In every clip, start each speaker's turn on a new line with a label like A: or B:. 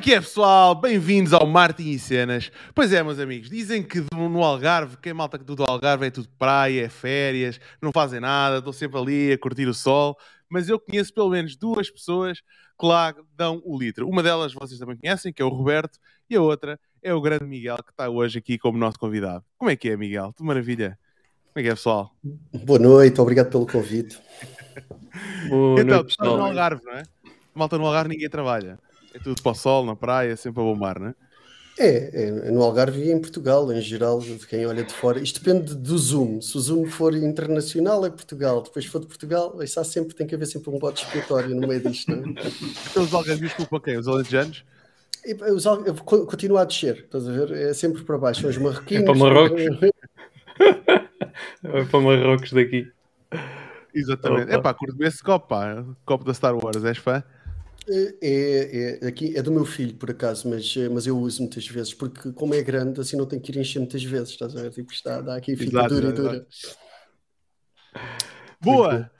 A: Como é que é, pessoal? Bem-vindos ao Martin e Cenas. Pois é, meus amigos, dizem que no Algarve, quem malta que do Algarve é tudo praia, é férias, não fazem nada, estão sempre ali a curtir o sol. Mas eu conheço pelo menos duas pessoas que lá dão o litro. Uma delas vocês também conhecem, que é o Roberto, e a outra é o grande Miguel, que está hoje aqui como nosso convidado. Como é que é, Miguel? Tudo maravilha? Como é que é, pessoal?
B: Boa noite, obrigado pelo convite.
A: Boa então, noite, pessoal. no Algarve, não é? Malta no Algarve ninguém trabalha. É tudo para o sol, na praia, sempre a bombar, não é?
B: É, é, no Algarve e em Portugal, em geral, de quem olha de fora. Isto depende do Zoom. Se o Zoom for internacional, é Portugal. Depois, se for de Portugal, isso há sempre, tem que haver sempre um bote expiatório no meio disto, não é?
A: Então, os algarvios culpam quem? Os alentejanos?
B: Os al... Continua a descer, estás a ver? É sempre para baixo. São os marroquinos.
C: É para Marrocos. é para Marrocos daqui.
A: Exatamente. Opa. É pá, curto esse copo, pá. Copo da Star Wars, és fã?
B: É, é, é, aqui, é do meu filho, por acaso, mas, mas eu uso muitas vezes, porque como é grande, assim não tenho que ir encher muitas vezes, estás a ver? Tipo, está, dá aqui, fica exato, dura e dura.
A: Boa!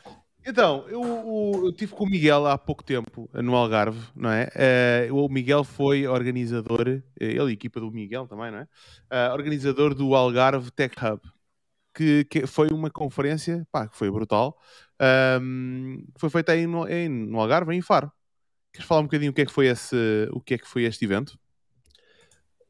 A: Então, eu, eu, eu tive com o Miguel há pouco tempo no Algarve, não é? Uh, o Miguel foi organizador, eh, ele e a equipa do Miguel também, não é? Uh, organizador do Algarve Tech Hub, que, que foi uma conferência, pá, que foi brutal, um, foi feita aí no, em, no Algarve, em Faro. Queres falar um bocadinho o que é que foi, esse, o que é que foi este evento?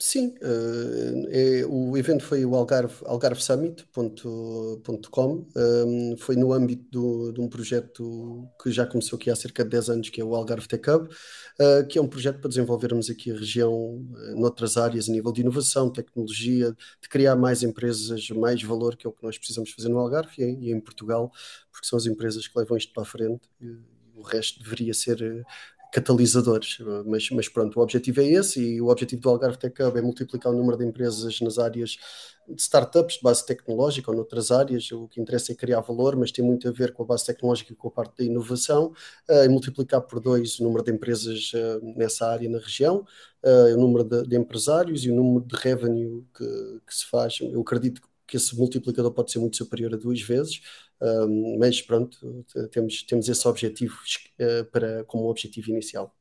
B: Sim, uh, é, o evento foi o Algarve, algarvesummit.com, um, foi no âmbito do, de um projeto que já começou aqui há cerca de 10 anos, que é o Algarve Tech Hub, uh, que é um projeto para desenvolvermos aqui a região uh, noutras áreas, a nível de inovação, tecnologia, de criar mais empresas, mais valor, que é o que nós precisamos fazer no Algarve e em, e em Portugal, porque são as empresas que levam isto para a frente. o resto deveria ser catalisadores. Mas, mas pronto, o objetivo é esse e o objetivo do Algarve Tech Hub é multiplicar o número de empresas nas áreas de startups de base tecnológica ou noutras áreas. O que interessa é criar valor, mas tem muito a ver com a base tecnológica e com a parte da inovação uh, e multiplicar por dois o número de empresas uh, nessa área na região, uh, o número de, de, empresários e o número de revenue que, que se faz. Eu acredito que esse multiplicador pode ser muito superior a duas vezes, um, mas pronto, temos, temos esse objetivo uh, para, como objetivo inicial.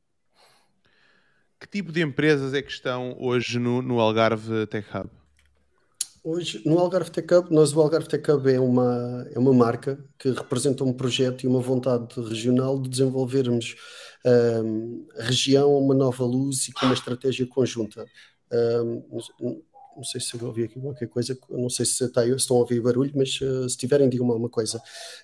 A: Que tipo de empresas é que estão hoje no, no Algarve Tech Hub?
B: Hoje, no Algarve Tech Hub, nós o Algarve Tech Hub é uma, é uma marca que representa um projeto e uma vontade regional de desenvolvermos um, a região a uma nova luz e com uma estratégia conjunta. Um, não sei se eu ouvi aqui qualquer coisa, não sei se está, estão a ouvir barulho, mas uh, se tiverem, digam-me alguma coisa.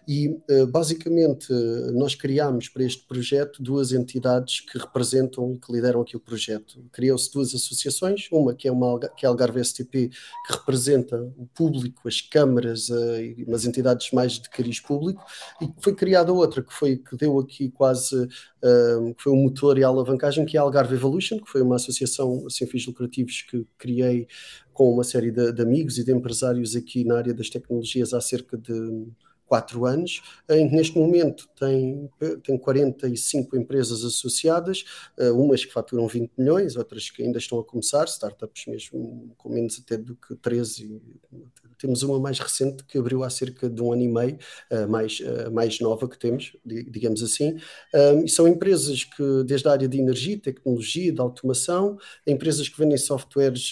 B: E uh, basicamente nós criámos para este projeto duas entidades que representam e que lideram aqui o projeto. Criou-se duas associações, uma que é, uma, que é a Algarve STP, que representa o público, as câmaras, uh, e umas entidades mais de cariz público, e foi criada outra que foi que deu aqui quase que foi o motor e a alavancagem, que é a Algarve Evolution, que foi uma associação sem fins lucrativos que criei com uma série de, de amigos e de empresários aqui na área das tecnologias há cerca de quatro anos, em que neste momento tem, tem 45 empresas associadas, umas que faturam 20 milhões, outras que ainda estão a começar, startups mesmo com menos até do que 13, temos uma mais recente que abriu há cerca de um ano e meio, mais, mais nova que temos, digamos assim. E são empresas que, desde a área de energia, tecnologia, de automação, empresas que vendem softwares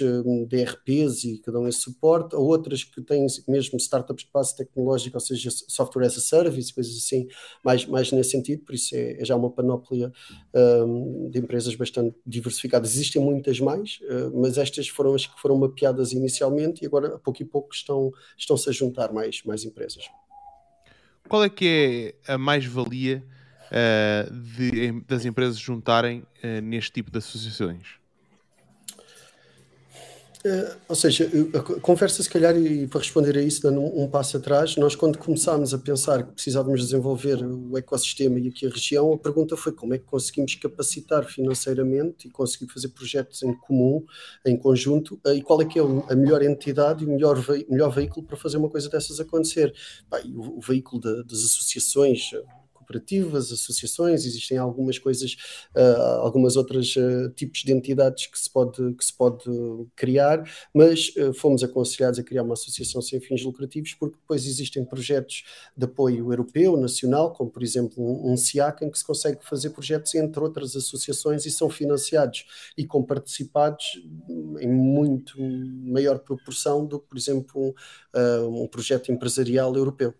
B: de ERPs e que dão esse suporte, ou outras que têm mesmo startups de base tecnológica, ou seja, software as a service, coisas assim, mais, mais nesse sentido. Por isso é, é já uma panóplia um, de empresas bastante diversificadas. Existem muitas mais, uh, mas estas foram as que foram mapeadas inicialmente e agora, a pouco e pouco, estão estão, estão-se a juntar mais, mais empresas.
A: Qual é que é a mais-valia uh, das empresas juntarem uh, neste tipo de associações?
B: Uh, ou seja, conversa, se calhar, e para responder a isso, dando um, passo atrás, nós, quando começámos a pensar que precisávamos desenvolver o ecossistema e aqui a região, a pergunta foi como é que conseguimos capacitar financeiramente e conseguir fazer projetos em comum, em conjunto, uh, e qual é que é a melhor entidade e o melhor, ve melhor veículo para fazer uma coisa dessas acontecer. O, o, veículo de, das associações cooperativas, associações, existem algumas coisas, uh, algumas outras uh, tipos de entidades que se pode, que se pode criar, mas fomos aconselhados a criar uma associação sem fins lucrativos porque depois existem projetos de apoio europeu, nacional, como por exemplo um, um SIAC, em que se consegue fazer projetos entre outras associações e são financiados e com participados em muito maior proporção do que, por exemplo, um, um projeto empresarial europeu.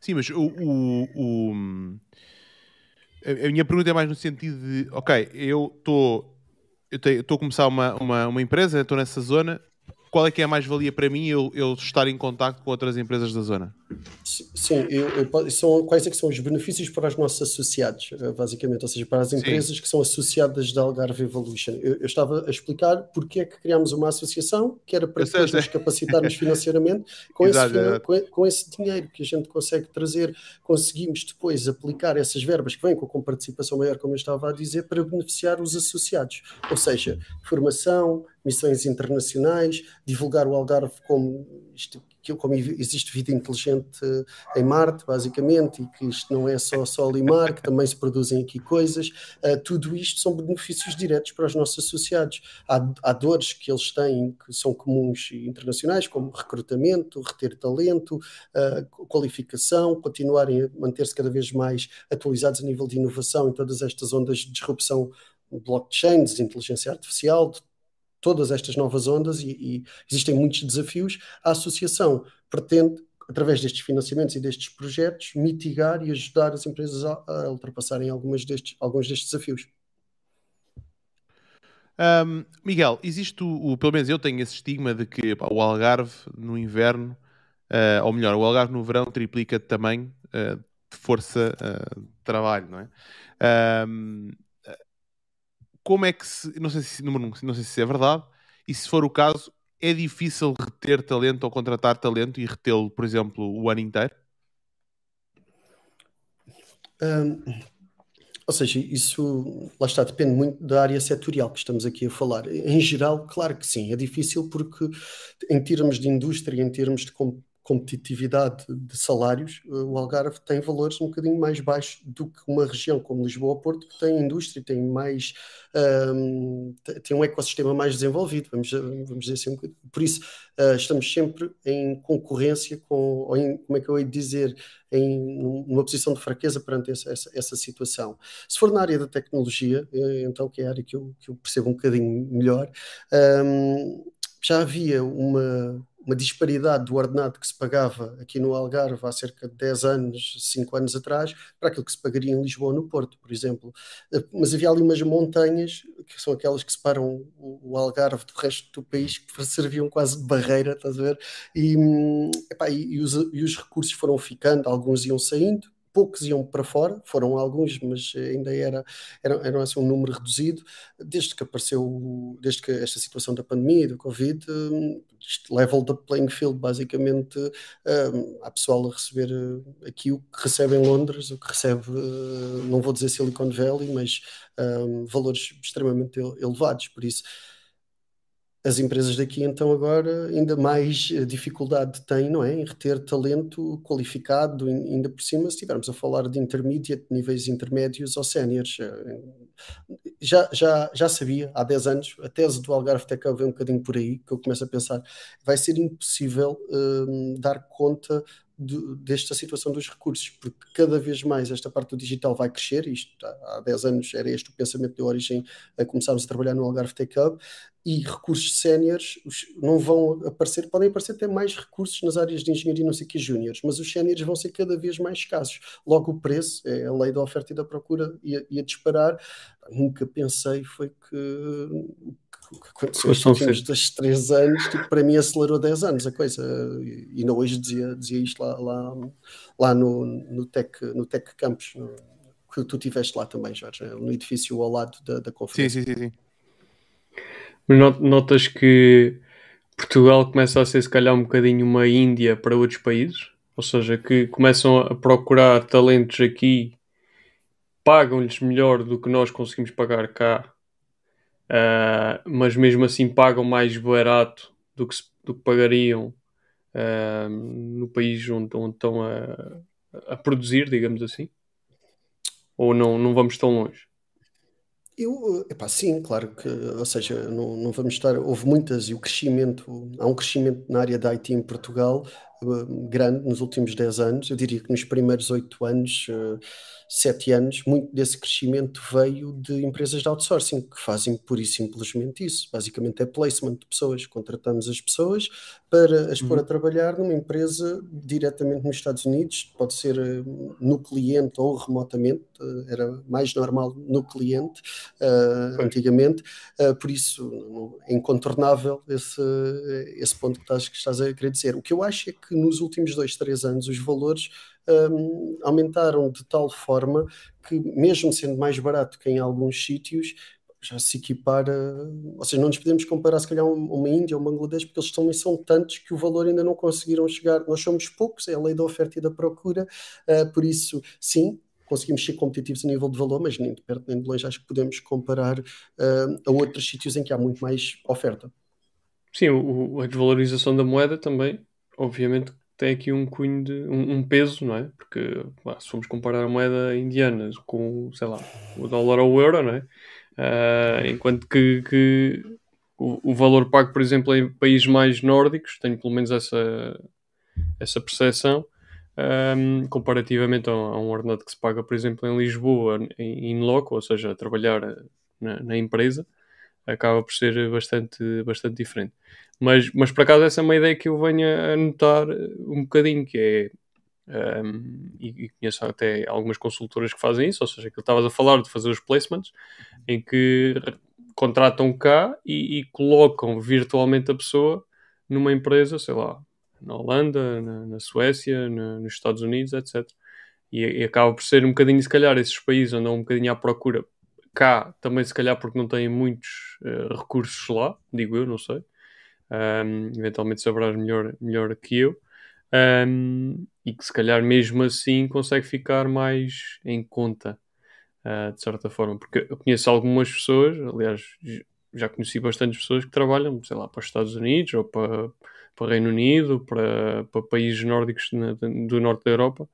A: Sim, mas o, o, o, a minha pergunta é mais no sentido de, ok, eu estou eu estou a começar uma, uma, uma empresa, estou nessa zona, qual é que é a mais-valia para mim eu, eu estar em contato com outras empresas da zona?
B: Sim, eu, eu, são, quais é que são os benefícios para os nossos associados, eh, basicamente, ou seja, para as empresas Sim. que são associadas da Algarve Evolution. Eu, eu, estava a explicar porque é que criámos uma associação, que era para depois nos capacitarmos financeiramente, com, exato, esse, com, com, esse dinheiro que a gente consegue trazer, conseguimos depois aplicar essas verbas que vêm com, com participação maior, como eu estava a dizer, para beneficiar os associados, ou seja, formação, missões internacionais, divulgar o Algarve como isto, como existe vida inteligente em Marte, basicamente, e que isto não é só Sol e Mar, que também se produzem aqui coisas, uh, tudo isto são benefícios diretos para os nossos associados. Há, há dores que eles têm que são comuns e internacionais, como recrutamento, reter talento, uh, qualificação, continuarem a manter-se cada vez mais atualizados a nível de inovação em todas estas ondas de disrupção blockchains, inteligência artificial, todas estas novas ondas e, e existem muitos desafios. A associação pretende através destes financiamentos e destes projetos, mitigar e ajudar as empresas a, a ultrapassarem algumas destes, alguns destes desafios.
A: Um, Miguel, existe o, o, pelo menos eu tenho esse estigma de que pá, o Algarve no inverno, uh, ou melhor, o Algarve no verão triplica de tamanho uh, de força uh, de trabalho, não é? Um, como é que se, não sei se, número um, não sei se é verdade, e se for o caso, é difícil reter talento ou contratar talento e retê-lo, por exemplo, o ano inteiro?
B: Um, ou seja, isso lá está, depende muito da área setorial que estamos aqui a falar. Em geral, claro que sim, é difícil porque em termos de indústria, em termos de competitividade de salários, eh, o Algarve tem valores um bocadinho mais baixos do que uma região como Lisboa ou Porto, que tem indústria, tem mais um, tem um ecossistema mais desenvolvido, vamos, vamos dizer assim. Por isso, uh, estamos sempre em concorrência com, em, como é que eu ia dizer, em uma posição de fraqueza perante essa, essa, essa situação. Se for na área da tecnologia, eh, então, que é a área que eu, que eu percebo um bocadinho melhor, um, já havia uma uma disparidade do ordenado que se pagava aqui no Algarve há cerca de 10 anos, 5 anos atrás, para aquilo que se pagaria em Lisboa no Porto, por exemplo. Eh, mas havia ali umas montanhas, que são aquelas que separam o Algarve do resto do país, que serviam quase de barreira, estás a ver? E, hum, epá, e, os, e os recursos foram ficando, alguns iam saindo, poucos iam para fora, foram alguns, mas ainda era, era, era assim, um número reduzido. Desde que apareceu, desde que esta situação da pandemia e do Covid, isto level the playing field, basicamente, um, há pessoal a receber eh, aqui o que recebe em Londres, o que recebe, eh, não vou dizer Silicon Valley, mas um, valores extremamente elevados, por isso as empresas daqui então agora ainda mais eh, dificuldade têm, não é, em reter talento qualificado, ainda por cima, se estivermos a falar de intermediate, níveis intermédios ou séniores. Eh, já, já, já sabia há 10 anos, a tese do Algarve Tech Hub um bocadinho por aí, que eu começo a pensar, vai ser impossível um, dar conta de, desta situação dos recursos, porque cada vez mais esta parte do digital vai crescer, isto há 10 anos era este o pensamento de origem a começarmos a trabalhar no Algarve Tech Hub, e recursos séniores não vão aparecer, podem aparecer até mais recursos nas áreas de engenharia não sei que júniores, mas os séniores vão ser cada vez mais escassos. Logo o preço, é a lei da oferta e da procura, ia, ia disparar. Nunca pensei foi que o que aconteceu nos últimos dois, três anos, tipo, para mim acelerou 10 anos a coisa. E ainda hoje dizia, dizia isto lá, lá, lá no, no, Tech, no Tech Campus, no, que tu tiveste lá também, Jorge, no edifício ao lado da, da conferência.
A: Sim, sim, sim. sim.
C: Notas que Portugal começa a ser, se calhar, um bocadinho uma Índia para outros países, ou seja, que começam a procurar talentos aqui, pagam-lhes melhor do que nós conseguimos pagar cá uh, mas mesmo assim pagam mais barato do que, do que pagariam uh, no país onde, onde estão a, a produzir, digamos assim? Ou não, não vamos tão longe?
B: Eu, epá, sim, claro que, ou seja, não, não vamos estar, houve muitas e o crescimento, há um crescimento na área da IT em Portugal uh, grande nos últimos 10 anos, eu diria que nos primeiros 8 anos uh, sete anos, muito desse crescimento veio de empresas de outsourcing que fazem pura e simplesmente isso. Basicamente é placement de pessoas. Contratamos as pessoas para as pôr a uhum. trabalhar numa empresa diretamente nos Estados Unidos, pode ser eh, no cliente ou remotamente, eh, era mais normal no cliente uh, antigamente, uh, por isso é incontornável esse, esse ponto que estás, que estás a querer dizer. O que eu acho é que nos últimos dois, três anos os valores um, aumentaram de tal forma que, mesmo sendo mais barato que em alguns sítios, já se equipara, ou seja, não nos podemos comparar se calhar uma Índia ou um Bangladesh, porque eles também são tantos que o valor ainda não conseguiram chegar. Nós somos poucos, é a lei da oferta e da procura, uh, por isso, sim, conseguimos ser competitivos a nível de valor, mas nem de perto nem de longe acho que podemos comparar uh, a outros sítios em que há muito mais oferta.
C: Sim, o, a desvalorização da moeda também, obviamente, tem aqui um cunho de um, um peso, não é? Porque bah, se formos comparar a moeda indiana com, sei lá, o dólar ou o euro, não é? Uh, enquanto que, que o, o, valor pago, por exemplo, em países mais nórdicos, tenho pelo menos essa, essa percepção, um, comparativamente a, a, um ordenado que se paga, por exemplo, em Lisboa, em, em loco, ou seja, a trabalhar na, na empresa, acaba por ser bastante, bastante diferente. Mas, mas por acaso essa é uma ideia que eu venho a notar um bocadinho, que é um, e, e, conheço até algumas consultoras que fazem isso, ou seja, que estavas a falar de fazer os placements, em que contratam cá e, e, colocam virtualmente a pessoa numa empresa, sei lá, na Holanda, na, na Suécia, na, nos Estados Unidos, etc. E, e, acaba por ser um bocadinho, se calhar, esses países andam um bocadinho à procura cá, também se calhar porque não têm muitos uh, recursos lá, digo eu, não sei. Um, eventualmente saberás melhor, melhor que eu, um, e que se calhar mesmo assim consegue ficar mais em conta, uh, de certa forma, porque eu conheço algumas pessoas, aliás, já conheci bastantes pessoas que trabalham, sei lá, para os Estados Unidos ou para, para o Reino Unido, para, para países nórdicos na, do norte da Europa,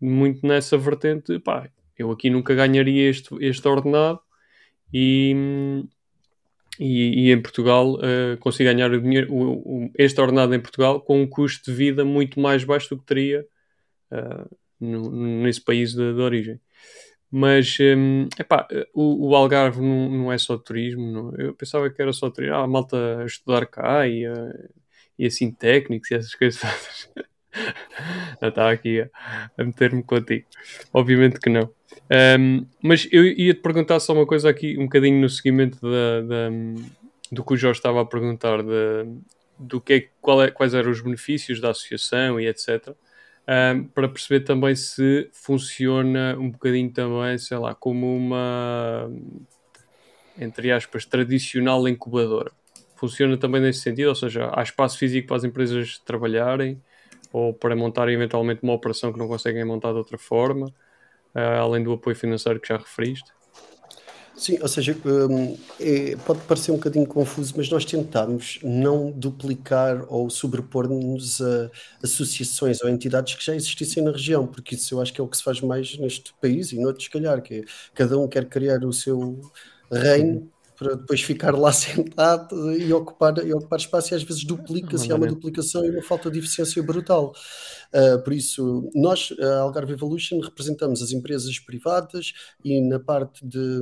C: muito nessa vertente, pá, eu aqui nunca ganharia este, este ordenado e, e, e, em Portugal uh, consigo ganhar o dinheiro, o, o, este ordenado em Portugal com um custo de vida muito mais baixo do que teria uh, no, nesse país de, de origem. Mas um, epá, o, o, Algarve não, não, é só turismo, não. eu pensava que era só turismo. Ah, a malta a estudar cá e, uh, e assim técnicos e essas coisas Já estava aqui a meter-me contigo. Obviamente que não. Um, mas eu ia te perguntar só uma coisa aqui, um bocadinho no seguimento da, da, do que o Jorge estava a perguntar, de, do que é, qual é, quais eram os benefícios da associação e etc. Um, para perceber também se funciona um bocadinho também, sei lá, como uma, entre aspas, tradicional incubadora. Funciona também nesse sentido, ou seja, há espaço físico para as empresas trabalharem ou para montarem eventualmente uma operação que não conseguem montar de outra forma uh, além do apoio financeiro que já referiste?
B: Sim, ou seja, um, é, pode parecer um bocadinho confuso, mas nós tentamos não duplicar ou sobrepor-nos a associações ou entidades que já existissem na região, porque isso eu acho que é o que se faz mais neste país e noutros, se calhar, que é, cada um quer criar o seu reino para depois ficar lá sentado e ocupar, e ocupar espaço e às vezes duplica-se, há uma duplicação e uma falta de eficiência brutal. Uh, por isso, nós, a Algarve Evolution, representamos as empresas privadas e na parte de,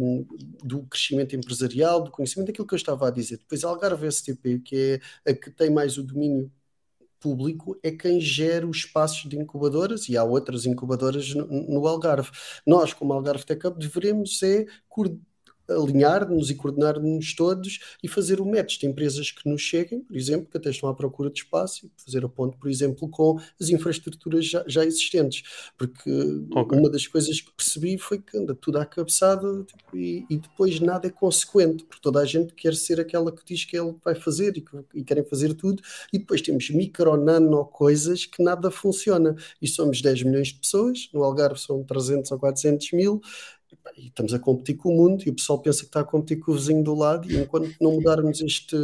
B: do crescimento empresarial, do conhecimento, daquilo que eu estava a dizer. Depois a Algarve STP, que é a que tem mais o domínio público é quem gera os espaços de incubadoras e há outras incubadoras no, no Algarve. Nós, como Algarve Tech Up, devemos é alinhar-nos e coordenar-nos todos e fazer o match de empresas que nos cheguem, por exemplo, que até estão à procura de espaço e fazer a ponte, por exemplo, com as infraestruturas já, já existentes. Porque okay. uma das coisas que percebi foi que anda tudo à cabeçada tipo, e, e, depois nada é consequente, porque toda a gente quer ser aquela que diz que ele vai fazer e, que, e querem fazer tudo, e depois temos micro, nano coisas que nada funciona. E somos 10 milhões de pessoas, no Algarve são 300 ou 400 mil, e estamos a competir com o mundo e o pessoal pensa que está a competir com o vizinho do lado e enquanto não mudarmos este,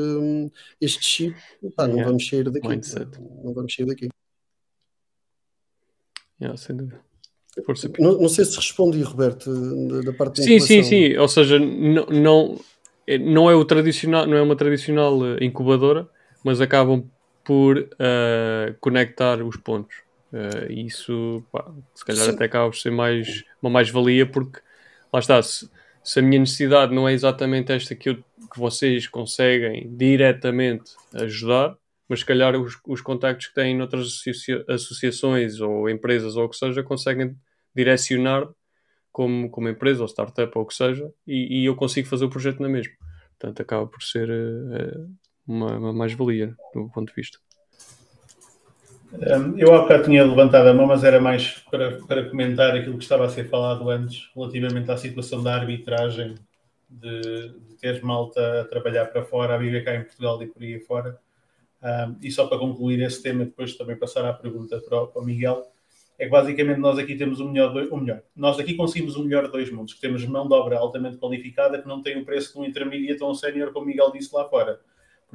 B: este chip, pá, não vamos sair daqui. Não, não vamos sair daqui.
C: Yeah, sem dúvida.
B: Não, não, sei se respondi, Roberto, da parte
C: da Sim, sim, sim. Ou seja, não, não, não é o tradicional, não é uma tradicional eh, incubadora, mas acabam por uh, conectar os pontos. Uh, isso, pá, se calhar sim. até acaba por ser mais, uma mais-valia, porque lá está, se, se, a minha necessidade não é exatamente esta que, eu, que vocês conseguem diretamente ajudar, mas se calhar os, os contactos que têm noutras associa associações ou empresas ou o que seja conseguem direcionar como, como empresa ou startup ou o que seja e, e eu consigo fazer o projeto na mesma. Portanto, acaba por ser uh, uma, uma mais-valia do ponto de vista.
D: Um, eu há bocado tinha levantado a mão, mas era mais para, para comentar aquilo que estava a ser falado antes, relativamente à situação da arbitragem de, de malta a trabalhar para fora, a viver cá em Portugal e por aí fora. Um, e só para concluir esse tema, depois também passar à pergunta para o, para o Miguel, é que basicamente nós aqui temos o melhor, o melhor. Nós aqui conseguimos o melhor de dois mundos, que temos mão de obra altamente qualificada que não tem o preço de um intermediário um sénior, como o Miguel disse lá fora.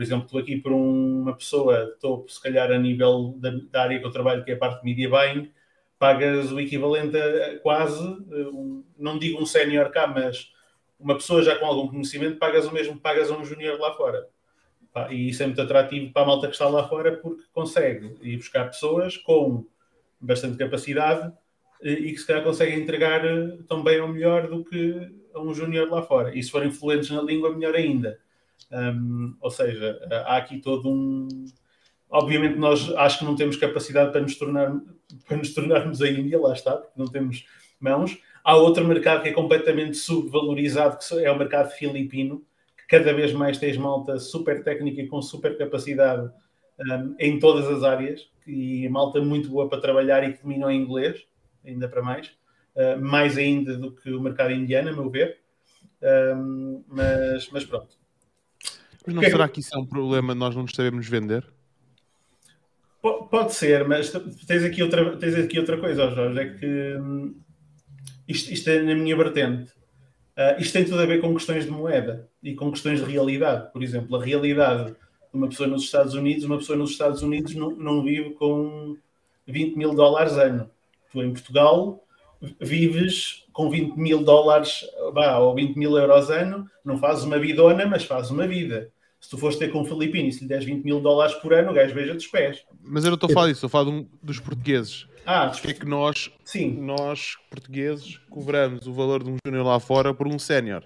D: Por exemplo, estou aqui por um, uma pessoa, estou se calhar a nível da, da, área que eu trabalho, que é a parte de media buying, pagas o equivalente a quase, um, não digo um sénior cá, mas uma pessoa já com algum conhecimento, pagas o mesmo que pagas a um júnior lá fora. E isso é muito atrativo para a malta que está lá fora porque consegue ir buscar pessoas com bastante capacidade eh, e que se calhar conseguem entregar eh, tão bem ou melhor do que a um júnior lá fora. E se forem fluentes na língua, melhor ainda. Um, ou seja, há aqui todo um. Obviamente, nós acho que não temos capacidade para nos, tornar, para nos tornarmos a Índia, lá está, porque não temos mãos. Há outro mercado que é completamente subvalorizado, que é o mercado filipino, que cada vez mais tem malta super técnica e com super capacidade um, em todas as áreas e malta muito boa para trabalhar e que domina o inglês, ainda para mais, uh, mais ainda do que o mercado indiano, a meu ver. Um, mas, mas pronto.
A: Mas não será que... isso é um problema nós não nos sabemos vender?
D: Pode ser, mas tens aqui outra, tens aqui outra coisa, Jorge, é que hum, isto, isto, é na minha vertente. Uh, isto tem tudo a ver com questões de moeda e com questões de realidade. Por exemplo, a realidade uma pessoa nos Estados Unidos, uma pessoa nos Estados Unidos não, não vive com 20 mil dólares ano. Tu em Portugal vives com 20 mil dólares ou 20 mil euros ano, não fazes uma vidona, mas fazes uma vida. Se tu fores ter com um filipino e se lhe des 20 mil dólares por ano, o gajo beija dos pés.
A: Mas eu não estou a falar disso, estou a falar dos portugueses.
D: Ah,
A: Porque é que nós, Sim. nós, portugueses, cobramos o valor de um júnior lá fora por um sénior?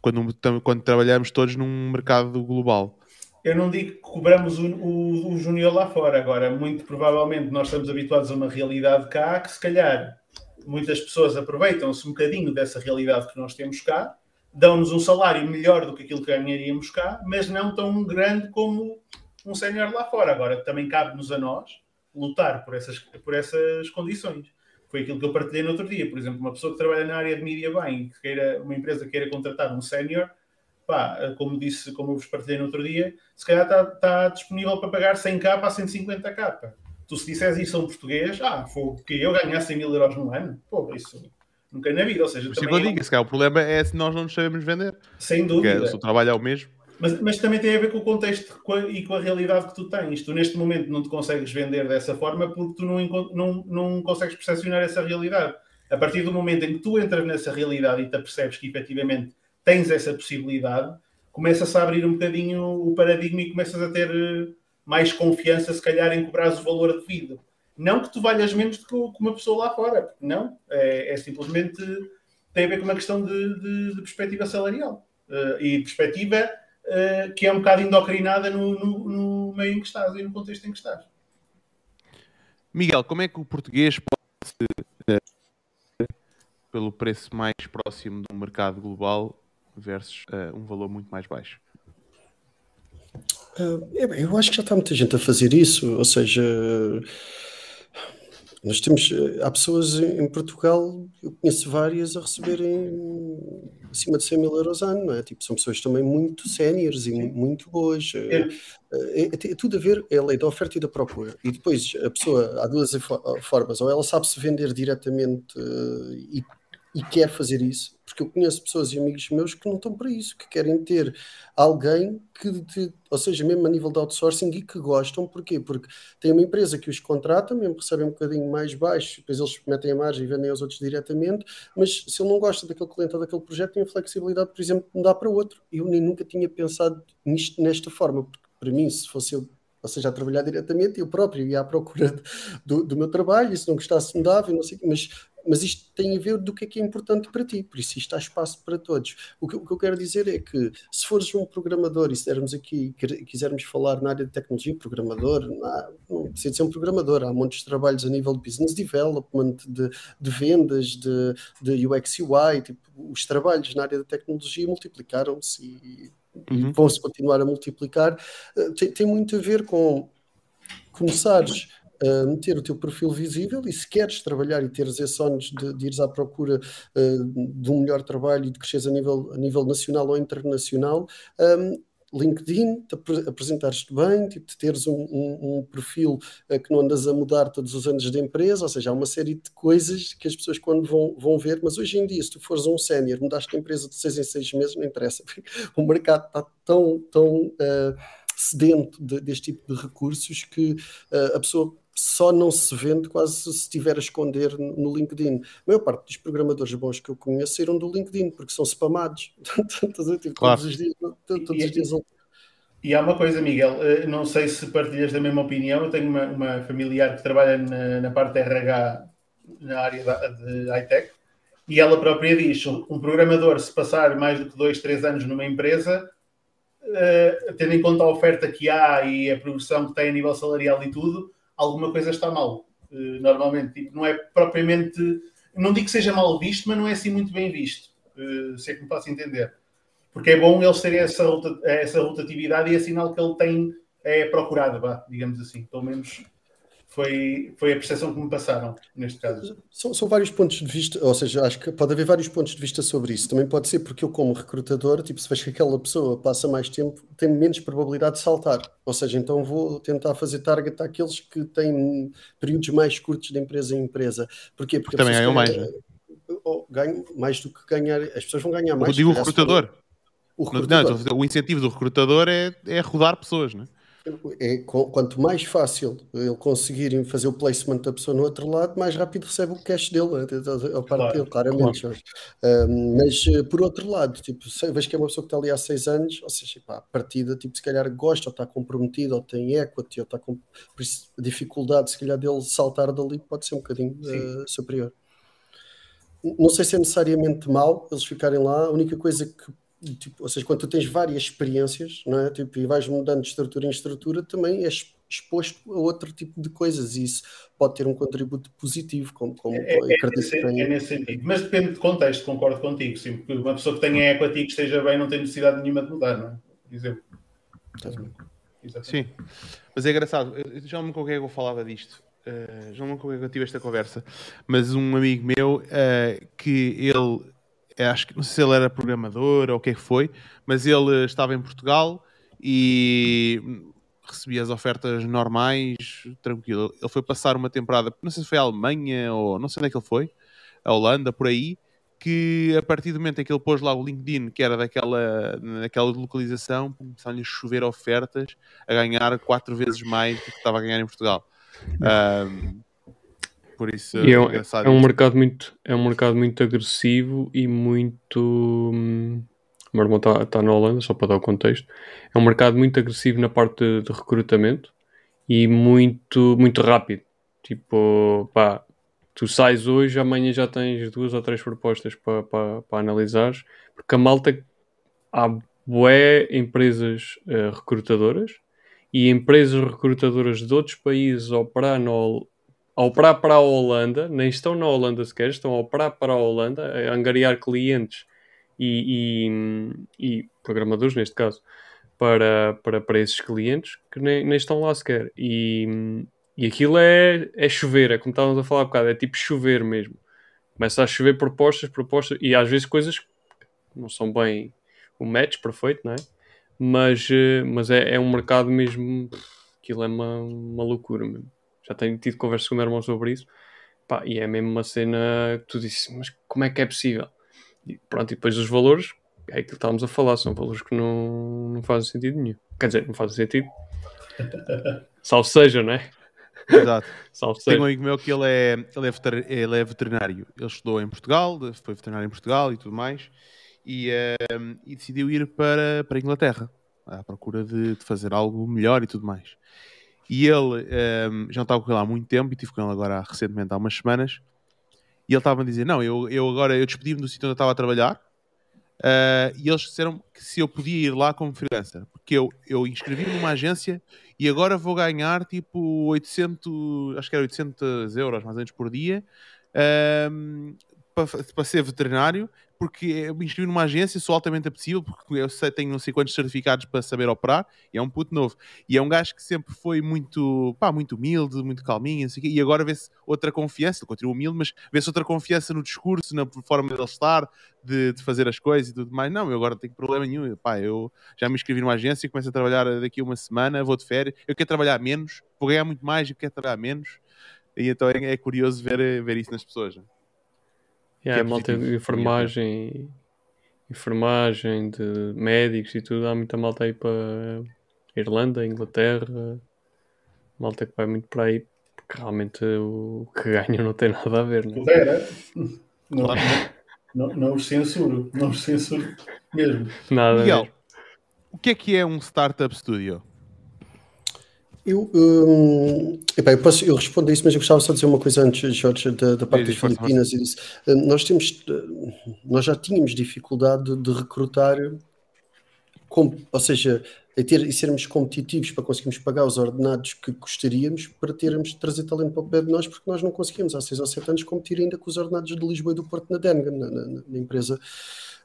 A: Quando, quando trabalhamos todos num mercado global
D: eu não digo que cobramos o, o, o Júnior lá fora. Agora, muito provavelmente nós estamos habituados a uma realidade cá que, se calhar, muitas pessoas aproveitam-se um bocadinho dessa realidade que nós temos cá, dão-nos um salário melhor do que aquilo que ganharíamos cá, mas não tão grande como um sénior lá fora. Agora, também cabe-nos a nós lutar por essas, por essas condições. Foi aquilo que eu partilhei no outro dia. Por exemplo, uma pessoa que trabalha na área de media bem, que queira, uma empresa queira contratar um sénior, pá, como disse, como eu vos partilhei no outro dia, se calhar está, tá disponível para pagar 100k para 150k. Tu se disseres isso a um português, ah, foi que eu ganhasse 100 mil euros no ano, pô, isso nunca na vida, ou seja...
A: Por também eu digo, é... se calhar o problema é se nós não nos sabemos vender.
D: Sem dúvida.
A: Porque, o trabalho é o mesmo.
D: Mas, mas, também tem a ver com o contexto e com a realidade que tu tens. Tu neste momento não te consegues vender dessa forma porque tu não, não, não consegues percepcionar essa realidade. A partir do momento em que tu entras nessa realidade e te apercebes que efetivamente tens essa possibilidade, começa-se a abrir um bocadinho o paradigma e começas a ter eh, mais confiança, se calhar, em cobrares o valor devido. Não que tu valhas menos do que uma pessoa lá fora, porque não, é, é simplesmente tem a ver com uma questão de, de, de perspectiva salarial uh, e perspectiva uh, que é um bocado endocrinada no, no, no, meio em que estás e no contexto em que estás.
A: Miguel, como é que o português pode, uh, pelo preço mais próximo do mercado global, versus uh, um valor muito mais baixo?
B: Uh, eu acho que já está muita gente a fazer isso, ou seja, nós temos, há pessoas em Portugal, eu conheço várias a receberem acima de 100 mil euros ano, não é? Tipo, são pessoas também muito séniores e muito boas. É. É, é, é, tudo a ver, é a lei da oferta e da procura. E depois a pessoa, há duas formas, ou ela sabe se vender diretamente uh, e e quer fazer isso, porque eu conheço pessoas e amigos meus que não estão para isso, que querem ter alguém que, de, ou seja, mesmo a nível de outsourcing e que gostam, porquê? Porque tem uma empresa que os contrata, mesmo recebem um bocadinho mais baixo, depois eles metem a margem e vendem aos outros diretamente, mas se ele não gosta daquele cliente ou daquele projeto, tem a flexibilidade, por exemplo, de mudar para outro. Eu nem nunca tinha pensado nisto nesta forma, porque para mim, se fosse eu ou seja, a trabalhar diretamente, eu próprio ia à procura do, do meu trabalho, e se não gostasse mudava, não sei, mas mas isto tem a ver do que é que é importante para ti, por isso isto há espaço para todos. O que, o que eu quero dizer é que se fores um programador e se dermos aqui, quisermos falar na área de tecnologia, programador, não, precisa ser um programador, há muitos trabalhos a nível de business development, de, de vendas, de, de UX UI, tipo, os trabalhos na área da tecnologia multiplicaram-se e, uhum. vão-se continuar a multiplicar. Eh, tem, tem muito a ver com começares meter o teu perfil visível e se queres trabalhar e teres esse sonhos de, de ires à procura uh, de um melhor trabalho e de cresceres a nível, a nível nacional ou internacional, um, LinkedIn, te apresentares-te bem, tipo, de teres um, um, um perfil uh, que não andas a mudar todos os anos de empresa, ou seja, há uma série de coisas que as pessoas quando vão, vão ver, mas hoje em dia, se tu fores um sénior, mudaste de empresa de seis em seis meses, não interessa, o mercado está tão, tão uh, sedento de, deste tipo de recursos que uh, a pessoa só não se vende quase se estiver a esconder no LinkedIn. A maior parte dos programadores bons que eu conheço saíram do LinkedIn porque são spamados. tipo, claro. Todos os dias. Todos
D: e, os dias e há uma coisa, Miguel, eh, não sei se partilhas da mesma opinião. Eu tenho uma, uma familiar que trabalha na, na parte RH na área da, de high-tech e ela própria diz: um programador, se passar mais do que dois, três anos numa empresa, uh, tendo em conta a oferta que há e a progressão que tem a nível salarial e tudo, alguma coisa está mal. Uh, normalmente, tipo, não é propriamente. Não digo que seja mal visto, mas não é assim muito bem visto. Uh, se é que me faço entender. Porque é bom eles terem essa, essa rotatividade e é sinal que ele tem, é procurado, vá, digamos assim. Pelo menos foi, foi a percepção que me passaram neste caso.
B: São, são, vários pontos de vista, ou seja, acho que pode haver vários pontos de vista sobre isso. Também pode ser porque eu, como recrutador, tipo, se vejo que aquela pessoa passa mais tempo, tem menos probabilidade de saltar. Ou seja, então vou tentar fazer target àqueles que têm períodos mais curtos de empresa em empresa. Porquê?
A: Porque também ganham mais.
B: Né? Ganho mais do que ganhar. As pessoas vão ganhar mais.
A: Eu digo o recrutador. O, recrutador. Não, o incentivo do recrutador é, é rodar pessoas, não é?
B: É, quanto mais fácil ele conseguir fazer o placement da pessoa no outro lado, mais rápido recebe o cash dele, né? a parte claro, dele, claramente. Claro. Um, mas eh, por outro lado, tipo, vejo que é uma pessoa que está ali há seis anos, ou seja, pá, a partida, tipo, se calhar gosta, ou está comprometido, ou tem equity, ou está com por isso, a dificuldade, se calhar, dele saltar dali pode ser um bocadinho uh, superior. Não sei se é necessariamente mal eles ficarem lá, a única coisa que tipo, ou seja, quando tu tens várias experiências não é? tipo, e vais mudando de estrutura em estrutura, também és exposto a outro tipo de coisas e isso pode ter um contributo positivo, como, como
D: é, é, nesse, é nesse sentido. Mas depende de contexto, concordo contigo. Sim, porque uma pessoa que tenha equity que esteja bem não tem necessidade nenhuma de mudar, não é? Por exemplo.
A: Sim, mas é engraçado. Eu já não me lembro com quem eu falava disto. Uh, já não me lembro com quem eu tive esta conversa. Mas um amigo meu uh, que ele acho que não sei se ele era programador ou o que é que foi, mas ele estava em Portugal e recebia as ofertas normais, tranquilo. Ele foi passar uma temporada, não sei se foi a Alemanha ou não sei onde é que ele foi, a Holanda, por aí, que a partir do momento em que ele pôs lá o LinkedIn, que era daquela, daquela localização, começaram-lhe a chover ofertas a ganhar quatro vezes mais do que estava a ganhar em Portugal. Um, por isso
C: é, é, é, um mercado muito é um mercado muito agressivo e muito o meu irmão está tá na Holanda, só para dar o contexto. É um mercado muito agressivo na parte de, de recrutamento e muito, muito rápido. Tipo, pá, tu sais hoje, amanhã já tens duas ou três propostas para, para, para analisar, porque a malta há bué empresas uh, recrutadoras e empresas recrutadoras de outros países operar no, a operar para a Holanda, nem estão na Holanda sequer, estão a operar para a Holanda, a angariar clientes e, e, e programadores, neste caso, para, para, para esses clientes que nem, nem estão lá sequer. E, e aquilo é, é chover, é como estávamos a falar há bocado, é tipo chover mesmo. Começa a chover propostas, propostas, e às vezes coisas que não são bem o match perfeito, não é? Mas, eh, mas é, é um mercado mesmo, aquilo é uma, uma loucura mesmo já tenho tido conversas com o meu irmão sobre isso. Pá, e é mesmo uma cena que tu disse, mas como é que é possível? E pronto, e depois os valores, é aquilo que estávamos a falar, são valores que não, não fazem sentido nenhum. Quer dizer, não fazem sentido. Salve seja, não é?
A: Exato.
C: Salve
A: Tenho
C: seja.
A: um amigo meu que ele é, ele, é ele é veterinário. Ele estudou em Portugal, foi veterinário em Portugal e tudo mais, e, ehm, e decidiu ir para, para a Inglaterra à procura de, de fazer algo melhor e tudo mais. E ele ehm, já não estava com ele há muito tempo e estive com ele agora recentemente há umas semanas. E ele estava a dizer: Não, eu, eu agora eu despedi-me do sítio onde eu estava a trabalhar. eh, e eles disseram que se eu podia ir lá como freelancer, porque eu, eu inscrevi-me numa agência e agora vou ganhar tipo 800, acho que era 800 euros mais ou menos por dia ehm, para, para ser veterinário, porque eu me inscrevi numa agência, sou altamente apetecível, porque eu sei, tenho não sei quantos certificados para saber operar, e é um puto novo. E é um gajo que sempre foi muito, pá, muito humilde, muito calminho, quê, e agora vê-se outra confiança, continua humilde, mas vê-se outra confiança no discurso, na forma dele estar, de, de fazer as coisas e tudo mais. Não, eu agora não tenho problema nenhum, pá, eu já me inscrevi numa agência, começo a trabalhar daqui a uma semana, vou de férias, eu quero trabalhar menos, vou ganhar muito mais, eu quero trabalhar menos, e então é, é curioso ver, ver isso nas pessoas. né?
C: Yeah,
A: que é
C: malta de enfermagem, enfermagem de médicos e tudo, há muita malta aí para Irlanda, Inglaterra, malta que vai muito para aí, porque realmente o que ganham não tem nada a ver, né?
D: Pudera. Não, não, não os censuro. Não os censuro mesmo.
C: Nada a
A: Miguel, o que é que é um startup studio?
B: Eu, hum, epá, eu, posso, eu respondo a isso, mas eu gostava só de dizer uma coisa antes, Jorge, da, da parte
A: Diz,
B: das Filipinas e disso. Hum, Nós temos, hum, nós já tínhamos dificuldade de recrutar, com, ou seja, em ter, e sermos competitivos para conseguirmos pagar os ordenados que gostaríamos para termos de trazer talento para o pé de nós, porque nós não conseguimos há 6 ou 7 anos competir ainda com os ordenados de Lisboa e do Porto na Denga, na, na- na empresa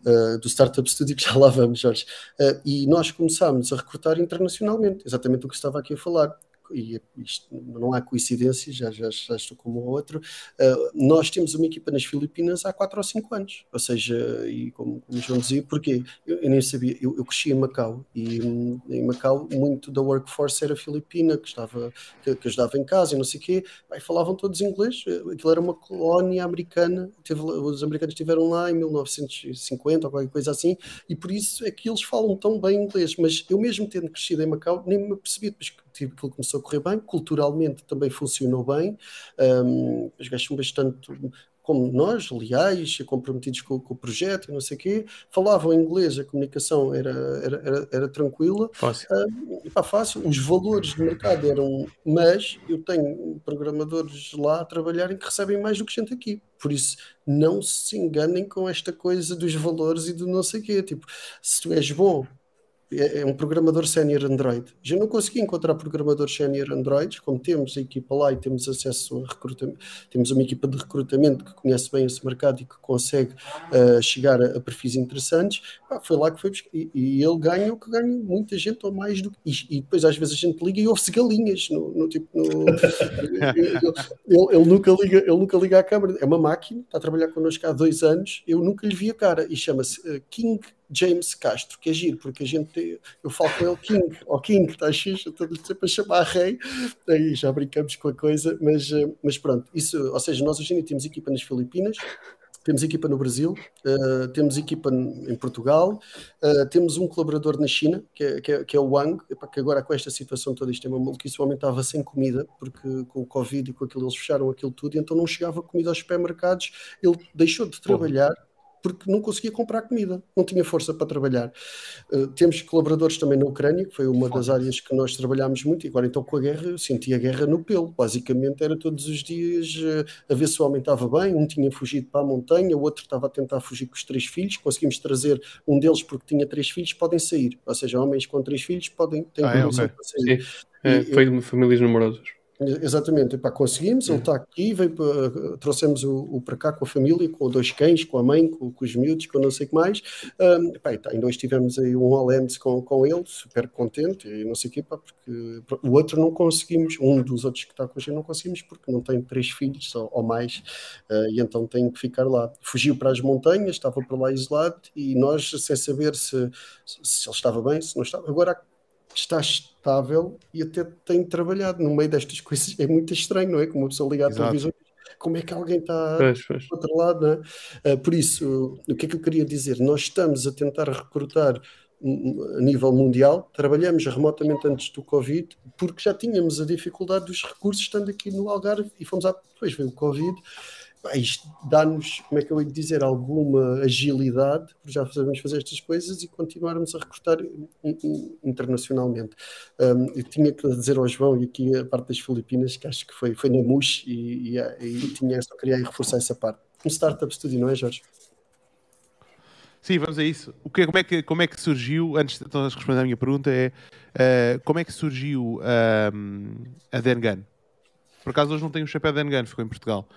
B: uh, do Startup Studio, que já lá vamos, Jorge. Uh, e nós começámos a recrutar internacionalmente, exatamente o que estava aqui a falar. E isto não há coincidências, já, já, já estou como outro. Uh, nós temos uma equipa nas Filipinas há 4 ou 5 anos, ou seja, e como, como João dizia, porque eu, eu nem sabia, eu, eu cresci em Macau e hum, em Macau muito da workforce era filipina, que, estava, que, que ajudava em casa e não sei o quê, e falavam todos inglês, aquilo era uma colónia americana, teve, os americanos estiveram lá em 1950 ou qualquer coisa assim, e por isso é que eles falam tão bem inglês, mas eu mesmo tendo crescido em Macau, nem me apercebi, depois que tipo, aquilo começou a correr bem, culturalmente também funcionou bem, um, os gajos são bastante como nós, leais, comprometidos com, com o projeto e não sei o quê, falavam inglês, a comunicação era, era, era, era tranquila,
C: Fácil.
B: Epá, fácil, os valores de mercado eram, mas eu tenho programadores lá a trabalharem que recebem mais do que gente aqui. Por isso, não se enganem com esta coisa dos valores e do não sei quê. Tipo, se tu és bom, é, é um programador sénior Android. Já não consegui encontrar programadores sénior Android, como temos a equipa lá e temos acesso a recrutamento, temos uma equipa de recrutamento que conhece bem esse mercado e que consegue uh, chegar a, a perfis interessantes. Pá, foi lá que foi buscar. E, e ele ganha o que ganha muita gente ou mais do que. E, e depois às vezes a gente liga e ouve-se galinhas no, no tipo. No, ele, ele, ele nunca liga, ele nunca liga à câmara. É uma máquina, está a trabalhar connosco há dois anos. Eu nunca lhe vi a cara e chama-se uh, King James Castro, que é giro, porque a gente, eu falo com ele King, ou King, está xixi, estou-lhe sempre a chamar rei, aí já brincamos com a coisa, mas, mas pronto, isso, ou seja, nós hoje ainda temos equipa nas Filipinas, temos equipa no Brasil, uh, temos equipa em Portugal, uh, temos um colaborador na China, que é, que é, que é o Wang, que agora com esta situação toda, isto é uma maluquice, o homem estava sem comida, porque com o Covid e com aquilo eles fecharam aquilo tudo, e então não chegava comida aos supermercados, ele deixou de trabalhar, porque não conseguia comprar comida, não tinha força para trabalhar. Uh, temos colaboradores também na Ucrânia, que foi uma das áreas que nós trabalhámos muito, e agora então com a guerra, eu senti a guerra no pelo. Basicamente era todos os dias uh, a ver se o homem estava bem, um tinha fugido para a montanha, o outro estava a tentar fugir com os três filhos, conseguimos trazer um deles porque tinha três filhos, podem sair. Ou seja, homens com três filhos podem ter
A: ah, é, okay.
B: sair.
C: É, foi de famílias numerosas.
B: Exatamente, Epá, conseguimos, ele está aqui, veio para, trouxemos o, o, para cá com a família, com dois cães, com a mãe, com, com os miúdos, com não sei o que mais. Um, epá, tá, ainda hoje tivemos aí um Hollands com, com ele, super contente e não sei o que, epá, porque o outro não conseguimos, um dos outros que está com a gente não conseguimos porque não tem três filhos ou, ou mais uh, e então tem que ficar lá. Fugiu para as montanhas, estava para lá isolado e nós sem saber se, se ele estava bem, se não estava. Agora está estável e até tem trabalhado no meio destas coisas. É muito estranho, não é? Como uma pessoa liga à televisão como é que alguém está do outro lado, não é? Uh, por isso, o que é que eu queria dizer? Nós estamos a tentar recrutar a nível mundial, trabalhamos remotamente antes do Covid, porque já tínhamos a dificuldade dos recursos estando aqui no Algarve e fomos a. Depois veio o Covid isto dá-nos, como é que eu ia dizer, alguma agilidade, porque já sabemos fazer estas coisas e continuarmos a recrutar internacionalmente. Um, eu tinha que dizer ao João, e aqui a parte das Filipinas, que acho que foi, foi na MUS, e, e, e tinha, só queria reforçar essa parte. Um startup studio, não é, Jorge?
A: Sim, vamos a isso. O que, como, é que, como é que surgiu, antes de então, responder à minha pergunta, é uh, como é que surgiu uh, a Dengan? Por acaso hoje não tenho o chapéu Dengan, ficou em Portugal.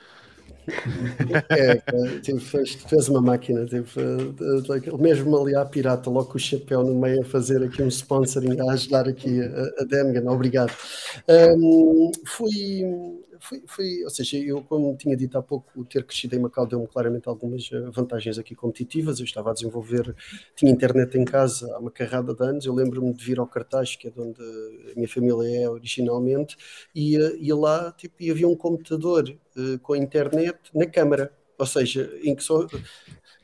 B: É, tipo, fez, uma máquina, tipo, mesmo ali à pirata, logo com o chapéu no meio a fazer aqui um sponsoring, a ajudar aqui a, a Dengan, obrigado. Um, fui, foi, foi, ou seja, eu, como tinha dito há pouco, o ter crescido em Macau deu-me claramente algumas eh, vantagens aqui competitivas. Eu estava a desenvolver, tinha internet em casa há uma carrada de anos. Eu lembro-me de vir ao cartaz, que é de onde a minha família é originalmente, e ia lá, tipo, e havia um computador uh, com internet na câmara. Ou seja, em que só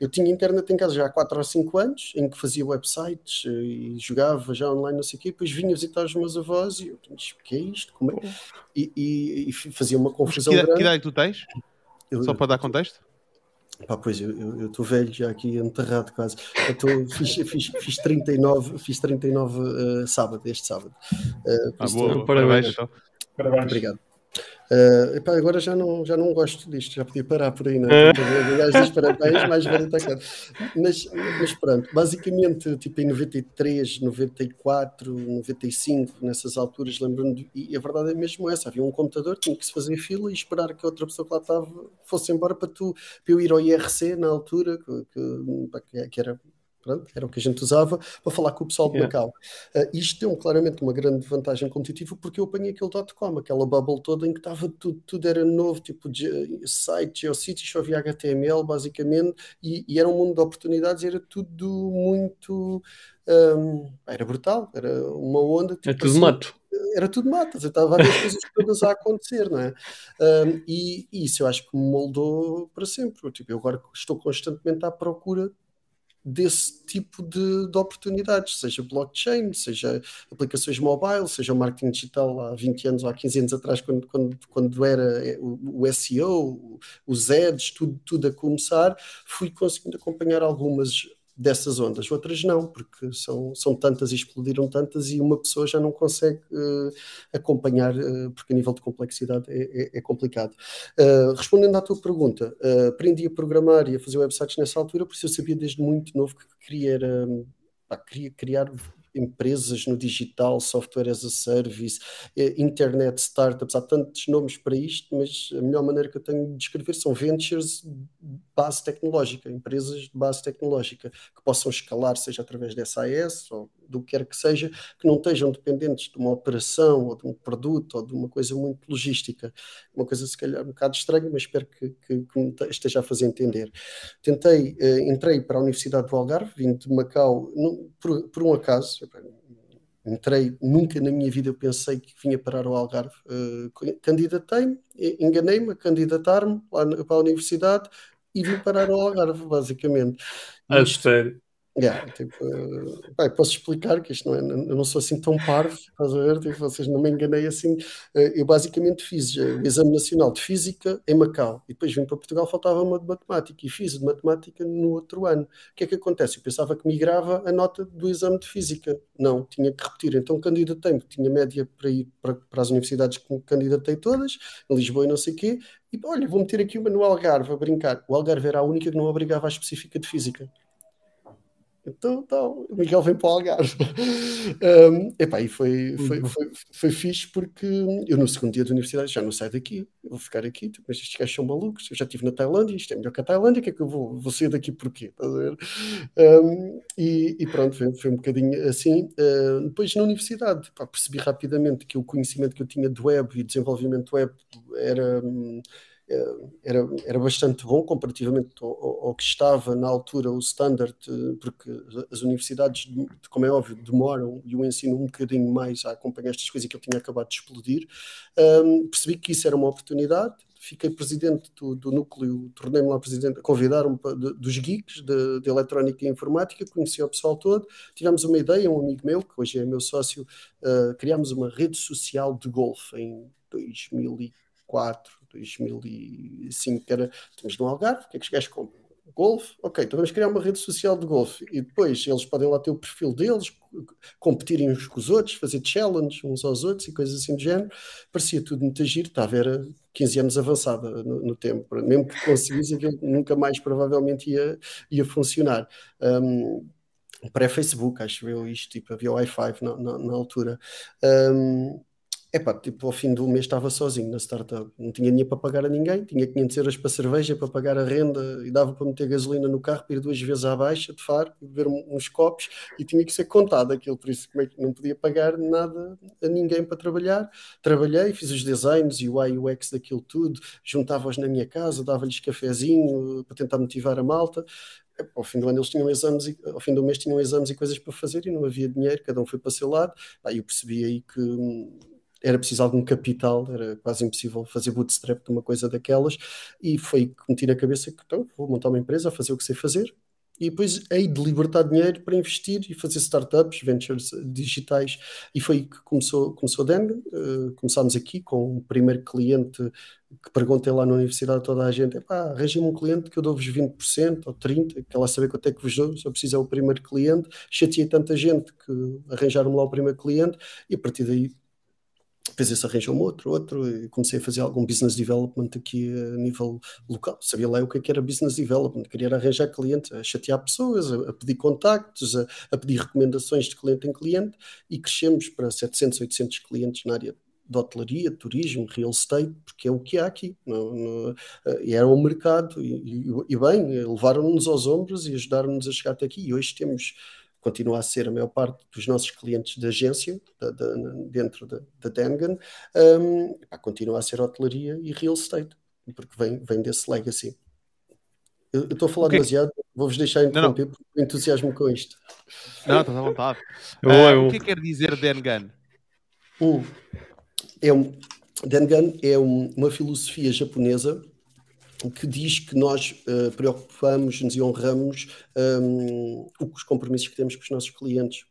B: eu tinha internet em casa já há 4 ou 5 anos, em que fazia websites eh, e jogava já online, não sei o quê, depois vinha visitar os meus avós e eu disse, o que é isto? Como é? E, e, e, fazia uma confusão
A: que,
B: grande.
A: Que idade tu tens? Eu, Só para dar contexto?
B: Pá, pois, eu estou velho já aqui, enterrado quase. Eu tô, fiz, fiz, fiz 39, fiz 39 uh, sábado, este sábado.
A: Uh, ah, boa, parabéns. Então.
B: Parabéns. Obrigado. Uh, epá, agora já não, já não gosto disto, já podia parar por aí, não é? diz parabéns, mais vale atacar. Mas, mas pronto, basicamente, tipo em 93, 94, 95, nessas alturas, lembro-me, e a verdade é mesmo essa: havia um computador, tinha que se fazer fila e esperar que a outra pessoa que lá estava fosse embora para, tu, para eu ir ao IRC na altura, que, que, que era Pronto, era o que a gente usava para falar com o pessoal de yeah. Macau. Uh, isto deu claramente uma grande vantagem competitiva porque eu apanhei aquele dot-com, aquela bubble toda em que estava tudo, tudo era novo, tipo site, GeoCities, só havia HTML basicamente, e, e, era um mundo de oportunidades, era tudo muito. Um, era brutal, era uma onda.
C: Tipo, é tudo assim, mato.
B: Era tudo mato, eu estava a ver as coisas todas a acontecer, não é? Um, e, e, isso eu acho que me moldou para sempre. Tipo, eu agora estou constantemente à procura desse tipo de, de, oportunidades, seja blockchain, seja aplicações mobile, seja o marketing digital há 20 anos ou há 15 anos atrás, quando, quando, quando era o, o SEO, os ads, tudo, tudo a começar, fui conseguindo acompanhar algumas dessas ondas, outras não, porque são, são tantas e explodiram tantas e uma pessoa já não consegue uh, acompanhar, uh, porque a nível de complexidade é, é, é complicado. Uh, respondendo à tua pergunta, aprendi a programar e a fazer websites nessa altura, porque eu sabia desde muito novo que queria, era, pá, queria criar empresas no digital, software as a service, eh, internet, startups, há tantos nomes para isto, mas a melhor maneira que eu tenho de descrever são ventures de base tecnológica, empresas de base tecnológica que possam escalar, seja através da SAS ou do que quer que seja, que não estejam dependentes de uma operação ou de um produto ou de uma coisa muito logística. Uma coisa se calhar um bocado estranha, mas espero que, que, que me esteja a fazer entender. Tentei, uh, entrei para a Universidade do Algarve, vim de Macau, por, por um acaso, entrei, nunca na minha vida eu pensei que vinha parar ao Algarve. Uh, Candidatei-me, enganei-me a candidatar-me lá para a universidade e vim parar ao Algarve, basicamente.
C: A sério?
B: Yeah, tipo, uh, posso explicar que isto não é, eu não sou assim tão parvo, estás a ver? Tipo, vocês não me enganei assim. Uh, eu basicamente fiz uh, o Exame Nacional de Física em Macau e depois vim para Portugal, faltava uma de Matemática e fiz de Matemática no outro ano. O que é que acontece? Eu pensava que migrava a nota do exame de Física. Não, tinha que repetir. Então candidatei-me, tinha média para ir para, para as universidades que me candidatei todas, em Lisboa e não sei o quê, e olha, vou meter aqui uma no Algarve a brincar. O Algarve era a única que não obrigava à específica de Física. Então, então, o Miguel vem para o Algarve. um, epá, e foi, foi, uhum. foi, foi fixe porque eu no segundo dia da universidade já não saio daqui, eu vou ficar aqui, tipo, mas estes gajos são malucos, eu já estive na Tailândia, isto é melhor que a Tailândia, o que é que eu vou, vou sair daqui porquê? Estás a ver? Um, e, e, pronto, foi, foi, um bocadinho assim. Uh, depois na universidade, pá, percebi rapidamente que o conhecimento que eu tinha de web e desenvolvimento web era. Um, era, era bastante bom comparativamente ao, ao, que estava na altura o standard, eh, porque as universidades, como é óbvio, demoram e o ensino um bocadinho mais a acompanhar estas coisas que ele tinha acabado de explodir. Um, percebi que isso era uma oportunidade, fiquei presidente do, do núcleo, tornei-me lá presidente, convidaram-me dos geeks de, de, eletrónica e informática, conheci o pessoal todo, tivemos uma ideia, um amigo meu, que hoje é meu sócio, uh, criámos uma rede social de golfe em 2004, 2005, que era, estamos no Algarve, o que é que os gajos compram? Golfe, ok, então vamos criar uma rede social de golfe e depois eles podem lá ter o perfil deles, competirem uns com os outros, fazer challenge uns aos outros e coisas assim do género. Parecia tudo muito giro, estava era 15 anos avançada no, no tempo, mesmo que conseguisse aquilo nunca mais provavelmente ia, ia funcionar. Um, Pré-Facebook, acho eu, isto, tipo, havia i5 na, na, na altura. Um, Epá, tipo, ao fim do mês estava sozinho na startup, não tinha dinheiro para pagar a ninguém, tinha 500 euros para cerveja, para pagar a renda e dava para meter gasolina no carro para ir duas vezes à baixa de faro, beber uns copos e tinha que ser contado aquilo, por isso como é que não podia pagar nada a ninguém para trabalhar. Trabalhei, fiz os designs e o UI UX daquilo tudo, juntava-os na minha casa, dava-lhes cafezinho para tentar motivar a malta. Ao fim do ano eles tinham exames, e, ao fim do mês tinham exames e coisas para fazer e não havia dinheiro, cada um foi para o seu lado. Aí eu percebi aí que hum, era preciso algum capital, era quase impossível fazer bootstrap de uma coisa daquelas, e foi que meti na cabeça que então, vou montar uma empresa, fazer o que sei fazer, e depois hei de libertar dinheiro para investir e fazer startups, ventures digitais, e foi aí que começou, começou a Den. Uh, começámos aqui com o primeiro cliente que perguntei lá na universidade a toda a gente: arranjem um cliente que eu dou-vos 20% ou 30%, que ela saber quanto é que vos dou, eu preciso é o primeiro cliente. Chateei tanta gente que arranjaram-me lá o primeiro cliente, e a partir daí depois esse arranjou um outro, outro, e comecei a fazer algum business development aqui a nível local. Sabia lá o que, é que era business development, queria arranjar clientes, a chatear pessoas, a, a pedir contactos, a, a, pedir recomendações de cliente em cliente, e crescemos para 700, 800 clientes na área de hotelaria, turismo, real estate, porque é o que há aqui. No, e era um mercado, e, e, e bem, levaram-nos aos ombros e ajudaram-nos a chegar até aqui. E hoje temos continua a ser a maior parte dos nossos clientes de agência, da, da, dentro da, da Dengan, um, continua a ser hotelaria e real estate, porque vem, vem desse legacy. Eu estou a falar okay. demasiado, vou-vos deixar interromper não, não. porque entusiasmo com isto.
A: Não, estás à vontade. uh, o que é quer dizer Dengan?
B: Um, é um, Dengan é um, uma filosofia japonesa que diz que nós uh, preocupamos-nos e honramos um, os compromissos que temos com os nossos clientes.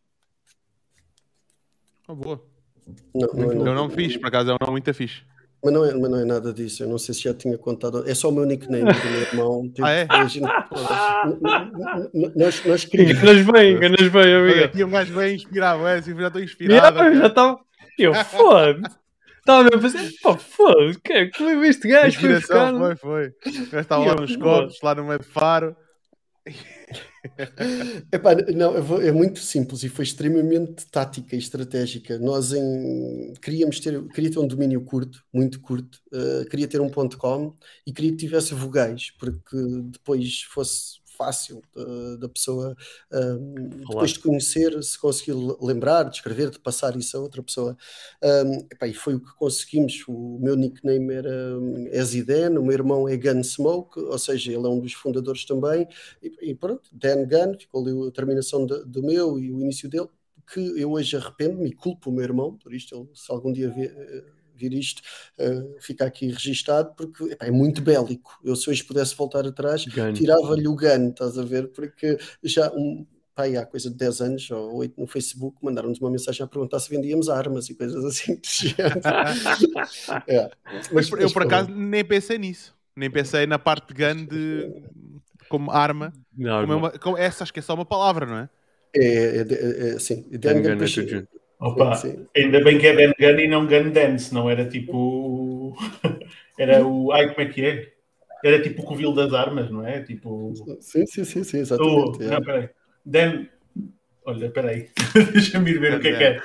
A: Oh, boa. Não, não é eu não fiz, por acaso é um não muito fixe.
B: Mas não, é, mas não é nada disso, eu não sei se já tinha contado. É só o meu nickname do meu irmão.
A: Tipo, ah, é?
B: Nós, nós queríamos.
C: Enganas bem, enganas bem, amiga.
A: Aqui um gajo bem inspirado, é, assim, já estou inspirado.
C: Yeah, já estava. Eu, foda Estava mesmo a fazer, pô, foda-se, que é que este gajo foi buscar?
A: Foi, foi. O estava lá nos copos, lá no meio de faro.
B: Epá, não, é muito simples e foi extremamente tática e estratégica. Nós em, queríamos ter, queria ter um domínio curto, muito curto, uh, queria ter um ponto .com e queria que tivesse vogais, porque depois fosse fácil da pessoa um, depois de conhecer, se conseguir lembrar, de escrever, de passar isso a outra pessoa. Um, epá, e foi o que conseguimos. O meu nickname era hum, Zidane, o meu irmão é Gunsmoke, ou seja, ele é um dos fundadores também. E, e pronto, Dan Gun, ficou ali a terminação de, do meu e o início dele que eu hoje arrependo-me e culpo o meu irmão por isto, ele, se algum dia ver, vir isto, uh, fica aqui registado, porque epá, é muito bélico. Eu, se hoje pudesse voltar atrás, tirava-lhe o gun, estás a ver? Porque já um, pai, há coisa de 10 anos ou 8 no Facebook, mandaram-nos uma mensagem a perguntar se vendíamos armas e coisas assim.
A: é. mas, mas, eu, por acaso, nem pensei nisso. Nem pensei na parte de gun de, como arma. Não, como é uma, como, essa acho que é só uma palavra, não é?
B: É, é, é, é sim. gun,
D: gun, Opa, sim, sim. ainda bem que é Dan Gun e não Gun Dance, não era tipo. era o. Ai, como é que é? Era tipo o covil das armas, não é? Tipo.
B: Sim, sim, sim, sim exatamente.
D: Oh, não, peraí. Dan. Olha, peraí. Deixa-me ir ver o que é que é.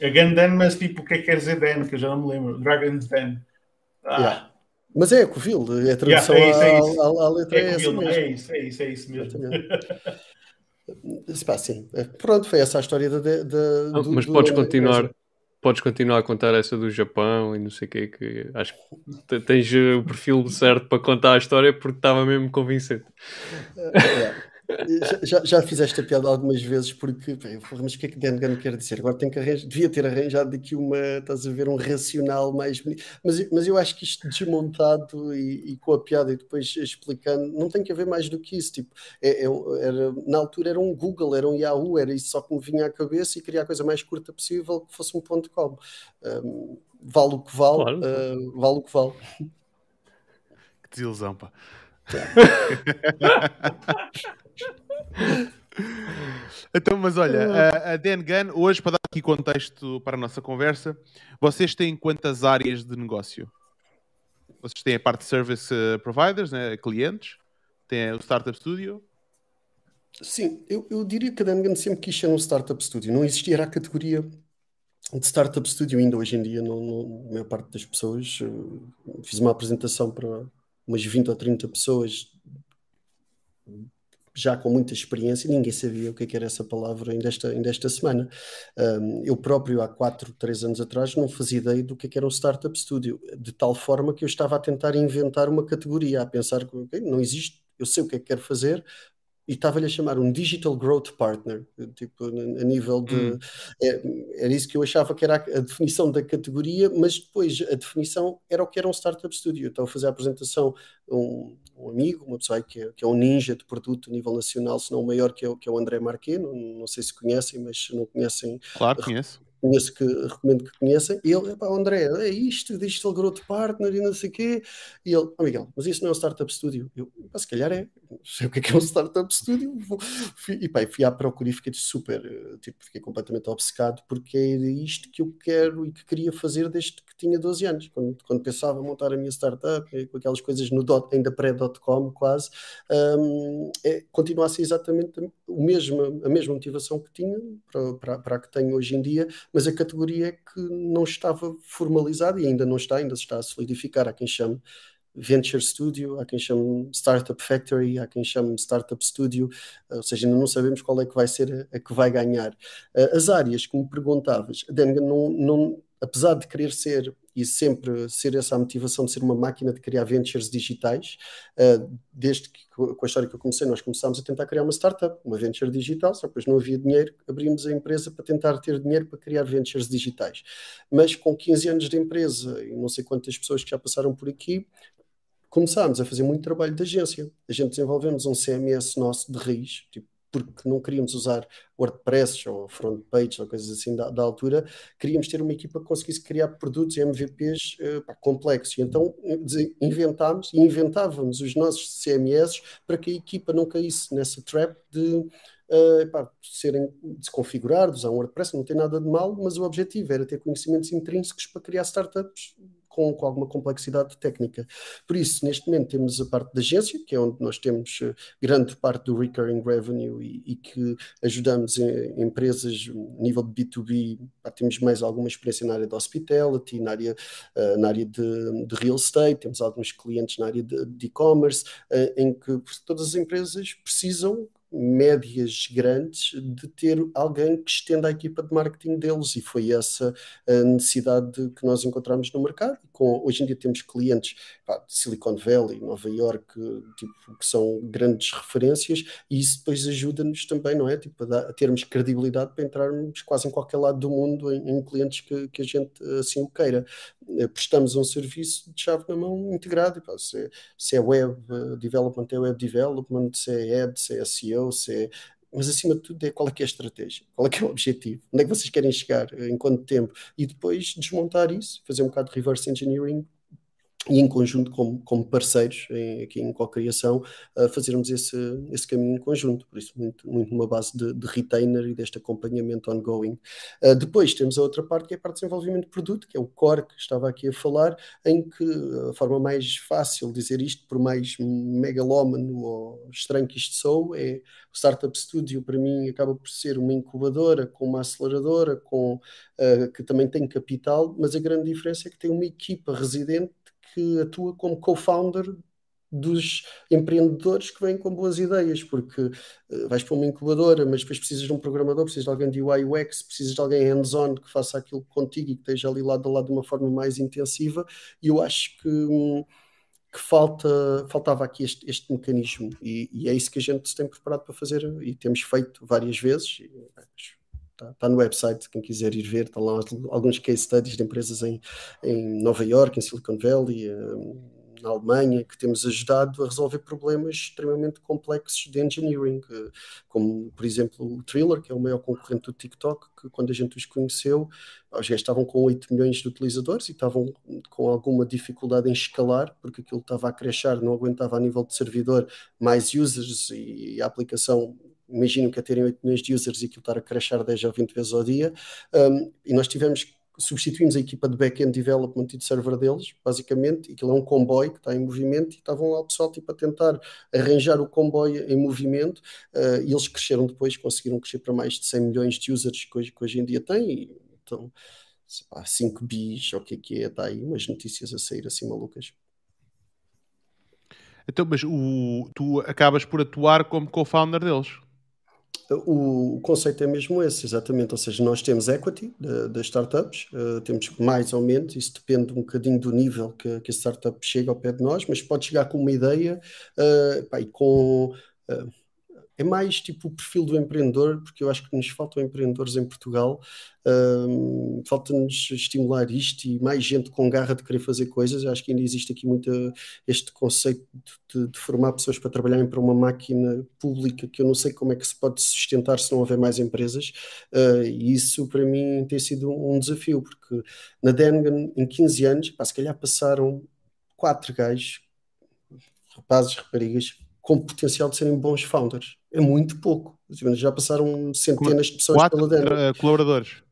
D: É Gun Dan, mas tipo, o que é que quer dizer Dan? Que eu já não me lembro. Dragon's Dan.
B: Ah. Yeah. Mas é Covil, é a tradução yeah, é isso, é isso. À, à, à, letra
D: é, é, Covil, é, é isso, é isso, é isso mesmo.
B: Pá, sim. É, pronto, foi essa a história da.
C: Não, do, mas do, podes continuar. Podes continuar a contar essa do Japão e não sei o que, que acho que tens o perfil certo para contar a história porque estava mesmo convincente.
B: É, já, já, já fiz esta piada algumas vezes porque, bem, mas o que é que Dan Gunn quer dizer? Agora tem que arranjar, devia ter arranjado aqui uma, estás a ver, um racional mais bonito. Mas, mas eu acho que isto desmontado e, e, com a piada e depois explicando, não tem que haver mais do que isso. Tipo, é, é, era, na altura era um Google, era um Yahoo, era isso só que me vinha à cabeça e queria a coisa mais curta possível que fosse um ponto com. Um, vale o que vale, claro. uh, vale o que vale.
A: Que desilusão, pá. então, mas olha, a, a Dan Gun, hoje, para dar aqui contexto para a nossa conversa, vocês têm quantas áreas de negócio? Vocês têm a parte de service eh, providers, né, clientes, tem o Startup Studio.
B: Sim, eu, eu diria que a Dengan sempre quis ser um Startup Studio. Não existia a categoria de Startup Studio ainda hoje em dia, não, não, a maior parte das pessoas. Eh, fiz uma apresentação para umas 20 ou 30 pessoas já com muita experiência, ninguém sabia o que, é que era essa palavra ainda esta, ainda esta semana. Um, eu próprio, há 4, 3 anos atrás, não fazia ideia do que, é que era um Startup Studio, de tal forma que eu estava a tentar inventar uma categoria, a pensar que okay, não existe, eu sei o que é que quero fazer, e estava-lhe a chamar um Digital Growth Partner, tipo, a nível de. Hum. É, era isso que eu achava que era a, definição da categoria, mas depois a definição era o que era um Startup Studio. Estava a fazer a apresentação um, um amigo, uma pessoa que é, que é, um ninja de produto a nível nacional, se não o maior, que é, que é o André Marquet. Não, não sei se conhecem, mas se não conhecem.
A: Claro, conheço
B: conheço que recomendo que conheçam, e ele, pá, André, é isto, Digital Growth Partner e não sei o quê, e ele, oh Miguel, mas isso não é um Startup Studio? Eu, pá, se calhar é, não sei o que é, que é um Startup Studio, e pá, fui à procura e fiquei super, eh, tipo, fiquei completamente obcecado, porque era isto que eu quero e que queria fazer desde que tinha 12 anos, quando, quando pensava montar a minha startup, eh, com aquelas coisas no dot, ainda pré-dot-com quase, um, é, continua a ser exatamente o mesmo, a mesma motivação que tinha para, para, para a que tenho hoje em dia, mas a categoria que não estava formalizada e ainda não está, ainda se está a solidificar. Há quem chame Venture Studio, há quem chame Startup Factory, há quem chame Startup Studio, ou seja, ainda não sabemos qual é que vai ser a, a que vai ganhar. As áreas que me perguntavas, a Denga não, não apesar de querer ser e sempre ser essa a motivação de ser uma máquina de criar ventures digitais, uh, desde que com a história que eu comecei, nós começámos a tentar criar uma startup, uma venture digital, só depois não havia dinheiro, abrimos a empresa para tentar ter dinheiro para criar ventures digitais. Mas com 15 anos de empresa e não sei quantas pessoas que já passaram por aqui, começámos a fazer muito trabalho de agência. A gente desenvolvemos um CMS nosso de raiz, tipo porque não queríamos usar WordPress ou front page ou coisas assim da, da altura, queríamos ter uma equipa que conseguisse criar produtos e MVPs uh, pá, complexos. E então inventámos e inventávamos os nossos CMS para que a equipa não caísse nessa trap de uh, pá, serem desconfigurados, usar um WordPress, não tem nada de mal, mas o objetivo era ter conhecimentos intrínsecos para criar startups com, com, alguma complexidade técnica. Por isso, neste momento, temos a parte da agência, que é onde nós temos uh, grande parte do recurring revenue e, e que ajudamos em, empresas a nível de B2B. Pá, temos mais alguma experiência na área de hospitality, na área, uh, na área de, de, real estate, temos alguns clientes na área de e-commerce, uh, em que todas as empresas precisam médias grandes de ter alguém que estenda a equipa de marketing deles e foi essa a necessidade que nós encontramos no mercado. Com, hoje em dia temos clientes pá, de Silicon Valley, Nova York, tipo, que são grandes referências e isso depois ajuda-nos também, não é? Tipo, a, dar, a, termos credibilidade para entrarmos quase em qualquer lado do mundo em, em clientes que, que, a gente assim o queira. Eh, prestamos um serviço de chave na mão integrado, pá, se, é, se, é web eh, development, é web development, se é ad, se é SEO, se é mas acima de tudo é qual é que é a estratégia, qual é que é o objetivo, onde é que vocês querem chegar, eh, em quanto tempo, e depois desmontar isso, fazer um bocado de reverse engineering e em conjunto como, como parceiros em, aqui em co-criação fazermos esse, esse caminho em conjunto, por isso muito, muito numa base de, de retainer e deste acompanhamento ongoing. Uh, depois temos a outra parte que é a parte de desenvolvimento de produto, que é o core que estava aqui a falar, em que a forma mais fácil de dizer isto, por mais megalómano ou estranho que isto sou, é o Startup Studio para mim acaba por ser uma incubadora com uma aceleradora, com, uh, que também tem capital, mas a grande diferença é que tem uma equipa residente que atua como co-founder dos empreendedores que vêm com boas ideias, porque uh, vais para uma incubadora, mas depois precisas de um programador, precisas de alguém de UI UX, precisas de alguém hands-on que faça aquilo contigo e que esteja ali lado a lado de uma forma mais intensiva, e eu acho que, um, que falta, faltava aqui este, este mecanismo e, e, é isso que a gente se tem preparado para fazer e temos feito várias vezes. Está, está no website, quem quiser ir ver, estão lá alguns case studies de empresas em, em Nova York, em Silicon Valley, um, na Alemanha, que temos ajudado a resolver problemas extremamente complexos de engineering, eh, como, por exemplo, o Thriller, que é o maior concorrente do TikTok, que quando a gente os conheceu, os gajos estavam com 8 milhões de utilizadores e estavam com alguma dificuldade em escalar, porque aquilo estava a crescer, não aguentava a nível de servidor mais users e a aplicação imagino que a terem 8 milhões de users e aquilo estar a crescer 10 ou 20 vezes ao dia, um, e nós tivemos substituímos a equipa de back-end development e de server deles, basicamente, e aquilo é um comboio que está em movimento, e estavam lá o pessoal tipo, a tentar arranjar o comboio em movimento, uh, e eles cresceram depois, conseguiram crescer para mais de 100 milhões de users que hoje, que hoje em dia têm, e, então, há 5 bis, o que é que é, está aí umas notícias a sair assim malucas.
A: Então, mas o, tu acabas por atuar como co-founder deles?
B: O, conceito é mesmo esse, exatamente. Ou seja, nós temos equity das startups, uh, temos mais ou menos, isso depende um bocadinho do nível que, que a startup chega ao pé de nós, mas pode chegar com uma ideia uh, pá, e com. Uh, é mais tipo o perfil do empreendedor, porque eu acho que nos faltam empreendedores em Portugal, um, falta-nos estimular isto e mais gente com garra de querer fazer coisas. Eu acho que ainda existe aqui muito este conceito de, de, formar pessoas para trabalharem para uma máquina pública que eu não sei como é que se pode sustentar se não houver mais empresas, uh, e isso para mim tem sido um desafio, porque na Dengan, em 15 anos, pá, se calhar passaram quatro gajos, rapazes, raparigas, com potencial de serem bons founders. É muito pouco. Já passaram centenas de pessoas
A: Quatro pela dentro. Eh, colaboradores.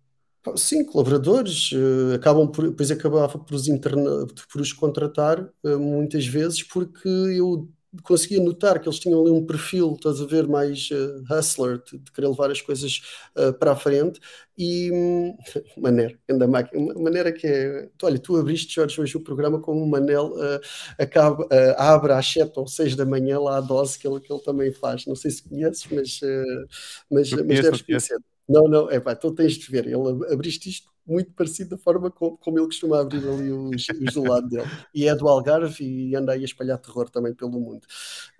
B: Sim, colaboradores. Uh, acabam por, depois acabava por os, interna, por os contratar uh, muitas vezes porque eu conseguia notar que eles tinham ali um perfil, estás a ver, mais uh, hustler, de, de, querer levar as coisas uh, para a frente. E um, maneira, ainda máquina, maneira que é, tu, olha, tu abriste Jorge hoje o programa com o Manel uh, acaba, abre às 7 ou 6 da manhã lá a dose que ele, que ele também faz, não sei se conheces, mas, mas, mas deves conhecer. Não, não, é pá, então tens de ver. Ele abriste isto muito parecido da forma como, como ele costuma abrir ali os, os, do lado dele. E é do Algarve e anda aí a espalhar terror também pelo mundo.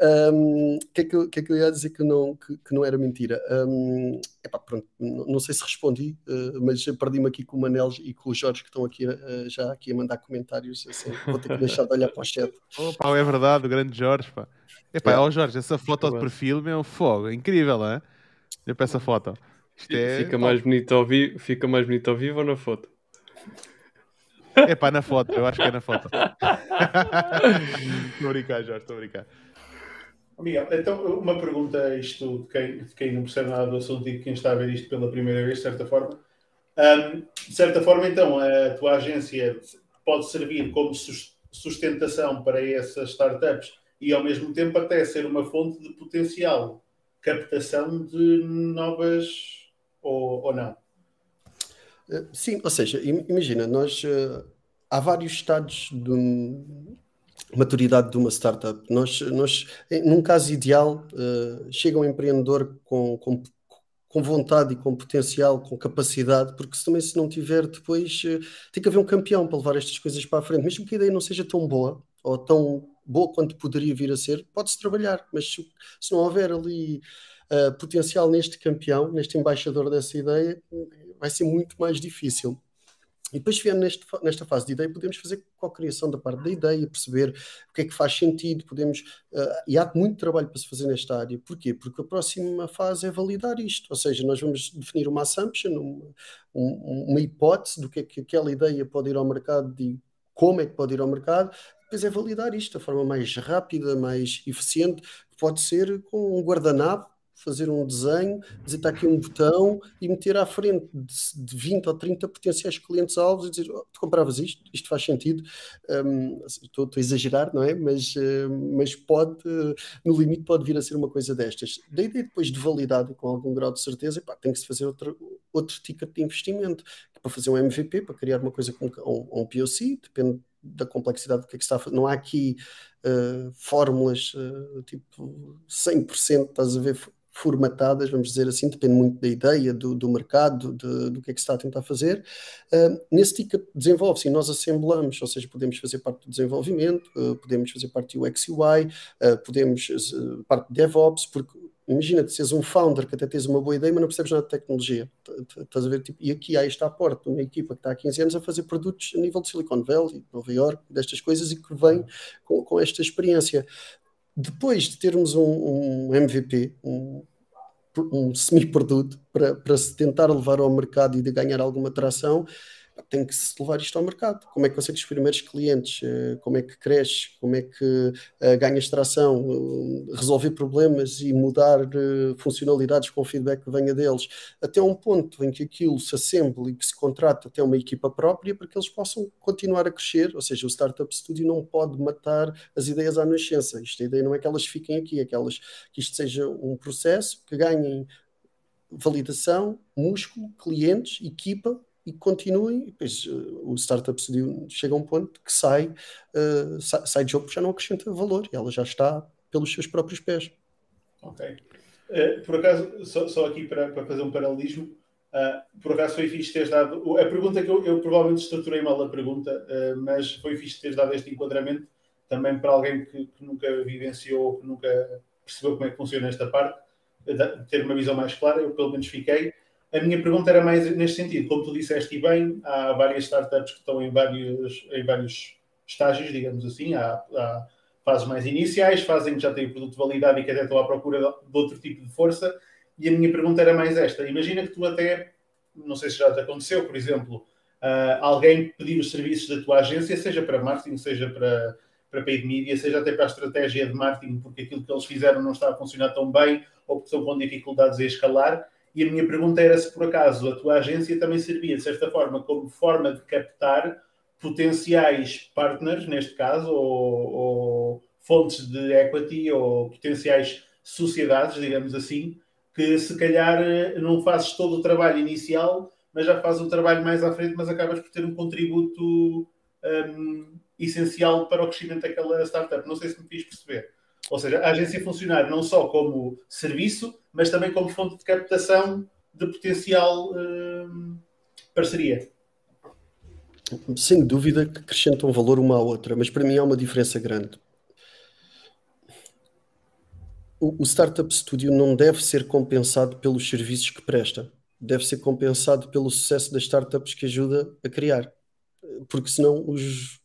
B: O um, que, é que, que, é que eu ia dizer que não, que, que não era mentira? Um, epá, pronto, não, não, sei se respondi, uh, mas perdi-me aqui com o Manel e com o Jorge que estão aqui uh, já aqui a mandar comentários. Assim, vou ter que deixar de olhar para o chat.
A: Opa, é verdade, o grande Jorge. Pá. Epá, é. ó Jorge, essa foto de perfil, meu fogo, incrível, não é? Olha para essa foto.
C: É fica, mais bonito ao vivo, fica mais bonito ao vivo ou na foto?
A: É pá, na foto, eu acho que é na foto. estou a brincar, Jorge, estou a brincar.
D: Miguel, então uma pergunta isto de quem, de quem não percebe nada do assunto e quem está a ver isto pela primeira vez, de certa forma. Um, de certa forma, então, a tua agência pode servir como sustentação para essas startups e ao mesmo tempo até ser uma fonte de potencial captação de novas ou, ou não?
B: Eh, sim, ou seja, imagina, nós uh, há vários estados de maturidade de uma startup. Nós, nós num caso ideal, uh, chega um empreendedor com, com, com, vontade e com potencial, com capacidade, porque também se não tiver depois, tem que haver um campeão para levar estas coisas para a frente, mesmo que a ideia não seja tão boa ou tão boa quanto poderia vir a ser, pode-se trabalhar, mas se, se não houver ali uh, potencial neste campeão, neste embaixador dessa ideia, vai ser muito mais difícil. E depois, vindo neste, nesta fase de ideia, podemos fazer co-criação da parte da ideia, perceber o que é que faz sentido, podemos, uh, e há muito trabalho para se fazer nesta área. Porquê? Porque a próxima fase é validar isto, ou seja, nós vamos definir uma assumption, uma, uma hipótese do que é que aquela ideia pode ir ao mercado e como é que pode ir ao mercado, depois é validar isto da forma mais rápida, mais eficiente, pode ser com um guardanapo fazer um desenho, dizer está aqui um botão e meter à frente de, de 20 ou 30 potenciais clientes-alvos e dizer oh, tu compravas isto, isto faz sentido. Um, estou, estou, a exagerar, não é? Mas, uh, mas pode, uh, no limite, pode vir a ser uma coisa destas. Da ideia depois de validade com algum grau de certeza, epá, tem que se fazer outro, outro ticket de investimento para fazer um MVP, para criar uma coisa com um, um POC, depende da complexidade do que é que está a fazer. Não há aqui uh, fórmulas uh, tipo 100%, estás a ver, formatadas, vamos dizer assim, depende muito da ideia, do, do mercado, de, do que é que se está a tentar fazer. Uh, nesse ticket desenvolve-se e nós assemblamos, ou seja, podemos fazer parte do desenvolvimento, uh, podemos fazer parte do UX UI, uh, podemos parte de DevOps, porque imagina que seres um founder que até tens uma boa ideia, mas não percebes nada de tecnologia. Estás a ver? Tipo, e aqui há esta porta, uma equipa que está há 15 anos a fazer produtos a nível de Silicon Valley, Nova York, destas coisas e que vem com, com esta experiência. Depois de termos um, um MVP, um, um semi-produto para, para se tentar levar ao mercado e de ganhar alguma tração, tem que se levar isto ao mercado. Como é que consegues os primeiros clientes? Eh, como é que cresce? Como é que uh, ganhas tração? Uh, resolver problemas e mudar funcionalidades com o feedback que venha deles, até um ponto em que aquilo se assemble e que se contrata até uma equipa própria para que eles possam continuar a crescer. Ou seja, o Startup Studio não pode matar as ideias à nascença. Isto, a ideia não é que elas fiquem aqui, é que, elas, que isto seja um processo que ganhem validação, músculo, clientes, equipa e continuem. E depois uh, o Startup chega a um ponto que sai, uh, sai, sai de jogo porque já não acrescenta valor ela já está pelos seus próprios pés.
D: Ok. Uh, por acaso, só, só aqui para, para, fazer um paralelismo, por acaso foi fixe teres dado. A pergunta que eu, eu provavelmente estruturei mal a pergunta, mas foi fixe teres dado este enquadramento também para alguém que, que nunca vivenciou, que nunca percebeu como é que funciona esta parte, ter uma visão mais clara. Eu, pelo menos, fiquei. A minha pergunta era mais neste sentido. Como tu disseste bem, há várias startups que estão em vários, em vários estágios, digamos assim. Há, há fases mais iniciais, fazem que já têm o produto validado e que até estão à procura de outro tipo de força. E a minha pergunta era mais esta. Imagina que tu até, não sei se já te aconteceu, por exemplo, uh, alguém pedir os serviços da tua agência, seja para marketing, seja para, para paid media, seja até para a estratégia de marketing, porque aquilo que eles fizeram não está a funcionar tão bem ou porque estão com dificuldades a escalar e a minha pergunta era se por acaso a tua agência também servia, de certa forma, como forma de captar potenciais partners, neste caso, ou, ou fontes de equity, ou potenciais sociedades, digamos assim, que se calhar não fazes todo o trabalho inicial, mas já fazes o trabalho mais à frente, mas acabas por ter um contributo um, essencial para o crescimento daquela startup. Não sei se me fiz perceber. Ou seja, a agência funcionar não só como serviço, mas também como fonte de captação de potencial hum, parceria.
B: Sem dúvida que acrescentam valor uma à outra, mas para mim há uma diferença grande. O, o Startup Studio não deve ser compensado pelos serviços que presta, deve ser compensado pelo sucesso das startups que ajuda a criar. Porque senão os,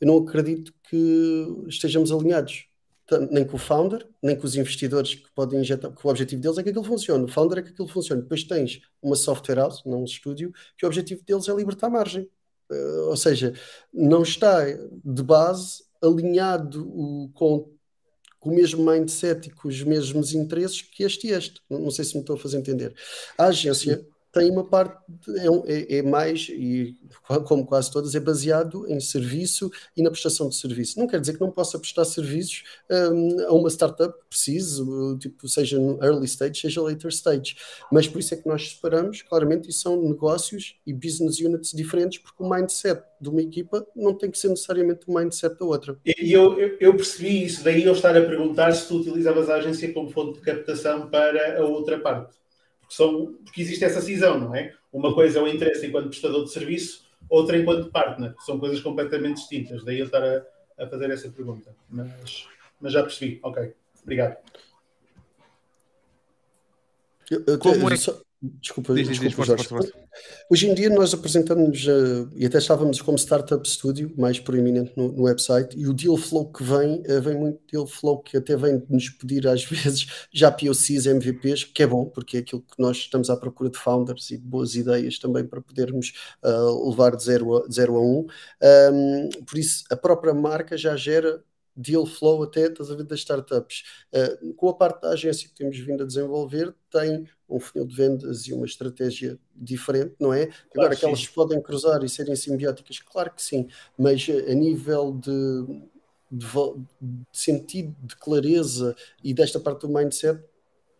B: eu não acredito que estejamos alinhados nem com o founder, nem com os investidores que podem injetar, que o objetivo deles é que aquilo funcione. O founder é que aquilo funcione. Depois tens uma software house, não um estúdio, que o objetivo deles é libertar margem. Uh, ou seja, não está de base alinhado o, com, com o mesmo mindset e com os mesmos interesses que este e este. Não, não sei se me estou a fazer entender. A agência tem uma parte, é, é, é, mais, e como quase todas, é baseado em serviço e na prestação de serviço. Não quer dizer que não possa prestar serviços um, a uma startup que precise, tipo, seja no early stage, seja later stage. Mas por isso é que nós separamos, claramente, e são negócios e business units diferentes, porque o mindset de uma equipa não tem que ser necessariamente o mindset da outra.
D: E eu, eu percebi isso, daí eu estar a perguntar se tu utilizavas a agência como fonte de captação para a outra parte são, porque existe essa cisão, não é? Uma coisa é o interesse enquanto prestador de serviço, outra enquanto partner. São coisas completamente distintas. Daí eu estar a, a fazer essa pergunta. Mas, mas já percebi. Ok. Obrigado.
B: Eu, eu, Como é? Só, Desculpa, diz, desculpa diz, Jorge. Força, força. Hoje em dia nós apresentamos, uh, e até estávamos como Startup Studio, mais proeminente no, no, website, e o deal flow que vem, uh, vem muito deal flow que até vem nos pedir às vezes já POCs, MVPs, que é bom, porque é aquilo que nós estamos à procura de founders e de boas ideias também para podermos uh, levar de 0 a 1. Zero a um. um, por isso, a própria marca já gera deal flow até, estás a ver, das startups. Uh, com a parte da agência que temos vindo a desenvolver, tem um funil de vendas e uma estratégia diferente, não é? Claro Agora, que elas podem cruzar e serem simbióticas, claro que sim, mas a nível de, de, de sentido, de clareza e desta parte do mindset,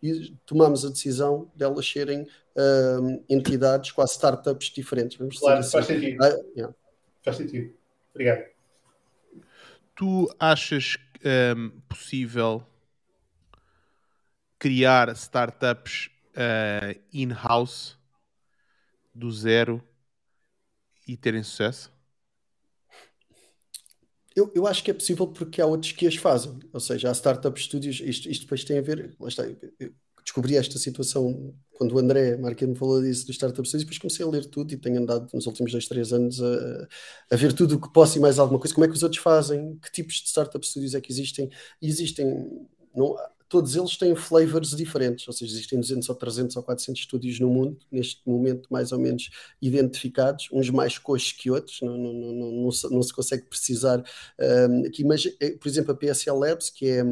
B: e tomamos a decisão delas de serem uh, entidades, quase startups diferentes.
D: Claro, assim. faz sentido. Ah, yeah. Faz sentido. Obrigado.
A: Tu achas um, possível criar startups uh, in-house do zero e terem sucesso?
B: Eu, eu acho que é possível porque há outros que as fazem. Ou seja, há startup studios, isto, isto depois tem a ver. Lá está, descobri esta situação quando o André Marquinhos me falou disso dos startup studios, depois comecei a ler tudo e tenho andado nos últimos dois, três anos a, a ver tudo o que posso e mais alguma coisa. Como é que os outros fazem? Que tipos de startup studios é que existem? E existem. Não, todos eles têm flavors diferentes, ou seja, existem 200 ou 300 ou 400 estúdios no mundo, neste momento mais ou menos identificados, uns mais coxos que outros, não, não, não, não, se, não se consegue precisar um, aqui, mas, eh, por exemplo, a PSL Labs, que é,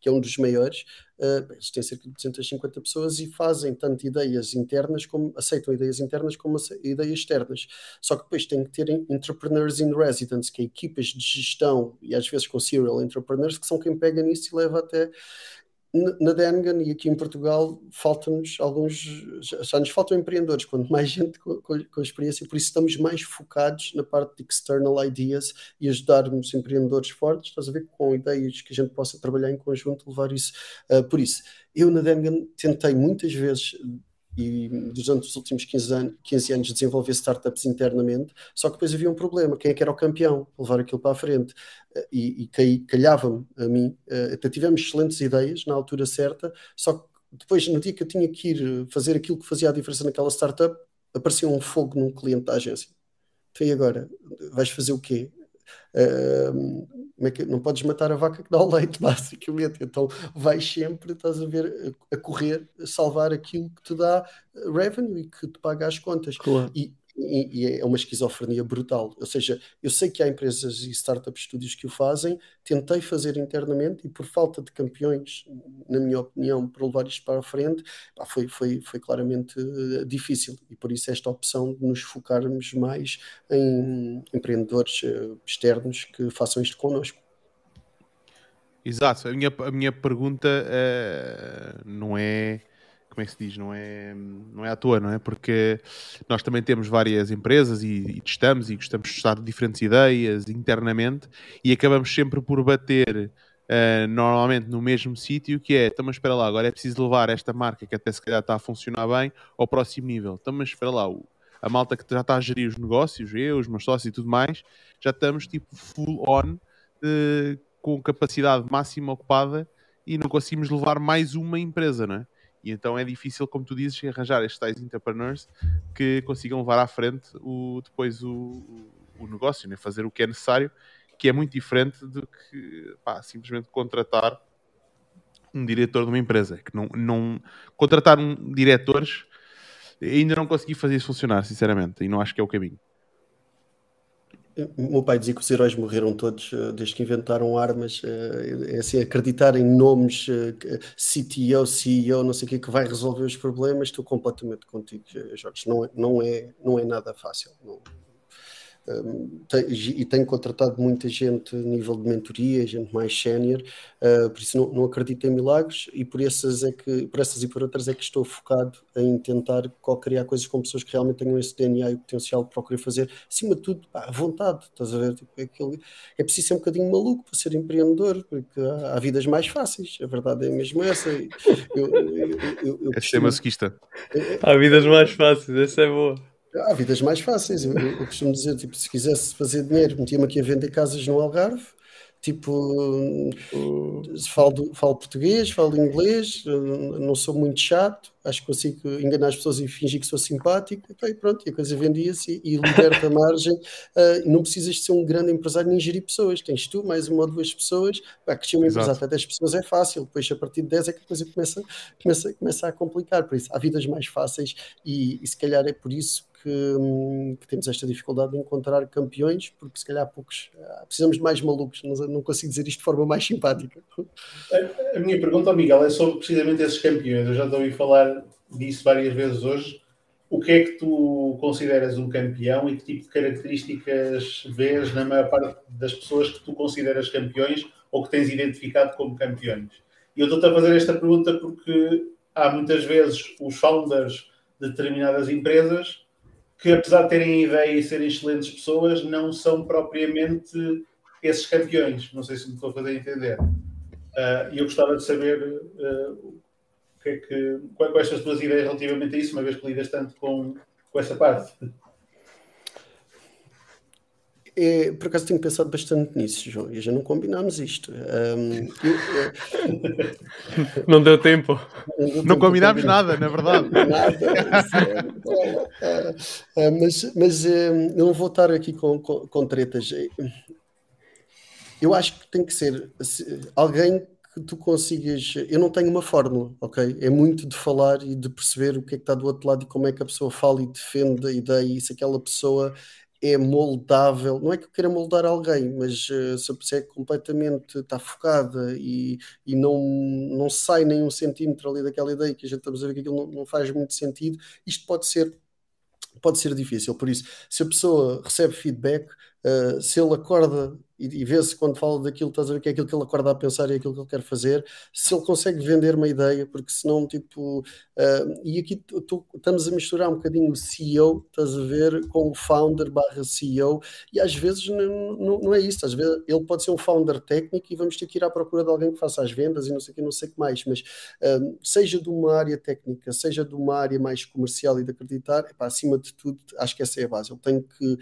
B: que é um dos maiores, uh, eles têm cerca de 250 pessoas e fazem tanto ideias internas como aceitam ideias internas como ideias externas. Só que depois têm que ter entrepreneurs in residence, que é equipas de gestão e às vezes com serial entrepreneurs, que são quem pega nisso e leva até na Dengan e aqui em Portugal faltam-nos alguns, já nos faltam empreendedores, quanto mais gente com, com, experiência, por isso estamos mais focados na parte de external ideas e ajudarmos empreendedores fortes, estás a ver, com ideias que a gente possa trabalhar em conjunto, levar isso. Uh, por isso, eu na Dengan tentei muitas vezes e durante os últimos 15 anos, 15 anos desenvolver startups internamente, só que depois havia um problema, quem é que era o campeão, levar aquilo para a frente, eh, e, e calhava-me a mim, eh, até tivemos excelentes ideias na altura certa, só que depois no dia que eu tinha que ir fazer aquilo que fazia a diferença naquela startup, apareceu um fogo num cliente da agência. Então e agora? Vais fazer o quê? Uh, é que, não podes matar a vaca que dá o leite, basicamente. Então vais sempre, estás a ver, a, a correr, a salvar aquilo que te dá revenue e que te paga as contas.
C: Claro.
B: E e, é uma esquizofrenia brutal. Ou seja, eu sei que há empresas e startup estúdios que o fazem, tentei fazer internamente e por falta de campeões, na minha opinião, para levar isto para a frente, foi, foi, foi claramente uh, difícil. E por isso esta opção de nos focarmos mais em empreendedores uh, externos que façam isto connosco.
A: Exato. A minha, a minha pergunta uh, não é como é que se diz, não é, não é à toa, não é? Porque nós também temos várias empresas e, e testamos e gostamos de testar diferentes ideias internamente e acabamos sempre por bater uh, normalmente no mesmo sítio que é, estamos espera lá, agora é preciso levar esta marca que até se calhar está a funcionar bem ao próximo nível. Estamos espera lá, a malta que já está a gerir os negócios, eu, os meus sócios e tudo mais, já estamos tipo full on uh, com capacidade máxima ocupada e não conseguimos levar mais uma empresa, não é? E então é difícil, como tu dizes, arranjar estes tais entrepreneurs que consigam levar à frente o, depois o, o negócio, né? fazer o que é necessário, que é muito diferente do que pá, simplesmente contratar um diretor de uma empresa. Que não, não contratar um diretores ainda não consegui fazer isso funcionar, sinceramente, e não acho que é o caminho.
B: O meu pai dizia que os heróis morreram todos uh, desde que inventaram armas. Uh, é assim, acreditar em nomes, uh, CTO, CEO, não sei o que, que vai resolver os problemas. Estou completamente contigo, Jorge. Não, é, não, é, não é nada fácil. Não, e tenho contratado muita gente a nível de mentoria, gente mais sénior, uh, por isso não, não, acredito em milagres e por essas, é que, por essas e por outras é que estou focado em tentar co-criar coisas com pessoas que realmente tenham esse DNA e o potencial de procurar fazer, acima de tudo, à vontade, estás a ver? Tipo, é, aquele, é preciso ser um bocadinho maluco para ser empreendedor, porque há, há vidas mais fáceis, a verdade é mesmo essa. Eu, eu, eu, eu, eu
A: é ser masoquista.
C: Há vidas mais fáceis, essa é boa.
B: Há vidas mais fáceis. Eu, eu, costumo dizer, tipo, se quisesse fazer dinheiro, metia-me aqui a vender casas no Algarve. Tipo, falo, falo português, falo inglês, uh, não sou muito chato, acho que consigo enganar as pessoas e fingir que sou simpático, e pronto, e a coisa vendia-se e, e liberta a margem. Uh, não precisas de ser um grande empresário nem gerir pessoas, tens tu, mais uma ou duas pessoas, pá, crescer uma empresa até 10 pessoas é fácil, depois a partir de 10 é que a coisa começa, começa, começa a complicar, por isso há vidas mais fáceis e, e se calhar é por isso que, que, temos esta dificuldade de encontrar campeões, porque se calhar poucos ah, precisamos de mais malucos, não, não consigo dizer isto de forma mais simpática.
D: A, a minha pergunta ao Miguel é sobre precisamente esses campeões. Eu já estou a ouvir falar disso várias vezes hoje. O que é que tu consideras um campeão e que tipo de características vês na maior parte das pessoas que tu consideras campeões ou que tens identificado como campeões? E eu estou-te a fazer esta pergunta porque há muitas vezes os founders de determinadas empresas que apesar de terem ideia e serem excelentes pessoas, não são propriamente esses campeões. Não sei se me estou a fazer entender. Uh, e eu gostava de saber uh, que é que, quais são as tuas ideias relativamente a isso, uma vez que lidas tanto com, com essa parte?
B: É, por acaso tenho pensado bastante nisso, João, e já não combinámos isto. Um,
C: eu, não deu tempo.
A: Não, não combinámos nada, na verdade. Nada.
B: É, mas mas um, não vou estar aqui com, com, com tretas. Eu acho que tem que ser alguém que tu consigas. Eu não tenho uma fórmula, ok? É muito de falar e de perceber o que é que está do outro lado e como é que a pessoa fala e defende a ideia e se aquela pessoa é moldável, não é que eu queira moldar alguém, mas uh, se a pessoa é completamente está focada e, e não, não sai nem um centímetro ali daquela ideia que a gente estamos a ver que aquilo não, não faz muito sentido, isto pode ser pode ser difícil, por isso se a pessoa recebe feedback, uh, se ele acorda e, e vê-se quando fala daquilo, estás a ver que é aquilo que ele acorda a pensar e é aquilo que ele quer fazer, se ele consegue vender uma ideia, porque senão, tipo, uh, e aqui tu, estamos a misturar um bocadinho o CEO, estás a ver, com o founder barra CEO, e às vezes não, não, não, é isso, às vezes ele pode ser um founder técnico e vamos ter que ir à procura de alguém que faça as vendas e não sei o que, não sei o que mais, mas uh, seja de uma área técnica, seja de uma área mais comercial e de acreditar, epá, acima de tudo, acho que essa é a base, ele tem que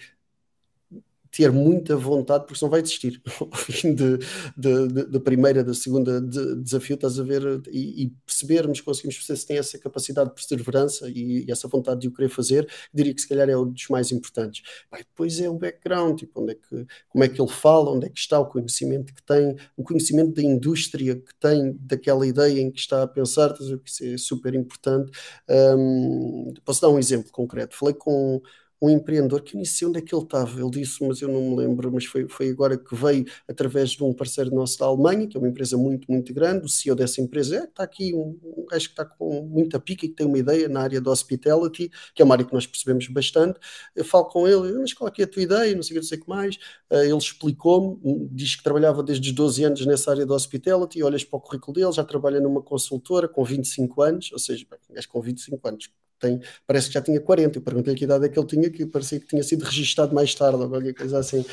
B: ter muita vontade, porque senão vai desistir ao fim de, de, de, da primeira, da segunda de, desafio, estás a ver, e, e, percebermos, conseguimos perceber se tem essa capacidade de perseverança e, e, essa vontade de o querer fazer, diria que se calhar é um dos mais importantes. Pai, depois é o background, tipo, onde é que, como é que ele fala, onde é que está o conhecimento que tem, o conhecimento da indústria que tem, daquela ideia em que está a pensar, estás a ver, isso é super importante. Um, posso dar um exemplo concreto. Falei com um empreendedor que eu nem sei onde é que ele estava, ele disse, mas eu não me lembro, mas foi, foi agora que veio através de um parceiro nosso da Alemanha, que é uma empresa muito, muito grande, o CEO dessa empresa é, está aqui um, um gajo que está com muita pica e que tem uma ideia na área da hospitality, que é uma área que nós percebemos bastante, eu falo com ele, mas qual é, é a tua ideia, não sei o que, sei que mais, uh, ele explicou-me, diz que trabalhava desde os 12 anos nessa área da hospitality, olhas para o currículo dele, já trabalha numa consultora com 25 anos, ou seja, um gajo com 25 anos, tem, parece que já tinha 40. Eu perguntei que idade é que ele tinha, que parecia que tinha sido registado mais tarde ou qualquer coisa assim.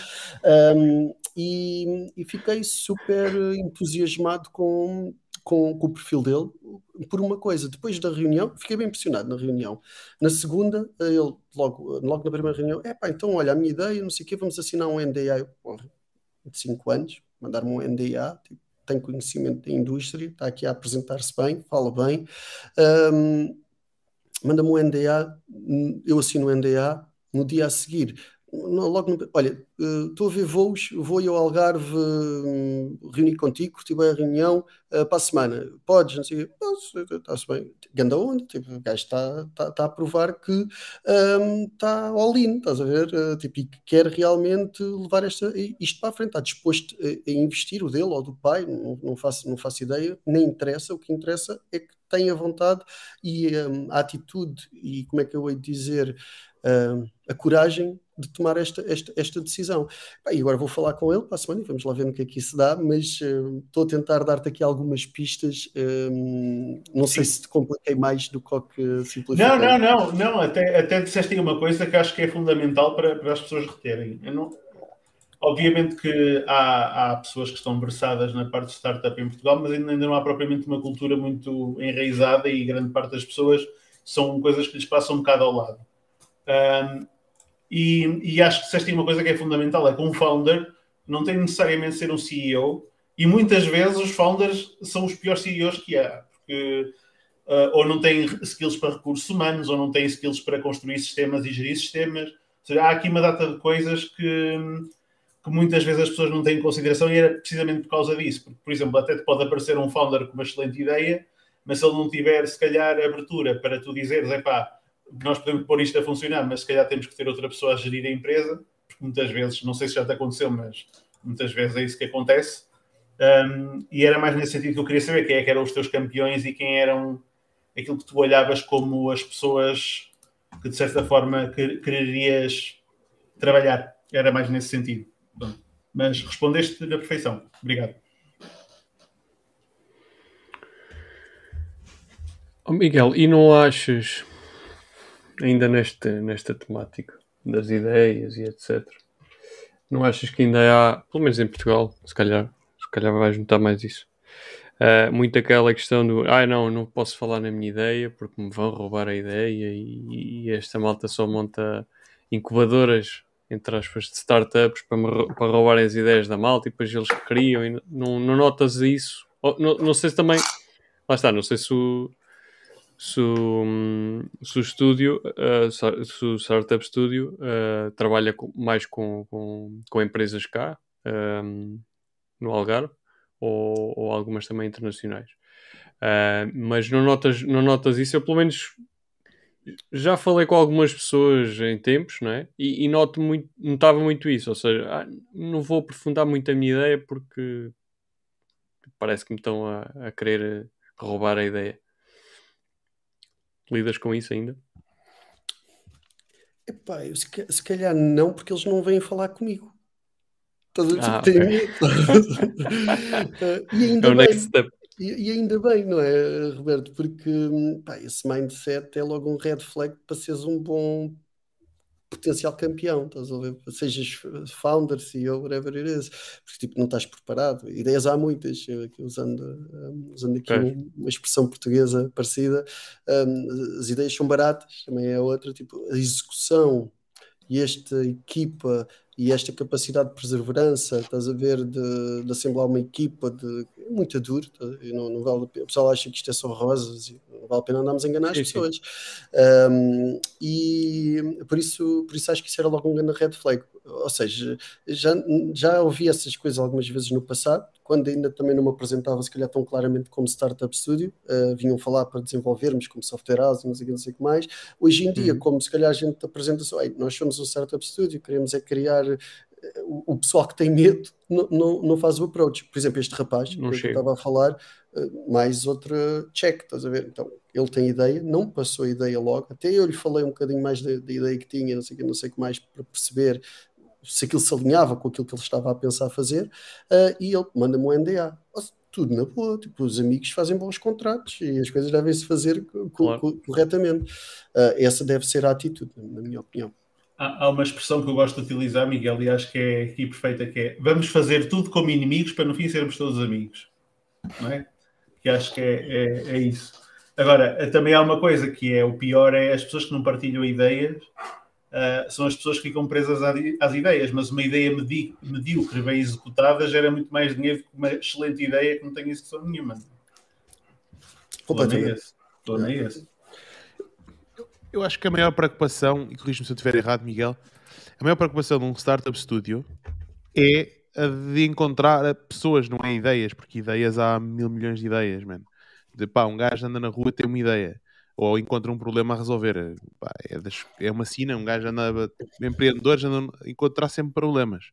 B: Um, e, e, fiquei super entusiasmado com, com, com, o perfil dele por uma coisa. Depois da reunião, fiquei bem impressionado na reunião. Na segunda, ele, logo, logo na primeira reunião, é pá, então olha, a minha ideia, não sei o quê, vamos assinar um NDA. Eu, porra, de 5 anos, mandar-me um NDA, tipo, tem conhecimento da indústria, está aqui a apresentar-se bem, fala bem. Um, manda-me um NDA, eu assino o NDA, no dia a seguir, logo no, olha, eh, estou a ver voos, vou ao Algarve hum, reunir contigo, bem a reunião uh, para a semana, podes, não sei, está-se bem, ganda onde, tipo, o gajo está, está, está a provar que um, está all in, estás a ver, uh, tipo, e que quer realmente levar esta, isto para a frente, está disposto a, a investir, o dele ou do pai, não, não, faço, não faço ideia, nem interessa, o que interessa é que tem a vontade e um, a atitude e como é que eu hei de dizer um, a coragem de tomar esta, esta, esta decisão. Bem, agora vou falar com ele para a semana e vamos lá ver no que é que isso dá, mas uh, estou a tentar dar-te aqui algumas pistas. Um, não Sim. sei se te compliquei mais do que simplifiquei.
D: Não, não, não, não. Até, até disseste aí uma coisa que acho que é fundamental para, para as pessoas reterem. Não, Obviamente que há, há, pessoas que estão versadas na parte de startup em Portugal, mas ainda não há propriamente uma cultura muito enraizada e grande parte das pessoas são coisas que lhes passam um bocado ao lado. Um, e, e, acho que disseste uma coisa que é fundamental, é que um founder não tem necessariamente ser um CEO e muitas vezes os founders são os piores CEOs que há, porque uh, ou não têm skills para recursos humanos, ou não têm skills para construir sistemas e gerir sistemas. Ou seja, há aqui uma data de coisas que que muitas vezes as pessoas não têm em consideração e era precisamente por causa disso. Porque, por exemplo, até te pode aparecer um founder com uma excelente ideia, mas se ele não tiver, se calhar, abertura para tu dizeres, é pá, nós podemos pôr isto a funcionar, mas se calhar temos que ter outra pessoa a gerir a empresa, porque muitas vezes, não sei se já te aconteceu, mas muitas vezes é isso que acontece. Um, e era mais nesse sentido que eu queria saber quem é que eram os teus campeões e quem eram aquilo que tu olhavas como as pessoas que de certa forma quererias trabalhar. Era mais nesse sentido. Mas respondeste na perfeição. Obrigado.
C: Oh Miguel, e não achas, ainda nesta, nesta temática das ideias e etc., não achas que ainda há, pelo menos em Portugal, se calhar, se calhar vais notar mais isso, Uh, muito aquela questão do ah, não, não posso falar na minha ideia porque me vão roubar a ideia e, e esta malta só monta incubadoras entre aspas de startups para, me, para roubarem as ideias da malta e depois eles criam e não, não notas isso. Não, não sei se também lá está, não sei se o, se o, estúdio, uh, o Startup Studio uh, trabalha com, mais com, com, com, empresas cá, um, no Algarve, ou, ou, algumas também internacionais. Uh, mas não notas, não notas isso, eu pelo menos já falei com algumas pessoas em tempos, não é? E, e noto muito, notava muito isso, ou seja, ah, não vou aprofundar muito a minha ideia porque parece que me estão a, a querer roubar a ideia. Lidas com isso ainda?
B: Epá, eu, se, se calhar não, porque eles não vêm falar comigo. Estás
C: a
B: ah, okay. e ainda é bem. E, e, ainda bem, não é, Roberto? Porque pá, esse mindset é logo um red flag para seres um bom potencial campeão, estás a ver? Sejas founder, CEO, whatever it is, porque tipo, não estás preparado. Ideias há muitas, usando, um, usando aqui um, uma expressão portuguesa parecida, um, as ideias são baratas, também é outra, tipo, a execução e esta equipa e esta capacidade de perseverança, estás a ver, de, de assemblar uma equipa, de, é muito duro, tá? não, não vale, o pessoal acha que isto é só rosas, não vale a pena andarmos a enganar as pessoas. Um, e por isso, por isso acho que isso era logo um grande red flag. Ou seja, já, já ouvi essas coisas algumas vezes no passado, quando ainda também não me apresentava, se calhar, tão claramente como Startup Studio, uh, vinham falar para desenvolvermos como software house, não sei, não sei o que mais. Hoje em dia, uhum. como se calhar a gente apresenta só, nós somos um Startup Studio, queremos é criar eh, o, pessoal que tem medo não, não, não, faz o approach. Por exemplo, este rapaz não que eu estava a falar, eh, mais outra check, estás a ver? Então, ele tem ideia, não passou a ideia logo, até eu lhe falei um bocadinho mais da, da ideia que tinha, não sei o não sei o que mais, para perceber se aquilo se alinhava com aquilo que ele estava a pensar fazer, uh, e ele manda-me um NDA. Tudo na boa, tipo, os amigos fazem bons contratos e as coisas devem-se fazer claro. corretamente. Uh, essa deve ser a atitude, na minha opinião.
D: Há, há, uma expressão que eu gosto de utilizar, Miguel, e acho que é aqui perfeita, que é vamos fazer tudo como inimigos para no fim sermos todos amigos. Não é? Que acho que é, é, é isso. Agora, também há uma coisa que é o pior, é as pessoas que não partilham ideias uh, são as pessoas que ficam presas às ideias, mas uma ideia medíocre, bem executada, gera muito mais dinheiro que uma excelente ideia que não tem execução nenhuma.
B: Completamente.
D: Estou é esse.
A: Eu acho que a maior preocupação, e corrijo-me se eu estiver errado, Miguel, a maior preocupação de um startup studio é a de encontrar pessoas, não é ideias, porque ideias há mil milhões de ideias, mano. De pá, um gajo anda na rua e tem uma ideia ou encontra um problema a resolver. Pá, é, das, é, uma sina, um gajo anda, empreendedores andam a encontrar sempre problemas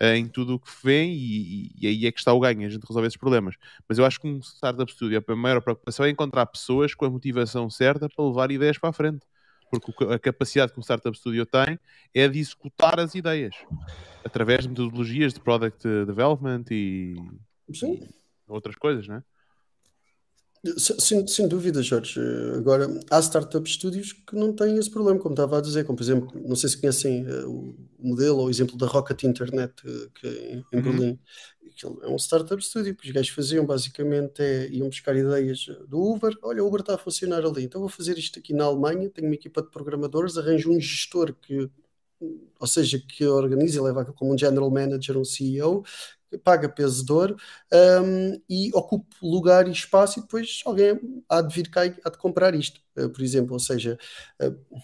A: uh, em tudo o que vem e, e, aí é que está o ganho, a gente resolve esses problemas. Mas eu acho que um startup studio, a maior preocupação é encontrar pessoas com a motivação certa para levar ideias para a frente. Porque a capacidade que um startup studio tem é de executar as ideias através de metodologias de product development e, e outras coisas, não é?
B: Sem, sem dúvida, Jorge. Agora, há startup studios que não têm esse problema, como estava a dizer, como por exemplo, não sei se conhecem uh, o modelo ou o exemplo da Rocket Internet, uh, que é em, uhum. Berlim. Aquilo é um startup studio que os gajos faziam basicamente é iam buscar ideias do Uber. Olha, o Uber está a funcionar ali, então vou fazer isto aqui na Alemanha. Tenho uma equipa de programadores, arranjo um gestor que ou seja, que organiza e leva como um general manager, um CEO, paga peso de ouro um, e ocupe lugar e espaço e depois alguém há de vir cá e há de comprar isto, uh, por exemplo, ou seja, uh,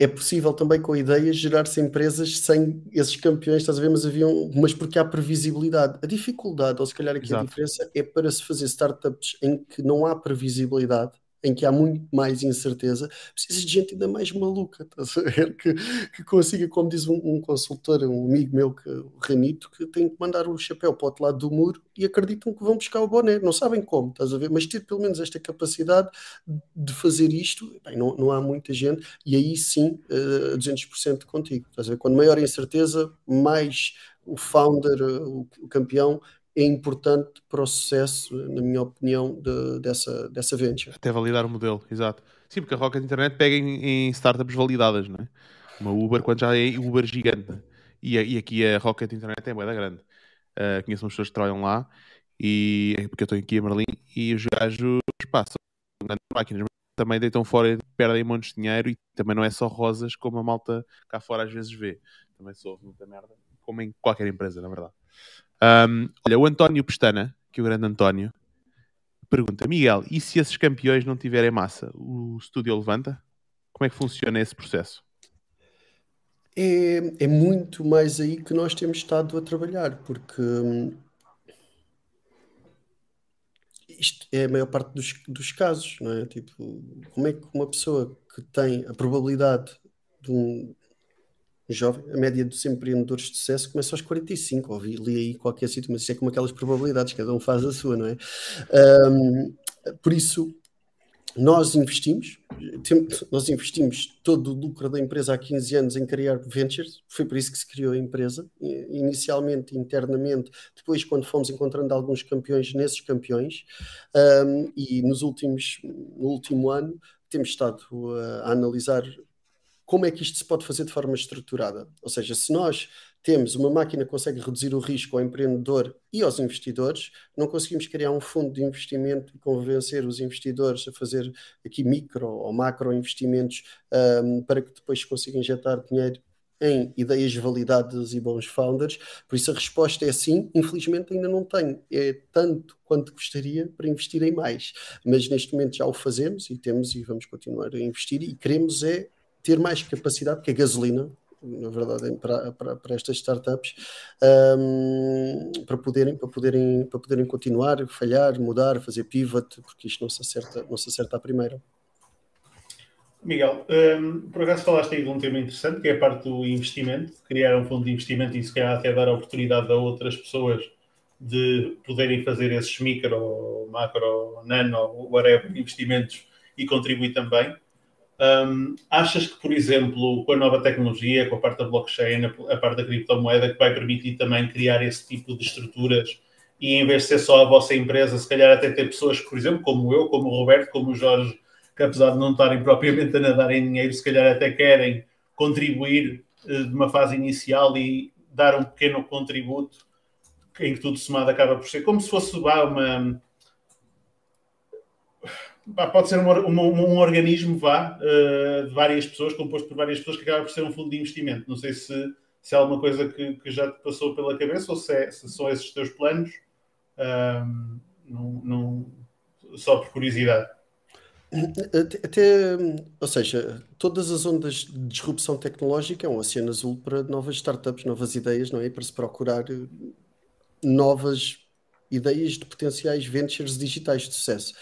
B: é possível também com ideias gerar-se empresas sem esses campeões, estás a ver, mas haviam, mas porque há previsibilidade. A dificuldade, ou se calhar aqui Exato. a diferença, é para se fazer startups em que não há previsibilidade, em que há muito mais incerteza, precisa de gente ainda mais maluca, ver? Que, que consiga, como diz um, um, consultor, um amigo meu, que, o Ranito, que tem que mandar o chapéu para o outro lado do muro e acreditam que vão buscar o boné, não sabem como, estás a ver? Mas ter pelo menos esta capacidade de fazer isto, bem, não, não há muita gente, e aí sim, uh, 200% contigo, estás a ver? Quando maior a incerteza, mais o founder, o, o campeão, é importante para o sucesso, na minha opinião, de, dessa, dessa venture.
A: Até validar o modelo, exato. Sim, porque a Rocket Internet pega em, em startups validadas, não é? Uma Uber, quando já é Uber gigante. E, e aqui a Rocket Internet é moeda grande. Uh, conheço umas pessoas que trabalham lá E é porque eu estou aqui a Merlin e os gajos passam grandes máquinas, também deitam fora e perdem montes de dinheiro e também não é só rosas como a malta cá fora às vezes vê. Também sou muita merda, como em qualquer empresa, na verdade. Um, olha, o António Pestana, que é o grande António, pergunta: Miguel, e se esses campeões não tiverem massa, o estúdio levanta? Como é que funciona esse processo?
B: É, é muito mais aí que nós temos estado a trabalhar, porque hum, isto é a maior parte dos, dos casos, não é? Tipo, como é que uma pessoa que tem a probabilidade de um jovem, a média dos empreendedores de sucesso começa aos 45, ouvi li aí qualquer sítio, mas isso é como aquelas probabilidades, cada um faz a sua, não é? Um, por isso, nós investimos, nós investimos todo o lucro da empresa há 15 anos em criar ventures, foi por isso que se criou a empresa, inicialmente, internamente, depois quando fomos encontrando alguns campeões nesses campeões, um, e nos últimos, no último ano temos estado a analisar como é que isto se pode fazer de forma estruturada. Ou seja, se nós temos uma máquina que consegue reduzir o risco ao empreendedor e aos investidores, não conseguimos criar um fundo de investimento e convencer os investidores a fazer aqui micro ou macro investimentos um, para que depois consigam injetar dinheiro em ideias validadas e bons founders. Por isso a resposta é sim, infelizmente ainda não tenho. É tanto quanto gostaria para investir em mais. Mas neste momento já o fazemos e temos e vamos continuar a investir e queremos é ter mais capacidade, porque a gasolina na verdade, para, para, para estas startups, um, para, poderem, para, poderem, para poderem continuar, falhar, mudar, fazer pivot, porque isto não se acerta, não se acerta à primeira.
D: Miguel, um, por acaso falaste aí de um tema interessante, que é a parte do investimento, criar um fundo de investimento e se calhar até dar a oportunidade a outras pessoas de poderem fazer esses micro, macro, nano, whatever, investimentos e contribuir também. Um, achas que, por exemplo, com a nova tecnologia, com a parte da blockchain, a, parte da criptomoeda, que vai permitir também criar esse tipo de estruturas e em vez de ser só a vossa empresa, se calhar até ter pessoas, por exemplo, como eu, como o Roberto, como o Jorge, que apesar de não estarem propriamente a nadar em dinheiro, se calhar até querem contribuir uh, de uma fase inicial e dar um pequeno contributo em que tudo somado acaba por ser como se fosse uma pode ser um, um, um organismo vá, uh, de várias pessoas, composto por várias pessoas, que acaba por ser um fundo de investimento. Não sei se, se é alguma coisa que, que já te passou pela cabeça ou se, é, se são esses teus planos, só por curiosidade.
B: Até, ou seja, todas as ondas de disrupção tecnológica é um oceano azul para novas startups, novas ideias, não é? Para se procurar eh, novas ideias de potenciais ventures digitais de sucesso.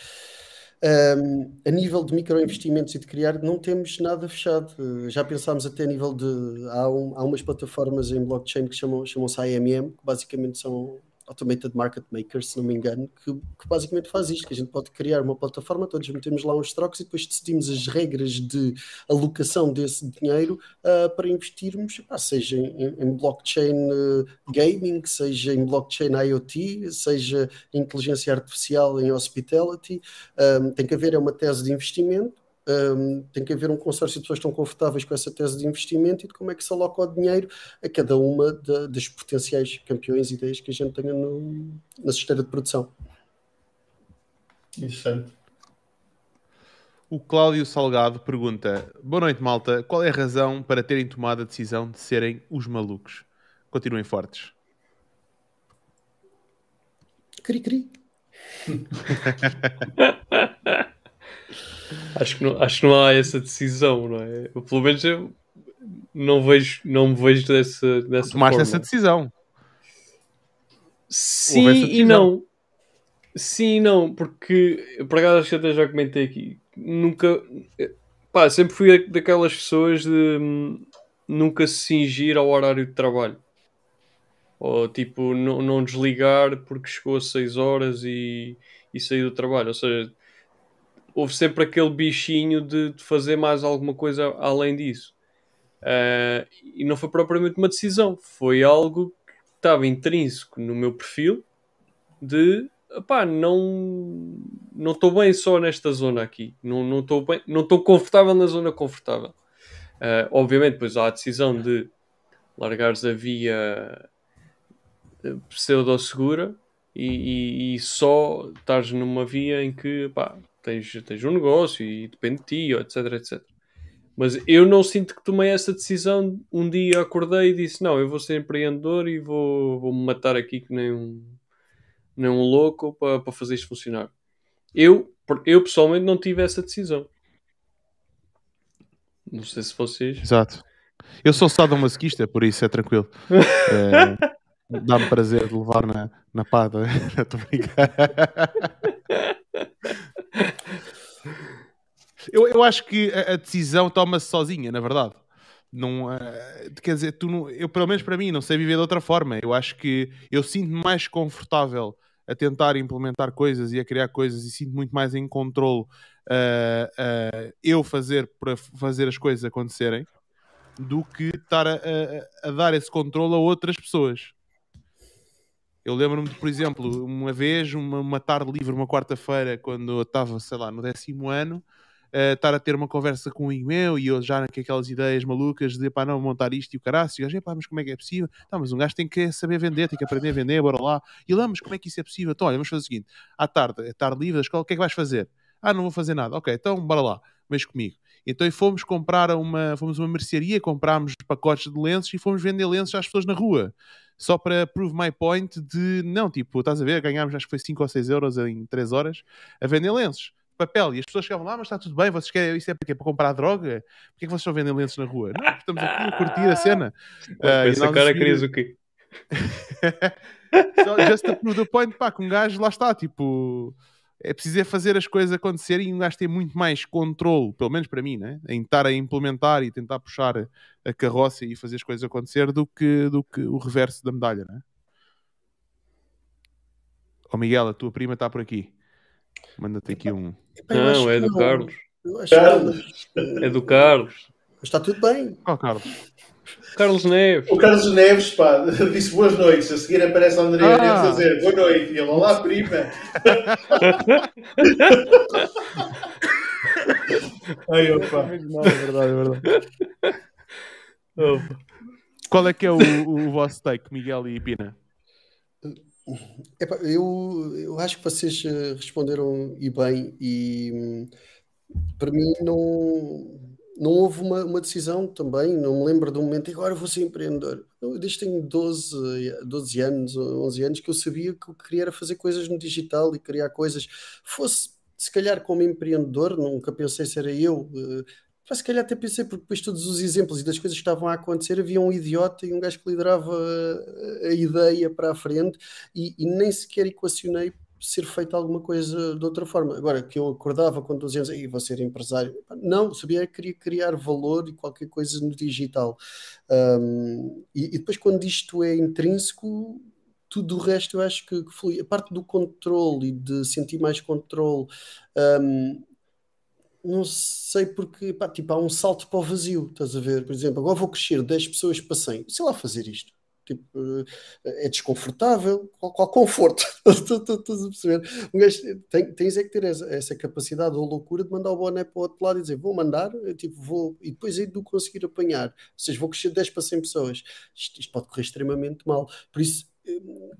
B: Um, a nível de microinvestimentos e de criar, não temos nada fechado. Já pensámos até a nível de. Há, um, há umas plataformas em blockchain que chamam, chamam-se AMM, que basicamente são Automated Market Makers, se não me engano, que, que, basicamente faz isto, que a gente pode criar uma plataforma, todos metemos lá uns trocos e depois decidimos as regras de alocação desse dinheiro uh, para investirmos, ah, seja em, em blockchain uh, gaming, seja em blockchain IoT, seja em inteligência artificial em hospitality, um, tem que haver é uma tese de investimento um, tem que haver um consórcio de pessoas que estão confortáveis com essa tese de investimento e de como é que se aloca o dinheiro a cada uma de, das potenciais campeões e ideias que a gente tenha no, na esteira de produção.
D: Interessante.
A: O Cláudio Salgado pergunta: Boa noite, malta. Qual é a razão para terem tomado a decisão de serem os malucos? Continuem fortes.
B: Cri-cri.
C: Acho que, não, acho que não há essa decisão, não é? Eu, pelo menos eu não, vejo, não me vejo dessa, dessa
A: Tomaste
C: forma.
A: essa decisão.
C: Sim essa decisão. e não. Sim e não, porque por acaso acho que até já comentei aqui. Nunca. Pá, sempre fui daquelas pessoas de hum, nunca se cingir ao horário de trabalho. Ou tipo, não, não desligar porque chegou a 6 horas e, e saiu do trabalho. Ou seja, houve sempre aquele bichinho de, de fazer mais alguma coisa além disso. Uh, e não foi propriamente uma decisão, foi algo que estava intrínseco no meu perfil de pá, não não estou bem só nesta zona aqui, não estou bem, não estou confortável na zona confortável. Uh, obviamente, depois há a decisão de largares a via pseudo-segura e, e, e só estás numa via em que pá, tens, tens um negócio e depende de ti, etc, etc. Mas eu não sinto que tomei essa decisão. Um dia acordei e disse: Não, eu vou ser empreendedor e vou, vou me matar aqui que nem um, nem um louco para, para fazer isto funcionar. Eu, eu pessoalmente não tive essa decisão. Não sei se vocês.
A: Exato. Eu sou sadomasoquista, por isso é tranquilo. é, Dá-me prazer de levar na, na pada. Estou eu, eu acho que a, a decisão toma-se sozinha, na verdade. Não, uh, quer dizer, tu não, eu, pelo menos para mim, não sei viver de outra forma. Eu acho que eu sinto-me mais confortável a tentar implementar coisas e a criar coisas e sinto muito mais em controle uh, uh, eu fazer para fazer as coisas acontecerem do que estar a, a, a dar esse controle a outras pessoas. Eu lembro-me, por exemplo, uma vez, uma, uma tarde livre, uma quarta-feira, quando eu estava, sei lá, no décimo ano, estar a ter uma conversa com um amigo meu e eu já naquelas ideias malucas de pá, não, montar isto e o caraço, e o gajo, pá, mas como é que é possível? Tá, mas um gajo tem que saber vender, tem que aprender a vender, bora lá. E lá, mas como é que isso é possível? Então, olha, vamos fazer o seguinte: à tarde, é tarde livre da escola, o que é que vais fazer? Ah, não vou fazer nada. Ok, então bora lá, vens comigo. Então fomos comprar uma, fomos uma mercearia, comprámos pacotes de lenços e fomos vender lenços às pessoas na rua. Só para prove my point de, não, tipo, estás a ver, ganhámos acho que foi 5 ou 6 euros em 3 horas a vender lenços papel e as pessoas chegavam lá, mas está tudo bem, vocês querem isso é para quê? Para comprar droga? Porquê é que vocês estão vendendo lenços na rua? Não, estamos aqui a curtir a cena.
C: Uh, essa cara seguir... querias o quê?
A: so, just to prove the point, pá, que um gajo lá está, tipo, é preciso é fazer as coisas acontecerem e um gajo tem muito mais controle, pelo menos para mim, né? em estar a implementar e tentar puxar a carroça e fazer as coisas acontecer do que, do que o reverso da medalha. Né? Oh, Miguel, a tua prima está por aqui. Manda-te aqui um.
C: Não, é do Carlos. Carlos. É do Carlos.
B: Está tudo bem.
A: Qual Carlos?
C: Carlos Neves.
D: O Carlos Neves, pá, disse boas noites. A seguir aparece a André ah. Neves a dizer boa noite. E ele, olá, prima. Ai, opa. É verdade, é verdade.
A: Qual é que é o, o vosso take, Miguel e Pina?
B: Eu, eu acho que vocês eh, responderam e bem, e para mim não, não houve uma, uma decisão também, não me lembro de um momento, agora vou ser empreendedor. Eu, desde tenho 12, 12 anos, 11 anos, que eu sabia que eu queria fazer coisas no digital e criar coisas. Fosse, se calhar, como empreendedor, nunca pensei se era eu. Uh, se calhar até pensei, porque depois todos os exemplos e das coisas que estavam a acontecer, havia um idiota e um gajo que liderava a, a ideia para a frente e, e nem sequer equacionei ser feita alguma coisa de outra forma. Agora, que eu acordava com 12 anos, e vou ser empresário. Não, sabia que queria criar valor e qualquer coisa no digital. Um, e, e, depois, quando isto é intrínseco, tudo o resto eu acho que, que flui. A parte do controle e de sentir mais controle, um, não sei porque, pá, tipo, há um salto para o vazio, estás a ver? Por exemplo, agora vou crescer 10 pessoas para 100, sei lá fazer isto Tipo, eh, é desconfortável, qual, qual conforto? Estás a perceber? Um tem, tens é que ter essa, essa, capacidade ou loucura de mandar o boné para o outro lado e dizer vou mandar, tipo, vou, e depois aí do conseguir apanhar, ou seja, vou crescer 10 para 100 pessoas. Isto, isto pode correr extremamente mal. Por isso,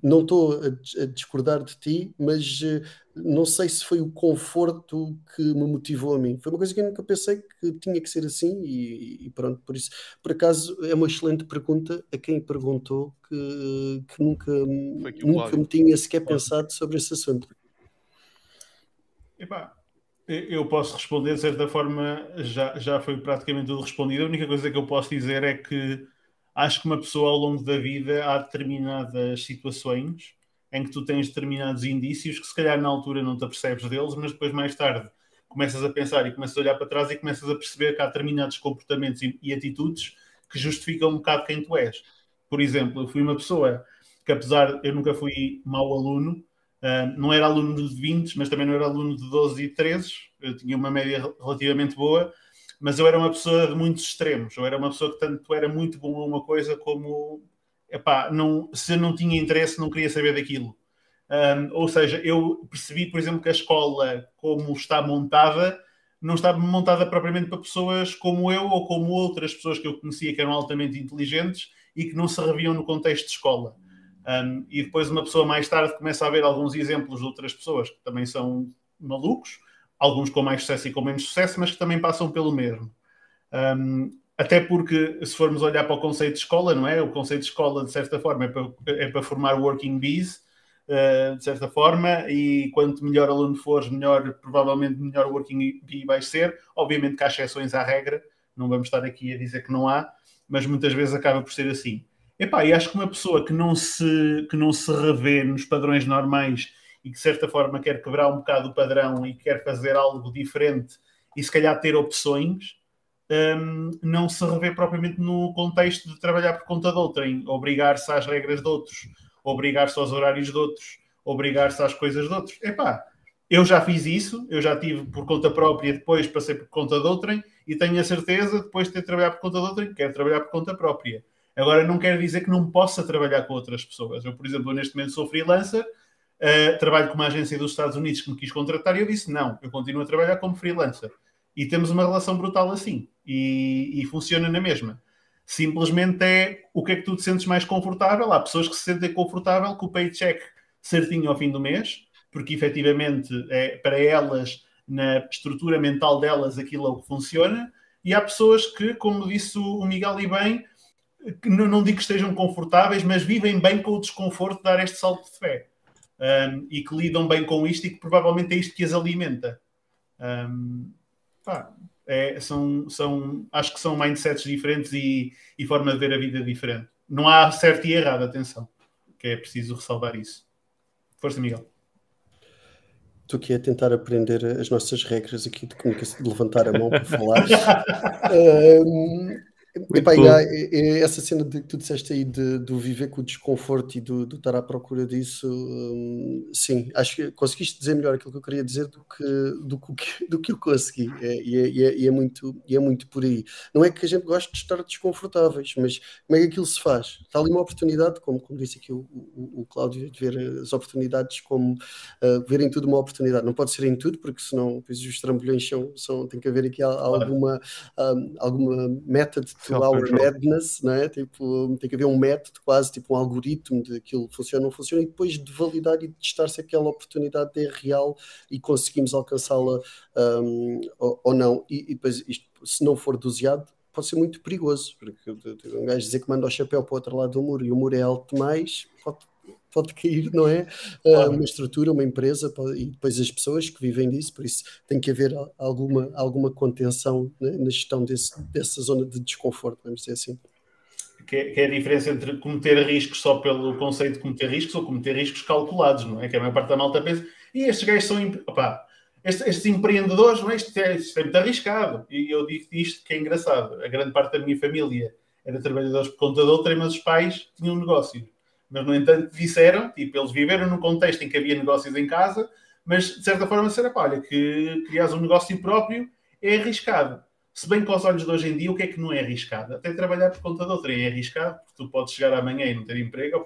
B: não estou a, discordar de ti, mas eh, não sei se foi o conforto que me motivou a mim. Foi uma coisa que eu nunca pensei que tinha que ser assim e, e pronto, por isso, por acaso, é uma excelente pergunta a quem perguntou que, que nunca, nunca me tinha sequer pensado sobre esse assunto.
D: Epá, eu posso responder de certa forma, já, já foi praticamente tudo respondido. A única coisa que eu posso dizer é que acho que uma pessoa ao longo da vida há determinadas situações em que tu tens determinados indícios que se calhar na altura não te apercebes deles, mas depois mais tarde começas a pensar e começas a olhar para trás e começas a perceber que há determinados comportamentos e, e atitudes que justificam um bocado quem tu és. Por exemplo, eu fui uma pessoa que apesar eu nunca fui mau aluno, uh, não era aluno de 20, mas também não era aluno de 12 e 13, eu tinha uma média relativamente boa, mas eu era uma pessoa de muitos extremos. Eu era uma pessoa que tanto era muito bom a uma coisa como epá, não, se não tinha interesse, não queria saber daquilo. Um, ou seja, eu percebi, por exemplo, que a escola, como está montada, não estava montada propriamente para pessoas como eu ou como outras pessoas que eu conhecia que eram altamente inteligentes e que não se reviam no contexto de escola. Um, e depois uma pessoa mais tarde começa a ver alguns exemplos de outras pessoas que também são malucos, alguns com mais sucesso e com menos sucesso, mas que também passam pelo mesmo. Um, até porque, se formos olhar para o conceito de escola, não é? O conceito de escola, de certa forma, é para, é para formar working bees, uh, de certa forma, e quanto melhor aluno fores, melhor, provavelmente melhor working bee vais ser. Obviamente que há exceções à regra, não vamos estar aqui a dizer que não há, mas muitas vezes acaba por ser assim. Epá, e acho que uma pessoa que não se, que não se revê nos padrões normais e que de certa forma quer quebrar um bocado o padrão e quer fazer algo diferente e se calhar ter opções, um, não se revê propriamente no contexto de trabalhar por conta de outrem, obrigar-se às regras de outros, obrigar-se aos horários de outros, obrigar-se às coisas de outros. Epá, eu já fiz isso, eu já tive por conta própria, depois passei por conta de outrem e tenho a certeza, depois de ter trabalhado por conta de outrem, quero trabalhar por conta própria. Agora, não quer dizer que não possa trabalhar com outras pessoas. Eu, por exemplo, neste momento sou freelancer, uh, trabalho com uma agência dos Estados Unidos que me quis contratar e eu disse não, eu continuo a trabalhar como freelancer. E temos uma relação brutal assim. E, e, funciona na mesma. Simplesmente é o que é que tu te sentes mais confortável. Há pessoas que se sentem confortável com o paycheck certinho ao fim do mês, porque efetivamente é, para elas, na estrutura mental delas, aquilo é o que funciona. E há pessoas que, como disse o Miguel e bem, que não, não digo que estejam confortáveis, mas vivem bem com o desconforto de dar este salto de fé. Um, e que lidam bem com isto e que provavelmente é isto que as alimenta. Um, pá, é, são, são, acho que são mindsets diferentes e, e forma de ver a vida diferente. Não há certo e errado, atenção, que é preciso ressalvar isso. Força, Miguel.
B: Estou aqui a tentar aprender as nossas regras aqui de de levantar a mão para falar. um, Epá, essa cena de, que tu disseste aí de, do viver com o desconforto e do, do estar à procura disso, hum, sim, acho que conseguiste dizer melhor aquilo que eu queria dizer do que, do que, do que eu consegui, é, e, é, e, é, e, é, muito, e é muito por aí. Não é que a gente goste de estar desconfortáveis, mas como é que aquilo se faz? Está ali uma oportunidade, como, como disse aqui o, o, o Cláudio, de ver as oportunidades como uh, ver em tudo uma oportunidade. Não pode ser em tudo, porque senão depois os trambolhões são, são tem que haver aqui alguma, um, alguma meta de our madness, não é? Tipo, tem que haver um método, quase tipo um algoritmo de aquilo funciona ou não funciona, e depois de validar e de testar se aquela oportunidade é real e conseguimos alcançá-la um, ou, ou, não. E, e depois, isto, se não for doseado, pode ser muito perigoso, porque um gajo dizer que manda o chapéu para o outro lado do muro e o muro é alto demais, pode pode cair, não é? Claro. Uma estrutura, uma empresa e depois as pessoas que vivem disso, por isso tem que haver alguma, alguma contenção né, na gestão desse, dessa zona de desconforto, vamos dizer assim.
D: Que é, que é, a diferença entre cometer riscos só pelo conceito de cometer riscos ou cometer riscos calculados, não é? Que a maior parte da malta pensa, e estes gajos são. Opá, estes, estes, empreendedores, não é? Isto, é, isto é muito arriscado. E eu digo isto que é engraçado. A grande parte da minha família era trabalhadores por conta de outra, mas os pais tinham um negócio mas, no entanto, disseram, tipo, eles viveram num contexto em que havia negócios em casa, mas, de certa forma, disseram, olha, que criar um negócio próprio é arriscado. Se bem que aos olhos de hoje em dia, o que é que não é arriscado? Até trabalhar por conta de outra é arriscado, porque tu podes chegar amanhã e não ter emprego.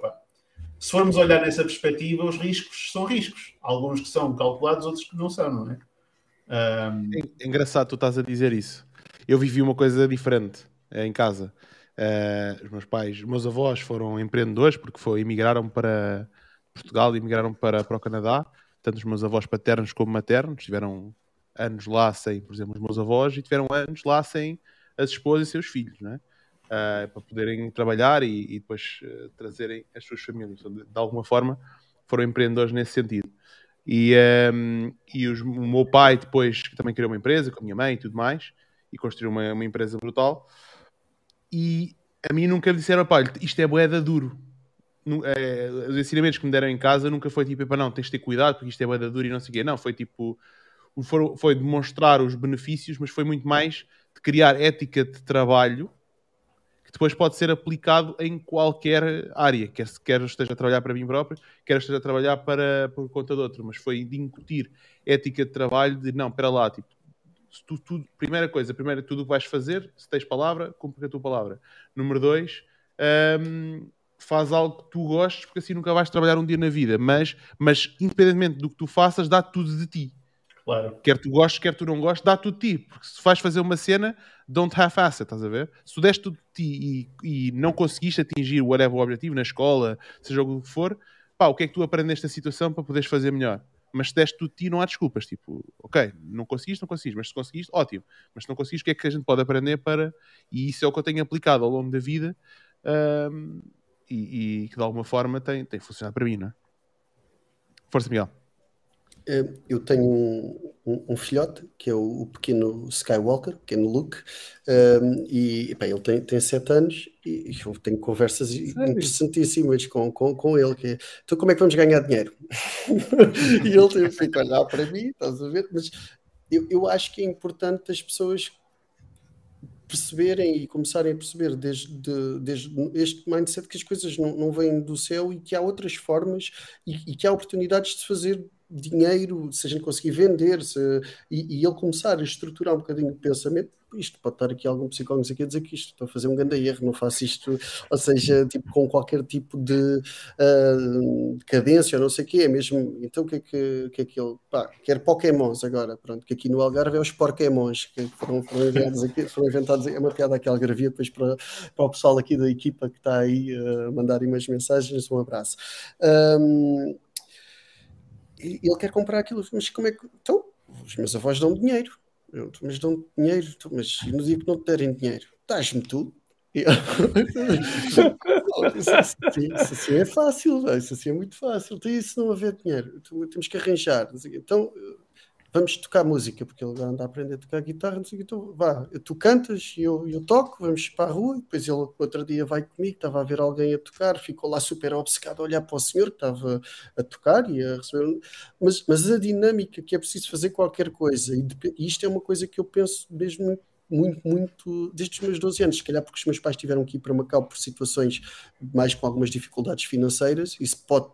D: Se formos olhar nessa perspectiva, os riscos são riscos. Alguns que são calculados, outros que não são, não é?
A: Um... É engraçado tu estás a dizer isso. Eu vivi uma coisa diferente é, em casa. Uh, os meus pais, os meus avós foram empreendedores porque foi, emigraram para Portugal e emigraram para, para o Canadá. Tanto os meus avós paternos como maternos tiveram anos lá sem, por exemplo, os meus avós e tiveram anos lá sem as esposas e seus filhos, né? Uh, para poderem trabalhar e, e depois uh, trazerem as suas famílias. Então, de, de, alguma forma, foram empreendedores nesse sentido. E, um, e os, o meu pai depois também criou uma empresa com a minha mãe e tudo mais, e construiu uma, uma empresa brutal e a mim nunca me disseram, pá, isto é boeda duro. É, os ensinamentos que me deram em casa nunca foi tipo, para não, tens de ter cuidado porque isto é boeda duro e não sei o quê. Não, foi tipo, foi, foi demonstrar os benefícios, mas foi muito mais de criar ética de trabalho que depois pode ser aplicado em qualquer área, quer, quer esteja a trabalhar para mim próprio, quer esteja a trabalhar para, por conta de outro, mas foi de incutir ética de trabalho de não, espera lá, tipo, tu, tu, primeira coisa, primeiro tudo o que vais fazer, se tens palavra, cumpre a tua palavra. Número dois, um, faz algo que tu gostes, porque assim nunca vais trabalhar um dia na vida. Mas, mas independentemente do que tu faças, dá tudo de ti.
D: Claro.
A: Quer tu gostes, quer tu não gostes, dá tudo de ti. Porque se vais fazer uma cena, don't half-ass it, estás a ver? Se tu deste tudo de ti e, e não conseguiste atingir whatever o objetivo na escola, seja o que for, pá, o que é que tu aprendeste a situação para poderes fazer melhor? Mas se deste tudo de ti, não há desculpas. Tipo, ok, não conseguiste, não conseguiste, mas se conseguiste, ótimo. Mas se não conseguiste, o que é que a gente pode aprender para. E isso é o que eu tenho aplicado ao longo da vida um, e, e, que de alguma forma tem, tem funcionado para mim, não é? Força, Miguel.
B: Eh, eu tenho um, um, um, filhote que é o, o, pequeno Skywalker, pequeno Luke, um, e ele tem, tem sete anos e eu tenho conversas Sério? interessantíssimas com, com, com ele. Que é, então, como é que vamos ganhar dinheiro? e ele tem, fica a olhar para mim, estás a ver? Mas eu, eu acho que é importante as pessoas perceberem e começarem a perceber desde, desde este mindset que as coisas não, não vêm do céu e que há outras formas e, e que há oportunidades de fazer dinheiro, se a gente conseguir vender, se, e, e, ele começar a estruturar um bocadinho o pensamento, isto pode estar aqui algum psicólogo aqui a dizer que isto estou a fazer um grande erro, não faço isto, ou seja, tipo, com qualquer tipo de uh, cadência, não sei o quê, é mesmo, então o que é que, que, é que ele, pá, quer Pokémons agora, pronto, que aqui no Algarve é os Pokémons, que foram, foram, inventados aqui, foram inventados, é uma piada aqui algarvia, depois para, para o pessoal aqui da equipa que está aí a uh, mandarem umas mensagens, um abraço. Um, ele quer comprar aquilo, mas como é que. Então, os meus avós dão dinheiro. Eu, mas dão dinheiro, então, mas no dia que não te derem dinheiro, dás-me tudo. isso, isso, assim é fácil, isso assim é muito fácil. Então, isso não haver dinheiro, temos que arranjar. Então, vamos tocar música, porque ele agora anda a aprender a tocar guitarra, não sei então vá, tu cantas e eu, eu toco, vamos para a rua, depois ele outro dia vai comigo, estava a ver alguém a tocar, ficou lá super obcecado a olhar para o senhor que estava a tocar e a receber, mas, mas a dinâmica que é preciso fazer qualquer coisa, e, isto é uma coisa que eu penso mesmo muito, muito, desde os meus 12 anos, se calhar porque os meus pais tiveram que ir para Macau por situações mais com algumas dificuldades financeiras, isso pode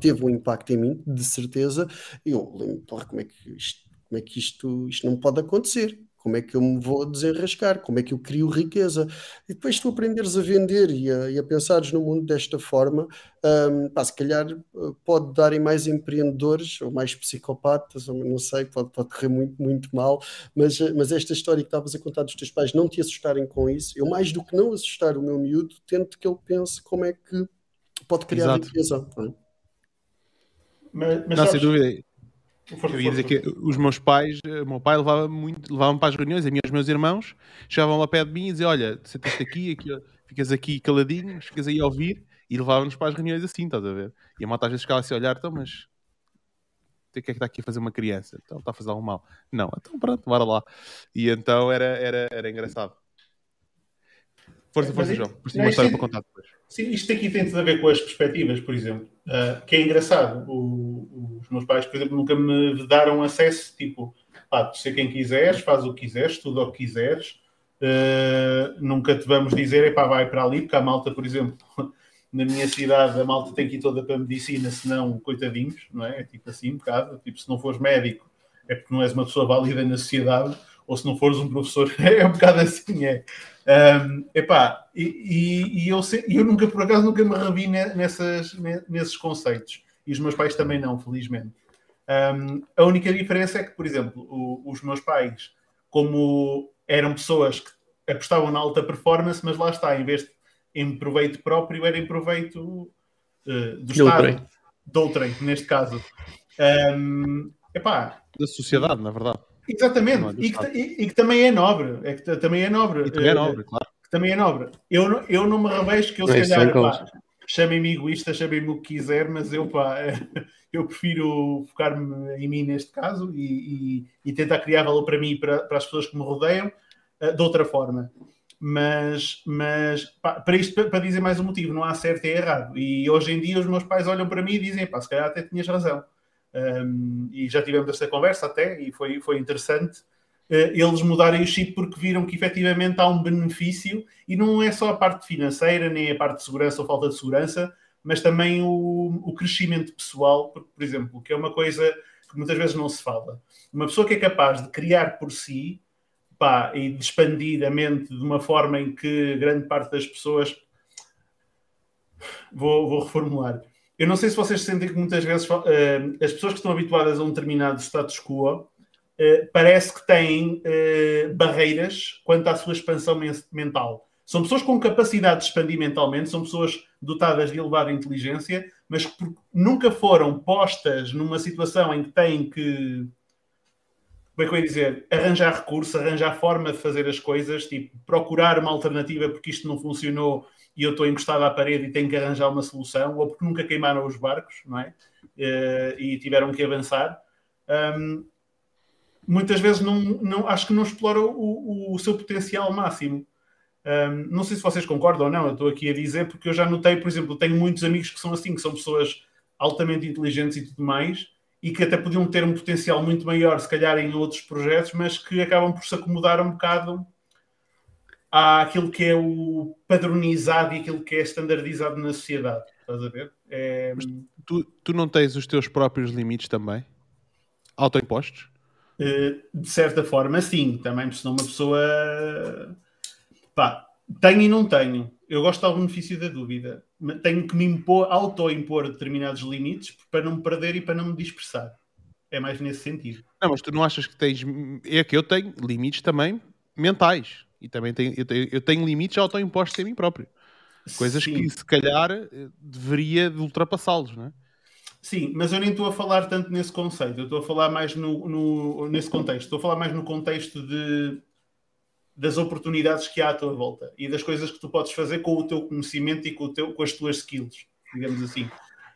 B: teve um impacto em mim, de certeza. E eu lembro, como é que isto, como é que isto, isto não pode acontecer? Como é que eu me vou desenrascar? Como é que eu crio riqueza? E depois tu aprenderes a vender e a, e a pensares no mundo desta forma, um, pá, se calhar uh, pode dar em mais empreendedores ou mais psicopatas, ou não sei, pode, pode correr muito, muito mal, mas, uh, mas esta história que estavas a contar dos teus pais, não te assustarem com isso, eu mais do que não assustar o meu miúdo, tento que ele pense como é que pode criar Exato. riqueza. Não é?
A: Mas, mas não, sem dúvida. eu ia dizer que os meus pais, o meu pai levava muito, levava-me para as reuniões, a mim e os meus irmãos chegavam lá perto de mim e diziam: Olha, sentaste aqui, aqui, ficas aqui caladinho, ficas aí a ouvir, e levava-nos para as reuniões assim, estás a ver? E a malta às vezes ficava assim a olhar, então, mas o que é que está aqui a fazer uma criança? Então está a fazer algo mal. Não, então pronto, bora lá. E então era, era, era engraçado. Força, é, força, João. Por uma história para contar depois.
D: Sim, isto aqui tem tudo a ver com as perspectivas, por exemplo. Uh, que é engraçado. O, os meus pais, por exemplo, nunca me deram acesso, tipo, pá, tu ser quem quiseres, faz o que quiseres, tudo o que quiseres. Uh, nunca te vamos dizer, epá, vai para ali, porque a malta, por exemplo, na minha cidade, a malta tem que ir toda para a medicina, senão, coitadinhos, não é? É tipo assim, um bocado. Tipo, se não fores médico, é porque não és uma pessoa válida na sociedade, ou se não fores um professor, é um bocado assim, é. Um, epá, e, e, e eu, eu nunca, por acaso, nunca me revi nessas, nesses conceitos. E os meus pais também não, felizmente. Um, a única diferença é que, por exemplo, o, os meus pais, como eram pessoas que apostavam na alta performance, mas lá está, em vez de em proveito próprio, era em proveito uh, do Estado, doutrem, neste caso. Um, epá,
A: da sociedade, na verdade.
D: Exatamente, é e, que, e, e, que, também é nobre, é que também é nobre.
A: E também é nobre, claro.
D: Que também é nobre. Eu, não, eu não me revejo que eu, se é calhar, pá, chamem-me egoísta, chamem-me o que quiser, mas eu, pá, eu prefiro focar-me em mim neste caso e, e, e, tentar criar valor para mim e para, para as pessoas que me rodeiam uh, de outra forma. Mas, mas pá, para isto, para, para dizer mais um motivo, não há certo e errado. E hoje em dia os meus pais olham para mim e dizem, pá, se calhar até tinhas razão um, e já tivemos esta conversa até, e foi, foi interessante uh, eles mudarem o chip porque viram que efetivamente há um benefício, e não é só a parte financeira, nem a parte de segurança ou falta de segurança, mas também o, o crescimento pessoal, por exemplo, que é uma coisa que muitas vezes não se fala. Uma pessoa que é capaz de criar por si pá, e de expandir a mente de uma forma em que grande parte das pessoas. Vou, vou reformular eu não sei se vocês sentem que muitas vezes uh, as pessoas que estão habituadas a um determinado status quo uh, parece que têm uh, barreiras quanto à sua expansão mental. São pessoas com capacidade de expandir mentalmente, são pessoas dotadas de elevada inteligência, mas que nunca foram postas numa situação em que têm que como é que eu ia dizer, arranjar recursos, arranjar forma de fazer as coisas, tipo, procurar uma alternativa porque isto não funcionou e eu estou encostado à parede e tenho que arranjar uma solução, ou porque nunca queimaram os barcos, não é? Uh, e tiveram que avançar. Um, muitas vezes não, não, acho que não exploram o, o, o seu potencial máximo. Um, não sei se vocês concordam ou não, eu estou aqui a dizer porque eu já notei, por exemplo, tenho muitos amigos que são assim, que são pessoas altamente inteligentes e tudo mais, e que até podiam ter um potencial muito maior, se calhar, em outros projetos, mas que acabam por se acomodar um bocado àquilo que é o padronizado e aquilo que é standardizado na sociedade. Estás a ver? É...
A: Tu, tu não tens os teus próprios limites também? Autoimpostos?
D: Uh, de certa forma, sim. Também, porque senão uma pessoa. Pá, tenho e não tenho. Eu gosto ao benefício da dúvida. Tenho que me impor, auto-impor determinados limites para não me perder e para não me dispersar. É mais nesse sentido.
A: Não, mas tu não achas que tens. É que eu tenho limites também mentais. E também tenho, eu, tenho, eu tenho limites autoimpostos em mim próprio. Coisas Sim. que se calhar eh, deveria de ultrapassá-los, não é?
D: Sim, mas eu nem estou a falar tanto nesse conceito, eu estou a falar mais no, no, nesse contexto, estou a falar mais no contexto de, das oportunidades que há à tua volta e das coisas que tu podes fazer com o teu conhecimento e com, o teu, com as tuas skills, digamos assim.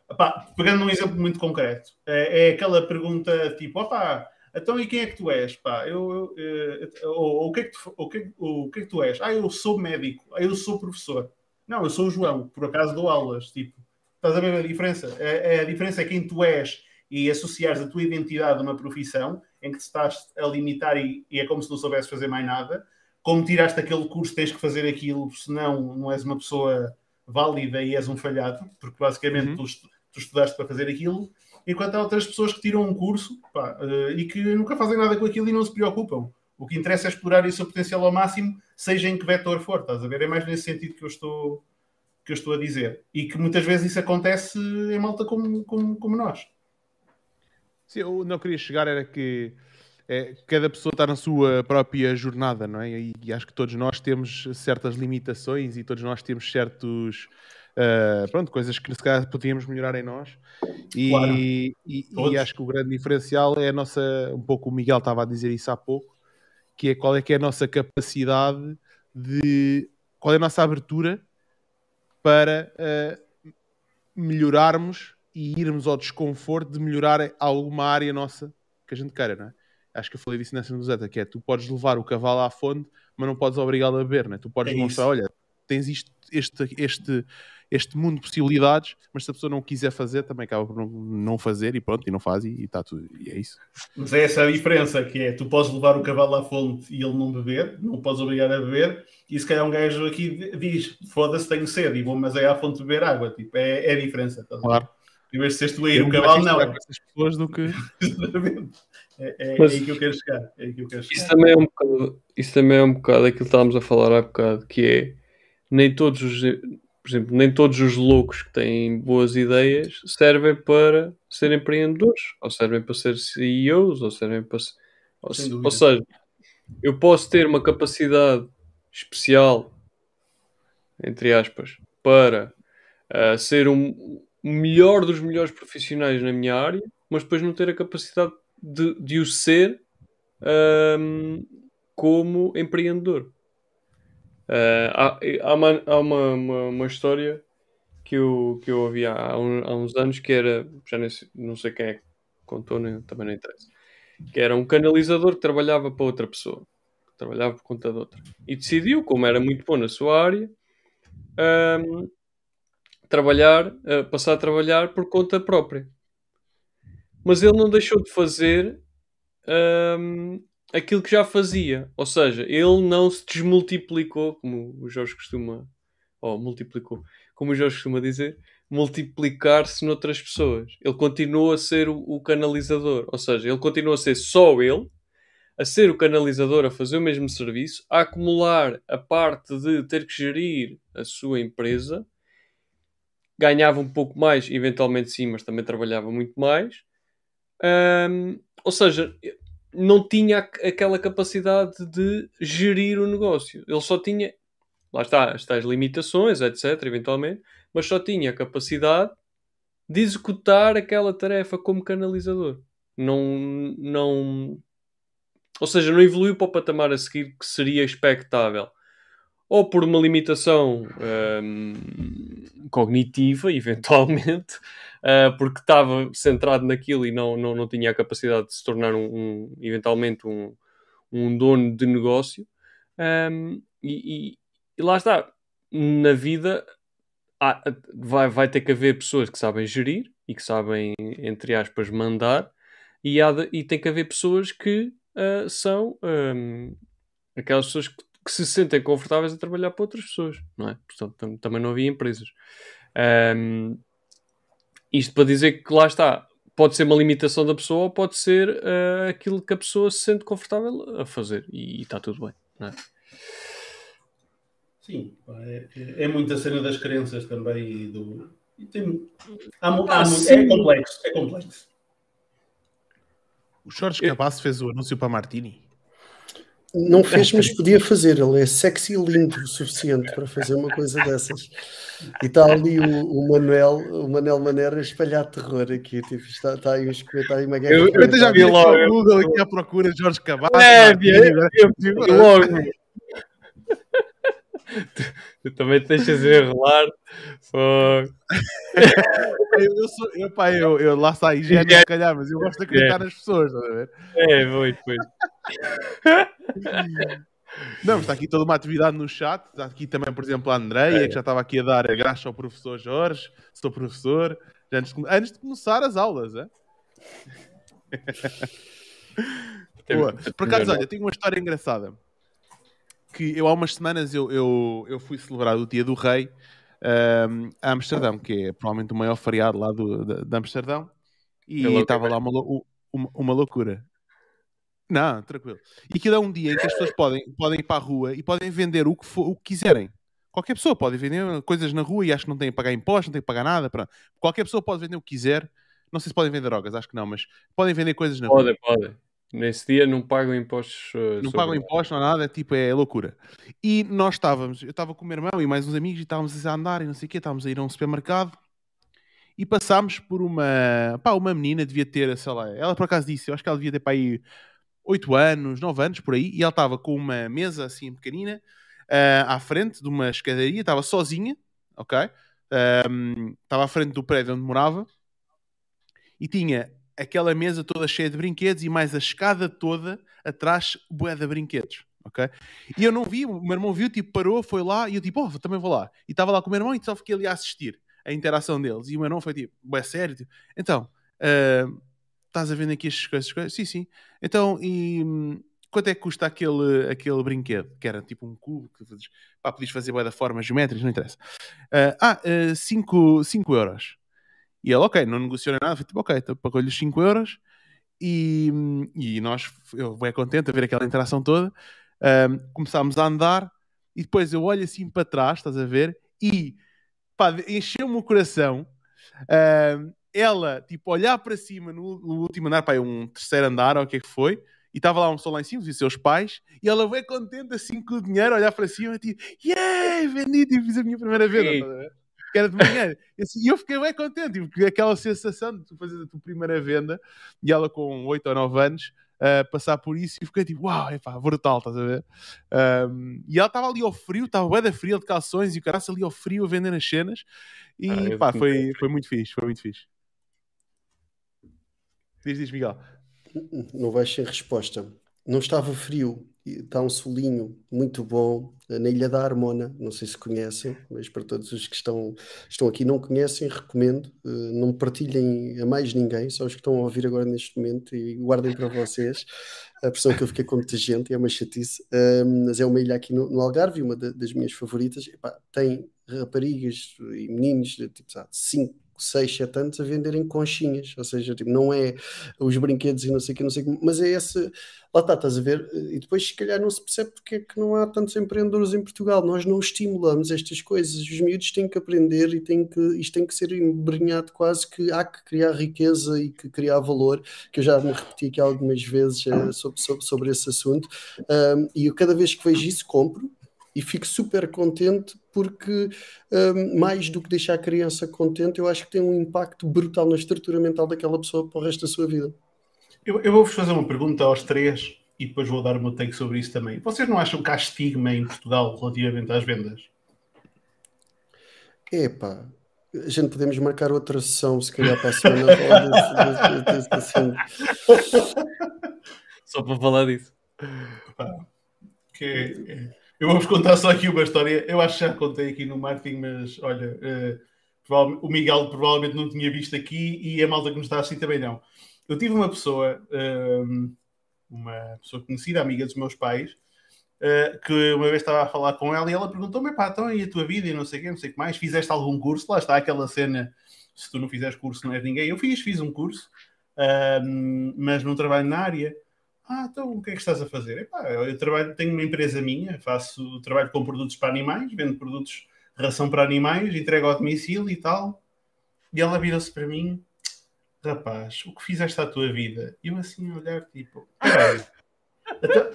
D: Epá, pegando um exemplo muito concreto, é, é aquela pergunta tipo, opá, então, e quem é que tu és? Pá, eu, eu, eu eh, ou, o, que é que tu, o, que, o que é que tu és? Ah, eu sou médico. Ah, eu sou professor. Não, eu sou o João. Por acaso dou aulas. Tipo, estás a ver a diferença? A, é, é, a diferença é quem tu és e associares a tua identidade a uma profissão em que te estás a limitar e, e é como se não soubesses fazer mais nada. Como tiraste aquele curso, tens que fazer aquilo, senão não és uma pessoa válida e és um falhado, porque basicamente uhum. tu, tu estudaste para fazer aquilo enquanto há outras pessoas que tiram um curso pá, uh, e que nunca fazem nada com aquilo e não se preocupam. O que interessa é explorar o seu potencial ao máximo, seja em que vetor for, estás a ver? É mais nesse sentido que eu estou, que eu estou a dizer. E que muitas vezes isso acontece em malta como, como, como nós.
A: Sim, eu não queria chegar, era que é, cada pessoa está na sua própria jornada, não é? E, e, acho que todos nós temos certas limitações e todos nós temos certos Uh, pronto, coisas que se calhar podíamos melhorar em nós. E, claro. e, e, acho que o grande diferencial é a nossa, um pouco o Miguel estava a dizer isso há pouco, que é qual é que é a nossa capacidade de qual é a nossa abertura para uh, melhorarmos e irmos ao desconforto de melhorar alguma área nossa que a gente queira, não é? Acho que eu falei disso nessa newsletter, que é tu podes levar o cavalo à fonte, mas não podes obrigá-lo a beber, não é? Tu podes é mostrar, olha, tens isto, este, este, este mundo de possibilidades, mas se a pessoa não quiser fazer, também acaba por não, fazer e pronto, e não faz e está tudo. E é isso.
D: Mas é essa a diferença, que é, tu podes levar o cavalo à fonte e ele não beber, não podes obrigar a beber, e se calhar um gajo aqui diz, foda-se, tenho sede, e vou, mas é à fonte beber água, tipo, é, é a diferença. Tá claro. Em vez de seres tu a ir o cavalo, não. Essas pessoas do que... é, é, mas, é aí que eu quero chegar. É aí que eu quero chegar.
C: Isso também é um bocado, isso também é um bocado aquilo que estávamos a falar há bocado, que é nem todos os por exemplo, nem todos os loucos que têm boas ideias servem para ser empreendedores, ou servem para ser CEOs, ou servem para. Ou, ou seja, eu posso ter uma capacidade especial, entre aspas, para uh, ser um, o melhor dos melhores profissionais na minha área, mas depois não ter a capacidade de, de o ser um, como empreendedor. Uh, há, há, uma, há uma, uma, uma, história que eu, que eu ouvi há, há, uns anos que era, já nem sei, não sei quem é que contou, nem, também não interessa, que era um canalizador que trabalhava para outra pessoa, trabalhava por conta de outra, e decidiu, como era muito bom na sua área, um, trabalhar, uh, passar a trabalhar por conta própria. Mas ele não deixou de fazer um, aquilo que já fazia. Ou seja, ele não se desmultiplicou, como o Jorge costuma, ou multiplicou, como o Jorge costuma dizer, multiplicar-se noutras pessoas. Ele continua a ser o, o, canalizador. Ou seja, ele continua a ser só ele, a ser o canalizador, a fazer o mesmo serviço, a acumular a parte de ter que gerir a sua empresa ganhava um pouco mais, eventualmente sim, mas também trabalhava muito mais. Um, ou seja, não tinha aquela capacidade de gerir o negócio. Ele só tinha, lá está, as tais limitações, etc., eventualmente, mas só tinha a capacidade de executar aquela tarefa como canalizador. Não, não, ou seja, não evoluiu para o patamar a seguir que seria expectável. Ou por uma limitação um, cognitiva, eventualmente, uh, porque estava centrado naquilo e não, não, não tinha a capacidade de se tornar um, um eventualmente um, um dono de negócio. Um, e, e, e, lá está, na vida há, vai, vai ter que haver pessoas que sabem gerir e que sabem, entre aspas, mandar, e, há de, e tem que haver pessoas que uh, são um, aquelas pessoas que, que, se sentem confortáveis a trabalhar para outras pessoas, não é? Portanto, tam também não havia empresas. Um, isto para dizer que lá está, pode ser uma limitação da pessoa ou pode ser uh, aquilo que a pessoa se sente confortável a fazer e, está tudo bem, não é?
D: Sim, é, é muita cena das crenças também e do. E tem, há, há, ah, é complexo, é complexo.
A: O Jorge Cabasso fez o anúncio para Martini.
B: Não fez, mas podia fazer. Ele é sexy e lindo o suficiente para fazer uma coisa dessas. E está ali o, o Manuel, o Manuel Maneira a espalhar terror aqui. Tipo, está, está aí uns comentários. Uma
A: eu, eu já vi logo o Google aqui à procura de Jorge Cabasso. É,
C: Martini, logo. tu, tu, também te deixas enrolar.
A: eu, sou, eu, pá, eu, eu lá saí já é se calhar, mas eu gosto de acreditar é. nas pessoas, estás a ver?
C: É, foi, foi.
A: Não, está aqui toda uma atividade no chat. Está aqui também, por exemplo, a Andreia, é. que já estava aqui a dar a graça ao professor Jorge. Sou professor. Antes de, antes de começar as aulas, é? Boa. Por acaso, olha, tenho uma história engraçada que eu há umas semanas eu, eu, eu fui celebrar o Dia do Rei um, a Amsterdão, que é provavelmente o maior feriado lá do, de, de Amsterdão, e é estava lá uma, uma, uma, loucura. Não, tranquilo. E aquilo é um dia em que as pessoas podem, podem ir para a rua e podem vender o que, for, o que quiserem. Qualquer pessoa pode vender coisas na rua e acho que não tem que pagar impostos, não tem que pagar nada. Pronto. Qualquer pessoa pode vender o que quiser. Não sei se podem vender drogas, acho que não, mas podem vender coisas na
C: pode,
A: rua.
C: Pode, pode. Nesse dia não pagam impostos. Uh,
A: não pagam impostos, não nada, é tipo, é loucura. E nós estávamos, eu estava com o meu irmão e mais uns amigos e estávamos a andar e não sei o quê, estávamos a ir a um supermercado e passámos por uma, pá, uma menina, devia ter, sei lá, ela por acaso disse, eu acho que ela devia ter para aí 8 anos, 9 anos, por aí, e ela estava com uma mesa assim pequenina uh, à frente de uma escadaria, estava sozinha, ok? Estava à frente do prédio onde morava e tinha aquela mesa toda cheia de brinquedos e mais a escada toda atrás, bué de brinquedos. ok? E eu não vi, o meu irmão viu, tipo, parou, foi lá e eu tipo, oh, também vou lá. E estava lá com o meu irmão e só fiquei ali a assistir a interação deles. E o meu irmão foi tipo, é sério? Tipo, então, uh, estás a ver aqui estas coisas, coisas? Sim, sim. Então, e hum, quanto é que custa aquele, aquele brinquedo? Que era tipo um cubo que pá, podias fazer bué da forma geométrica, não interessa. Uh, ah, 5 uh, euros. E ele, ok, não negociou nada, foi tipo, ok, então pagou-lhe 5 euros e, e nós, eu bem contente a ver aquela interação toda, um, começámos a andar e depois eu olho assim para trás, estás a ver, e pá, encheu-me o coração. Ela, tipo, olhar para cima no, no último andar, pá, é um terceiro andar, ou o que é que foi, e estava lá um pessoa lá em cima, os seus pais, e ela veio contente assim com o dinheiro, olhar para cima, tipo, yeah, vendi, tipo, fiz a minha primeira venda que era de manhã. E assim, eu fiquei bem contente, porque aquela sensação de tu fazer a tua primeira venda e ela com 8 ou 9 anos uh, passar por isso e fiquei tipo, uau, é pá, brutal, estás a ver? Um, e ela estava ali ao frio, estava bem da frio de calções e o caraço ali ao frio a vender as cenas e ah, pá, foi, foi muito fixe, foi muito fixe. Diz, diz, Miguel.
B: Não vais sem resposta. Não estava frio, está um solinho muito bom na Ilha da Harmona, não sei se conhecem, mas para todos os que estão, estão aqui não conhecem, recomendo, uh, não partilhem a mais ninguém, só os que estão a ouvir agora neste momento e guardem para vocês. A pressão que eu fiquei com muita gente, é uma chatice, uh, mas é uma ilha aqui no, Algarve, uma da, das minhas favoritas, tem raparigas e meninos de tipo, 5, 6, 7 anos a venderem conchinhas, ou seja, tipo, não é os brinquedos e não sei o que, não sei que, mas é esse, lá está, estás a ver, e depois se calhar não se percebe porque é que não há tantos empreendedores em Portugal, nós não estimulamos estas coisas, os miúdos têm que aprender e têm que, isto tem que ser embrenhado quase que há que criar riqueza e que criar valor, que eu já me repeti aqui algumas vezes uh, sobre, sobre, sobre, esse assunto, um, e eu cada vez que vejo isso compro, e fico super contente porque um, mais do que deixar a criança contente, eu acho que tem um impacto brutal na estrutura mental daquela pessoa para o resto da sua vida.
D: Eu, eu vou-vos fazer uma pergunta aos três e depois vou dar o meu take sobre isso também. Vocês não acham que há estigma em Portugal relativamente às vendas?
B: Epá, a gente podemos marcar outra sessão, se calhar para a semana.
C: Só para falar disso.
D: que é eu vou-vos contar só aqui uma história. Eu acho que já contei aqui no marketing, mas olha, uh, o Miguel provavelmente não tinha visto aqui e a malta que nos está assim também não. Eu tive uma pessoa, uh, uma pessoa conhecida, amiga dos meus pais, uh, que uma vez estava a falar com ela e ela perguntou-me: pá, então e a tua vida e não sei o quê, não sei o que mais, fizeste algum curso? Lá está aquela cena: se tu não fizeres curso, não és ninguém. Eu fiz, fiz um curso, mas não trabalho na área. Ah, então o que é que estás a fazer? Epá, eu trabalho, tenho uma empresa minha, faço trabalho com produtos para animais, vendo produtos, ração para animais, entrego ao domicílio e tal. E ela vira-se para mim, rapaz, o que fizeste à tua vida? E eu assim a olhar, tipo, então...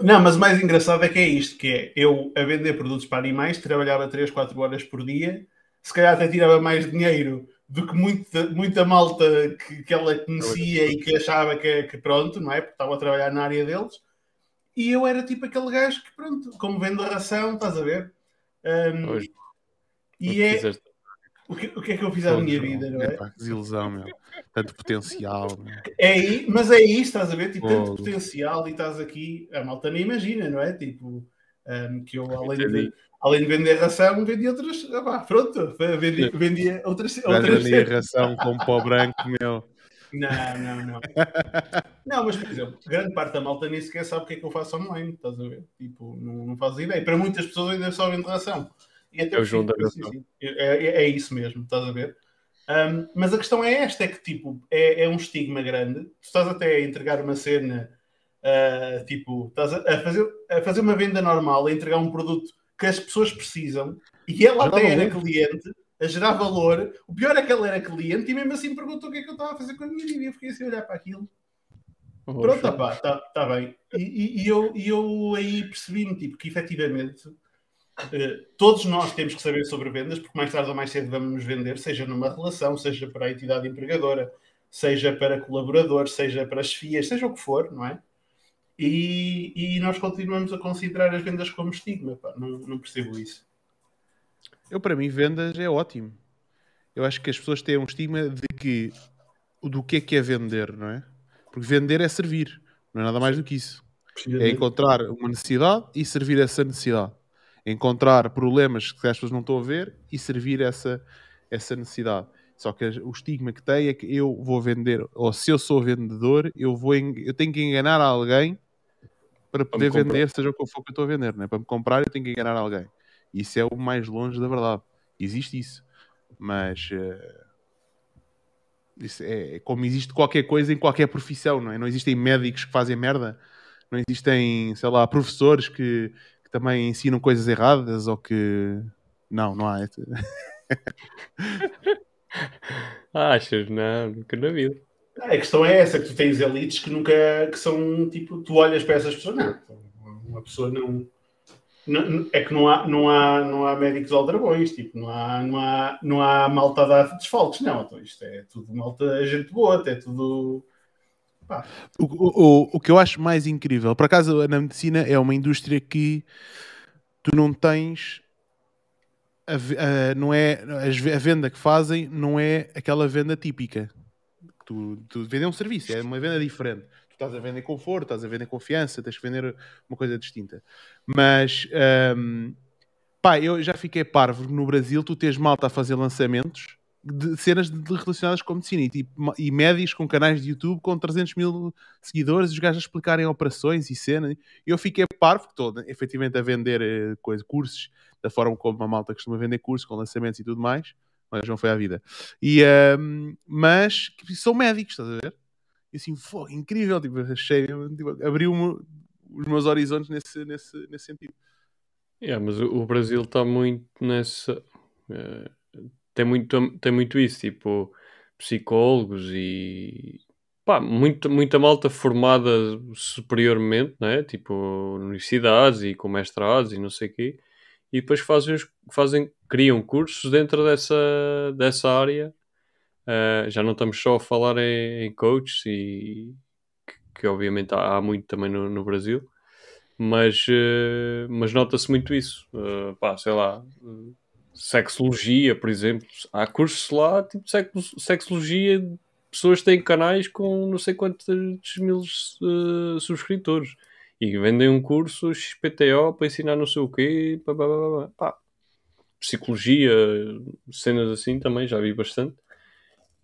D: Não, mas o mais engraçado é que é isto, que é eu a vender produtos para animais, trabalhava 3, 4 horas por dia, se calhar até tirava mais dinheiro do que muita, muita malta que, que ela conhecia e que achava que, que pronto, não é? Porque estava a trabalhar na área deles. E eu era tipo aquele gajo que, pronto, como vendo a ração, estás a ver? Um, Hoje, e é. O que, o que é que eu fiz à minha vida, não é?
A: Epá, que desilusão, meu. Tanto potencial.
D: É, mas é isso, estás a ver? Tipo, tanto potencial e estás aqui. A malta nem imagina, não é? Tipo, um, que eu, além de, além de vender ração, vendia outras. Ah, pronto, vendia, vendia outras. outras
A: vendia ração com pó branco, meu.
D: Não, não, não. não, mas por exemplo, grande parte da malta nem sequer sabe o que é que eu faço online, estás a ver? Tipo, não, não faz ideia. Para muitas pessoas ainda só vende ração.
C: E até é o da
D: ração. É, é, é, isso mesmo, estás a ver? Um, mas a questão é esta: é que tipo, é, é um estigma grande. Tu estás até a entregar uma cena, uh, tipo, estás a, a, fazer, a fazer uma venda normal, a entregar um produto que as pessoas precisam e ela até era cliente a gerar valor. O pior é que ela era cliente e mesmo assim perguntou o que é que eu estava a fazer com a minha vida. Eu fiquei assim a olhar para aquilo. Oxa. Pronto, pá, está tá bem. E, e, e, eu, e eu aí percebi-me tipo, que efetivamente uh, todos nós temos que saber sobre vendas, porque mais tarde ou mais cedo vamos nos vender, seja numa relação, seja para a entidade empregadora, seja para colaboradores, seja para as FIAs, seja o que for, não é? E, e nós continuamos a considerar as vendas como estigma. Pá. Não, não percebo isso.
A: Eu, para mim, vendas é ótimo. Eu acho que as pessoas têm um estigma de que do que é que é vender, não é? Porque vender é servir, não é nada mais do que isso. É encontrar uma necessidade e servir essa necessidade. Encontrar problemas que as pessoas não estão a ver e servir essa, essa necessidade. Só que o estigma que tem é que eu vou vender, ou se eu sou vendedor, eu, vou, eu tenho que enganar alguém para poder para vender, seja o que for que eu estou a vender, né? para me comprar eu tenho que enganar alguém. Isso é o mais longe da verdade. Existe isso. Mas uh, isso é, é, como existe qualquer coisa em qualquer profissão, não é? Não existem médicos que fazem merda, não existem, sei lá, professores que, que também ensinam coisas erradas ou que. Não, não há.
C: Achas? Não, nunca na vida.
D: A questão é essa, que tu tens elites que nunca, que são, tipo, tu olhas para essas pessoas, não, uma pessoa não, não é que não há, não há, não há médicos aldrabões, tipo, não há, não há, não há malta dar desfalques, não, então isto é tudo malta, gente boa, é tudo...
A: O, o, o que eu acho mais incrível, por acaso na medicina é uma indústria que tu não tens a, a, não é, a venda que fazem não é aquela venda típica Tu, tu vender um serviço, é uma venda diferente. Tu estás a vender conforto, estás a vender confiança, tens que vender uma coisa distinta. Mas, um, pá, eu já fiquei parvo no Brasil, tu tens malta a fazer lançamentos de cenas de, de relacionadas com medicina e, tipo, e médicos com canais de YouTube com 300 mil seguidores, os gajos a explicarem operações e cenas. Eu fiquei parvo, estou efetivamente a vender uh, coisa, cursos da forma como a malta costuma vender cursos com lançamentos e tudo mais O João foi à vida. E, um, mas que são médicos, estás a ver? E assim, foi incrível, tipo, achei, tipo, abriu-me os meus horizontes nesse, nesse, nesse sentido.
C: É, mas o, o Brasil está muito nessa. eh, tem, muito, tem muito isso, tipo, psicólogos e. Pá, muito, muita malta formada superiormente, né? Tipo, universidades e com mestrados e não sei o quê. E depois fazem, fazem, criam cursos dentro dessa, dessa área. Eh, já não estamos só a falar em, em coaches e que, que obviamente há, há muito também no, no Brasil mas, eh, mas nota-se muito isso. Eh, pá, sei lá, sexologia, por exemplo. Há cursos lá, tipo sexo- sexologia, pessoas têm canais com não sei quantos mil eh, subscritores e vendem um curso XPTO para ensinar não sei o quê. Pá, pá, pá, pá, pá. Psicologia, cenas assim também, já vi bastante.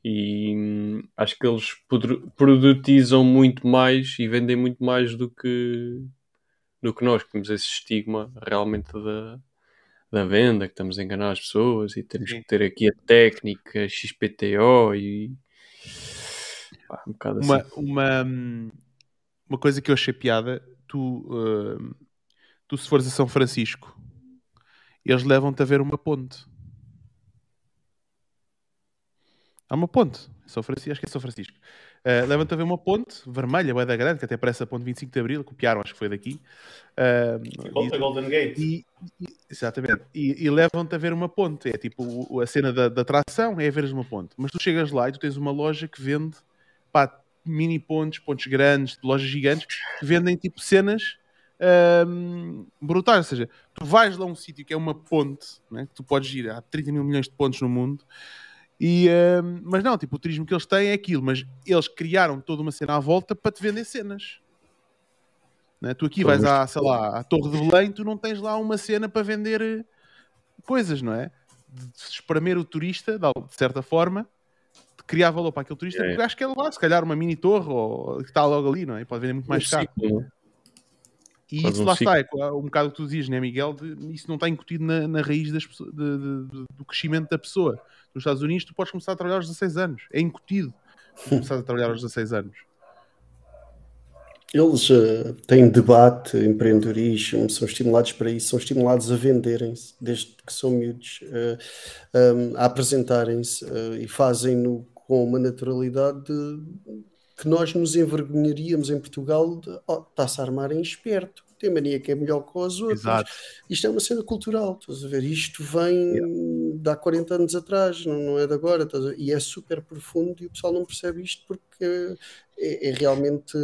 C: E hum, acho que eles produ- produtizam muito mais e vendem muito mais do que do que nós, que temos esse estigma realmente da, da venda, que estamos a enganar as pessoas e temos
A: Sim.
C: que ter aqui a técnica XPTO e pá, um bocado assim.
A: Uma, uma, uma coisa que eu achei piada, tu, hum, tu se fores a São Francisco, eles levam-te a ver uma ponte. Há uma ponte, São Francisco, acho que é São Francisco. Uh, levam-te a ver uma ponte vermelha, da grande, que até parece a ponte 25 de Abril, copiaram, acho que foi daqui. Uh,
D: Volta
A: e-
D: Golden Gate.
A: e, e- exatamente. E, e levam-te a ver uma ponte. É tipo a cena da, da atração é veres uma ponte. Mas tu chegas lá e tu tens uma loja que vende pá, mini pontes, pontes grandes, lojas gigantes, que vendem tipo cenas ahm, brutais. Ou seja, tu vais lá a um sítio que é uma ponte, né? que tu podes ir, há 30 mil milhões de pontes no mundo. E, ahm, mas não, tipo, o turismo que eles têm é aquilo, mas eles criaram toda uma cena à volta para te vender cenas. Né? Tu aqui vais à, sei lá, à Torre de Belém, tu não tens lá uma cena para vender eh, coisas, não é? De espremer o turista, de de certa forma, de criar valor para aquele turista,
C: É.
A: porque acho que ele lá, se calhar uma mini torre ou que está logo ali, não é? Pode vender muito mais
C: Um
A: caro.
C: ciclo, é?
A: E
C: Faz
A: isso
C: um
A: lá
C: ciclo.
A: está, é um bocado o que tu dizes, né, Miguel? De- isso não está incutido na, na raiz das de- de- de- do crescimento da pessoa. Nos Estados Unidos, tu podes começar a trabalhar aos 16 anos, é incutido. Tu começar a trabalhar aos 16 anos.
B: Eles eh, têm debate, empreendedorismo, são estimulados para isso, são estimulados a venderem-se desde que são miúdos, eh, um, a apresentarem-se eh, e fazem-no com uma naturalidade de- que nós nos envergonharíamos em Portugal de oh, está-se a armar em esperto, tem mania que é melhor que os outros.
A: Exato.
B: Isto é uma cena cultural, estás a ver? Isto vem de há 40 anos atrás, não, não é de agora, e é super profundo e o pessoal não percebe isto porque é, é realmente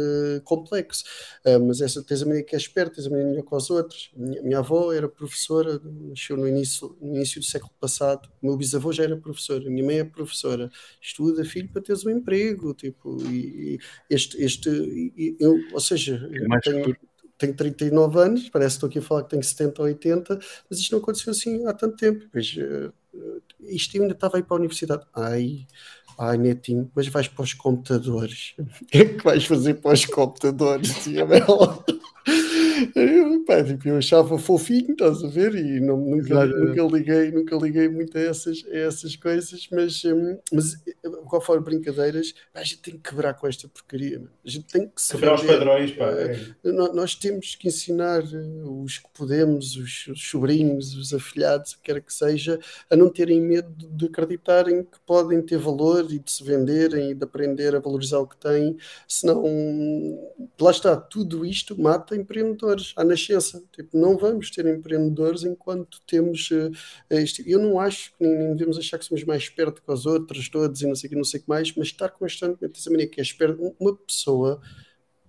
B: complexo. Ah, mas essa tens a mania que é esperta, tens a mania melhor que os outros. Minha, minha avó era professora, nasceu no início, no início do século passado, o meu bisavô já era professor, a minha mãe é professora. Estuda, filho, para teres um emprego, tipo, e, e este, este e- eu, ou seja,
C: É
B: eu tenho,
C: futuro.
B: tenho 39 anos, parece que estou aqui a falar que tenho 70 ou 80, mas isto não aconteceu assim há tanto tempo. Pois, eh, isto eu ainda estava a ir para a universidade. Ai, ai, netinho, mas vais para os computadores. O que é que vais fazer para os computadores, tia Bela? Eu, pá, tipo, eu achava fofinho, estás a ver? E não, nunca,
A: Exato.
B: nunca, liguei, nunca liguei muito a essas, a essas coisas, mas, hum, mas eh, conforme brincadeiras, pá, a gente tem que quebrar com esta porcaria. A gente tem que se
D: Quebrar os padrões, pá.
B: Eh,
D: é.
B: nó- Nós temos que ensinar eh, os que podemos, os, os sobrinhos, os afilhados, o que quer que seja, a não terem medo de acreditarem que podem ter valor e de se venderem e de aprender a valorizar o que têm, senão, lá está, tudo isto mata empreendedores à nascença. Tipo, não vamos ter empreendedores enquanto temos eh, isto. Eu não acho que nem, nem devemos achar que somos mais espertos que os outros todos e não sei o que, não sei o que mais, mas estar constantemente essa mania que é esperto, uma pessoa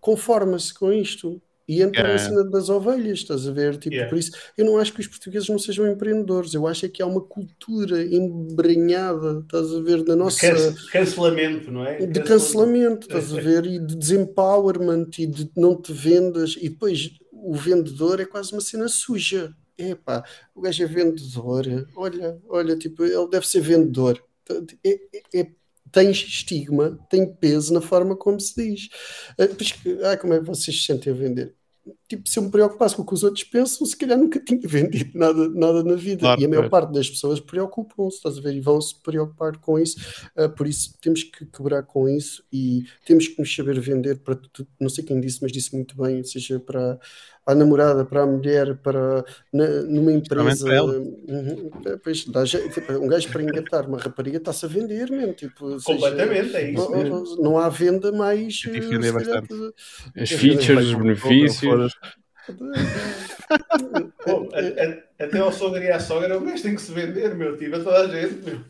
B: conforma-se com isto e entra
A: É.
B: na cena das ovelhas, estás a ver? Tipo,
D: Yeah.
B: por isso, eu não acho que os portugueses não sejam empreendedores, eu acho é que há uma cultura embranhada, estás a ver, da nossa
D: Cance- Cancelamento, não é?
B: de cancelamento, estás a ver, e de desempowerment e de não te vendas, e depois o vendedor é quase uma cena suja. Epá, o gajo é vendedor, olha, olha, tipo, ele deve ser vendedor. É, é- é- tem estigma, tem peso na forma como se diz. Ah, ah, como é que vocês se sentem a vender? Tipo, se eu me preocupasse com o que os outros pensam, se calhar nunca tinha vendido nada, nada na vida.
A: Claro,
B: e a maior
C: é.
B: parte das pessoas preocupam-se, estás a ver? E vão se preocupar com isso. Uh, por isso temos que quebrar com isso e temos que nos saber vender para tudo. Não sei quem disse, mas disse muito bem, seja para a namorada, para a mulher, para na, numa empresa.
A: para ela.
B: Uhum, é, pois, dá. Tipo, um gajo para engatar uma rapariga está-se a vender mesmo. Tipo, seja-
D: Completamente, é isso
B: não, não há venda mais. Eh,
A: bastante.
C: As features, os benefícios.
D: Pô, a- a- até ao sogro e à sogra, o gajo tem que se vender, meu. Tive a toda a gente, meu.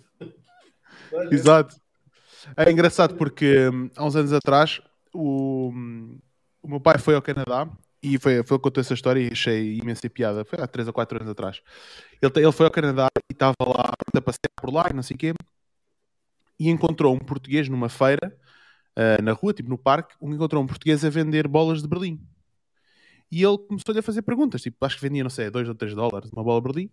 D: Toda a gente.
A: Exato. É engraçado porque hum, há uns anos atrás o, hum, o meu pai foi ao Canadá e foi, foi ele que contou essa história e achei imensa piada. Foi há 3 ou 4 anos atrás. Ele, ele foi ao Canadá e estava lá a passear por lá e não sei o quê e encontrou um português numa feira ah, na rua, tipo no parque, encontrou um português a vender bolas de Berlim. E ele começou-lhe a fazer perguntas, tipo, acho que vendia, não sei, 2 ou 3 dólares uma bola de Berlim.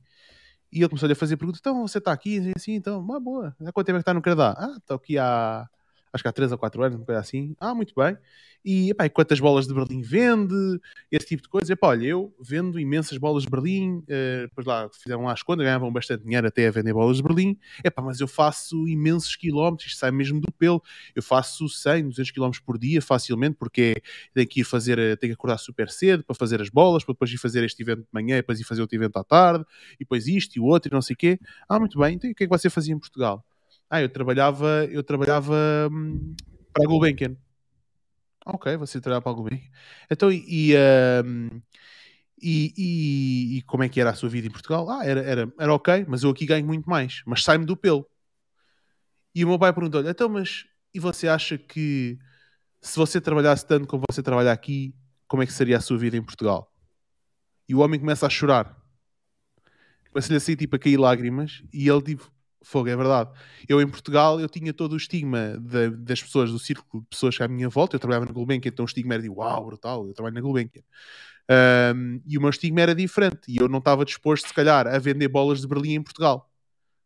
A: E ele começou-lhe a fazer perguntas, então você está aqui, assim, assim, então, ah, boa, há quanto tempo é que está no Canadá? Ah, estou aqui há, acho que há 3 ou 4 anos, uma coisa assim. Ah, muito bem. E, epá, e quantas bolas de Berlim vende? Esse tipo de coisa. Epá, olha, eu vendo imensas bolas de Berlim, eh, depois lá fizeram lá as contas, ganhavam bastante dinheiro até a vender bolas de Berlim. Epá, mas eu faço imensos quilómetros, isto sai mesmo do pelo. Eu faço 100, 200 quilómetros por dia facilmente, porque tenho que ir fazer, eh, tenho que acordar super cedo para fazer as bolas, para depois ir fazer este evento de manhã, e depois ir fazer outro evento à tarde, e depois isto e o outro e não sei o quê. Ah, muito bem, então o que é que você fazia em Portugal? Ah, eu trabalhava, eu trabalhava hum, para a Gulbenkian. Ok, você trabalhava para a Gulbenkian. Então, e, hum, e- e- e como é que era a sua vida em Portugal? Ah, era, era, era ok, mas eu aqui ganho muito mais, mas sai-me do pelo. E o meu pai perguntou-lhe, então, mas e você acha que se você trabalhasse tanto como você trabalha aqui, como é que seria a sua vida em Portugal? E o homem começa a chorar. Começa-lhe a sair tipo a cair lágrimas e ele tipo, fogo, é verdade. Eu em Portugal eu tinha todo o estigma da- das pessoas, do círculo de pessoas que à minha volta, eu trabalhava na Gulbenkian, então o estigma era de uau, brutal, eu trabalho na Gulbenkian. Ahm, e o meu estigma era diferente e eu não estava disposto, se calhar, a vender bolas de Berlim em Portugal.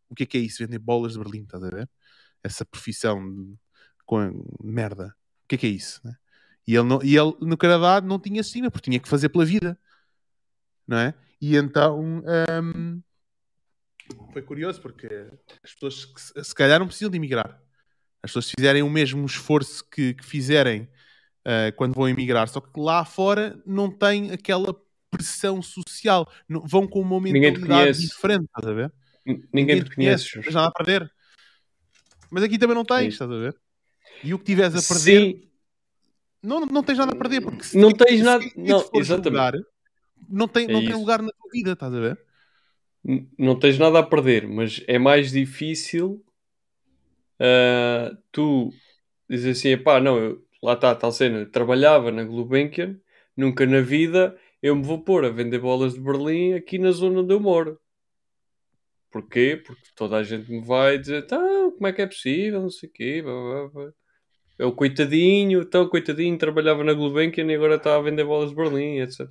A: O que é que é isso, vender bolas de Berlim, estás a ver? Essa profissão de- com merda. O que é que é isso? né? E, ele não- e ele no Canadá não tinha estigma, porque tinha que fazer pela vida, não é? E então ahm, foi curioso porque as pessoas que se, calhar não precisam de emigrar. As pessoas se fizerem o mesmo esforço que, que fizerem ah, quando vão emigrar, só que lá fora não tem aquela pressão social, Não- vão com uma
C: Ninguém
A: mentalidade
C: conhece.
A: diferente, estás a ver?
C: N- Ninguém te conhece.
A: não
C: Jorge.
A: tens nada a perder. Mas aqui também não tens,
C: Sim.
A: estás a ver? E o que tiveres a perder,
C: Sim,
A: não, não tens nada a perder, porque se
C: Não tens nada- não, exatamente.
A: julgar, não tem,
C: É
A: não tem lugar na tua vida, estás a ver?
C: Não tens nada a perder, mas é mais difícil ah, tu dizes assim, pá, não, eu, lá está tal cena, trabalhava na Gulbenkian, nunca na vida eu me vou pôr a vender bolas de Berlim aqui na zona onde eu moro. Porquê? Porque toda a gente me vai dizer, então, como é que é possível, não sei o quê, blá, blá, blá. É o coitadinho, então, coitadinho, trabalhava na Gulbenkian e agora está a vender bolas de Berlim, etc.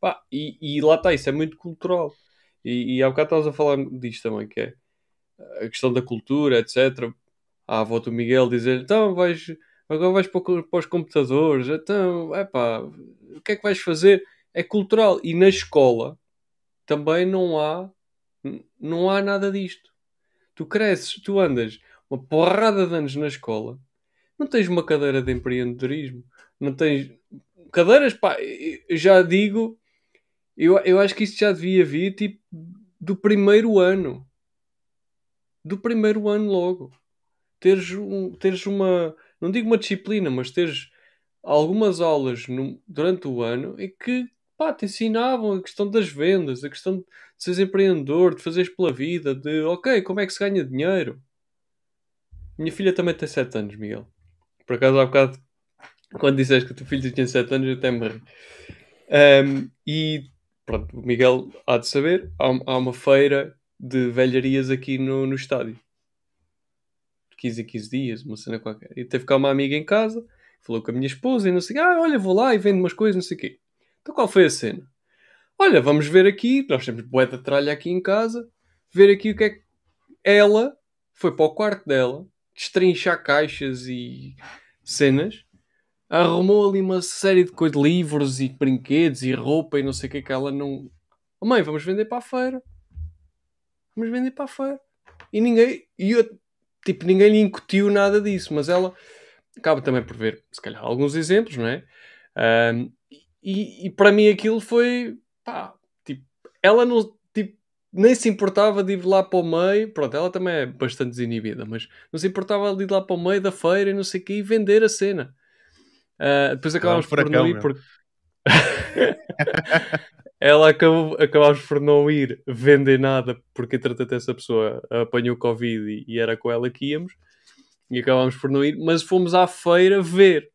C: Pá, e, e lá está, isso é muito cultural. E, e há bocado estavas a falar disto também, que é a questão da cultura, etc. A avó do Miguel dizer então vais, agora vais para, para os computadores, então, epá, o que é que vais fazer? É cultural. E na escola também não há, não há nada disto. Tu cresces, tu andas uma porrada de anos na escola, não tens uma cadeira de empreendedorismo, não tens cadeiras, pá, já digo, eu, eu acho que isto já devia vir tipo do primeiro ano. Do primeiro ano logo. Teres, um, teres uma, não digo uma disciplina, mas teres algumas aulas no- durante o ano em que pá, te ensinavam a questão das vendas, a questão de seres empreendedor, de fazeres pela vida, de ok, como é que se ganha dinheiro. Minha filha também tem 7 anos, Miguel. Por acaso há bocado, quando disseste que o teu filho tinha 7 anos, eu até me. Ahm, e pronto, o Miguel há de saber, há, há uma feira de velharias aqui no, no estádio. De 15 em 15 dias, uma cena qualquer. E teve cá uma amiga em casa, falou com a minha esposa e não sei. Ah, olha, vou lá e vendo umas coisas, não sei o quê. Então qual foi a cena? Olha, vamos ver aqui, nós temos bué de tralha aqui em casa, ver aqui o que é que... Ela foi para o quarto dela, destrinchar caixas e cenas, arrumou ali uma série de coisas, livros e brinquedos e roupa e não sei o que que ela não. Oh, mãe, vamos vender para a feira. Vamos vender para a feira. E ninguém, e eu, tipo, ninguém lhe incutiu nada disso, mas ela acaba também por ver, se calhar, alguns exemplos, não é? Um, e, e para mim aquilo foi, pá, tipo, ela não, tipo, nem se importava de ir lá para o meio, pronto, ela também é bastante desinibida, mas não se importava de ir lá para o meio da feira e não sei o que e vender a cena. Uh, depois acabámos por não ir porque... ela acabou, acabámos por não ir vender nada porque entretanto essa pessoa apanhou Covid e, e era com ela que íamos e acabámos por não ir, mas fomos à feira ver.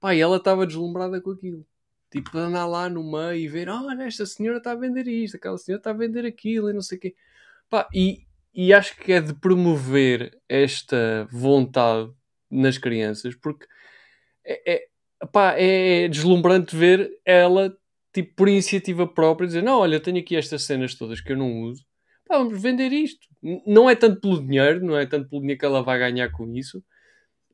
C: Pá, e ela estava deslumbrada com aquilo. Tipo, andar lá no meio e ver, olha, esta senhora está a vender isto, aquela senhora está a vender aquilo e não sei o quê. Pá, e, e acho que é de promover esta vontade nas crianças, porque é, é, pá, é deslumbrante ver ela, tipo, por iniciativa própria, dizer, não, olha, tenho aqui estas cenas todas que eu não uso, pá, vamos vender isto. Não é tanto pelo dinheiro, não é tanto pelo dinheiro que ela vai ganhar com isso,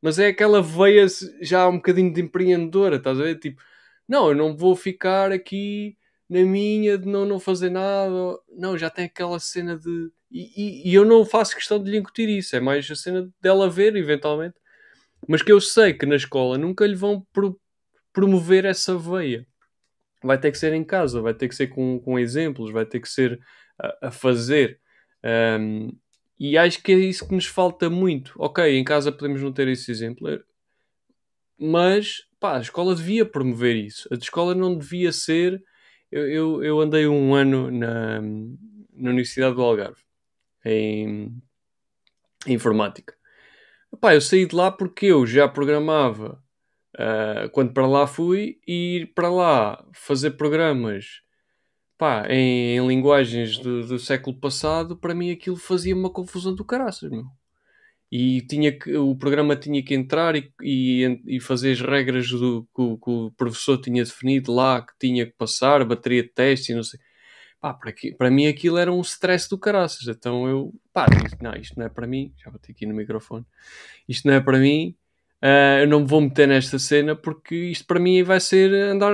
C: mas é aquela veia já um bocadinho de empreendedora, estás a ver? Tipo, não, eu não vou ficar aqui na minha de não, não fazer nada. Não, já tem aquela cena de. E, e, e eu não faço questão de lhe incutir isso, é mais a cena dela ver, eventualmente. Mas que eu sei que na escola nunca lhe vão pro, promover essa veia. Vai ter que ser em casa, vai ter que ser com, com exemplos, vai ter que ser a, a fazer. Um, e acho que é isso que nos falta muito. Ok, em casa podemos não ter esse exemplo, é, mas pá, a escola devia promover isso. A escola não devia ser. Eu, eu, eu andei um ano na, na Universidade do Algarve em, em informática. Pá, eu saí de lá porque eu já programava uh, quando para lá fui e ir para lá fazer programas pá, em, em linguagens do, do, século passado, para mim aquilo fazia uma confusão do caraças, meu. E tinha que, o programa tinha que entrar e, e, e fazer as regras do, que, o, que o professor tinha definido lá, que tinha que passar, bateria de teste e não sei. Pá, para, para mim aquilo era um stress do caraças. Então eu, pá, disse, não, isto não é para mim. Já bati aqui no microfone. Isto não é para mim. Uh, eu não me vou meter nesta cena porque isto para mim vai ser andar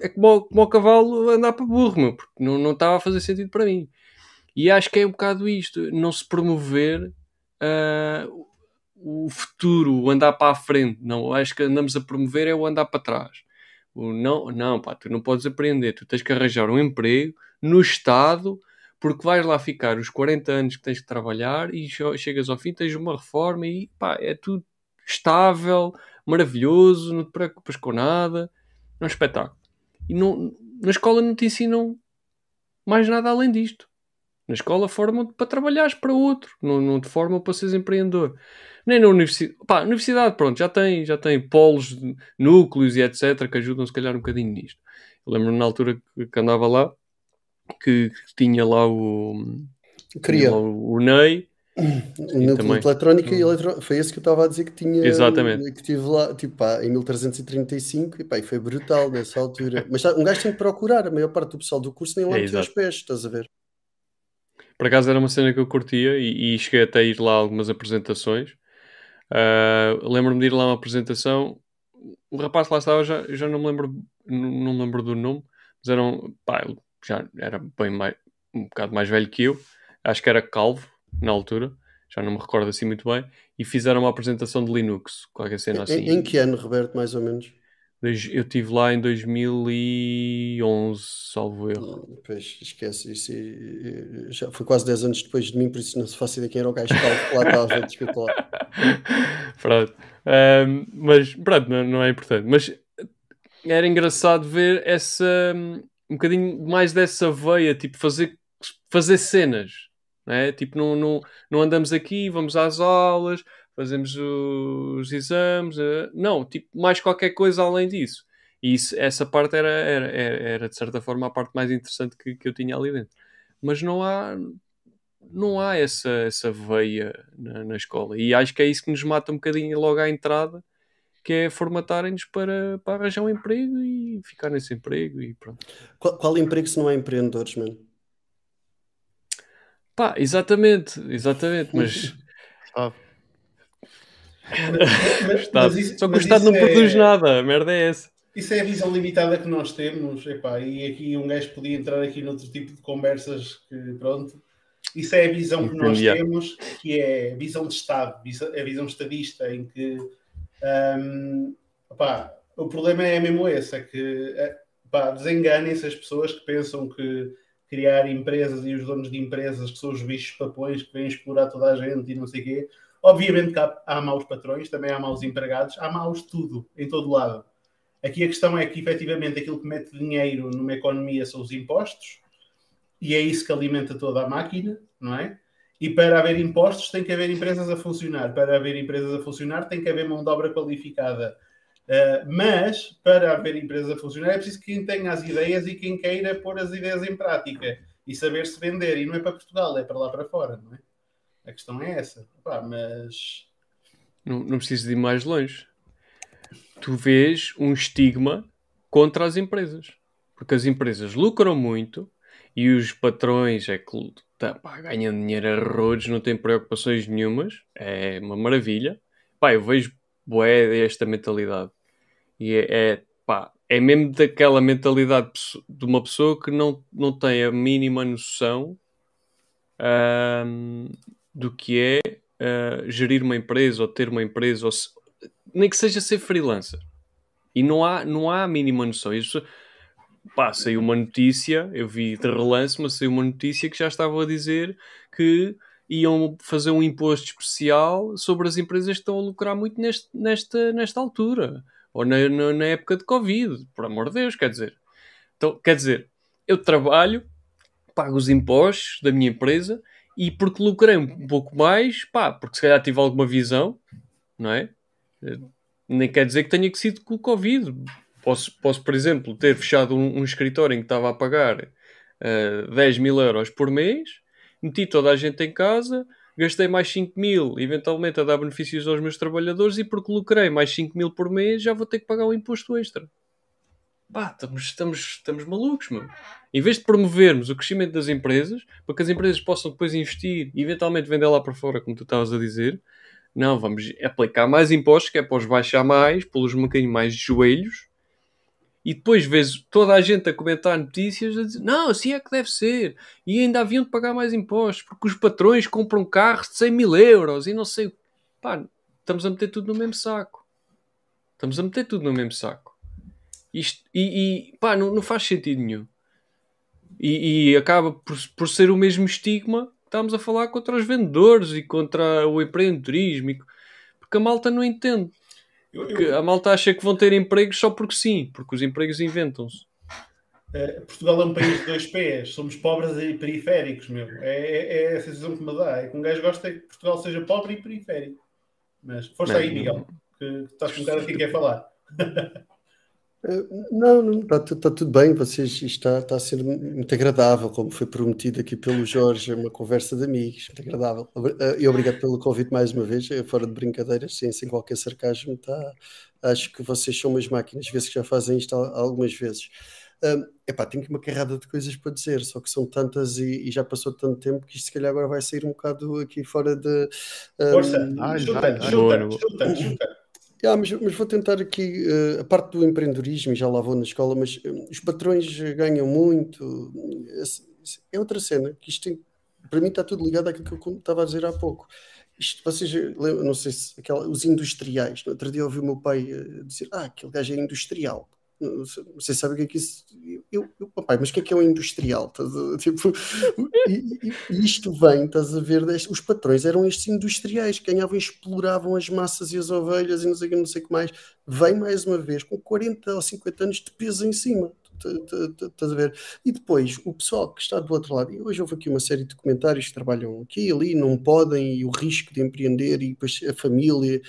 C: é como, como o cavalo andar para burro, meu, porque não, não estava a fazer sentido para mim. E acho que é um bocado isto, não se promover uh, o futuro, o andar para a frente. Não, acho que andamos a promover é o andar para trás. O não, não, pá, tu não podes aprender, tu tens que arranjar um emprego no Estado, porque vais lá ficar os 40 anos que tens que trabalhar e chegas ao fim, tens uma reforma e pá, é tudo estável, maravilhoso, não te preocupas com nada. É um espetáculo. E não, na escola não te ensinam mais nada além disto. Na escola formam-te para trabalhares para outro, não, não te formam para seres empreendedor. Nem na universidade. Pá, universidade, pronto, já tem, já tem polos, núcleos e etc. que ajudam se calhar um bocadinho nisto. Lembro-me na altura que andava lá que, que tinha lá o.
B: Queria.
C: Lá o, o Ney
B: no também. eletrónica e eletro... foi esse que eu estava a dizer que tinha
C: Exatamente.
B: que tive lá tipo, pá, em 1335 e, pá, e foi brutal nessa altura. Mas um gajo tem que procurar, a maior parte do pessoal do curso nem lá é, os pés, estás a ver?
C: Por acaso era uma cena que eu curtia e, e cheguei até a ir lá a algumas apresentações. Uh, Lembro-me de ir lá a uma apresentação. O rapaz lá estava, já, já não me lembro, não, não me lembro do nome, mas era um, pá, já era bem mais, um bocado mais velho que eu. Acho que era calvo na altura, já não me recordo assim muito bem, e fizeram uma apresentação de Linux, qualquer cena assim.
B: Em, em que ano, Roberto, mais ou menos?
C: Eu estive lá em 2011, salvo erro.
B: Não, pois, esquece, isso já foi quase 10 anos depois de mim, por isso não se faço ideia quem era o gajo que lá estava, desculpa lá.
C: pronto. Um, mas pronto, não, não, é importante. Mas era engraçado ver essa um bocadinho mais dessa veia, tipo, fazer, fazer cenas né? Tipo, não, não, não andamos aqui, vamos às aulas, fazemos os exames. Uh, não, tipo, mais qualquer coisa além disso. E isso, essa parte era, era, era, de certa forma, a parte mais interessante que, que eu tinha ali dentro. Mas não há, não há essa, essa veia na, na escola. E acho que é isso que nos mata um bocadinho logo à entrada, que é formatarem-nos para, para arranjar um emprego e ficar nesse emprego e pronto.
B: Qual, qual emprego se não é empreendedores, mano?
C: Pá, exatamente, exatamente, mas. Estado. Isso, Só que o Estado não é... produz nada, a merda é essa.
D: Isso é a visão limitada que nós temos, epá, e aqui um gajo podia entrar aqui noutro tipo de conversas que, pronto, isso é a visão que nós temos, que é a visão de Estado, a visão estadista, em que um, o problema é mesmo esse, é que desenganem-se as pessoas que pensam que criar empresas e os donos de empresas que são os bichos papões que vêm explorar toda a gente e não sei o quê. Obviamente que há, há maus patrões, também há maus empregados, há maus tudo, em todo lado. Aqui a questão é que, efetivamente, aquilo que mete dinheiro numa economia são os impostos, e é isso que alimenta toda a máquina, não é? E para haver impostos tem que haver empresas a funcionar. Para haver empresas a funcionar tem que haver mão de obra qualificada. Uh, mas, para haver empresas a funcionar, é preciso quem tenha as ideias e quem queira pôr as ideias em prática e saber se vender. E não é para Portugal, é para lá para fora, não é? A questão é essa. mas.
C: Não, não preciso de ir mais longe tu vês um estigma contra as empresas. Porque as empresas lucram muito e os patrões é que tá, pá, ganham dinheiro a rodos, não têm preocupações nenhumas. É uma maravilha. Pá, eu vejo bué esta mentalidade. E é, é, pá, é mesmo daquela mentalidade de uma pessoa que não, não tem a mínima noção um, do que é uh, gerir uma empresa ou ter uma empresa ou, se, nem que seja ser freelancer. E não há, não há a mínima noção. Isso, pá, saiu uma notícia, eu vi de relance, mas saiu uma notícia que já estava a dizer que iam fazer um imposto especial sobre as empresas que estão a lucrar muito neste, nesta, nesta altura. Ou na, na, na época de Covid, por amor de Deus, quer dizer. Então, quer dizer, eu trabalho, pago os impostos da minha empresa e porque lucrei um pouco mais, pá, porque se calhar tive alguma visão, não é? Nem quer dizer que tenha que sido com o Covid. Posso, posso por exemplo, ter fechado um, um escritório em que estava a pagar uh, eh, 10 mil euros por mês, meti toda a gente em casa, gastei mais 5 mil, eventualmente a dar benefícios aos meus trabalhadores, e porque lucrei mais 5 mil por mês, já vou ter que pagar um imposto extra. Pá, estamos, estamos, estamos malucos, meu. Em vez de promovermos o crescimento das empresas, para que as empresas possam depois investir e eventualmente vender lá para fora, como tu estavas a dizer, não, vamos aplicar mais impostos, que é para os baixar mais, pô-los um bocadinho mais de joelhos. E depois vês toda a gente a comentar notícias a dizer, não, assim é que deve ser. E ainda haviam de pagar mais impostos, porque os patrões compram carros de 100 mil euros e não sei. Pá, estamos a meter tudo no mesmo saco. Estamos a meter tudo no mesmo saco. Isto, e, e pá, não, não faz sentido nenhum. E, e acaba por, por ser o mesmo estigma estamos a falar contra os vendedores e contra o empreendedorismo, porque a malta não entende. Eu, eu... A malta acha que vão ter empregos só porque sim, porque os empregos inventam-se.
D: Uh, Portugal é um país de dois pés, somos pobres e periféricos, meu. É, é, é a sensação que me dá. É que um gajo gosta que Portugal seja pobre e periférico. Mas força aí, Miguel, que estás com cara de quem quer falar.
B: Eh, não, não está, está, tudo bem. Vocês está, está a ser muito agradável, como foi prometido aqui pelo Jorge, é uma conversa de amigos, muito agradável. Eh, e obrigado pelo convite mais uma vez, eh, fora de brincadeiras, sem, sem qualquer sarcasmo. Tá, acho que vocês são umas máquinas, vezes que já fazem isto algumas vezes. Um, epá, tenho aqui uma carrada de coisas para dizer, só que são tantas e, e, já passou tanto tempo que isto se calhar agora vai sair um bocado aqui fora de. Um,
D: Força, chuta, chuta, chuta, chuta.
B: Yeah, mas, mas, vou tentar aqui uh, a parte do empreendedorismo, já lá vou na escola, mas uh, os patrões ganham muito. É outra cena, que isto tem, para mim está tudo ligado àquilo que eu estava a dizer há pouco. Isto, vocês lembram, não sei se aquela, os industriais. No outro dia ouvi o meu pai dizer: Ah, aquele gajo é industrial. Você sabe o que é que isso. Eu, papai, mas o que é que é um industrial? Tipo, isto vem, estás a ver? Os patrões eram estes industriais que ganhavam e exploravam as massas e as ovelhas e não sei não sei o que mais. Vem mais uma vez com 40 ou 50 anos de peso em cima. Estás a ver? E depois, o pessoal que está do outro lado, e hoje houve aqui uma série de comentários que trabalham aqui e ali, não podem, e o risco de empreender, e depois a família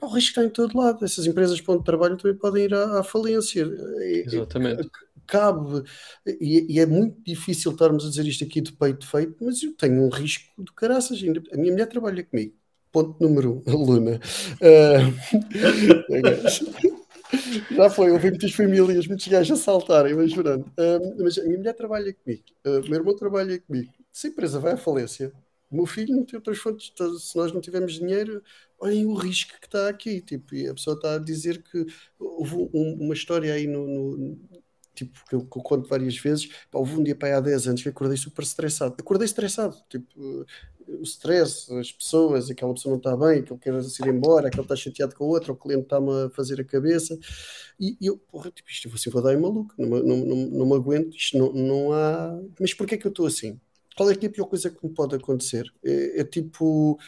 B: o risco está em todo lado. Essas empresas para onde trabalham também podem ir à, à falência.
C: Exatamente.
B: Cabe, e, e, é muito difícil estarmos a dizer isto aqui de peito feito, mas eu tenho um risco do caraças. A minha mulher trabalha comigo. Ponto número um, Luna. Uh, já foi, houve muitas famílias, muitos gajos a saltarem, mas jurando. Uh, mas a minha mulher trabalha comigo, uh, o meu irmão trabalha comigo. Se a empresa vai à falência, O meu filho não tem outras fontes, tá, se nós não tivermos dinheiro, olhem o risco que está aqui. Tipo, e a pessoa está a dizer que houve um, uma história aí no, no tipo, que eu, que eu, conto várias vezes, pá, houve um dia para aí há 10 anos que acordei super estressado. Acordei estressado, tipo, o stress, as pessoas, aquela pessoa não está bem, aquele quer ir embora, aquele está chateado com o outro, o cliente está-me a fazer a cabeça. E, e eu, porra, tipo, isto assim vou dar maluco, não, não, não, não me aguento, isto não, não há. Mas porquê é que eu estou assim? Qual é que é a pior coisa que me pode acontecer? É, é tipo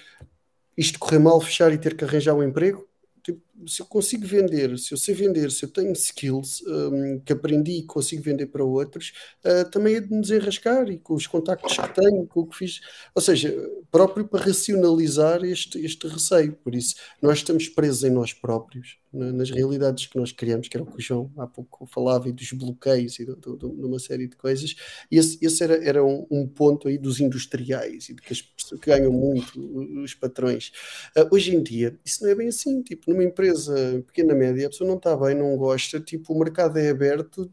B: isto correr mal, fechar e ter que arranjar um emprego? Tipo, se eu consigo vender, se eu sei vender, se eu tenho skills um, que aprendi e consigo vender para outros, uh, também é de me desenrascar e com os contactos que tenho, com o que fiz, ou seja, próprio para racionalizar este, este receio. Por isso, nós estamos presos em nós próprios, nas realidades que nós criamos, que era o que o João há pouco falava, e dos bloqueios e de, uma série de coisas. E esse, esse era, era um, um, ponto aí dos industriais e de que as que ganham muito, os patrões. Uh, hoje em dia, isso não é bem assim. Tipo, numa empresa pequena, média, a pessoa não está bem, não gosta, tipo, o mercado é aberto,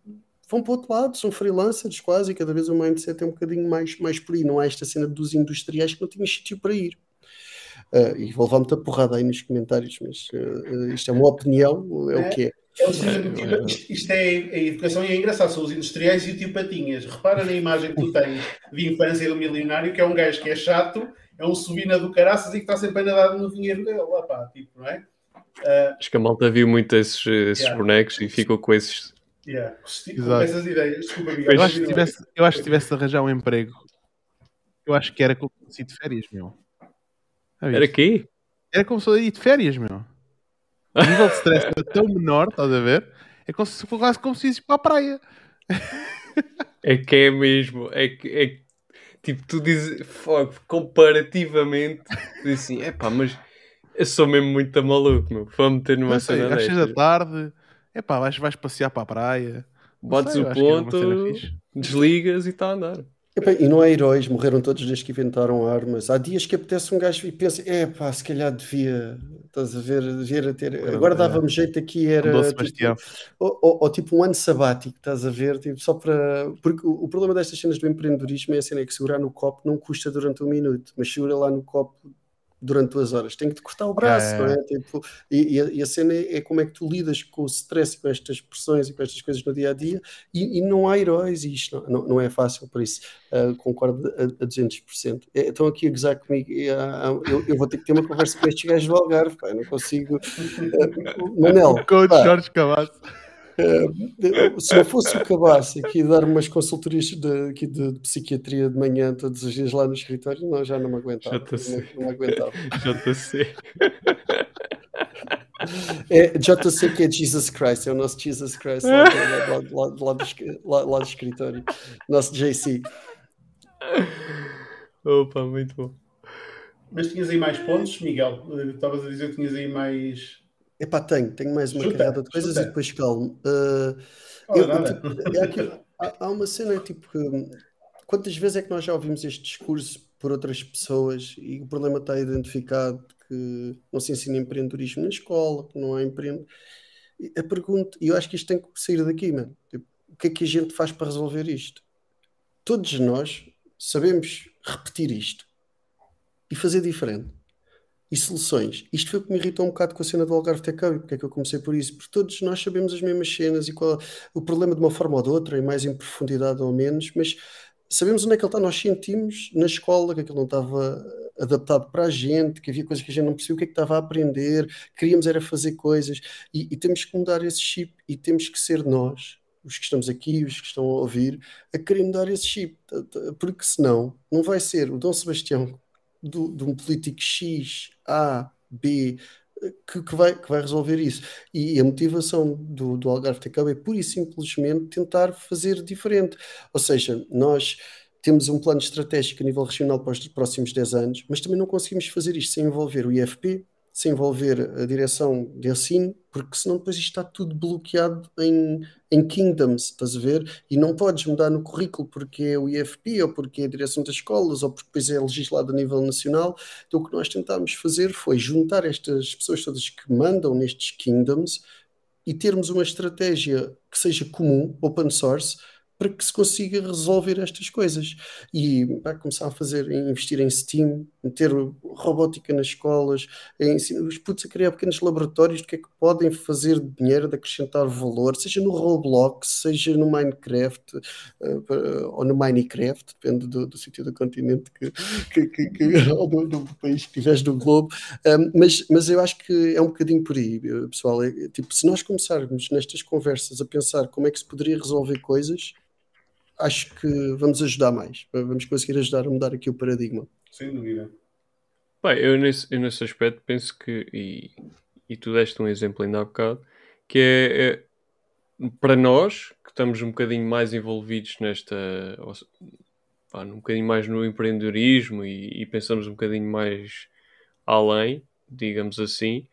B: vão para o outro lado, são freelancers quase, e cada vez o mindset é um bocadinho mais, mais por aí. Não há esta cena dos industriais que não tinham sítio para ir. Uh, e vou levar muita porrada aí nos comentários, mas uh, isto é uma opinião, é, é o que é.
D: É, isto, isto é a educação e é engraçado, são os industriais e o tio Patinhas. Repara na imagem que tu tens de infância do milionário, que é um gajo que é chato, é um subina do caraças e que está sempre a nadar no dinheiro dele, lá pá, tipo, não é?
C: Uh, Acho que a malta viu muito esses, esses yeah. bonecos e ficou com esses.
D: Yeah. Com essas ideias. Desculpa,
A: eu, acho que tivesse, eu acho que tivesse de arranjar um emprego, eu acho que era como se de férias, meu.
C: Era quê?
A: Era como se fosse de férias, meu. O nível de stress era tão menor, estás a ver? É como se fosse como se fosse para a praia.
C: É que é mesmo. É que, é, tipo, tu dizes, comparativamente, tu dizes assim, é pá, mas eu sou mesmo muito maluco, meu. Vou meter numa sei, cena
A: às 6 da tarde, é pá, vais, vais passear para a praia.
C: Botes o ponto, desligas e está a andar.
B: E não é heróis, morreram todos desde que inventaram armas. Há dias que apetece um gajo e pensa, é pá, se calhar devia, estás a ver, devia ter. Agora dava-me jeito aqui, era. Tipo, ou, ou, ou, tipo um ano sabático, estás a ver, tipo, só para. Porque o, o, problema destas cenas do empreendedorismo é a cena é que segurar no copo não custa durante um minuto, mas segura lá no copo durante duas horas, tem que te cortar o braço, é. não é? Tipo, e, e, a, cena é, é, como é que tu lidas com o stress com estas pressões e com estas coisas no dia a dia, e, e não há heróis, e isto não, não, não é fácil, por isso uh, concordo a, a 200%. É, estão aqui a gozar comigo, e, uh, eu, eu, vou ter que ter uma conversa com estes gajos do Algarve, pá, não consigo. Uh, Manel,
A: Coach Jorge Cavasso.
B: Uh, se eu fosse o Cabaço aqui dar umas consultorias de, aqui de, de, psiquiatria de manhã todos os dias lá no escritório, não, já não me aguentava. JC. Não, não aguentava.
C: JC.
B: É, JC que é Jesus Christ, é o nosso Jesus Christ lá, lá, lá, lá, do, lá, lá do escritório. Nosso JC.
C: Opa, muito bom.
D: Mas tinhas aí mais pontos, Miguel? Estavas a dizer que tinhas aí mais
B: Epá, tenho, tenho mais uma chuta, carrada de coisas chuta. e depois calmo. Uh, eu, tipo, é há, há, uma cena tipo que quantas vezes é que nós já ouvimos este discurso por outras pessoas e o problema está identificado que não se ensina empreendedorismo na escola, que não há empreendedor. A pergunta, e eu acho que isto tem que sair daqui, mano. Tipo, o que é que a gente faz para resolver isto? Todos nós sabemos repetir isto e fazer diferente e soluções. Isto foi o que me irritou um bocado com a cena do Algarve Tech Hub, porque é que eu comecei por isso, porque todos nós sabemos as mesmas cenas e qual o problema de uma forma ou de outra, e mais em profundidade ou menos, mas sabemos onde é que ele está, nós sentimos na escola que aquilo não estava adaptado para a gente, que havia coisas que a gente não percebia o que é que estava a aprender, queríamos era fazer coisas, e, e temos que mudar esse chip, e temos que ser nós, os que estamos aqui, os que estão a ouvir, a querer mudar esse chip, porque senão não vai ser o Dom Sebastião de um político X, A, B, que, que, vai, que vai resolver isso. E a motivação do, do Algarve Hub é pura e simplesmente tentar fazer diferente. Ou seja, nós temos um plano estratégico a nível regional para os próximos 10 anos, mas também não conseguimos fazer isto sem envolver o IFP, sem envolver a direção de ensino, porque senão depois isto está tudo bloqueado em, em kingdoms, estás a ver? E não podes mudar no currículo porque é o IFP ou porque é a direção das escolas ou porque depois é legislado a nível nacional. Então o que nós tentámos fazer foi juntar estas pessoas todas que mandam nestes kingdoms e termos uma estratégia que seja comum, open source, para que se consiga resolver estas coisas. E vai começar a fazer, investir em Steam, meter robótica nas escolas, ensinar os putos a criar pequenos laboratórios do que é que podem fazer de dinheiro, de acrescentar valor, seja no Roblox, seja no Minecraft uh, ou no Minecraft, depende do, do sítio do continente que, que, que, que ou do, do, país que estiveres do globo. Um, mas, mas eu acho que é um bocadinho por aí, pessoal. É, tipo, se nós começarmos nestas conversas a pensar como é que se poderia resolver coisas acho que vamos ajudar mais. Vamos conseguir ajudar a mudar aqui o paradigma.
D: Sem dúvida.
C: Bem, eu nesse, eu nesse aspecto penso que, e, e tu deste um exemplo ainda há bocado, que é, é para nós, que estamos um bocadinho mais envolvidos nesta. Pá, um bocadinho mais no empreendedorismo e, e pensamos um bocadinho mais além, digamos assim,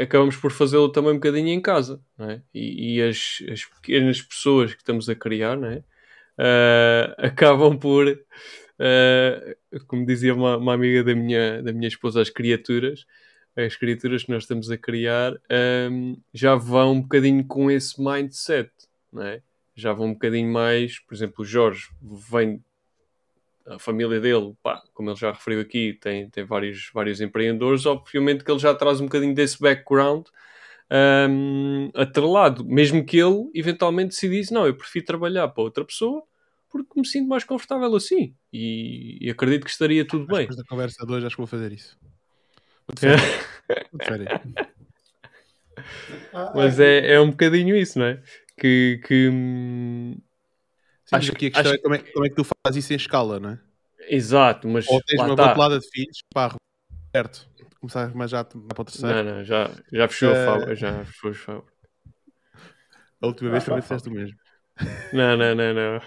C: acabamos por fazê-lo também um bocadinho em casa, não é? E, e as, as, pequenas pessoas que estamos a criar, não é? Uh, acabam por, uh, como dizia uma, uma, amiga da minha, da minha esposa, as criaturas, as criaturas que nós estamos a criar um, já vão um bocadinho com esse mindset, não é? Já vão um bocadinho mais, por exemplo, o Jorge vem a família dele, pá, como ele já referiu aqui, tem, tem vários, vários empreendedores, obviamente que ele já traz um bocadinho desse background um, atrelado, mesmo que ele eventualmente decidisse, não, eu prefiro trabalhar para outra pessoa porque me sinto mais confortável assim e, e acredito que estaria tudo bem.
A: Depois da conversa de hoje acho que vou fazer isso.
C: Ah, mas é, é um bocadinho isso, não é? Que, que hum,
A: Sim, acho que a questão acho... é como, é como é que tu fazes isso em escala, não é?
C: Exato, mas
A: ou tens uma tá. de filhos, pá, certo começar mas já para o terceiro.
C: Não, não, já, já fechou uh... a fábrica. Já fechou a fábrica.
A: A última vez ah, também disseste o mesmo.
C: Não, não, não, não.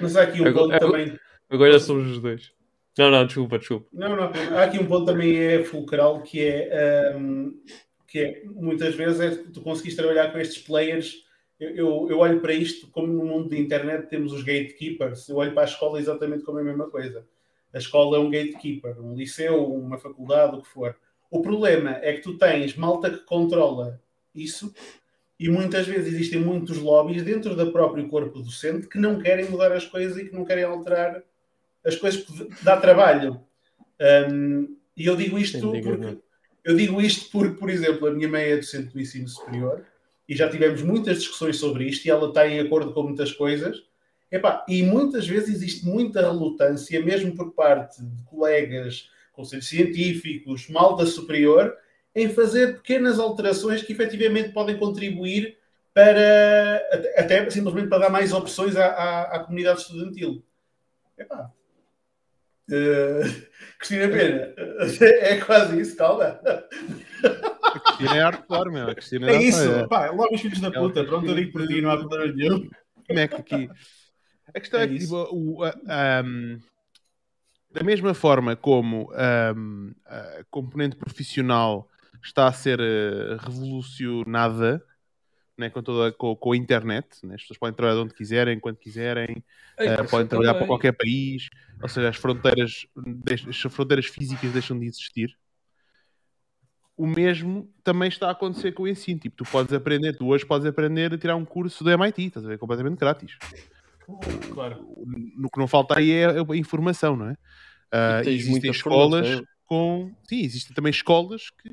D: Mas há aqui um agora, ponto também.
C: Agora somos os dois. Não, não, desculpa, desculpa.
D: Não, não, há aqui um ponto também é fulcral que é, um, que é muitas vezes é tu conseguiste trabalhar com estes players. Eu, eu, eu, olho para isto como no mundo da internet temos os gatekeepers. Eu olho para a escola exatamente como a mesma coisa. A escola é um gatekeeper, um liceu, uma faculdade, o que for. O problema é que tu tens malta que controla isso e muitas vezes existem muitos lobbies dentro do próprio corpo docente que não querem mudar as coisas e que não querem alterar as coisas que dá trabalho. Um, e eu digo isto porque eu digo isto porque, por exemplo, a minha mãe é docente do ensino superior e já tivemos muitas discussões sobre isto e ela está em acordo com muitas coisas. Epá, e muitas vezes existe muita relutância, mesmo por parte de colegas conselhos científicos, malta superior, em fazer pequenas alterações que efetivamente podem contribuir para até simplesmente para dar mais opções à, à, à comunidade estudantil. Epá. Uh, Cristina Pena, é quase isso, calma.
A: A Cristina é hardcore, meu. A Cristina
D: é, é isso, é. pá, logo os filhos da puta, pronto, eu digo por ti, não há problema nenhum.
A: Como é que aqui. A questão é, é que tipo, o, um, da mesma forma como um, a componente profissional está a ser uh, revolucionada né, com, toda, com, com a internet, né? as pessoas podem trabalhar onde quiserem, quando quiserem, Ei, uh, podem trabalhar também. para qualquer país, ou seja, as fronteiras, as fronteiras físicas deixam de existir. O mesmo também está a acontecer com o ensino. Tipo, tu podes aprender, tu hoje podes aprender a tirar um curso do MIT, estás a ver? Completamente grátis.
D: Claro.
A: No que não falta aí é a informação, não é? Uh, existem escolas formas, com. Sim, existem também escolas que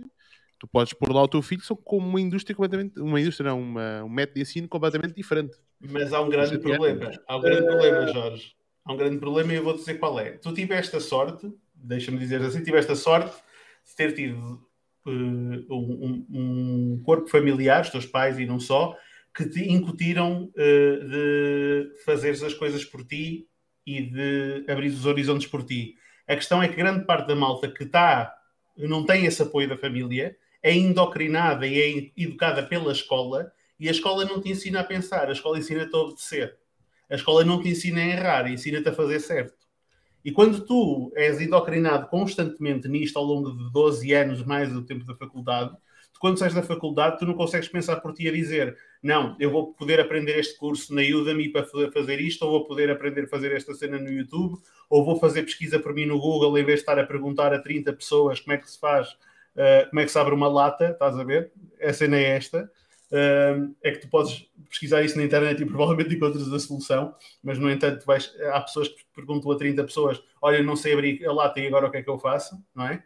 A: tu podes pôr lá o teu filho, são como uma indústria completamente. Uma indústria, não, uma, um método de ensino completamente diferente.
D: Mas há um grande problema. Há um grande problema, Jorge. Há um grande problema e eu vou dizer qual é. Tu tiveste a sorte, deixa-me dizer assim, tiveste a sorte de ter tido uh, um, um, corpo familiar, os teus pais e não só, que te incutiram uh, de fazeres as coisas por ti e de abrir os horizontes por ti. A questão é que grande parte da malta que está, não tem esse apoio da família, é indocrinada e é educada pela escola e a escola não te ensina a pensar, a escola ensina-te a obedecer. A escola não te ensina a errar, ensina-te a fazer certo. E quando tu és indocrinado constantemente nisto ao longo de 12 anos, mais do tempo da faculdade, quando sais da faculdade, tu não consegues pensar por ti a dizer não, eu vou poder aprender este curso na Udemy para fazer isto, ou vou poder aprender a fazer esta cena no YouTube, ou vou fazer pesquisa por mim no Google em vez de estar a perguntar a 30 pessoas como é que se faz, uh, como é que se abre uma lata, estás a ver? A cena é esta. uh, é que tu podes pesquisar isso na internet e provavelmente encontras a solução, mas no entanto vais, há pessoas que perguntam a 30 pessoas: Olha, não sei abrir a lata e agora o que é que eu faço? Não é?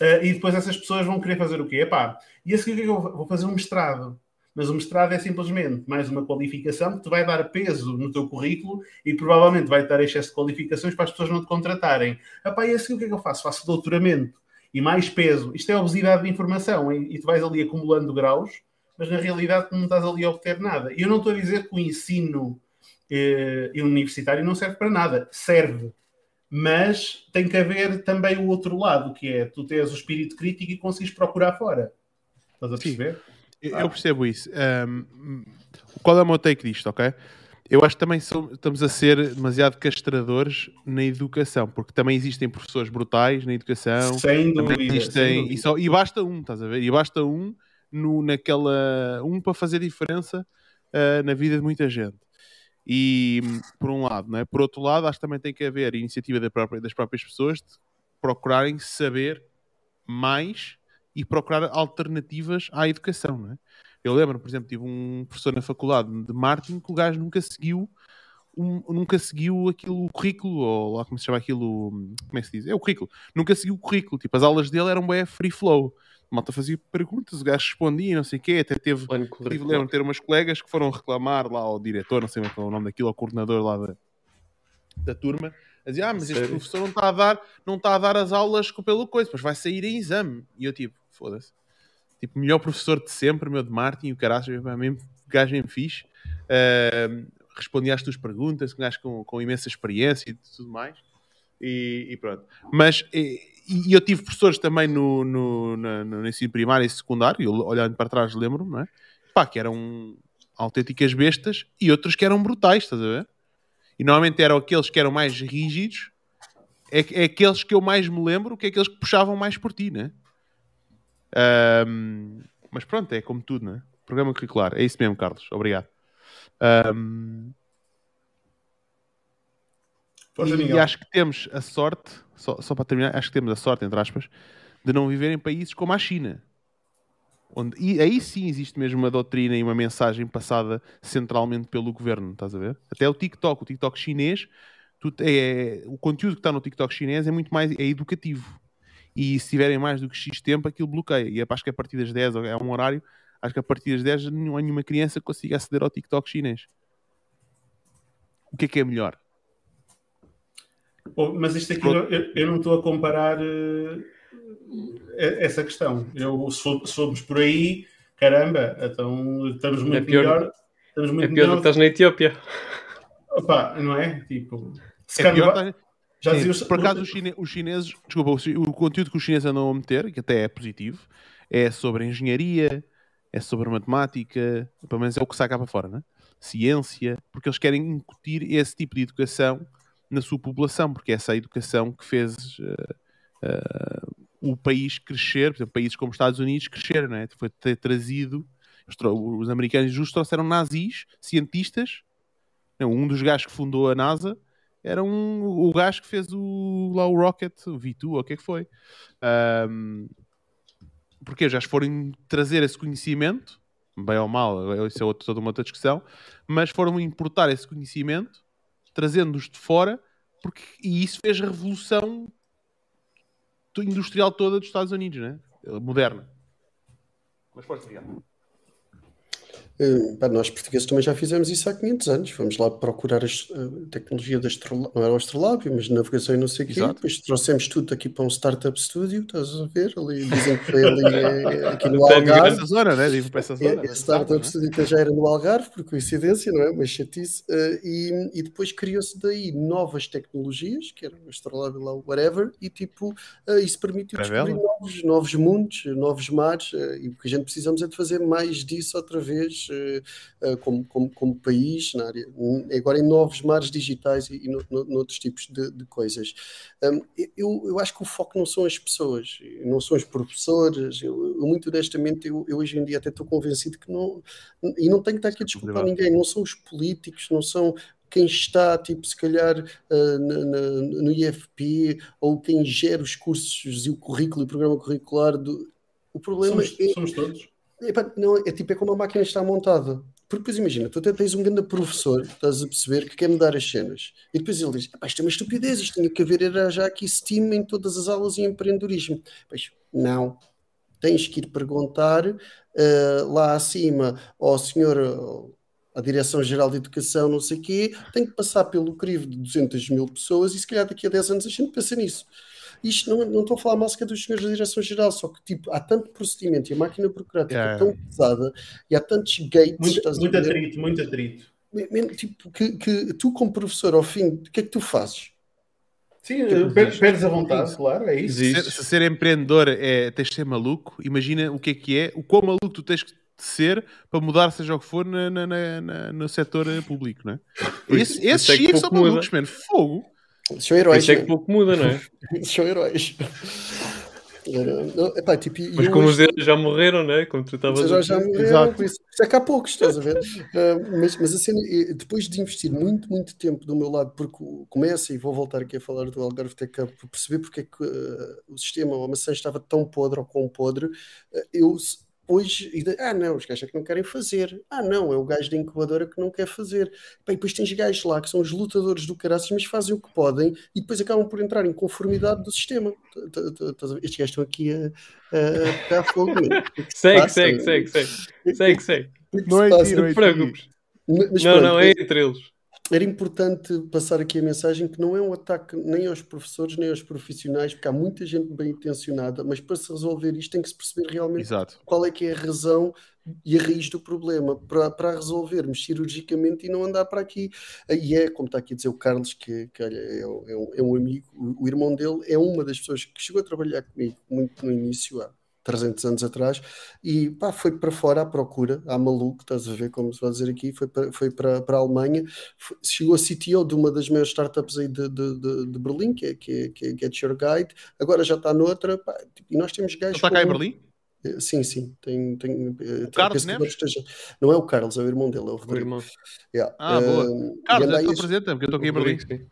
D: Uh, e depois essas pessoas vão querer fazer o quê? Epá, e a seguir o que é que eu vou fazer um mestrado? Mas o mestrado é simplesmente mais uma qualificação que te vai dar peso no teu currículo e provavelmente vai dar excesso de qualificações para as pessoas não te contratarem. Epá, e a seguir o que é que eu faço? Faço doutoramento e mais peso. Isto é obesidade de informação e, e tu vais ali acumulando graus, mas na realidade não estás ali a obter nada. E eu não estou a dizer que o ensino eh, universitário não serve para nada. Serve mas tem que haver também o outro lado, que é tu tens o espírito crítico e consegues procurar fora. Estás a perceber?
A: Sim, eu percebo isso. Um, qual é o meu take disto, ok? Eu acho que também estamos a ser demasiado castradores na educação, porque também existem professores brutais na educação.
D: Sem dúvida.
A: Existem,
D: sem dúvida.
A: E, só, e, basta um, estás a ver? E basta um no, naquela. um para fazer diferença uh, na vida de muita gente. E por um lado, não é? por outro lado, acho que também tem que haver iniciativa da própria, das próprias pessoas de procurarem saber mais e procurar alternativas à educação. Não é? Eu lembro, por exemplo, tive um professor na faculdade de marketing que o gajo nunca seguiu um, nunca seguiu aquilo, o currículo, ou lá como se chama aquilo, como é que se diz? É o currículo. Nunca seguiu o currículo. Tipo, as aulas dele eram bem free flow malta fazia perguntas, o gajo respondia, não sei o quê, até teve, tive, lembro, ter umas colegas que foram reclamar lá ao diretor, não sei é o nome daquilo, ao coordenador lá da, da turma, a dizer, ah, mas este professor não está a dar, não está a dar as aulas pelo coisa, depois vai sair em exame. E eu tipo, foda-se. Tipo, melhor professor de sempre, meu de Martin, o caralho, mesmo gajo bem fixe. Uh, respondia às tuas perguntas, um gajo com, com imensa experiência e tudo mais. E, e pronto. Mas e, e, eu tive professores também no, no, no, no ensino primário e secundário, olhando para trás lembro-me, não é? Pá, que eram autênticas bestas e outros que eram brutais, estás a ver? E normalmente eram aqueles que eram mais rígidos, é, é aqueles que eu mais me lembro, que é aqueles que puxavam mais por ti, né? Um, mas pronto, é como tudo, né? Programa curricular, é isso mesmo, Carlos. Obrigado. Um, Força, e, e, acho que temos a sorte, só, só para terminar, acho que temos a sorte, entre aspas, de não viver em países como a China. Onde, e aí sim existe mesmo uma doutrina e uma mensagem passada centralmente pelo governo, estás a ver? Até o TikTok, o TikTok chinês, tu, é, o conteúdo que está no TikTok chinês é muito mais é educativo. E se tiverem mais do que X tempo, aquilo bloqueia. E acho que a partir das 10 é um horário, acho que a partir das 10 não há nenhuma criança consiga aceder ao TikTok chinês. O que é que é melhor?
D: Mas isto aqui, eu, eu, não estou a comparar uh, essa questão. Eu, se, for, se formos por aí, caramba, então estamos muito é pior, melhor. Estamos
C: muito é pior do que estás na Etiópia.
D: Opa, não é? Tipo,
A: se é pior, já Sim, os... Por acaso, os, chine... os chineses, desculpa, o conteúdo que os chineses andam a meter, que até é positivo, é sobre engenharia, é sobre matemática, pelo menos é o que sai cá para fora, né? ciência, porque eles querem incutir esse tipo de educação na sua população, porque essa é a educação que fez uh, uh, o país crescer, por exemplo, países como os Estados Unidos crescer, não é? Foi ter trazido, os americanos justos trouxeram nazis, cientistas, um dos gajos que fundou a NASA era um, o gajo que fez o, lá o Rocket, o V2, ou o que é que foi. Um, porque já foram trazer esse conhecimento, bem ou mal, isso é toda uma outra discussão, mas foram importar esse conhecimento trazendo-os de fora, porque, e isso fez a revolução industrial toda dos Estados Unidos, né? moderna. Mas força, obrigado.
B: Uh, nós portugueses também já fizemos isso há 500 anos. Vamos lá procurar a uh, tecnologia da astrolábio, não era o astrolábio, mas navegação e não sei o quê. Depois trouxemos tudo aqui para um startup studio, estás a ver? Ali, dizem que foi ali é, aqui no Algarve. Essa
A: zona, né? Digo para essa zona.
B: É, é startup né? studio já era no Algarve, por coincidência, não é? Mas chatice. Uh, e, e depois criou-se daí novas tecnologias, que era o astrolábio lá, whatever, e tipo, isso permitiu descobrir novos, novos mundos, novos mares, e o que a gente precisamos é de fazer mais disso outra vez uh, como, como, como, país, na área, agora em novos mares digitais e, e no, no, noutros tipos de, de coisas. Eu, eu acho que o foco não são as pessoas, não são os professores. Eu, muito honestamente, eu, eu, hoje em dia até estou convencido que não, e não tenho que estar aqui a desculpar ninguém, não são os políticos, não são quem está, tipo, se calhar uh, na, no IFP ou quem gera os cursos e o currículo e o programa curricular do. O problema
D: somos, é, somos todos
B: Não, é tipo, é como a máquina está montada. Porque depois imagina, tu até tens um grande professor, estás a perceber, que quer mudar as cenas. E depois ele diz: isto é uma estupidez, isto tinha que haver era já aqui Steam em todas as aulas em empreendedorismo. Pois, não. Tens que ir perguntar uh, lá acima ao senhor, à Direção-Geral de Educação, não sei o quê, tem que passar pelo crivo de 200 mil pessoas e se calhar daqui a 10 anos a gente pensa nisso. Isto não, não estou a falar mal sequer dos senhores da Direção-Geral, só que tipo, há tanto procedimento e a máquina burocrática é tão pesada e há tantos gates.
D: Muito, muito atrito, muito atrito.
B: Tipo, que, que tu, como professor, ao fim, o que é que tu fazes?
D: Sim, tipo, perdes a vontade, claro, é isso.
A: Se, se, ser empreendedor é tens de ser maluco, imagina o que é que é, o quão maluco tu tens que ser para mudar, seja o que for, na, na, na no setor público, não é? Esse, esses é são malucos, mano. Fogo.
B: São heróis.
C: Isso é que né? pouco muda, não é?
B: São heróis. Não, epá, tipo,
C: Mas como os heróis já morreram, né? Como tu estavas
B: a já morreram, Exato. por isso, isso é que há poucos, estás a ver? uh, mas, mas a cena, depois de investir muito, muito tempo do meu lado, porque começa, e vou voltar aqui a falar do Algarve Tech Cup, para perceber porque é que uh, o sistema, a maçã estava tão podre ou com podre, uh, eu depois, ah não, os gajos é que não querem fazer. Ah não, é o gajo da incubadora que não quer fazer. Bem, depois tens gajos lá que são os lutadores do caraças, mas fazem o que podem e depois acabam por entrar em conformidade do sistema. Estes gajos estão aqui a, a pegar fogo.
C: Segue, segue, segue, segue. Segue, segue. Não é tiro, não preocupes. Não, não, é entre eles
B: era importante passar aqui a mensagem que não é um ataque nem aos professores nem aos profissionais, porque há muita gente bem intencionada, mas para se resolver isto tem que se perceber realmente Exato. qual é que é a razão e a raiz do problema para, para resolvermos cirurgicamente e não andar para aqui. E é, como está aqui a dizer o Carlos, que, que olha, é, é, um, é um amigo, o, o irmão dele é uma das pessoas que chegou a trabalhar comigo muito no início, há 300 anos atrás, e pá, foi para fora à procura, à maluco, estás a ver como se vai dizer aqui, foi para, foi para, para a Alemanha, foi, chegou a CTO de uma das maiores startups aí de, de, de, de Berlim, que é, que, é, que é Get Your Guide, agora já está noutra, pá, tipo, e nós temos gajos...
A: Está cá em Berlim?
B: Eh, sim, sim, tem, tem,
A: eh, o Carlos Neves?
B: Esteja... Não é o Carlos, é o irmão dele, é o Rodrigo.
C: irmão.
B: Yeah.
A: Ah, boa. Uh, Carlos, é apresenta, porque eu estou aqui em Berlim.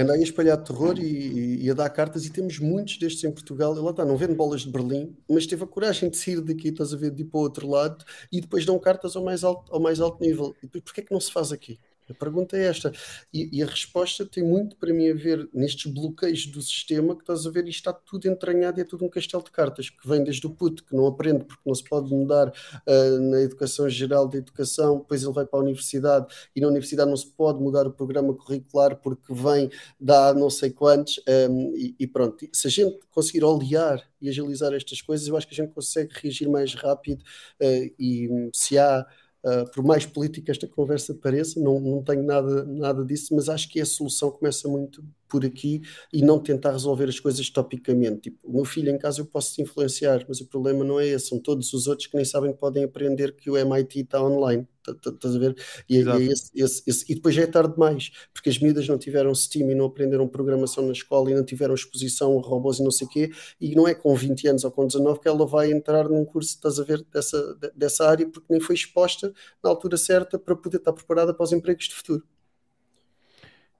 B: Andei a espalhar terror e, e, a dar cartas, e temos muitos destes em Portugal. Lá está, não vendo bolas de Berlim, mas teve a coragem de sair daqui, estás a ver, de ir para o outro lado, e depois dão cartas ao mais alto, ao mais alto nível. E porquê é que não se faz aqui? A pergunta é esta. E, e, a resposta tem muito para mim a ver nestes bloqueios do sistema que estás a ver e está tudo entranhado e é tudo um castelo de cartas que vem desde o puto, que não aprende porque não se pode mudar uh, na educação geral da educação, depois ele vai para a universidade e na universidade não se pode mudar o programa curricular porque vem da não sei quantos um, e, e, pronto. Se a gente conseguir olear e agilizar estas coisas, eu acho que a gente consegue reagir mais rápido uh, e se há Uh, por mais política esta conversa pareça, não, não tenho nada, nada disso, mas acho que a solução começa muito por aqui e não tentar resolver as coisas topicamente. Tipo, o meu filho em casa eu posso te influenciar, mas o problema não é esse, são todos os outros que nem sabem que podem aprender que o MIT está online. Estás a ver? E, e, é esse, esse, esse, e, depois já é tarde demais, porque as miúdas não tiveram Steam e não aprenderam programação na escola e não tiveram exposição a robôs e não sei o quê, e não é com 20 anos ou com 19 que ela vai entrar num curso, estás a ver, dessa, dessa área, porque nem foi exposta na altura certa para poder estar preparada para os empregos de futuro.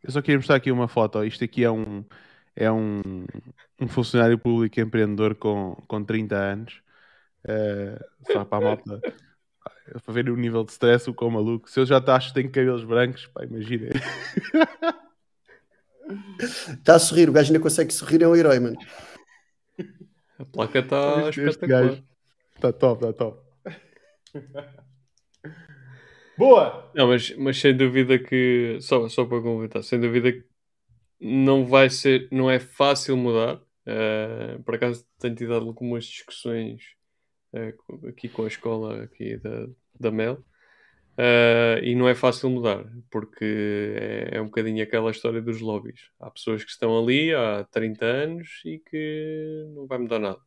A: Eu só queria mostrar aqui uma foto. Isto aqui é um, é um, um funcionário público empreendedor com, com 30 anos. Uh, só para a malta para ver o nível de stress, o quão maluco. Se eu já acho que tenho cabelos brancos, pá, imagina.
B: Está a sorrir, o gajo ainda consegue sorrir, é um herói, mano.
C: A placa está espetacular.
A: Está top, está top.
D: Boa!
C: Não, mas, mas sem dúvida que, só, só para completar, sem dúvida que não vai ser, não é fácil mudar. Uh, por acaso tenho tido algumas discussões uh, aqui com a escola aqui da, da Mel uh, e não é fácil mudar porque é, é, um bocadinho aquela história dos lobbies. Há pessoas que estão ali há 30 anos e que não vai mudar nada.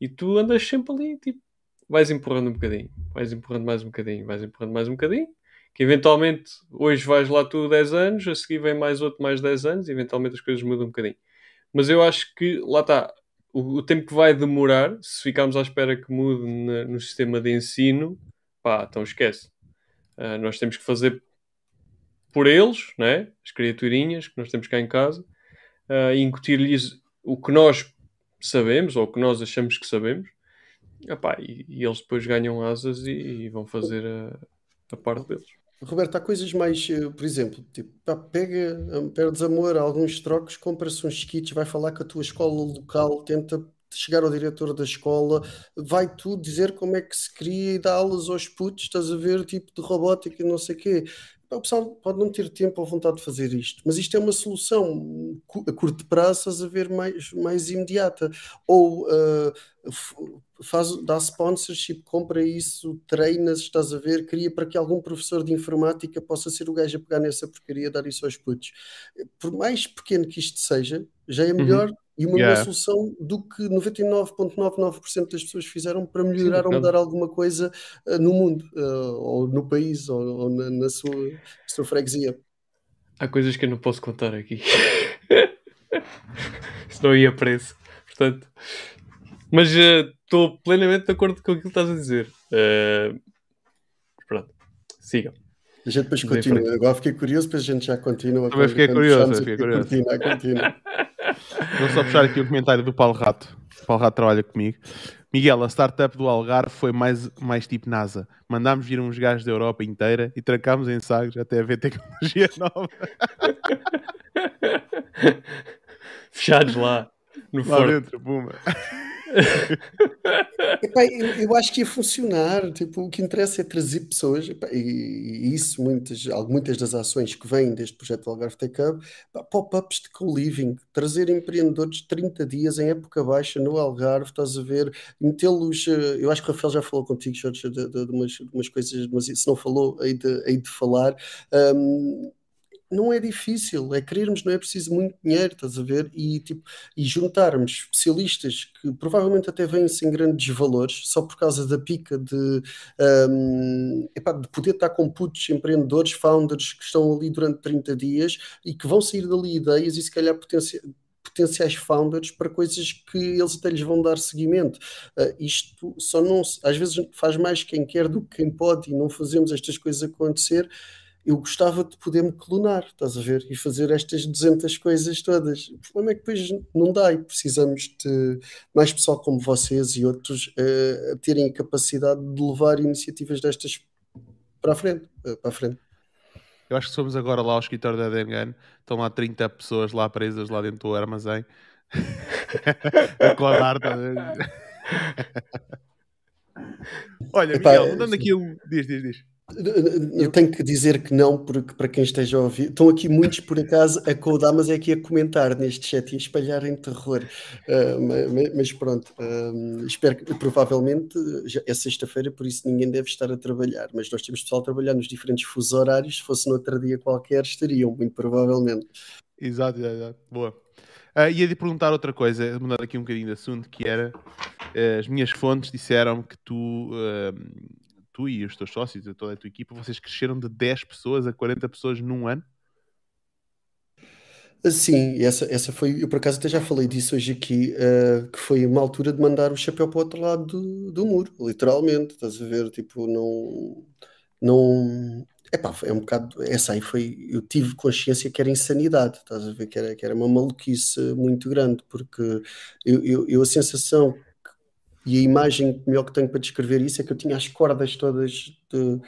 C: E tu andas sempre ali, tipo, vais empurrando um bocadinho, vais empurrando mais um bocadinho, vais empurrando mais um bocadinho, que eventualmente hoje vais lá tu 10 anos, a seguir vem mais outro mais 10 anos, e eventualmente as coisas mudam um bocadinho. Mas eu acho que, lá está, o, o tempo que vai demorar, se ficarmos à espera que mude na, no sistema de ensino, pá, então esquece. Uh, nós temos que fazer por eles, né? as criaturinhas que nós temos cá em casa, uh, incutir-lhes o que nós sabemos ou o que nós achamos que sabemos Epá, e, e eles depois ganham asas e, e vão fazer a, a parte deles.
B: Roberto, há coisas mais, eh, por exemplo, tipo, pega, hum, perdes amor a alguns trocos, compra-se uns kits, vai falar com a tua escola local, tenta chegar ao diretor da escola, vai tu dizer como é que se cria e dá aulas aos putos, estás a ver, tipo de robótica e não sei o quê. O pessoal pode não ter tempo ou vontade de fazer isto, mas isto é uma solução a curto prazo, a ver, mais, mais imediata. Ou f- faz, dá sponsorship, compra isso, treinas, estás a ver, cria para que algum professor de informática possa ser o gajo a pegar nessa porcaria dar isso aos putos. Por mais pequeno que isto seja, já é melhor e uma melhor
A: Yeah.
B: solução do que 99,99% das pessoas fizeram para melhorar ou
C: depende.
B: mudar alguma coisa ah, no mundo, ah, ou no país, ou, ou na, na sua, sua freguesia.
C: Há coisas que eu não posso contar aqui. Senão ia preso. Portanto. Mas eh, estou plenamente de acordo com aquilo que estás a dizer. Pronto. Sigam.
B: A gente depois continua. Agora fiquei curioso, depois a gente já continua.
A: Também fiquei curioso,
B: fechamos
A: fiquei
B: aqui a
A: curioso.
B: cortina, a cortina.
A: Vou só puxar aqui o comentário do Paulo Rato. O Paulo Rato trabalha comigo. Miguel, a startup do Algarve foi mais, mais tipo NASA. Mandámos vir uns gajos da Europa inteira e trancámos em Sagres até haver tecnologia nova.
C: Fechados lá. No
A: Lá
C: forno.
A: dentro, puma.
B: Epá, eu, eu acho que ia funcionar. Tipo, o que interessa é trazer pessoas, epá, e, e isso, muitas, muitas das ações que vêm deste projeto do Algarve Tech Hub, pop-ups de co-living, trazer empreendedores de 30 dias em época baixa no Algarve, estás a ver, metê-los. eh, Eu acho que o Rafael já falou contigo, Jorge, de, de- de umas, de umas coisas, mas se não falou, hei de, hei de falar. Ahm, não é difícil, é querermos, não é preciso muito dinheiro, estás a ver? E, tipo, e juntarmos especialistas que provavelmente até vêm sem grandes valores, só por causa da pica de, hum, epá, de poder estar com putos empreendedores, founders que estão ali durante 30 dias e que vão sair dali ideias e se calhar potencia- potenciais founders para coisas que eles até lhes vão dar seguimento. Uh, isto só não às vezes faz mais quem quer do que quem pode e não fazemos estas coisas acontecer. Eu gostava de poder me clonar, estás a ver? E fazer estas 200 coisas todas. O problema é que depois não dá e precisamos de mais pessoal como vocês e outros uh, a terem a capacidade de levar iniciativas destas para a frente. uh, para a frente.
A: Eu acho que se formos agora lá ao escritório da Dengan, estão lá 30 pessoas lá presas lá dentro do armazém. a clonar, tá a ver? Olha,
B: Epá,
A: Miguel, dando aqui um. Diz, diz, diz.
B: Eu tenho que dizer que não, porque para quem esteja a ouvir, estão aqui muitos por acaso a codar, mas é aqui a comentar neste chat e a espalharem terror. Uh, mas, pronto, uh, espero que provavelmente já é sexta-feira, por isso ninguém deve estar a trabalhar. Mas nós temos pessoal a trabalhar nos diferentes fusos horários. Se fosse no outro dia qualquer, estariam, muito provavelmente.
A: Exato, exato. Boa. Uh, ia de perguntar outra coisa, mudar aqui um bocadinho de assunto, que era uh, as minhas fontes disseram que tu, tu e os teus sócios, toda a tua equipa, vocês cresceram de 10 pessoas a 40 pessoas num ano?
B: Sim, essa, essa foi, eu por acaso até já falei disso hoje aqui, uh, que foi uma altura de mandar o chapéu para o outro lado do, do muro, literalmente, estás a ver, tipo, não, não, epá, é um bocado, essa aí foi, eu tive consciência que era insanidade, estás a ver, que era, que era uma maluquice muito grande, porque eu, eu, eu a sensação e a imagem melhor que tenho para descrever isso é que eu tinha as cordas todas de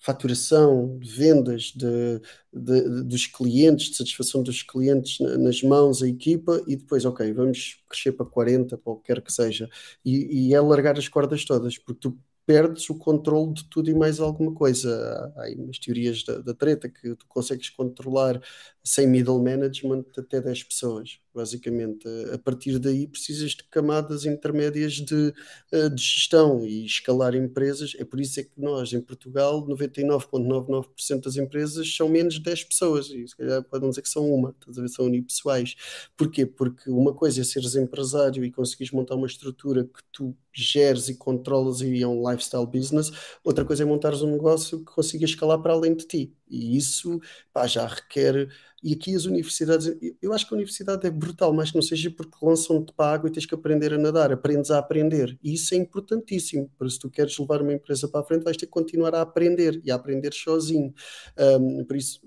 B: faturação, de vendas, de, de, dos clientes, de satisfação dos clientes nas mãos, a equipa, e depois, ok, vamos crescer para 40, para o que quer que seja, e, e é largar as cordas todas, porque tu perdes o controle de tudo e mais alguma coisa. Há aí umas teorias da, da treta que tu consegues controlar sem middle management até 10 pessoas, basicamente. A partir daí precisas de camadas intermédias de, de gestão e escalar empresas. É por isso é que nós, em Portugal, 99,99% das empresas são menos de 10 pessoas, e se calhar podem dizer que são uma, são unipessoais. Porquê? Porque uma coisa é seres empresário e conseguires montar uma estrutura que tu geres e controlas e é um lifestyle business, outra coisa é montares um negócio que consiga escalar para além de ti. E isso pá, já requer. E aqui as universidades, eu acho que a universidade é brutal, mas não seja porque lançam-te para a água e tens que aprender a nadar, aprendes a aprender. E isso é importantíssimo, para se tu queres levar uma empresa para a frente, vais ter que continuar a aprender e a aprender sozinho. Um, por isso,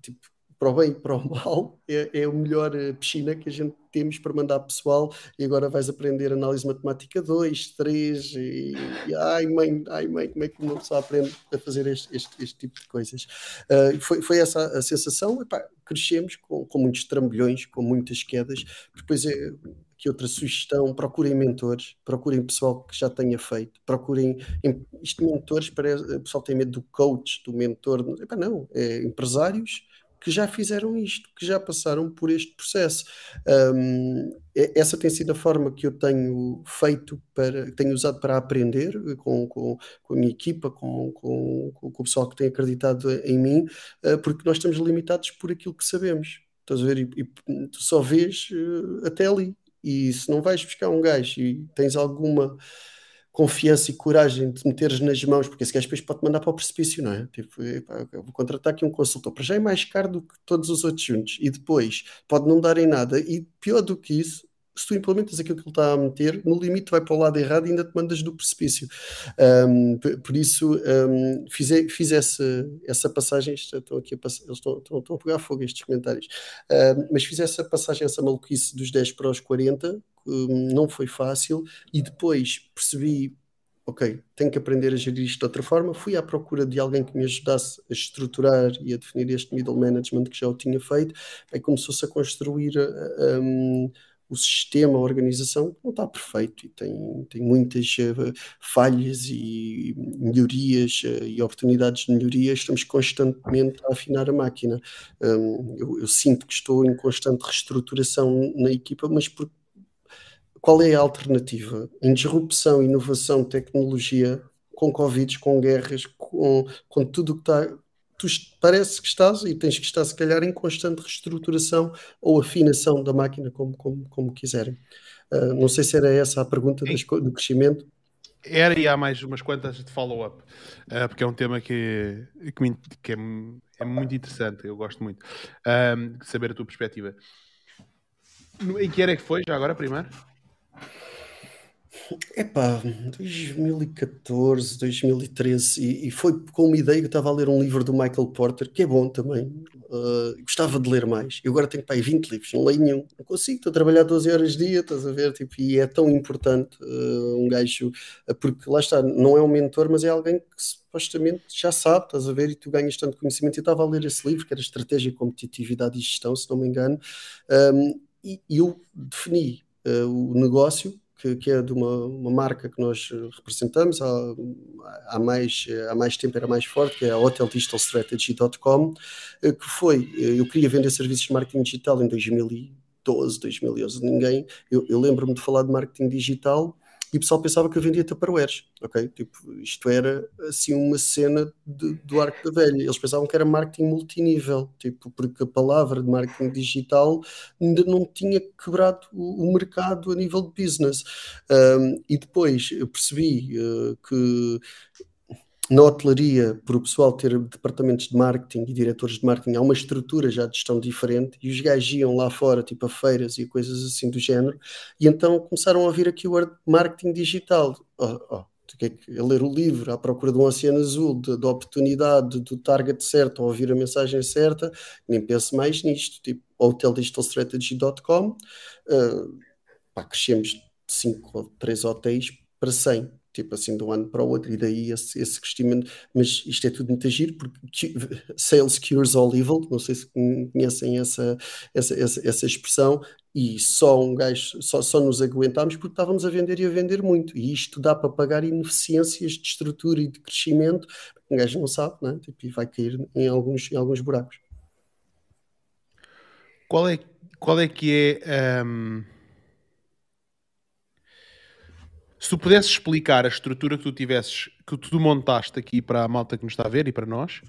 B: tipo, para o bem e para o mal, é, é a melhor eh, piscina que a gente temos para mandar pessoal. E agora vais aprender análise matemática 2, 3 e, e ai mãe, ai mãe, como é que uma pessoa aprende a fazer este, este, este tipo de coisas? Uh, foi, foi essa a sensação, Epá, crescemos com, com muitos trambolhões, com muitas quedas, depois é, que outra sugestão, procurem mentores, procurem pessoal que já tenha feito, procurem isto mentores, parece, o pessoal tem medo do coach, do mentor, Epá, não, é empresários que já fizeram isto, que já passaram por este processo. Um, essa tem sido a forma que eu tenho feito para, tenho usado para aprender com, com, com a minha equipa, com, com, com, o pessoal que tem acreditado em mim, uh, porque nós estamos limitados por aquilo que sabemos. Estás a ver? E, e tu só vês uh, até ali. E se não vais buscar um gajo e tens alguma confiança e coragem de meteres nas mãos, porque esse gajo depois pode mandar para o precipício, não é? Tipo, eu vou contratar aqui um consultor, para já é mais caro do que todos os outros juntos, e depois pode não dar em nada, e pior do que isso, se tu implementas aquilo que ele está a meter, no limite vai para o lado errado e ainda te mandas do precipício. Um, por isso, um, fiz, fiz essa, essa passagem, estão aqui a passar, eles estão, estão, estão, a pegar fogo estes comentários, um, mas fiz essa passagem, essa maluquice dos 10 para os 40, não foi fácil, e depois percebi ok, tenho que aprender a gerir isto de outra forma. Fui à procura de alguém que me ajudasse a estruturar e a definir este middle management que já o tinha feito. Aí começou-se a construir um, o sistema, a organização não está perfeito e tem, tem muitas uh, falhas e melhorias uh, e oportunidades de melhoria. Estamos constantemente a afinar a máquina. Um, eu, eu, sinto que estou em constante reestruturação na equipa, mas por, qual é a alternativa? Em disrupção, inovação, tecnologia, com Covid, com guerras, com, com tudo o que está tu parece que estás e tens que estar, se calhar, em constante reestruturação ou afinação da máquina, como, como, como quiserem. Uh, não sei se era essa a pergunta das, do crescimento.
A: Era e há mais umas quantas de follow-up, uh, porque é um tema que, que, me, que é, é, muito interessante, eu gosto muito de saber a tua perspectiva. Em que era que foi, já agora, primeiro?
B: Epá, 2014, 2013, e, e, foi com uma ideia que eu estava a ler um livro do Michael Porter, que é bom também. Uh, gostava de ler mais. Eu agora tenho pá, 20 livros, não leio nenhum, não consigo, estou a trabalhar 12 horas dia, estás a ver? Tipo, e é tão importante uh, um gajo, uh, porque lá está, não é um mentor, mas é alguém que supostamente já sabe, estás a ver? E tu ganhas tanto conhecimento. Eu estava a ler esse livro, que era Estratégia, Competitividade e Gestão, se não me engano, um, e eu defini o negócio que, que, é de uma, uma, marca que nós representamos. Há, há, mais, há mais tempo, era mais forte, que é a hoteldigitalstrategy.com, eh, que foi, eh, eu queria vender serviços de marketing digital em 2012, 2011, ninguém, eu, eu lembro-me de falar de marketing digital e o pessoal pensava que eu vendia Tupperwares, ok? Tipo, isto era assim uma cena de, do arco da velha. Eles pensavam que era marketing multinível, tipo, porque a palavra de marketing digital ainda não tinha quebrado o, o mercado a nível de business. Um, e depois eu percebi uh, que na hotelaria, por o pessoal ter departamentos de marketing e diretores de marketing, há uma estrutura já de gestão diferente e os gajos iam lá fora, tipo a feiras e coisas assim do género, e então começaram a vir aqui o marketing digital. Oh, oh, que é a ler o livro? À procura de um oceano azul, da oportunidade, do target certo, a ouvir a mensagem certa, nem penso mais nisto, tipo hoteldigitalstrategy.com, uh, pá, crescemos de 5 ou 3 hotéis para 100 tipo assim, de um ano para o outro, e daí esse, esse crescimento. Mas isto é tudo muito agir, porque sales cures all evil, não sei se conhecem essa, essa, essa, essa expressão, e só um gajo, só, só nos aguentámos porque estávamos a vender e a vender muito, e isto dá para pagar ineficiências de estrutura e de crescimento, um gajo não sabe, né? tipo, e vai cair em alguns, em alguns buracos.
A: Qual é, qual é que é. Um se tu pudesses explicar a estrutura que tu tivesses, que tu montaste aqui para a malta que nos está a ver e para nós,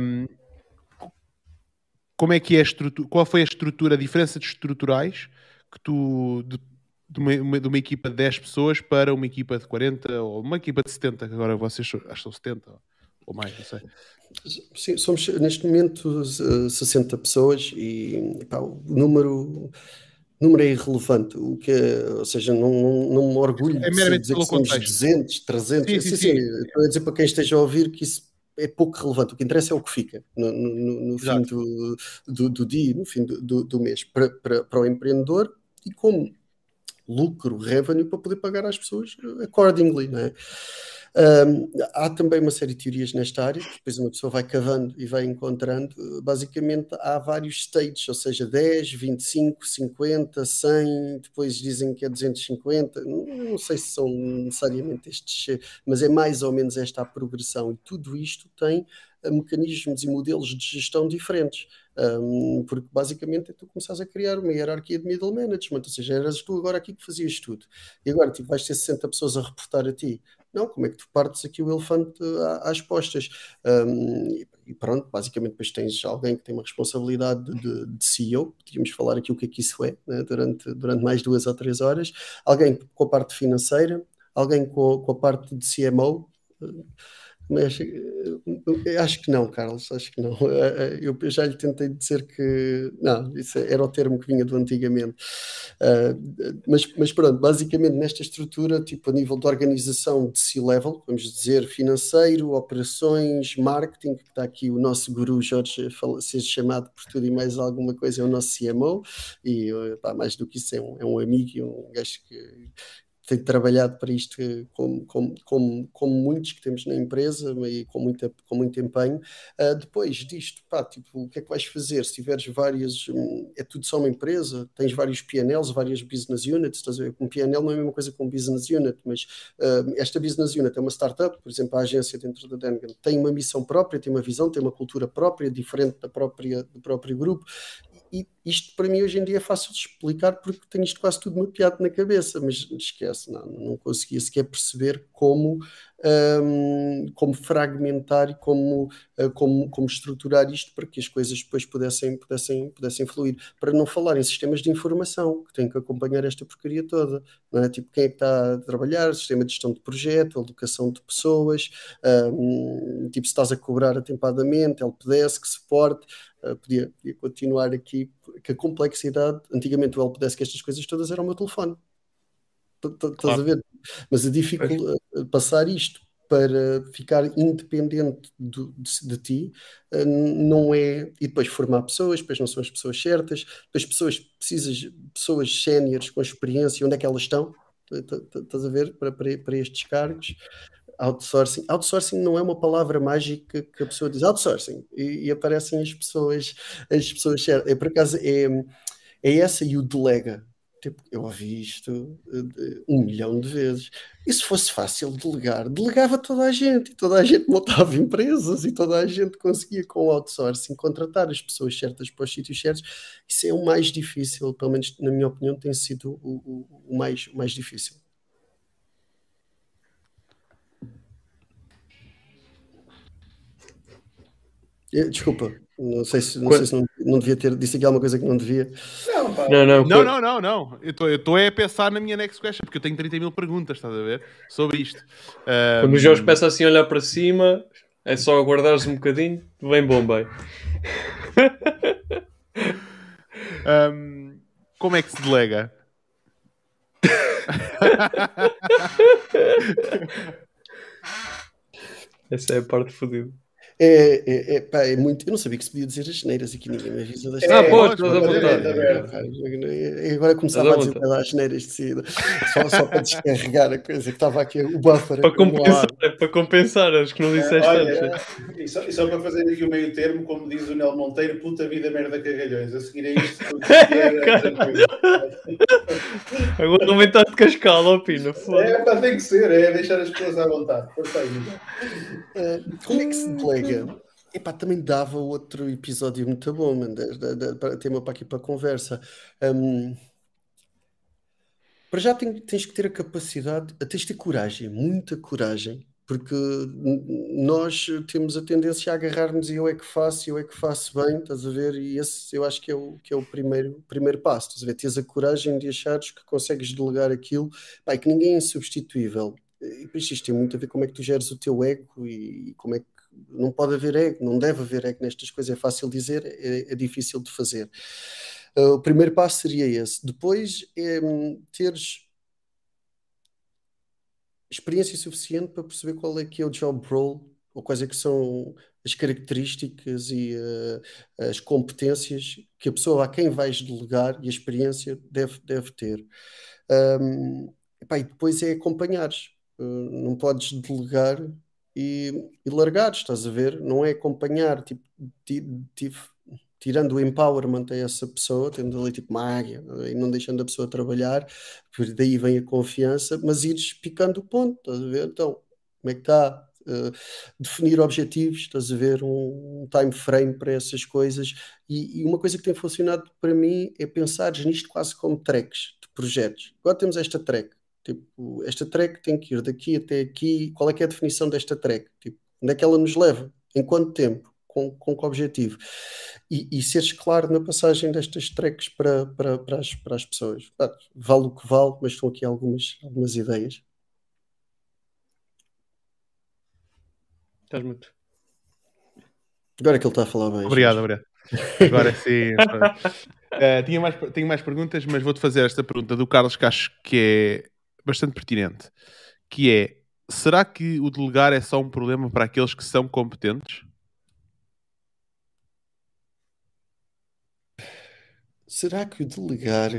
A: um, como é que é a estrutura, qual foi a estrutura, a diferença de estruturais que tu, de, de, uma, de uma, equipa de 10 pessoas para uma equipa de 40 ou uma equipa de 70, que agora vocês são 70 ou mais, não sei.
B: Sim, somos neste momento 60 pessoas e pá, o número número é irrelevante, o que é, ou seja, não, não, não me orgulho
A: é
B: de dizer que somos 200, 300, sim, sim, sim, sim. estou a dizer para quem esteja a ouvir que isso é pouco relevante. O que interessa é o que fica no, no, no fim do, do, do, dia, no fim do, do mês, para, para, para o empreendedor e como lucro, revenue, para poder pagar às pessoas accordingly, não é? Um, há também uma série de teorias nesta área, que depois uma pessoa vai cavando e vai encontrando. Basicamente, há vários stages, ou seja, 10, 25, 50, 100, depois dizem que é 250. Não, não sei se são necessariamente estes, mas é mais ou menos esta a progressão. E tudo isto tem eh, mecanismos e modelos de gestão diferentes. Um, porque basicamente é tu começas a criar uma hierarquia de middle management, ou seja, eras tu agora aqui que fazias tudo, e agora tipo, vais ter 60 pessoas a reportar a ti. Não, como é que tu partes aqui o elefante às postas? Um, e pronto, basicamente depois tens alguém que tem uma responsabilidade de, de CEO, podíamos falar aqui o que é que isso é, né, durante, durante mais duas ou três horas, alguém com a parte financeira, alguém com, com a parte de CMO, mas eh, acho que não, Carlos, acho que não. Eh, eh, eu já lhe tentei dizer que não, isso era o termo que vinha do antigamente. mas, mas pronto, basicamente nesta estrutura, tipo a nível de organização de C-level, vamos dizer financeiro, operações, marketing, que está aqui o nosso guru Jorge, seja chamado por tudo e mais alguma coisa, é o nosso CMO, e pá, mais do que isso é um, é um amigo e um gajo que tenho trabalhado para isto como, como, como, como, muitos que temos na empresa e com, muita, com muito empenho. Uh, depois disto, pá, tipo, o que é que vais fazer? Se tiveres várias, hum, é tudo só uma empresa, tens vários PNLs, várias business units, estás a ver? Um PNL não é a mesma coisa que um business unit, mas uh, esta business unit é uma startup, por exemplo, a agência dentro da Dengan tem uma missão própria, tem uma visão, tem uma cultura própria, diferente da própria, do próprio grupo, e isto para mim hoje em dia é fácil de explicar porque tenho isto quase tudo mapeado na cabeça, mas esquece, não, não conseguia sequer perceber como, um, como fragmentar e como, uh, como, como estruturar isto para que as coisas depois pudessem, pudessem, pudessem fluir. Para não falar em sistemas de informação que têm que acompanhar esta porcaria toda, é? Tipo, quem é que está a trabalhar, sistema de gestão de projeto, alocação de pessoas, um, tipo, se estás a cobrar atempadamente, que suporte, uh, podia, podia continuar aqui que a complexidade, antigamente o helpdesk, que estas coisas todas eram o meu telefone. Estás claro. a ver? Mas a dificuldade passar isto para ficar independente de, de, de, ti eh, não é. E depois formar pessoas, depois não são as pessoas certas, depois pessoas precisas, pessoas séniores com experiência, onde é que elas estão? Estás a ver? Para, para, para estes cargos outsourcing. Outsourcing não é uma palavra mágica que a pessoa diz outsourcing e, e aparecem as pessoas, as pessoas certas. É por acaso é, é essa e o delega. Tipo, eu ouvi isto uh, um milhão de vezes. E se fosse fácil delegar, delegava toda a gente, e toda a gente montava empresas, e toda a gente conseguia com o outsourcing contratar as pessoas certas para os sítios certos. Isso é o mais difícil, pelo menos na minha opinião, tem sido o, o, o mais, o mais difícil. Desculpa, não sei se, não, sei se não, não, devia ter disse aqui alguma coisa que não devia.
A: Não, pá. não, não, não, não, não, não. Eu estou a pensar na minha next question, porque eu tenho 30 mil perguntas, estás a ver? Sobre isto.
C: Quando o Jorge peça assim a olhar para cima, é só aguardares um bocadinho, vem Bombay.
A: um, como é que se delega?
C: Essa é a parte fodida.
B: É, é, é, pá, é muito. Eu não sabia que se podia dizer as geneiras aqui, ninguém me avisa das
C: Ah, pode, pode, à vontade.
B: Agora começava a dizer as geneiras de saída, só, só para descarregar a coisa que estava aqui, o buffer.
C: Para compensar, para compensar, acho que não disseste
D: é, antes. E só, e só para fazer aqui o meio termo, como diz o Nel Monteiro, puta vida, merda, cagalhões. A seguir a isto,
C: Agora não vem estar de cascala, opina.
D: É, pá, tem que ser, é deixar as pessoas à vontade.
B: Como é que se delega? Epá, também dava outro episódio muito bom, para tema para aqui para conversa. Um, para já tens que ter a capacidade, tens de ter coragem, muita coragem, porque nós temos a tendência a agarrar-nos e eu é que faço, eu é que faço bem, estás a ver? E esse eu acho que é o, que é o primeiro, primeiro passo, estás a ver? Tens a coragem de achares que consegues delegar aquilo, pá, que ninguém é insubstituível. E isto tem muito a ver como é que tu geres o teu ego e, e como é que não pode haver ego, não deve haver ego nestas coisas, é fácil dizer, é, é difícil de fazer. Uh, o primeiro passo seria esse. Depois é teres experiência suficiente para perceber qual é que é o job role ou quais é que são as características e uh, as competências que a pessoa a quem vais delegar e a experiência deve, deve ter. Um, epá, e depois é acompanhares. Uh, não podes delegar e, e largar, estás a ver? Não é acompanhar, tipo, tirando o empowerment a essa pessoa, tendo ali tipo uma e não deixando a pessoa trabalhar, daí vem a confiança, mas ires picando o ponto, estás a ver? Então, como é que está? Uh, definir objetivos, estás a ver um, um time frame para essas coisas e, e, uma coisa que tem funcionado para mim é pensar nisto quase como tracks de projetos. Agora temos esta track, tipo, esta track tem que ir daqui até aqui, qual é que é a definição desta track? Tipo, onde é que ela nos leva? Em quanto tempo? Com, com que objetivo? E, e seres claro na passagem destas tracks para, para, para, as, para as pessoas. vale o que vale, mas estão aqui algumas, algumas ideias.
C: Estás muito.
B: Agora é que ele está a falar bem.
A: Obrigado, obrigado. Agora sim. uh, tinha mais, tenho mais perguntas, mas vou-te fazer esta pergunta do Carlos que acho que é bastante pertinente. Que é, será que o delegar é só um problema para aqueles que são competentes?
B: Será que o delegar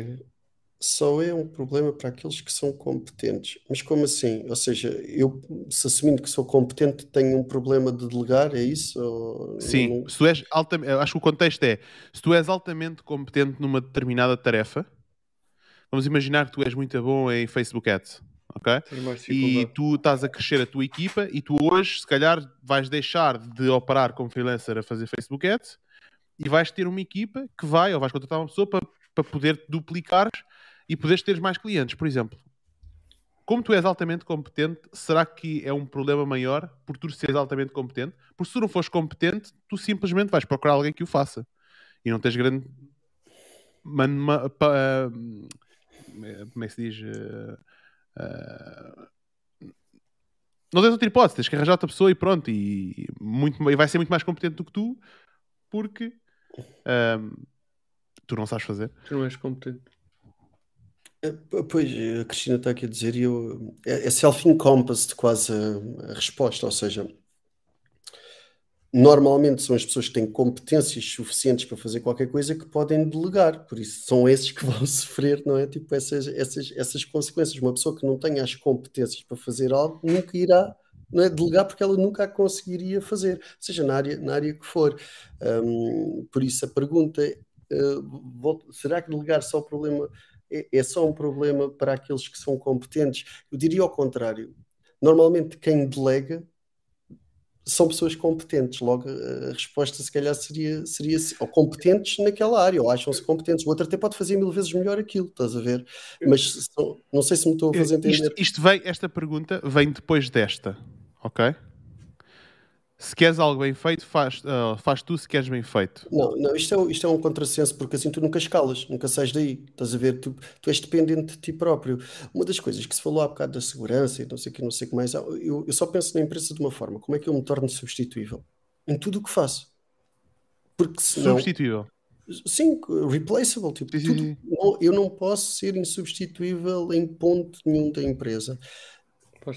B: só é um problema para aqueles que são competentes. Mas como assim? Ou seja, eu, se assumindo que sou competente, tenho um problema de delegar, é isso? Ou
A: Sim,
B: não...
A: se tu és altamente, acho que o contexto é, se tu és altamente competente numa determinada tarefa, vamos imaginar que tu és muito bom em Facebook Ads, ok? E tu estás a crescer a tua equipa e tu hoje, se calhar, vais deixar de operar como freelancer a fazer Facebook Ads e vais ter uma equipa que vai, ou vais contratar uma pessoa para, para poder duplicar e poderes ter mais clientes, por exemplo. Como tu és altamente competente, será que é um problema maior por tu seres altamente competente? Porque se tu não fores competente, tu simplesmente vais procurar alguém que o faça. E não tens grande. Man, pa, como é que se diz? Uh, uh, não tens outra hipótese, tens que arranjar outra pessoa e pronto. E, muito, e vai ser muito mais competente do que tu, porque uh, tu não sabes fazer.
C: Tu não és competente.
B: Eh, pois, a Cristina está aqui a dizer, e eu, é, é self-encompassed quase a, a resposta, ou seja, normalmente são as pessoas que têm competências suficientes para fazer qualquer coisa que podem delegar, por isso são esses que vão sofrer, não é? Tipo, essas, essas, essas consequências. Uma pessoa que não tenha as competências para fazer algo nunca irá não é, delegar porque ela nunca a conseguiria fazer, seja na área, na área que for. Um, por isso a pergunta uh, será que delegar só o problema é, é só um problema para aqueles que são competentes. Eu diria ao contrário. Normalmente quem delega são pessoas competentes. Logo, a resposta se calhar seria, seria ou competentes naquela área, ou acham-se competentes. O outro até pode fazer mil vezes melhor aquilo, estás a ver? Mas não sei se me estou a fazer entender.
A: Isto, isto vem, esta pergunta vem depois desta, ok? Se queres algo bem feito, faz, uh, faz tu se queres bem feito.
B: Não, não isto, é, isto é um contrassenso, porque assim tu nunca escalas, nunca sais daí. Estás a ver? Tu, tu és dependente de ti próprio. Uma das coisas que se falou há bocado da segurança e não sei o que, não sei o que mais, eu, eu só penso na empresa de uma forma: como é que eu me torno substituível? Em tudo o que faço. Porque senão.
A: Substituível.
B: Sim, replaceable. Tipo, sim, tudo, não, eu não posso ser insubstituível em ponto nenhum da empresa.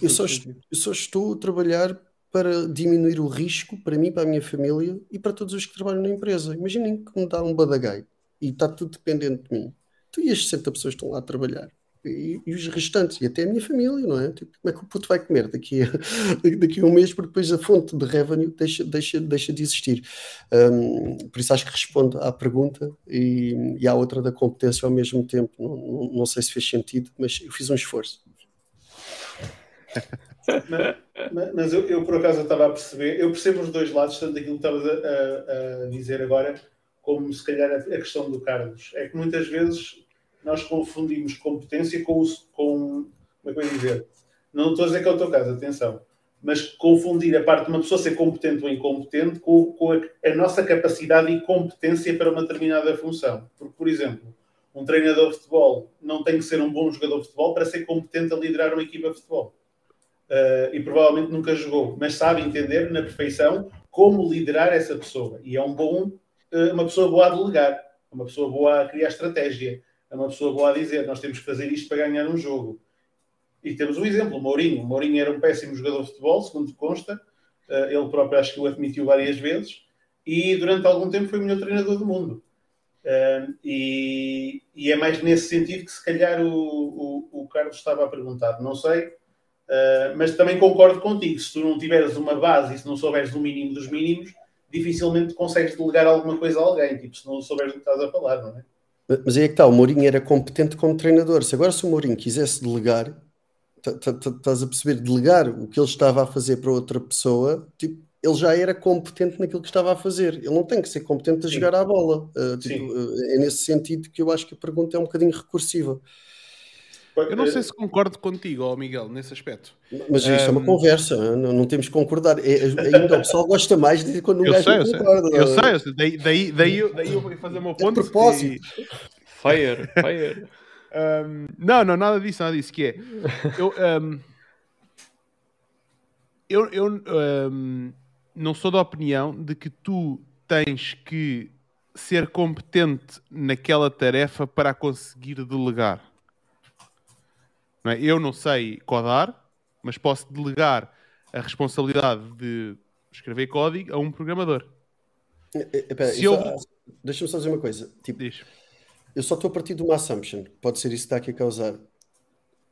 B: Eu só, eu só estou a trabalhar para diminuir o risco para mim, para a minha família e para todos os que trabalham na empresa. Imaginem que me dá um badagai e está tudo dependente de mim. Tu e as 60 pessoas estão lá a trabalhar. E, e, os restantes, e até a minha família, não é? Tipo, como é que o puto vai comer daqui a, daqui a um mês, porque depois a fonte de revenue deixa, deixa, deixa de existir. Um, por isso acho que respondo à pergunta e, e à outra da competência ao mesmo tempo. Não, não, não sei se fez sentido, mas eu fiz um esforço.
D: Mas, mas eu, eu, por acaso estava a perceber, eu percebo os dois lados, tanto aquilo que estavas a, a, a, dizer agora, como se calhar a, a, questão do Carlos. É que muitas vezes nós confundimos competência com, com como é que eu ia dizer? Não estou a dizer que é o teu caso, atenção, mas confundir a parte de uma pessoa ser competente ou incompetente com, com a, a nossa capacidade e competência para uma determinada função. Porque, por exemplo, um treinador de futebol não tem que ser um bom jogador de futebol para ser competente a liderar uma equipa de futebol uh, e provavelmente nunca jogou, mas sabe entender na perfeição como liderar essa pessoa. E é um bom, uh, uma pessoa boa a delegar, uma pessoa boa a criar estratégia, é uma pessoa boa a dizer nós temos que fazer isto para ganhar um jogo. E temos um exemplo, Mourinho. Mourinho era um péssimo jogador de futebol, segundo consta, Uh, ele próprio acho que o admitiu várias vezes. E durante algum tempo foi o melhor treinador do mundo. Uh, e, e, é mais nesse sentido que se calhar o, o, o Carlos estava a perguntar. Não sei, uh, mas também concordo contigo. Se tu não tiveres uma base e se não souberes o mínimo dos mínimos, dificilmente consegues delegar alguma coisa a alguém, tipo, se não souberes do que estás a falar, não é?
B: Mas aí é que está, o Mourinho era competente como treinador. Se agora se o Mourinho quisesse delegar, estás a perceber, delegar o que ele estava a fazer para outra pessoa, tipo, ele já era competente naquilo que estava a fazer. Ele não tem que ser competente a Sim. jogar à bola. Uh, tipo, uh, é nesse sentido que eu acho que a pergunta é um bocadinho recursiva.
A: Eu não sei se concordo contigo, oh Miguel, nesse aspecto.
B: Mas isto um... é uma conversa, não, não temos que concordar. É, ainda o pessoal gosta mais de quando o gajo
A: sei, concorda. Eu sei, eu sei. Daí, daí, daí, eu, daí eu vou fazer o meu ponto.
B: De propósito.
C: E... Fire, fire.
A: Um, não, não, nada disso, nada disso. Que é, eu, um, eu, eu um, não sou da opinião de que tu tens que ser competente naquela tarefa para conseguir delegar. Não é? Eu não sei codar, mas posso delegar a responsabilidade de escrever código a um programador.
B: Se eu... Deixa-me só dizer uma coisa. Tipo, Diz. Eu só estou a partir de uma assumption. Pode ser isso que está aqui a causar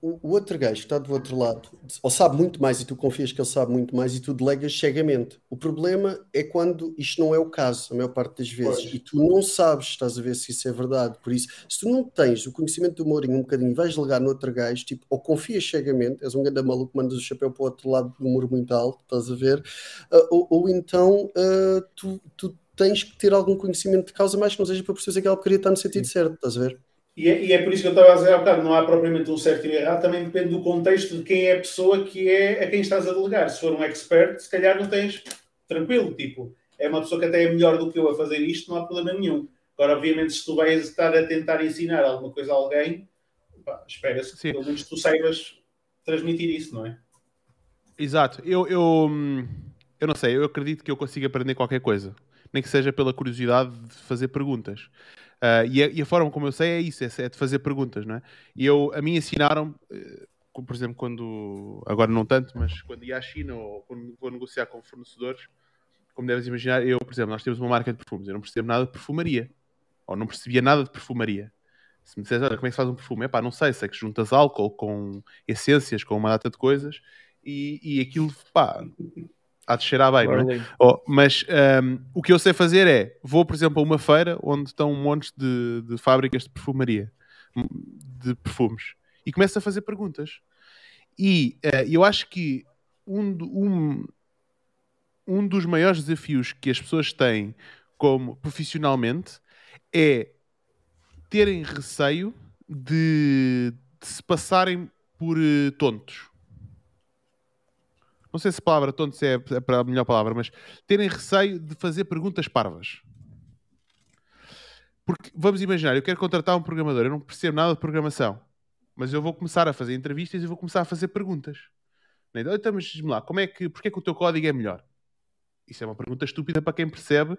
B: o, outro gajo que está do outro lado, ou sabe muito mais e tu confias que ele sabe muito mais e tu delegas cegamente. O problema é quando isto não é o caso, a maior parte das vezes, pois. e tu não sabes, estás a ver se isso é verdade. Por isso, se tu não tens o conhecimento do Mourinho um bocadinho e vais delegar no outro gajo, tipo, ou confias cegamente, és um grande maluco, mandas o chapéu para o outro lado do muro muito alto, estás a ver, uh, ou, ou, então uh, tu, tu tens que ter algum conhecimento de causa, mais que não seja para perceber que aquela porcaria está no sentido certo, estás a ver?
D: E é, e é, por isso que eu estava a dizer há bocado, não há propriamente um certo e um errado, também depende do contexto de quem é a pessoa que é a quem estás a delegar. Se for um expert, se calhar não tens tranquilo, tipo, é uma pessoa que até é melhor do que eu a fazer isto, não há problema nenhum. Agora, obviamente, se tu vais estar a tentar ensinar alguma coisa a alguém, espera-se que pelo menos tu saibas transmitir isso, não é?
A: Exato. Eu, eu, eu não sei, eu acredito que eu consigo aprender qualquer coisa. Nem que seja pela curiosidade de fazer perguntas. Uh, e, a, e, a, forma como eu sei é isso, é, é, de fazer perguntas, não é? E eu, a mim ensinaram, uh, por exemplo, quando, agora não tanto, mas quando ia à China ou quando vou negociar com fornecedores, como deves imaginar, eu, por exemplo, nós temos uma marca de perfumes, eu não percebo nada de perfumaria, ou não percebia nada de perfumaria. Se me disseres, olha, como é que se faz um perfume? É pá, não sei, sei que juntas álcool com essências, com uma data de coisas, e, e aquilo, pá, há de cheirar bem, não é? Oh, mas um, o que eu sei fazer é, vou, por exemplo, a uma feira onde estão um monte de, de fábricas de perfumaria, de perfumes, e começo a fazer perguntas. E uh, eu acho que um, um, um dos maiores desafios que as pessoas têm como profissionalmente é terem receio de, de se passarem por uh, tontos não sei se a palavra tonto é a melhor palavra, mas terem receio de fazer perguntas parvas. Porque vamos imaginar, eu quero contratar um programador, eu não percebo nada de programação, mas eu vou começar a fazer entrevistas e vou começar a fazer perguntas. Então, mas diz-me lá, como é que, porque é que o teu código é melhor? Isso é uma pergunta estúpida para quem percebe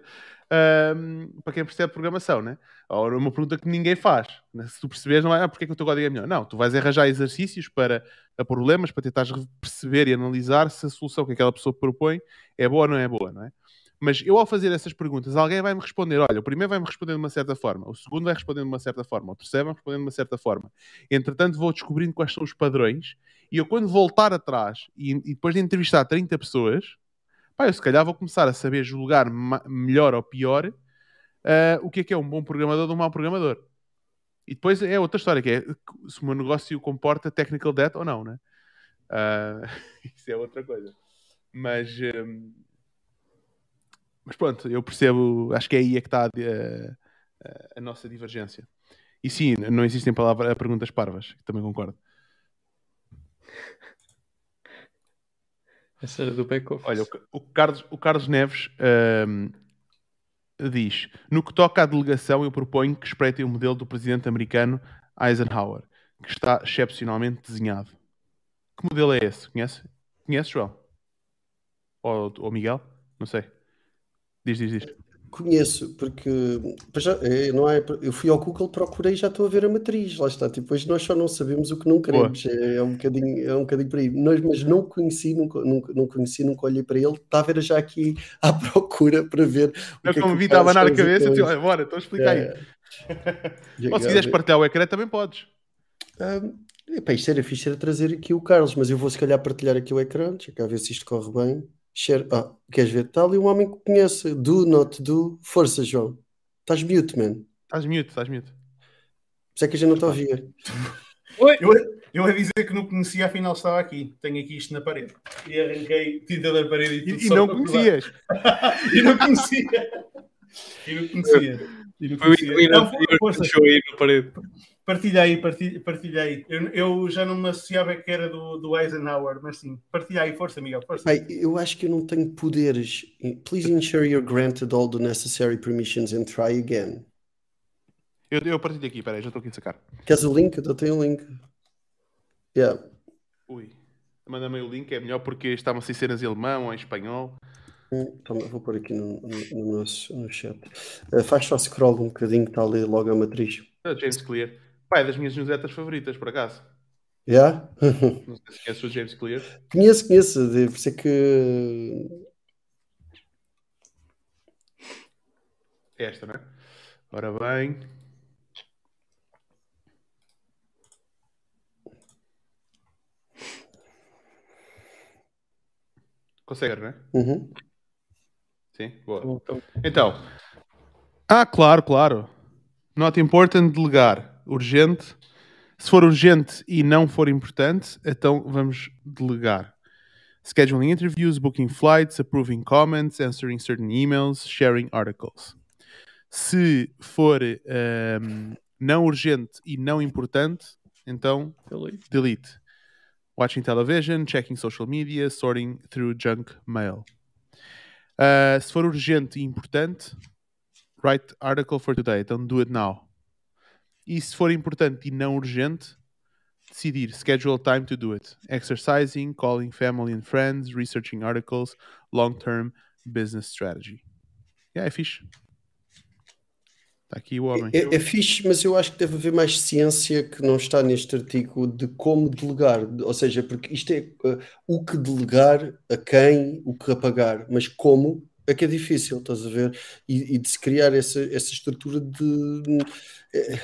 A: para quem percebe programação, né? Ou é uma pergunta que ninguém faz. Né? Se tu percebes, não é ah, porque é que o teu código é melhor. Não, tu vais arranjar exercícios para problemas, para tentar perceber e analisar se a solução que aquela pessoa propõe é boa ou não é boa, não é? Mas eu, ao fazer essas perguntas, alguém vai-me responder: olha, o primeiro vai-me responder de uma certa forma, o segundo vai responder de uma certa forma, o terceiro vai responder de uma certa forma. Entretanto, vou descobrindo quais são os padrões e eu, quando voltar atrás e, e depois de entrevistar 30 pessoas, pá, eu se calhar vou começar a saber julgar melhor ou pior uh, o que é que é um bom programador de um mau programador. E depois é outra história, que é se o meu negócio comporta technical debt ou não, né? Uh, isso é outra coisa. Mas, um, mas pronto, eu percebo, acho que é aí é que está a, a, a nossa divergência. E sim, não existem palavras, perguntas parvas, também concordo.
C: Essa era do back
A: Olha, o, o, Carlos, o Carlos Neves um, diz: No que toca à delegação, eu proponho que espreitem o modelo do presidente americano Eisenhower, que está excepcionalmente desenhado. Que modelo é esse? Conhece? Conhece, João? Ou, ou Miguel? Não sei. Diz, diz, diz.
B: Conheço, porque já, é, não é, eu fui ao Google, procurei e já estou a ver a matriz. Lá está. Tipo, hoje nós só não sabemos o que não queremos. É, é, um bocadinho, é um bocadinho por aí. Nós, mas não conheci, nunca, nunca, não conheci, nunca olhei para ele. Está a ver já aqui à procura para ver.
A: Eu o que como é vi, estava a cabeça, eu olha, bora, então explica aí. É. Ou se quiseres partilhar o ecrã, também podes.
B: Um, epá, isto era fixe, era trazer aqui o Carlos, mas eu vou se calhar partilhar aqui o ecrã, deixa cá ver se isto corre bem. Share. Ah, queres ver? Está ali um homem que conhece. Do, not do. Força, João. Estás mute, man.
A: Estás mute, estás mute.
B: Por isso é que a gente não está a ouvir.
D: Oi! Eu, eu a dizer que não conhecia, afinal estava aqui. Tenho aqui isto na parede. E arranquei tinta da parede e tudo.
A: E, e não conhecias.
D: e não conhecia. E não conhecia. E não conhecia. Não, força. aí na parede. Partilha aí. Eu, eu, já não me associava que era do, do Eisenhower, mas sim, partilha aí, força, Miguel, força.
B: Pai, eu acho que eu não tenho poderes. Please ensure you're granted all the necessary permissions and try again.
A: Eu, eu partilho aqui, peraí, já estou aqui a sacar.
B: Queres o link? Eu tenho o link. Yeah.
A: Ui, manda-me o link, é melhor porque está-me sem cenas em alemão ou em espanhol.
B: Então, vou pôr aqui no, no, no nosso no chat. Uh, faz só scroll um bocadinho, está ali logo a matriz.
A: Uh, James Clear. Pai, é das minhas newsletters favoritas, por acaso.
B: Já?
A: Yeah? Não sei se conheces o James Clear.
B: Conheço, conheço. Deve ser que.
A: É esta, não é? Ora bem. Consegue, não é?
B: Uhum.
A: Sim, boa. Então. Ah, claro, claro. Not important, delegar. Urgente. Se for urgente e não for importante, então vamos delegar. Scheduling interviews, booking flights, approving comments, answering certain emails, sharing articles. Se for um, não urgente e não importante, então delete. delete. Watching television, checking social media, sorting through junk mail. Uh, se for urgente e importante, write article for today, então do it now. E se for importante e não urgente, decidir schedule time to do it. Exercising, calling family and friends, researching articles, long-term business strategy. Yeah, é fixe. Está aqui o homem.
B: É, é fixe, mas eu acho que deve haver mais ciência que não está neste artigo de como delegar. Ou seja, porque isto é uh, o que delegar, a quem, o que apagar, mas como é que é difícil, estás a ver? E, e de se criar essa, essa estrutura de. Eh,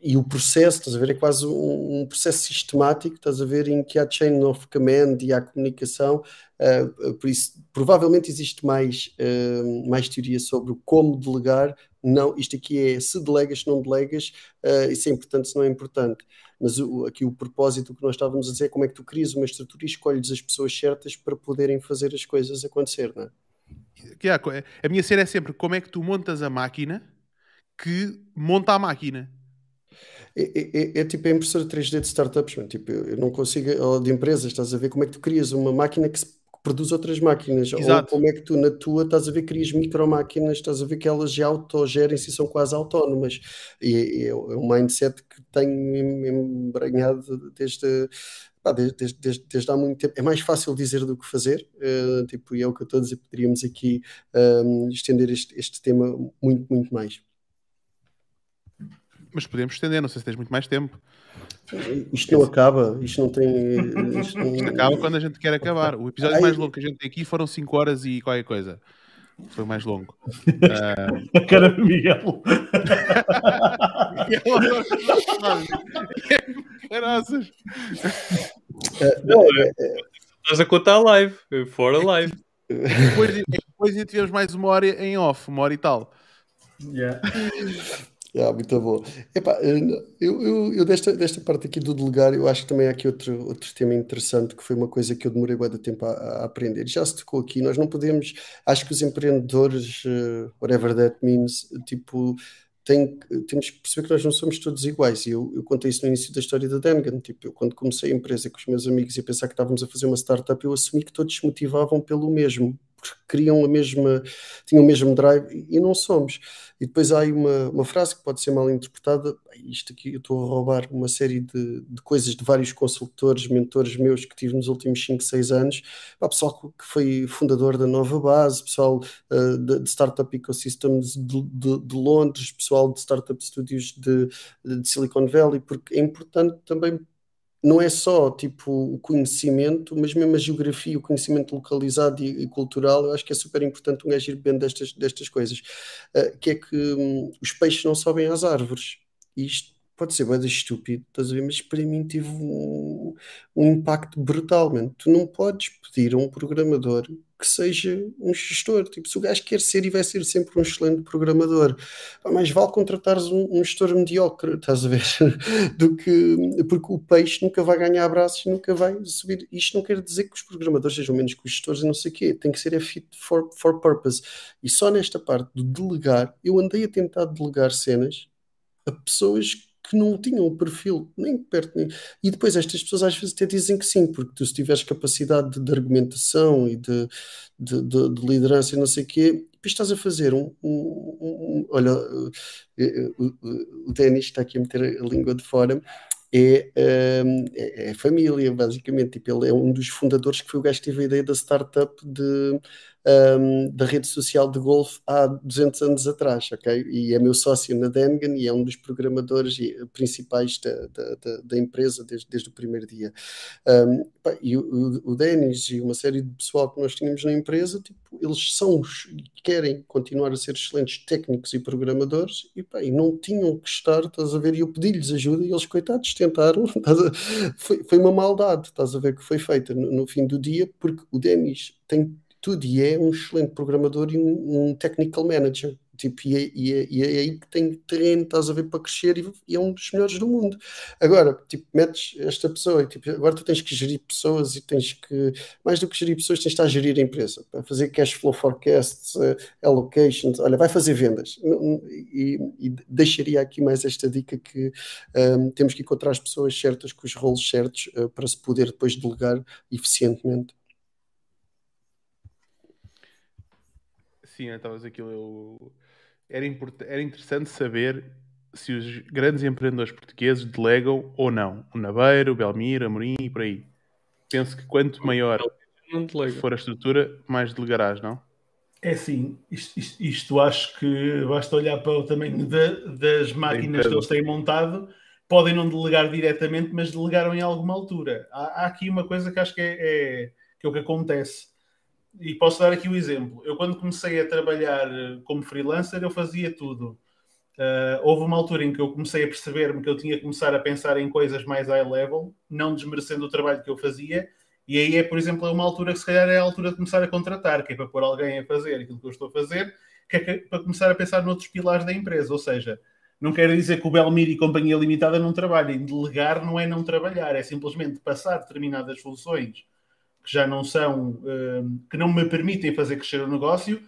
B: e o processo, estás a ver? É quase um, um, processo sistemático, estás a ver? Em que há chain of command e há comunicação. Uh, por isso, provavelmente existe mais, uh, mais teoria sobre como delegar. Não, isto aqui é se delegas, se não delegas, uh, isso é importante, se não é importante. Mas o, aqui o propósito que nós estávamos a dizer é como é que tu crias uma estrutura e escolhes as pessoas certas para poderem fazer as coisas acontecer, não é?
A: Que é, a minha cena é sempre como é que tu montas a máquina que monta a máquina.
B: É, é, é, é tipo a impressora 3D de startups, mano. tipo, eu não consigo, ou de empresas, estás a ver como é que tu crias uma máquina que, se, que produz outras máquinas, Exato. ou como é que tu na tua estás a ver crias micro máquinas, estás a ver que elas já autogerem-se e são quase autónomas. E é, é um mindset que tenho embranhado desde pá, desde, desde, desde, há muito tempo. É mais fácil dizer do que fazer, uh, tipo, e é o que eu estou a dizer, poderíamos aqui um, ehm, estender este, este tema muito, muito mais.
A: Mas podemos estender, não sei se tens muito mais tempo.
B: Isto não acaba, isto não tem.
A: Isto não... Acaba quando a gente quer acabar. O episódio Ai... mais longo que a gente tem aqui foram 5 horas e qualquer coisa. Foi mais longo.
D: Uh... A cara do Miguel.
A: Caraças.
C: Estás a contar live, fora live.
A: Depois, depois tivemos mais uma hora em off, uma hora e tal.
D: Yeah.
B: Yeah, muito bom. Epá, eu, eu, eu, desta, desta parte aqui do delegar, eu acho que também há aqui outro, outro tema interessante que foi uma coisa que eu demorei bem tempo a, a, aprender. Já se tocou aqui, nós não podemos, acho que os empreendedores, uh, whatever that means, tipo, tem, temos que perceber que nós não somos todos iguais. E eu, eu contei isso no início da história da Dengan. Tipo, eu, quando comecei a empresa com os meus amigos e pensar que estávamos a fazer uma startup, eu assumi que todos se motivavam pelo mesmo porque queriam a mesma, tinham o mesmo drive e não somos. E depois há aí uma, uma frase que pode ser mal interpretada. Isto aqui eu estou a roubar uma série de, de coisas de vários consultores, mentores meus que tive nos últimos 5, 6 anos. Há pessoal que foi fundador da Nova Base, pessoal uh, de, de, Startup Ecosystems de, de, de, Londres, pessoal de Startup Studios de, de Silicon Valley, porque é importante também não é só tipo o conhecimento, mas mesmo a geografia, o conhecimento localizado e, e cultural, eu acho que é super importante um gajo ir bem destas, destas coisas. Uh, que é que um, os peixes não sobem às árvores. Isto pode ser bem estúpido, estás a ver? Mas para mim teve um, um impacto brutal. Tu não podes pedir a um programador que seja um gestor. Tipo, se o gajo quer ser e vai ser sempre um excelente programador, mais vale contratares um, um gestor mediocre, estás a ver? Do que porque o peixe nunca vai ganhar abraços e nunca vai subir. Isto não quer dizer que os programadores sejam menos que os gestores e não sei o quê. Tem que ser fit for, for purpose. E só nesta parte do delegar, eu andei a tentar delegar cenas a pessoas que não tinham o perfil nem perto nem. E depois estas pessoas às vezes até dizem que sim, porque tu se tiveres capacidade de, de argumentação e de, de, de, de, liderança e não sei o quê, depois estás a fazer um. um, um olha, eh, eh, o, o, Denis está aqui a meter a língua de fora. É, um, é, é, família, basicamente. Tipo, ele é um dos fundadores que foi o gajo que teve a ideia da startup de, um, da rede social de golfe há 200 anos atrás, ok? E é meu sócio na Dengen e é um dos programadores principais da, da, da, empresa desde, desde o primeiro dia. Um, e o, o Denis e uma série de pessoal que nós tínhamos na empresa, tipo, eles são, querem continuar a ser excelentes técnicos e programadores e, pá, e não tinham que estar, estás a ver? E eu pedi-lhes ajuda e eles, coitados, tentaram. foi, foi uma maldade, estás a ver, que foi feita no, no fim do dia, porque o Denis tem tudo e é um excelente programador e um, um technical manager. Tipo, e, é, e, é, e é aí que tem terreno, estás a ver, para crescer e, e, é um dos melhores do mundo. Agora, tipo, metes esta pessoa e tipo, agora tu tens que gerir pessoas e tens que, mais do que gerir pessoas, tens de estar a gerir a empresa, para fazer cash flow forecasts, uh, allocations, olha, vai fazer vendas. E, e, deixaria aqui mais esta dica que um, temos que encontrar as pessoas certas com os rolos certos uh, para se poder depois delegar eficientemente.
A: Sim, mas aquilo eu... era, import... era interessante saber se os grandes empreendedores portugueses delegam ou não. O Nabeiro, o Belmir, Amorim e por aí. Penso que quanto maior for a estrutura, mais delegarás, não?
D: É sim, isto, isto, isto, acho que basta olhar para o tamanho de, das máquinas que eles têm montado, podem não delegar diretamente, mas delegaram em alguma altura. Há, há aqui uma coisa que acho que é, é, que é o que acontece e posso dar aqui o um exemplo. Eu, quando comecei a trabalhar eh, como freelancer, eu fazia tudo. Uh, houve uma altura em que eu comecei a perceber-me que eu tinha que começar a pensar em coisas mais high level, não desmerecendo o trabalho que eu fazia. E aí é, por exemplo, uma altura que se calhar é a altura de começar a contratar, que é para pôr alguém a fazer aquilo que eu estou a fazer, que é para começar a pensar noutros pilares da empresa. Ou seja, não quero dizer que o Belmir e Companhia Limitada não trabalhem. Delegar não é não trabalhar, é simplesmente passar determinadas funções que já não são, uh, que não me permitem fazer crescer o negócio,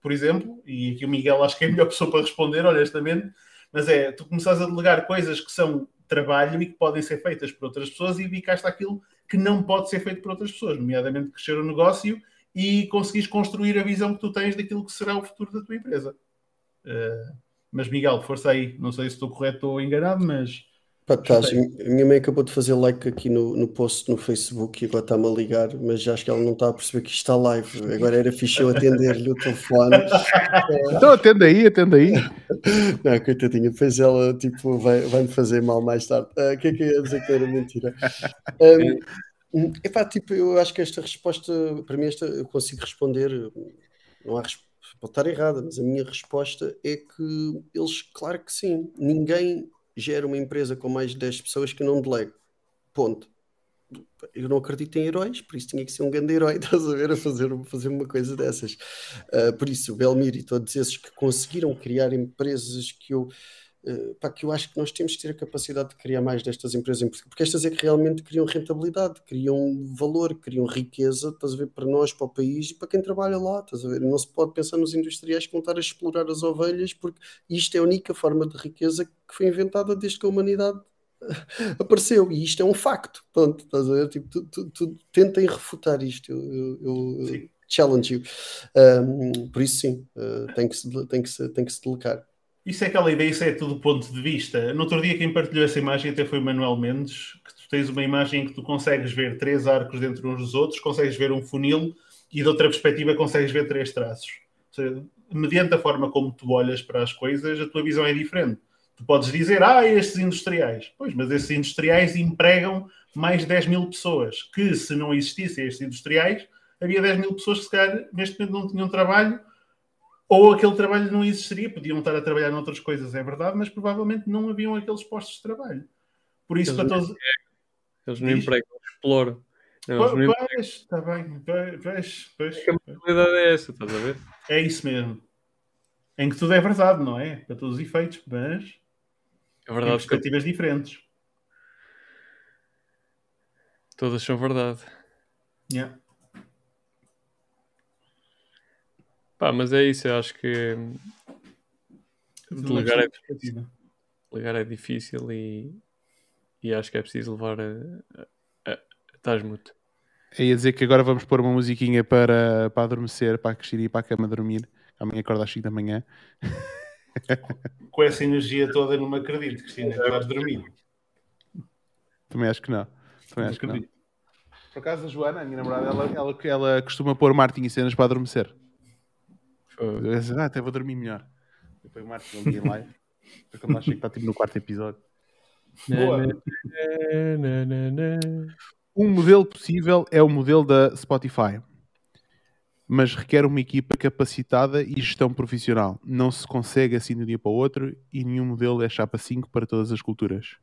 D: por exemplo, e aqui o Miguel acho que é a melhor pessoa para responder, honestamente, mas é, tu começares a delegar coisas que são trabalho e que podem ser feitas por outras pessoas e dedicaste àquilo que não pode ser feito por outras pessoas, nomeadamente crescer o negócio e conseguires construir a visão que tu tens daquilo que será o futuro da tua empresa. Uh, mas Miguel, força aí, não sei se estou correto ou enganado, mas
B: Pá, tá, a minha mãe acabou de fazer like aqui no, no post no Facebook e agora está-me a ligar, mas acho que ela não está a perceber que isto está live. Agora era fixe eu atender-lhe o telefone.
A: então atende aí, atende aí.
B: Não, coitadinha, depois ela tipo, vai, vai-me fazer mal mais tarde. Ah, o uh, que é que eu ia dizer que era mentira? Um, epá, tipo, eu acho que esta resposta, para mim, esta eu consigo responder. Não há resposta pode estar errada, mas a minha resposta é que eles, claro que sim, ninguém gera uma empresa com mais de 10 pessoas que não delega. Ponto. Eu não acredito em heróis, por isso tinha que ser um grande herói, estás a ver, a fazer, fazer uma coisa dessas. Uh, por isso, Belmir e todos esses que conseguiram criar empresas que eu eh, pá, que eu acho que nós temos que ter a capacidade de criar mais destas empresas, porque estas é que realmente criam rentabilidade, criam valor, criam riqueza, estás a ver, para nós, para o país e para quem trabalha lá, estás a ver? Não se pode pensar nos industriais que vão estar a explorar as ovelhas, porque isto é a única forma de riqueza que foi inventada desde que a humanidade apareceu, e isto é um facto, pronto, estás a ver? Tipo, tu, tu, tu tentem refutar isto. Eu, eu,
D: Sim.
B: challenge you. Um, por isso, sim, uh, tem, que se, tem, que se, tem que se delecar.
D: Isso é aquela ideia, isso é tudo ponto de vista. No outro dia, quem partilhou essa imagem até foi o Manuel Mendes, que tu tens uma imagem em que tu consegues ver três arcos dentro uns dos outros, consegues ver um funil e de outra perspectiva consegues ver três traços. Ou seja, mediante a forma como tu olhas para as coisas, a tua visão é diferente. Tu podes dizer, ah, estes industriais. Pois, mas esses industriais empregam mais de 10 mil pessoas, que se não existissem estes industriais, havia 10 mil pessoas que se calhar neste momento não tinham trabalho ou aquele trabalho não existiria, podiam estar a trabalhar noutras coisas, é verdade, mas provavelmente não haviam aqueles postos de trabalho. Por isso,
C: eles
D: para todos.
C: Eles não empregam, exploram.
D: Não, pois, está bem, pois, pois.
C: A mentalidade é essa, estás a ver?
D: É isso mesmo. Em que tudo é verdade, não é? Para todos os efeitos, mas.
C: É verdade.
D: perspectivas que... diferentes.
C: Todas são verdade.
D: Yeah.
C: Pá, mas é isso, eu acho que delegar é difícil. Delegar é difícil e, e acho que é preciso levar a, a, a estás muito.
A: É ia dizer que agora vamos pôr uma musiquinha para, para adormecer, para a Cristina ir para a cama dormir. Amanhã acorda às 5 da manhã.
D: Com essa energia toda, não me acredito, Cristina, que vais dormir.
A: Também acho que não. Também acho que não. Por acaso, a Joana, a minha namorada, ela, ela, ela costuma pôr Martin e cenas para adormecer. Eu disse, ah, até vou dormir melhor. Depois o Martin ali em live. Foi quando achei que está tipo no quarto episódio. Boa. Um modelo possível é o modelo da Spotify, mas requer uma equipa capacitada e gestão profissional. Não se consegue assim de um dia para o outro e nenhum modelo é chapa 5 para todas as culturas.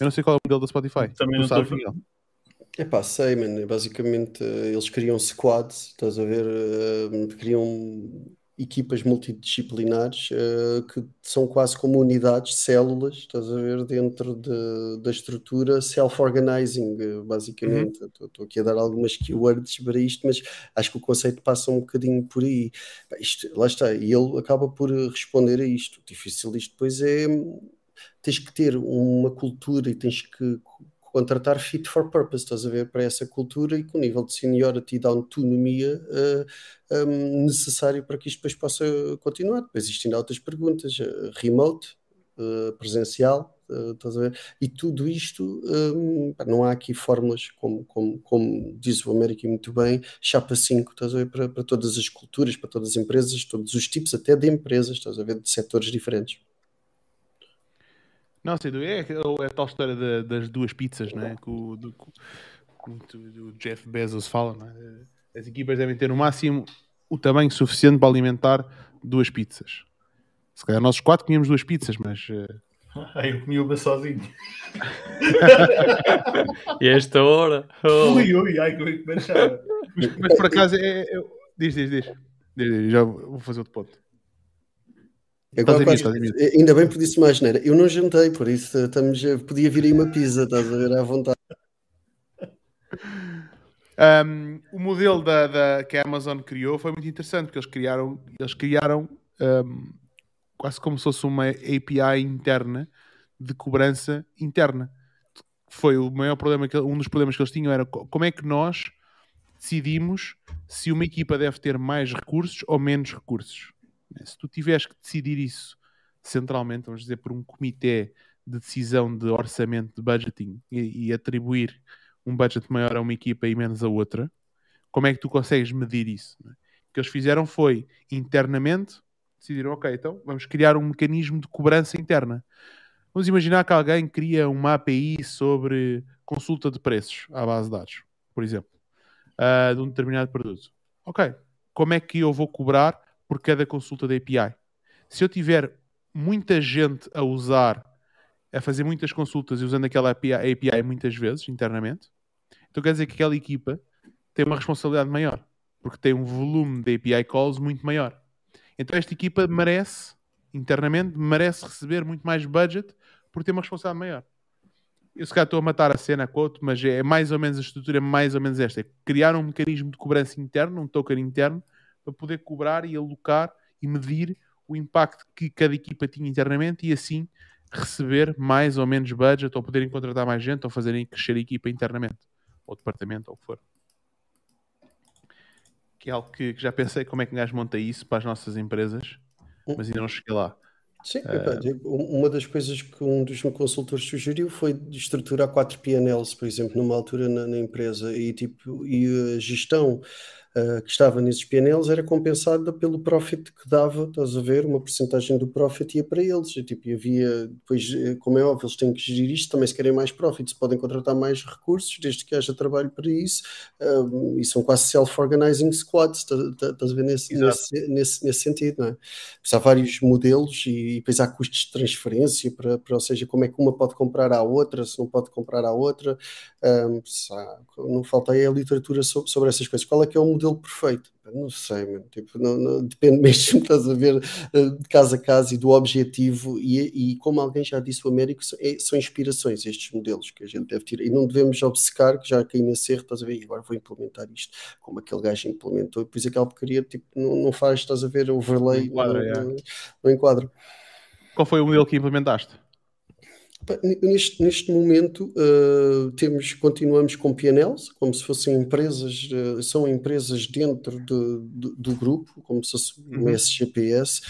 A: Eu não sei qual é o modelo da Spotify.
D: Também não
A: sabes,
D: estou...
B: É pá, sei, mano. Basicamente, eles criam squads, estás a ver? criam equipas multidisciplinares uh, que são quase como unidades, células, estás a ver, dentro de, da estrutura self-organizing, uh, basicamente. Estou uhum. aqui a dar algumas keywords para isto, mas acho que o conceito passa um bocadinho por aí. Isto, lá está, e ele acaba por responder a isto. O difícil disto depois é tens que ter uma cultura e tens que contratar fit for purpose, estás a ver, para essa cultura e com o nível de seniority e de autonomia uh, eh, um, ehm, necessário para que isto depois possa continuar. Depois existem outras perguntas, uh, remote, uh, presencial, estás a ver, e tudo isto, um, ehm, não há aqui fórmulas, como, como, como diz o América muito bem, chapa 5, estás a ver, para, para todas as culturas, para todas as empresas, todos os tipos até de empresas, estás a ver, de setores diferentes.
A: Não, sei, é, é a tal história da, das duas pizzas, não é? Que o, do, que o Jeff Bezos fala, não é? As equipas devem ter no máximo o tamanho suficiente para alimentar duas pizzas. Se calhar nós quatro comíamos duas pizzas, mas.
D: Ah, eu comi uma sozinho.
C: e esta hora.
D: Oh. Ui, ui, ai, como é que mas,
A: mas por acaso é. é, é diz, diz, diz, diz. Já vou fazer outro ponto.
B: Agora, quase, ainda bem por isso mais neira. Eu não jantei, por isso estamos, podia vir aí uma pizza, estás a ver à vontade.
A: Um, o modelo da, da, que a Amazon criou foi muito interessante, porque eles criaram, eles criaram um, quase como se fosse uma API interna de cobrança interna. Foi o maior problema, que, um dos problemas que eles tinham era como é que nós decidimos se uma equipa deve ter mais recursos ou menos recursos. Né? Se tu tiveres que decidir isso centralmente, vamos dizer, por um comitê de decisão de orçamento, de budgeting e, e, atribuir um budget maior a uma equipa e menos a outra, como é que tu consegues medir isso? Né? O que eles fizeram foi, internamente, decidiram, ok, então vamos criar um mecanismo de cobrança interna. Vamos imaginar que alguém cria uma API sobre consulta de preços à base de dados, por exemplo, uh, de um determinado produto. Ok, como é que eu vou cobrar por cada consulta da API. Se eu tiver muita gente a usar, a fazer muitas consultas e usando aquela API, API muitas vezes internamente, então quer dizer que aquela equipa tem uma responsabilidade maior, porque tem um volume de API calls muito maior. Então esta equipa merece, internamente, merece receber muito mais budget por ter uma responsabilidade maior. Eu se calhar estou a matar a cena com outro, mas é mais ou menos a estrutura é mais ou menos esta. É criar um mecanismo de cobrança interno, um token interno, para poder cobrar e alocar e medir o impacto que cada equipa tinha internamente e assim receber mais ou menos budget ou poderem contratar mais gente ou fazerem crescer a equipa internamente ou departamento ou o que for. que é algo que, que já pensei como é que um gajo monta isso para as nossas empresas, mas ainda não cheguei lá.
B: Sim, digo, uma das coisas que um dos meus consultores sugeriu foi de estruturar quatro PNLs, por exemplo, numa altura na, na empresa, e, tipo, e a gestão uh, que estava nesses PNLs era compensada pelo profit que dava, estás a ver, uma porcentagem do profit ia para eles, e, tipo, e havia, depois, eh, como é óbvio, eles têm que gerir isto, também se querem mais profits, podem contratar mais recursos, desde que haja trabalho para isso, uh, e são quase self-organizing squads, tá, tá, estás a ver? Nesse, nesse, nesse, nesse, sentido, não é? Pois há vários modelos e, e depois há custos de transferência, para, para, ou seja, como é que uma pode comprar à outra, se não pode comprar à outra, um, não falta aí a literatura sobre, sobre essas coisas. Qual é que é o modelo perfeito? Não sei, mano. Tipo, não, não, depende mesmo, estás a ver, eh, de casa a casa e do objetivo. E, e como alguém já disse, o Américo são, é, são, inspirações, estes modelos que a gente deve tirar. E não devemos obcecar, que já caí nesse erro, estás a ver, e agora vou implementar isto, como aquele gajo implementou. E depois aquela porcaria, tipo, não, não faz, estás a ver, overlay, não enquadra. Não, é. não enquadra.
A: Qual foi o modelo que implementaste?
B: Neste, neste momento uh, temos, continuamos com PNLs, como se fossem empresas, uh, são empresas dentro de, de, do grupo, como se fosse um uhum. SGPS,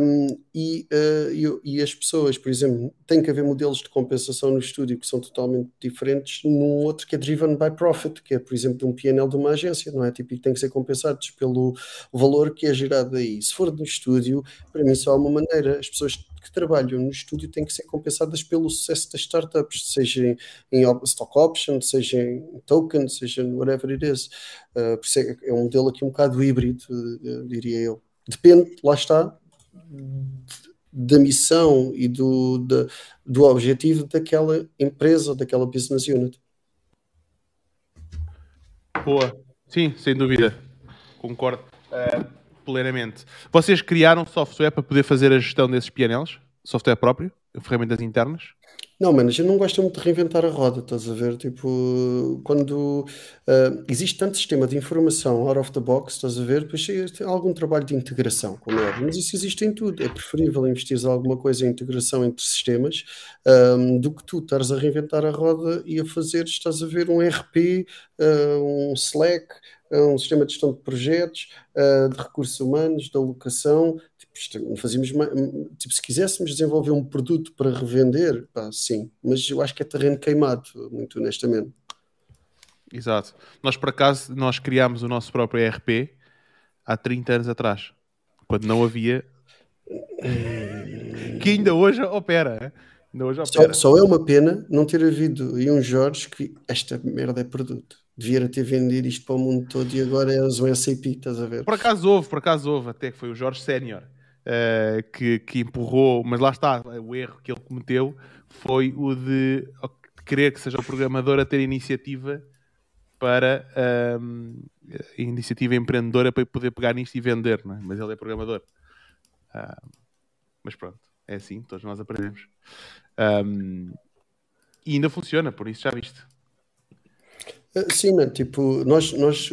B: um, e, uh, e, e, as pessoas, por exemplo, tem que haver modelos de compensação no estúdio que são totalmente diferentes num outro que é driven by profit, que é, por exemplo, um PNL de uma agência, não é? Tipo, tem que ser compensados pelo valor que é gerado aí. Se for no estúdio, para mim só há uma maneira, as pessoas que trabalham no estúdio têm que ser compensadas pelo sucesso das startups, seja em, em stock options, seja em tokens, seja em whatever it is. Uh, é, um modelo aqui um bocado híbrido, uh, diria eu. Depende, lá está, da missão e do, do objetivo daquela empresa, daquela business unit.
A: Boa, sim, sem dúvida, concordo. Plenamente. Vocês criaram software para poder fazer a gestão desses PNLs? Software próprio? Ferramentas internas?
B: Não, a gente não gosta muito de reinventar a roda, estás a ver? Tipo, quando uh, existe tanto sistema de informação out of the box, estás a ver? Depois tem algum trabalho de integração, como é mas isso existe em tudo. É preferível investir alguma coisa em integração entre sistemas um, do que tu estares a reinventar a roda e a fazer, estás a ver, um RP, uh, um Slack, um sistema de gestão de projetos, uh, de recursos humanos, de alocação. Tipo, fazíamos tipo, se quiséssemos desenvolver um produto para revender, pá, sim, mas eu acho que é terreno queimado, muito honestamente.
A: Exato. Nós, por acaso, nós criámos o nosso próprio ERP há 30 anos atrás, quando não havia. que ainda hoje opera. Ainda hoje opera.
B: Só, só é uma pena não ter havido aí um Jorge que esta merda é produto devia ter vendido isto para o mundo todo e agora és um SAP, estás a ver?
A: Por acaso houve, por acaso houve, até que foi o Jorge Sénior uh, que, que empurrou, mas lá está, o erro que ele cometeu foi o de querer que seja o programador a ter iniciativa para um, iniciativa empreendedora para poder pegar nisto e vender, é? mas ele é programador. Uh, mas pronto, é assim, todos nós aprendemos. Um, e ainda funciona, por isso já viste.
B: Eh, sim, mano, tipo, nós, nós,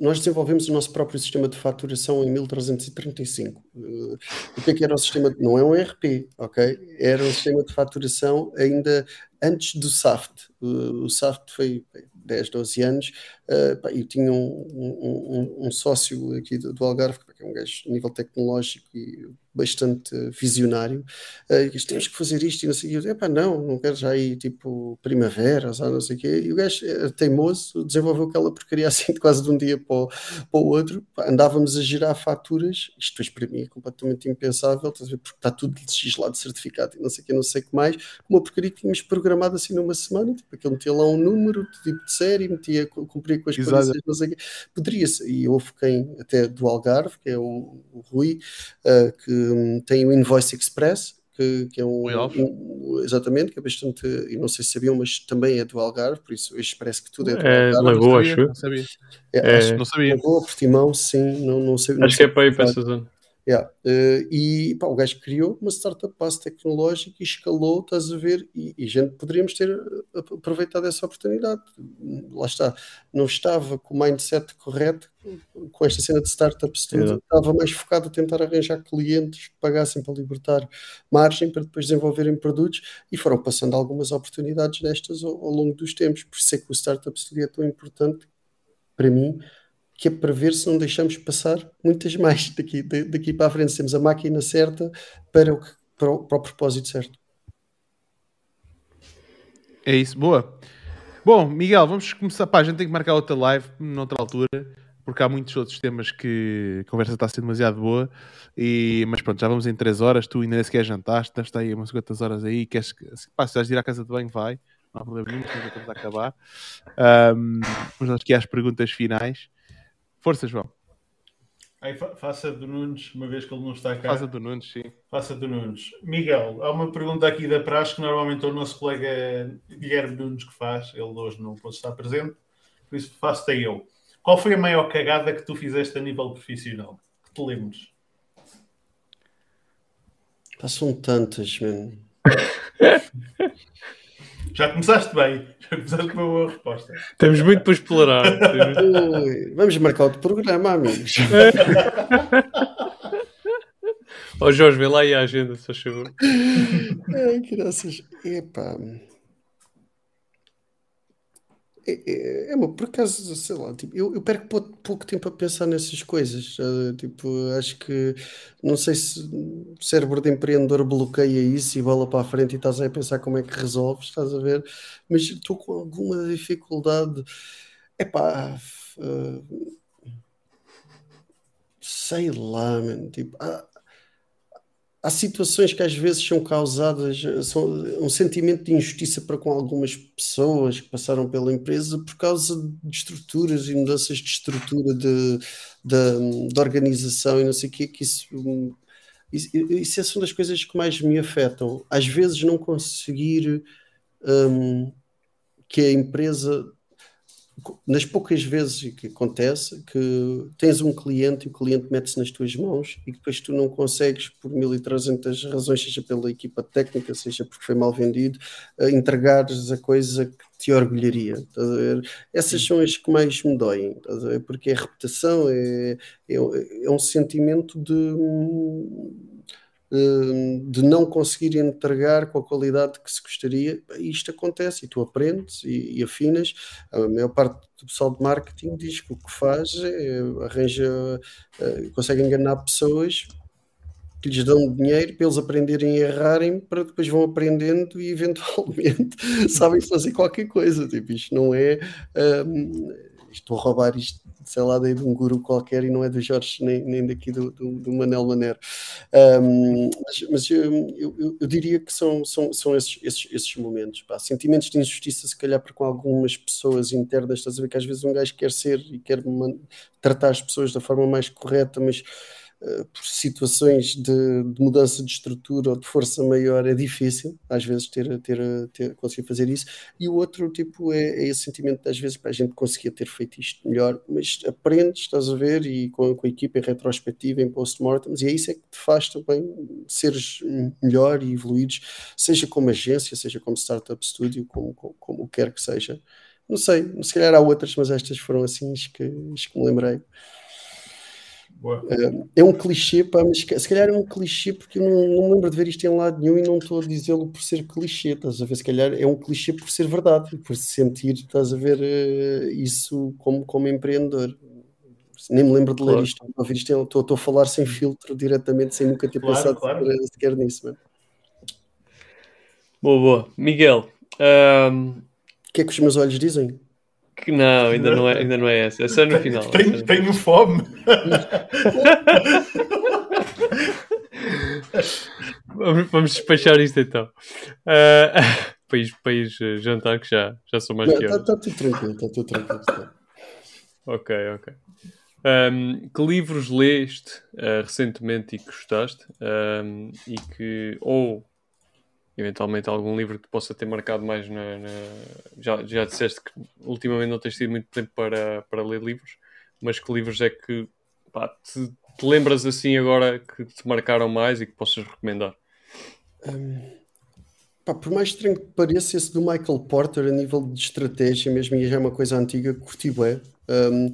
B: nós desenvolvemos o nosso próprio sistema de faturação em 1335. Uh, o que é que era o sistema? Não é um ERP, ok? Era um sistema de faturação ainda antes do SAFT. Uh, o SAFT foi 10, 12 anos, uh, eu tinha um, um, um, um sócio aqui do, do Algarve, que é um gajo a nível tecnológico e bastante visionário, uh, e temos que fazer isto e não sei o quê. Epá, não, não quero já ir tipo primavera, não sei o quê. E o gajo teimoso, desenvolveu aquela porcaria assim de quase de um dia para o, para o outro. Andávamos a girar faturas, isto depois para mim é completamente impensável, porque está tudo legislado, certificado e não sei o que, não sei o que mais. Uma porcaria que tínhamos programado assim numa semana, tipo, aquele metia lá um número, tipo de série, metia, cumpria com as coisas, não sei o quê. Poderia ser, e houve quem, até do Algarve, que é o, o Rui, uh, que um, tem o Invoice Express, que, que, é um, um, exatamente, que é bastante, e não sei se sabiam, mas também é do Algarve, por isso hoje parece que tudo é do
C: é,
B: Algarve.
C: Lagoa, acho. Não
A: sabia.
B: É, acho, não sabia. Lagoa, Portimão, sim, não, não sei.
C: Acho que é para ir para essa zona.
B: Yeah. Uh, e pá, o gajo criou uma startup base tecnológica e escalou, estás a ver, e, e gente poderíamos ter eh, aproveitado essa oportunidade. Lá está, não estava com o mindset correto com esta cena de startups, yeah. estava mais focado a tentar arranjar clientes que pagassem para libertar margem para depois desenvolverem produtos e foram passando algumas oportunidades destas ao, ao longo dos tempos. Por isso é que o startup seria tão importante para mim que é para ver se não deixamos passar muitas mais daqui, daqui para a frente. Temos a máquina certa para o, para o, para o propósito certo.
A: É isso, boa. Bom, Miguel, vamos começar. Pá, a gente tem que marcar outra live noutra altura, porque há muitos outros temas que a conversa está a ser demasiado boa. E, mas pronto, já vamos em 3 horas. Tu ainda sequer jantaste, estar aí umas quantas horas aí. Queres, pá, se vais ir à casa de banho, vai. Não há problema nenhum, estamos a acabar. Um, vamos aqui às perguntas finais. Força, João.
D: Aí, faça do Nunes, uma vez que ele não está cá.
A: Faça do Nunes, sim.
D: Faça do Nunes. Miguel, há uma pergunta aqui da praxe que normalmente é o nosso colega Guilherme Nunes que faz. Ele hoje não pode estar presente, por isso faço-te eu. Qual foi a maior cagada que tu fizeste a nível profissional? Que te lembres?
B: São tantas, mano.
D: Já começaste bem. Já começaste com uma boa resposta.
C: Temos muito para explorar.
B: Ui, vamos marcar outro programa, amigos.
C: Ó oh, Jorge, vê lá aí a agenda, se faz favor.
B: Ai, graças. Epá. É, é, é, por acaso, sei lá, tipo, eu, eu perco pouco, tempo a pensar nessas coisas. Uh, tipo, acho que não sei se o cérebro de empreendedor bloqueia isso e bola para a frente e estás aí a pensar como é que resolves, estás a ver? Mas estou com alguma dificuldade. Epá, uh, sei lá, man, tipo, ah, há situações que às vezes são causadas, são um sentimento de injustiça para com algumas pessoas que passaram pela empresa por causa de estruturas e mudanças de estrutura de, de, de organização e não sei o que, que isso, isso, isso é uma das coisas que mais me afetam. Às vezes não conseguir um, que a empresa nas poucas vezes que acontece que tens um cliente e o cliente mete-se nas tuas mãos e depois tu não consegues, por 1300 razões, seja pela equipa técnica, seja porque foi mal vendido, entregares a coisa que te orgulharia. Essas são as que mais me doem, porque a reputação é, é, é um sentimento de Hum, de não conseguir entregar com a qualidade que se gostaria, isto acontece e tu aprendes e, e, afinas. A maior parte do pessoal de marketing diz que o que faz é arranja, uh, consegue enganar pessoas que lhes dão dinheiro para eles aprenderem e errarem, para depois vão aprendendo e eventualmente sabem fazer qualquer coisa. Tipo, isto não é. Um, estou a roubar isto sei lá, de um guru qualquer e não é do Jorge nem, nem daqui do, do, do Manel Manero. Um, mas, mas eu, eu, eu, diria que são, são, são esses, esses, esses momentos. Pá. Sentimentos de injustiça, se calhar, para com algumas pessoas internas, estás a ver que às vezes um gajo quer ser e quer tratar as pessoas da forma mais correta, mas por situações de, de, mudança de estrutura ou de força maior é difícil às vezes ter, ter, ter conseguir fazer isso. E o outro tipo é, é esse sentimento às vezes para a gente conseguir ter feito isto melhor mas aprendes, estás a ver e com, com a equipa em retrospectiva, em post-mortems e é isso é que te faz também seres melhor e evoluires, seja como agência, seja como startup studio como, como, como quer que seja. Não sei, se calhar há outras mas estas foram assim as que, as que me lembrei é um clichê, pá, mas se calhar é um clichê porque eu não, não me lembro de ver isto em lado nenhum e não estou a dizê-lo por ser clichê, estás a ver? Se calhar é um clichê por ser verdade, por sentir, estás a ver uh, isso como, como empreendedor. Nem me lembro de ler claro. isto, a ouvir isto, estou, estou a falar sem filtro diretamente, sem nunca ter claro, pensado claro. sequer nisso. Mano.
C: Boa, boa. Miguel,
B: um... o que é que os meus olhos dizem?
C: Que não, ainda não é, ainda não é essa. É só no final.
D: Tenho, tenho fome.
C: vamos, vamos despachar isto então. Uh, país, país uh, jantar que já, já sou mais
B: Está tá tudo tranquilo, está tudo tranquilo. Tá.
C: ok, ok. Um, que livros leste uh, recentemente e que gostaste? Um, e que, ou eventualmente algum livro que te possa ter marcado mais na, na... Já, já disseste que ultimamente não tens tido muito tempo para, para ler livros, mas que livros é que pá, te, te, lembras assim agora que te marcaram mais e que possas recomendar?
B: Um, pá, por mais estranho que pareça, esse do Michael Porter a nível de estratégia, mesmo e já é uma coisa antiga, curti bem. Um,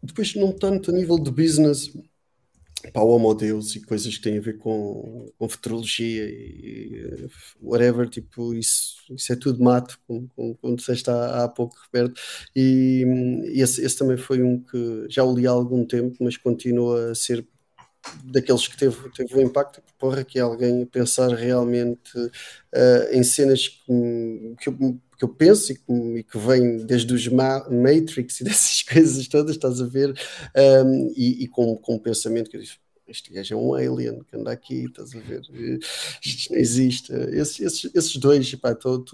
B: depois, não tanto a nível de business, Deus e coisas que têm a ver com, com futurologia e whatever, tipo, isso, isso é tudo mato, como, como, como disseste há, há pouco, Roberto. E, e esse, esse, também foi um que já o li há algum tempo, mas continua a ser daqueles que teve, teve um impacto, porra, que é alguém pensar realmente uh, em cenas que, que, eu, que eu penso e que, vem desde os Ma Matrix e dessas coisas todas, estás a ver, um, e, e, com, com um pensamento que eu disse, este gajo é um alien que anda aqui, estás a ver? Isto não existe. Esses, esses, esses dois, estou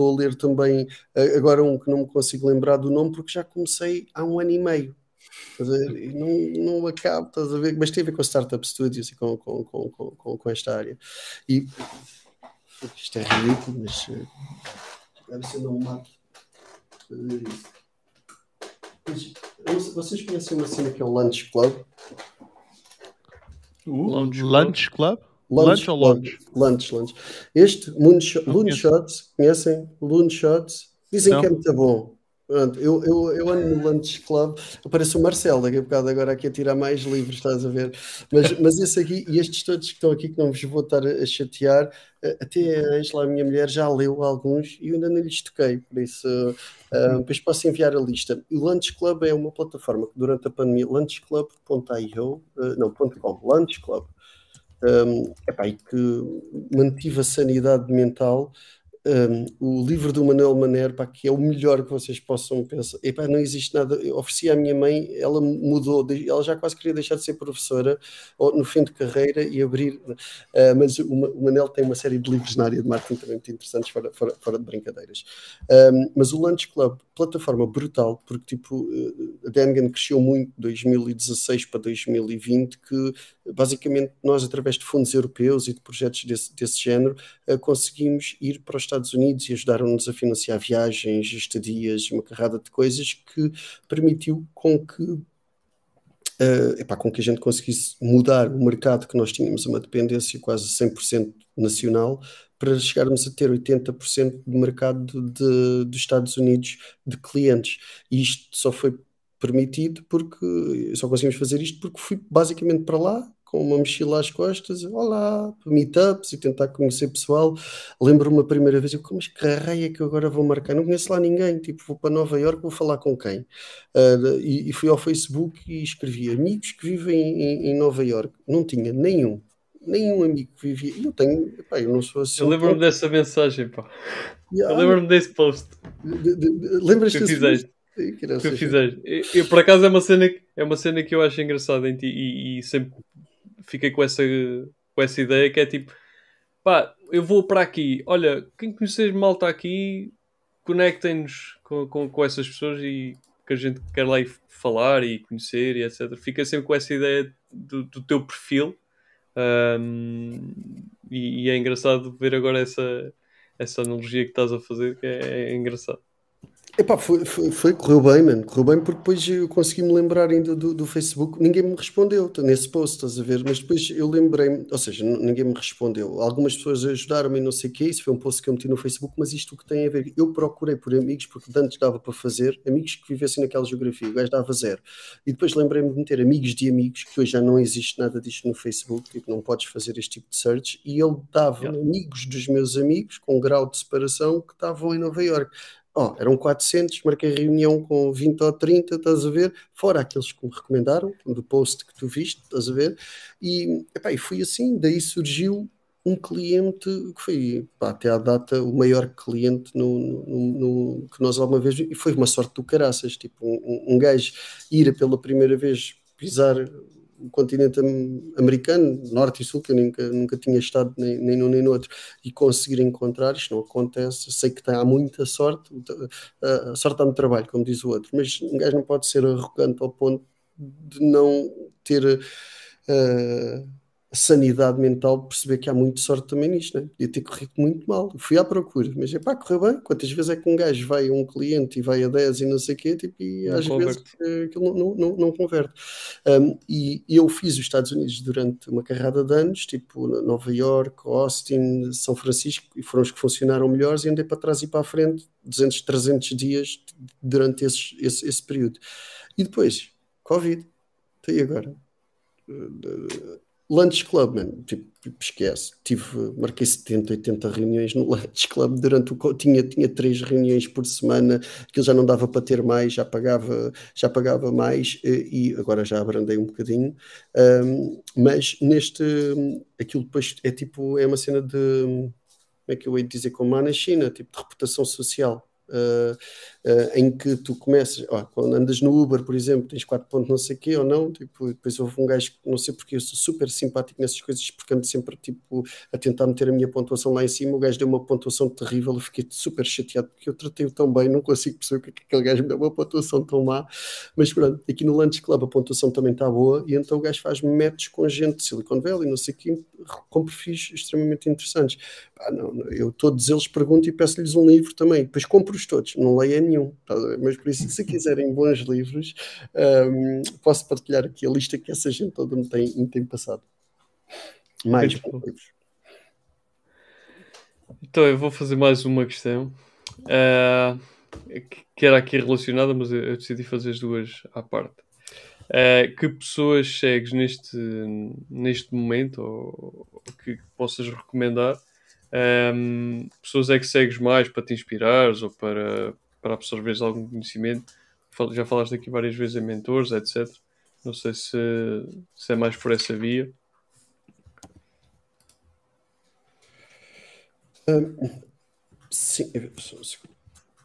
B: a ler também agora um que não me consigo lembrar do nome porque já comecei há um ano e meio. E não, não acabo, estás a ver? Mas tem a ver com Startup Studios e com, com, com, com, com esta área. E isto é ridículo, mas eh, deve ser não mato fazer isso. Mas, vocês conhecem uma cena que é o Lunch Club?
A: lunch, lunch Club?
B: Lunch, lunch ou lunch? Lunch, lunch. Este, Moonshots, conhecem? Moonshots? Dizem não. que é muito bom. Pronto, eu, eu, eu ando no Lunch Club, aparece o Marcelo daqui a bocado agora aqui a tirar mais livros, estás a ver? Mas, mas esse aqui, e estes todos que estão aqui, que não vos vou estar a, chatear, até a Angela, a minha mulher, já leu alguns e eu ainda não lhes toquei, por isso uh, depois posso enviar a lista. O Lunch Club é uma plataforma que durante a pandemia, lunchclub.io, uh, não, .com, Lunch Club, um, epá, e que mantive a sanidade mental um, o livro do Manuel Maner, pá, que é o melhor que vocês possam pensar. Epá, não existe nada. Eu ofereci à minha mãe, ela mudou, ela já quase queria deixar de ser professora no fim de carreira e abrir. Uh, mas o, o Manel tem uma série de livros na área de marketing também muito interessantes, fora, fora, fora de brincadeiras. Um, mas o Lunch Club, plataforma brutal, porque tipo, a Dengen cresceu muito de 2016 para 2020, que basicamente nós, através de fundos europeus e de projetos desse, desse género, uh, conseguimos ir para os Estados Unidos e ajudaram-nos a financiar viagens, estadias, uma carrada de coisas que permitiu com que uh, epá, com que a gente conseguisse mudar o mercado que nós tínhamos uma dependência quase 100% nacional para chegarmos a ter 80% do mercado de, dos Estados Unidos de clientes. E isto só foi permitido porque só conseguimos fazer isto porque fui basicamente para lá com uma mochila às costas, olá, meetups e tentar conhecer pessoal. Lembro-me a primeira vez, eu, mas que raia é que eu agora vou marcar? Não conheço lá ninguém, tipo, vou para Nova York, vou falar com quem? Uh, e, e, fui ao Facebook e escrevi amigos que vivem em, em Nova York. Não tinha nenhum, nenhum amigo que vivia. Eu tenho, pá, eu não sou assim.
C: Eu lembro-me dessa mensagem, pá. Yeah. Eu lembro-me desse post.
B: De, de, de, Lembras-te
C: que? Que fizeste. Eu, eu, por acaso é uma cena é uma cena que eu acho engraçada em ti e, e sempre fiquei com essa, com essa ideia que é tipo, pá, eu vou para aqui, olha, quem conhecer malta aqui, conectem-nos com, com, com essas pessoas e que a gente quer lá ir falar e conhecer e etc. Fica sempre com essa ideia do, do teu perfil um, e, e, é engraçado ver agora essa, essa analogia que estás a fazer, que é, é engraçado.
B: Epá, foi, foi, foi, correu bem, mano. Correu bem porque depois eu consegui me lembrar ainda do, do Facebook. Ninguém me respondeu nesse post, estás a ver? Mas depois eu lembrei, ou seja, ninguém me respondeu. Algumas pessoas ajudaram-me e não sei o que. Isso foi um post que eu meti no Facebook, mas isto o que tem a ver? Eu procurei por amigos, porque antes dava para fazer, amigos que vivessem naquela geografia. O gajo dava zero. E depois lembrei-me de meter amigos de amigos, que hoje já não existe nada disto no Facebook, tipo, não podes fazer este tipo de search. E ele dava yeah. amigos dos meus amigos, com um grau de separação, que estavam em Nova York oh, eram 400, marquei reunião com 20 ou 30, estás a ver? Fora aqueles que me recomendaram, do post que tu viste, estás a ver? E, epá, e foi assim, daí surgiu um cliente que foi pá, até à data o maior cliente no, no, no, que nós alguma vez e foi uma sorte do caraças, tipo um, um gajo ir pela primeira vez pisar o continente americano, norte e sul, que eu nunca, nunca tinha estado nem, nem num nem no outro, e conseguir encontrar, isto não acontece, sei que tem, há muita sorte, a sorte dá no trabalho, como diz o outro, mas um gajo não pode ser arrogante ao ponto de não ter uh, sanidade mental perceber que há muito sorte também nisto, né? Podia ter corrido muito mal. fui à procura, mas é pá, correu bem. Quantas vezes é que um gajo vai a um cliente e vai a 10 e não sei o quê, tipo, e não às converte. vezes aquilo não, não, não converte. Um, e eu fiz os Estados Unidos durante uma carrada de anos, tipo Nova York, Austin, São Francisco, e foram os que funcionaram melhores, e andei para trás e para a frente 200, 300 dias durante esse, esse período. E depois, Covid. E agora? Lunch Club, man, tipo, esquece. Tive, marquei 70, 80 reuniões no Lunch Club durante o tinha tinha três reuniões por semana, aquilo já não dava para ter mais, já pagava, já pagava mais e agora já abrandei um bocadinho. Um, mas neste aquilo depois é tipo, é uma cena de como é que eu ia dizer como há na China, tipo de reputação social uh, uh, em que tu começas, quando andas no Uber, por exemplo, tens 4 pontos não sei o quê ou não, tipo, depois houve um gajo que não sei porque eu sou super simpático nessas coisas, porque ando sempre tipo, a tentar meter a minha pontuação lá em cima, o gajo deu uma pontuação terrível, eu fiquei super chateado porque eu tratei-o tão bem, não consigo perceber é aquele gajo me deu uma pontuação tão má, mas pronto, aqui no Lunch Club a pontuação também está boa, e então o gajo faz matches com gente de Silicon Valley, não sei o quê, com perfis extremamente interessantes. Ah, não, eu todos eles pergunto e peço-lhes um livro também, depois compro livros todos, não leio nenhum, tá? mas por isso, se quiserem bons livros, um, posso partilhar aqui a lista que essa gente toda me tem, me tem passado. Mais bons livros.
C: Então eu vou fazer mais uma questão uh, que era aqui relacionada, mas eu, decidi fazer as duas à parte. Uh, que pessoas segues neste, neste momento ou, ou que possas recomendar um, pessoas é que segues mais para te inspirares ou para, para absorveres algum conhecimento? Já falaste aqui várias vezes em mentores, etc. Não sei se, se é mais por essa via.
B: Um, sim,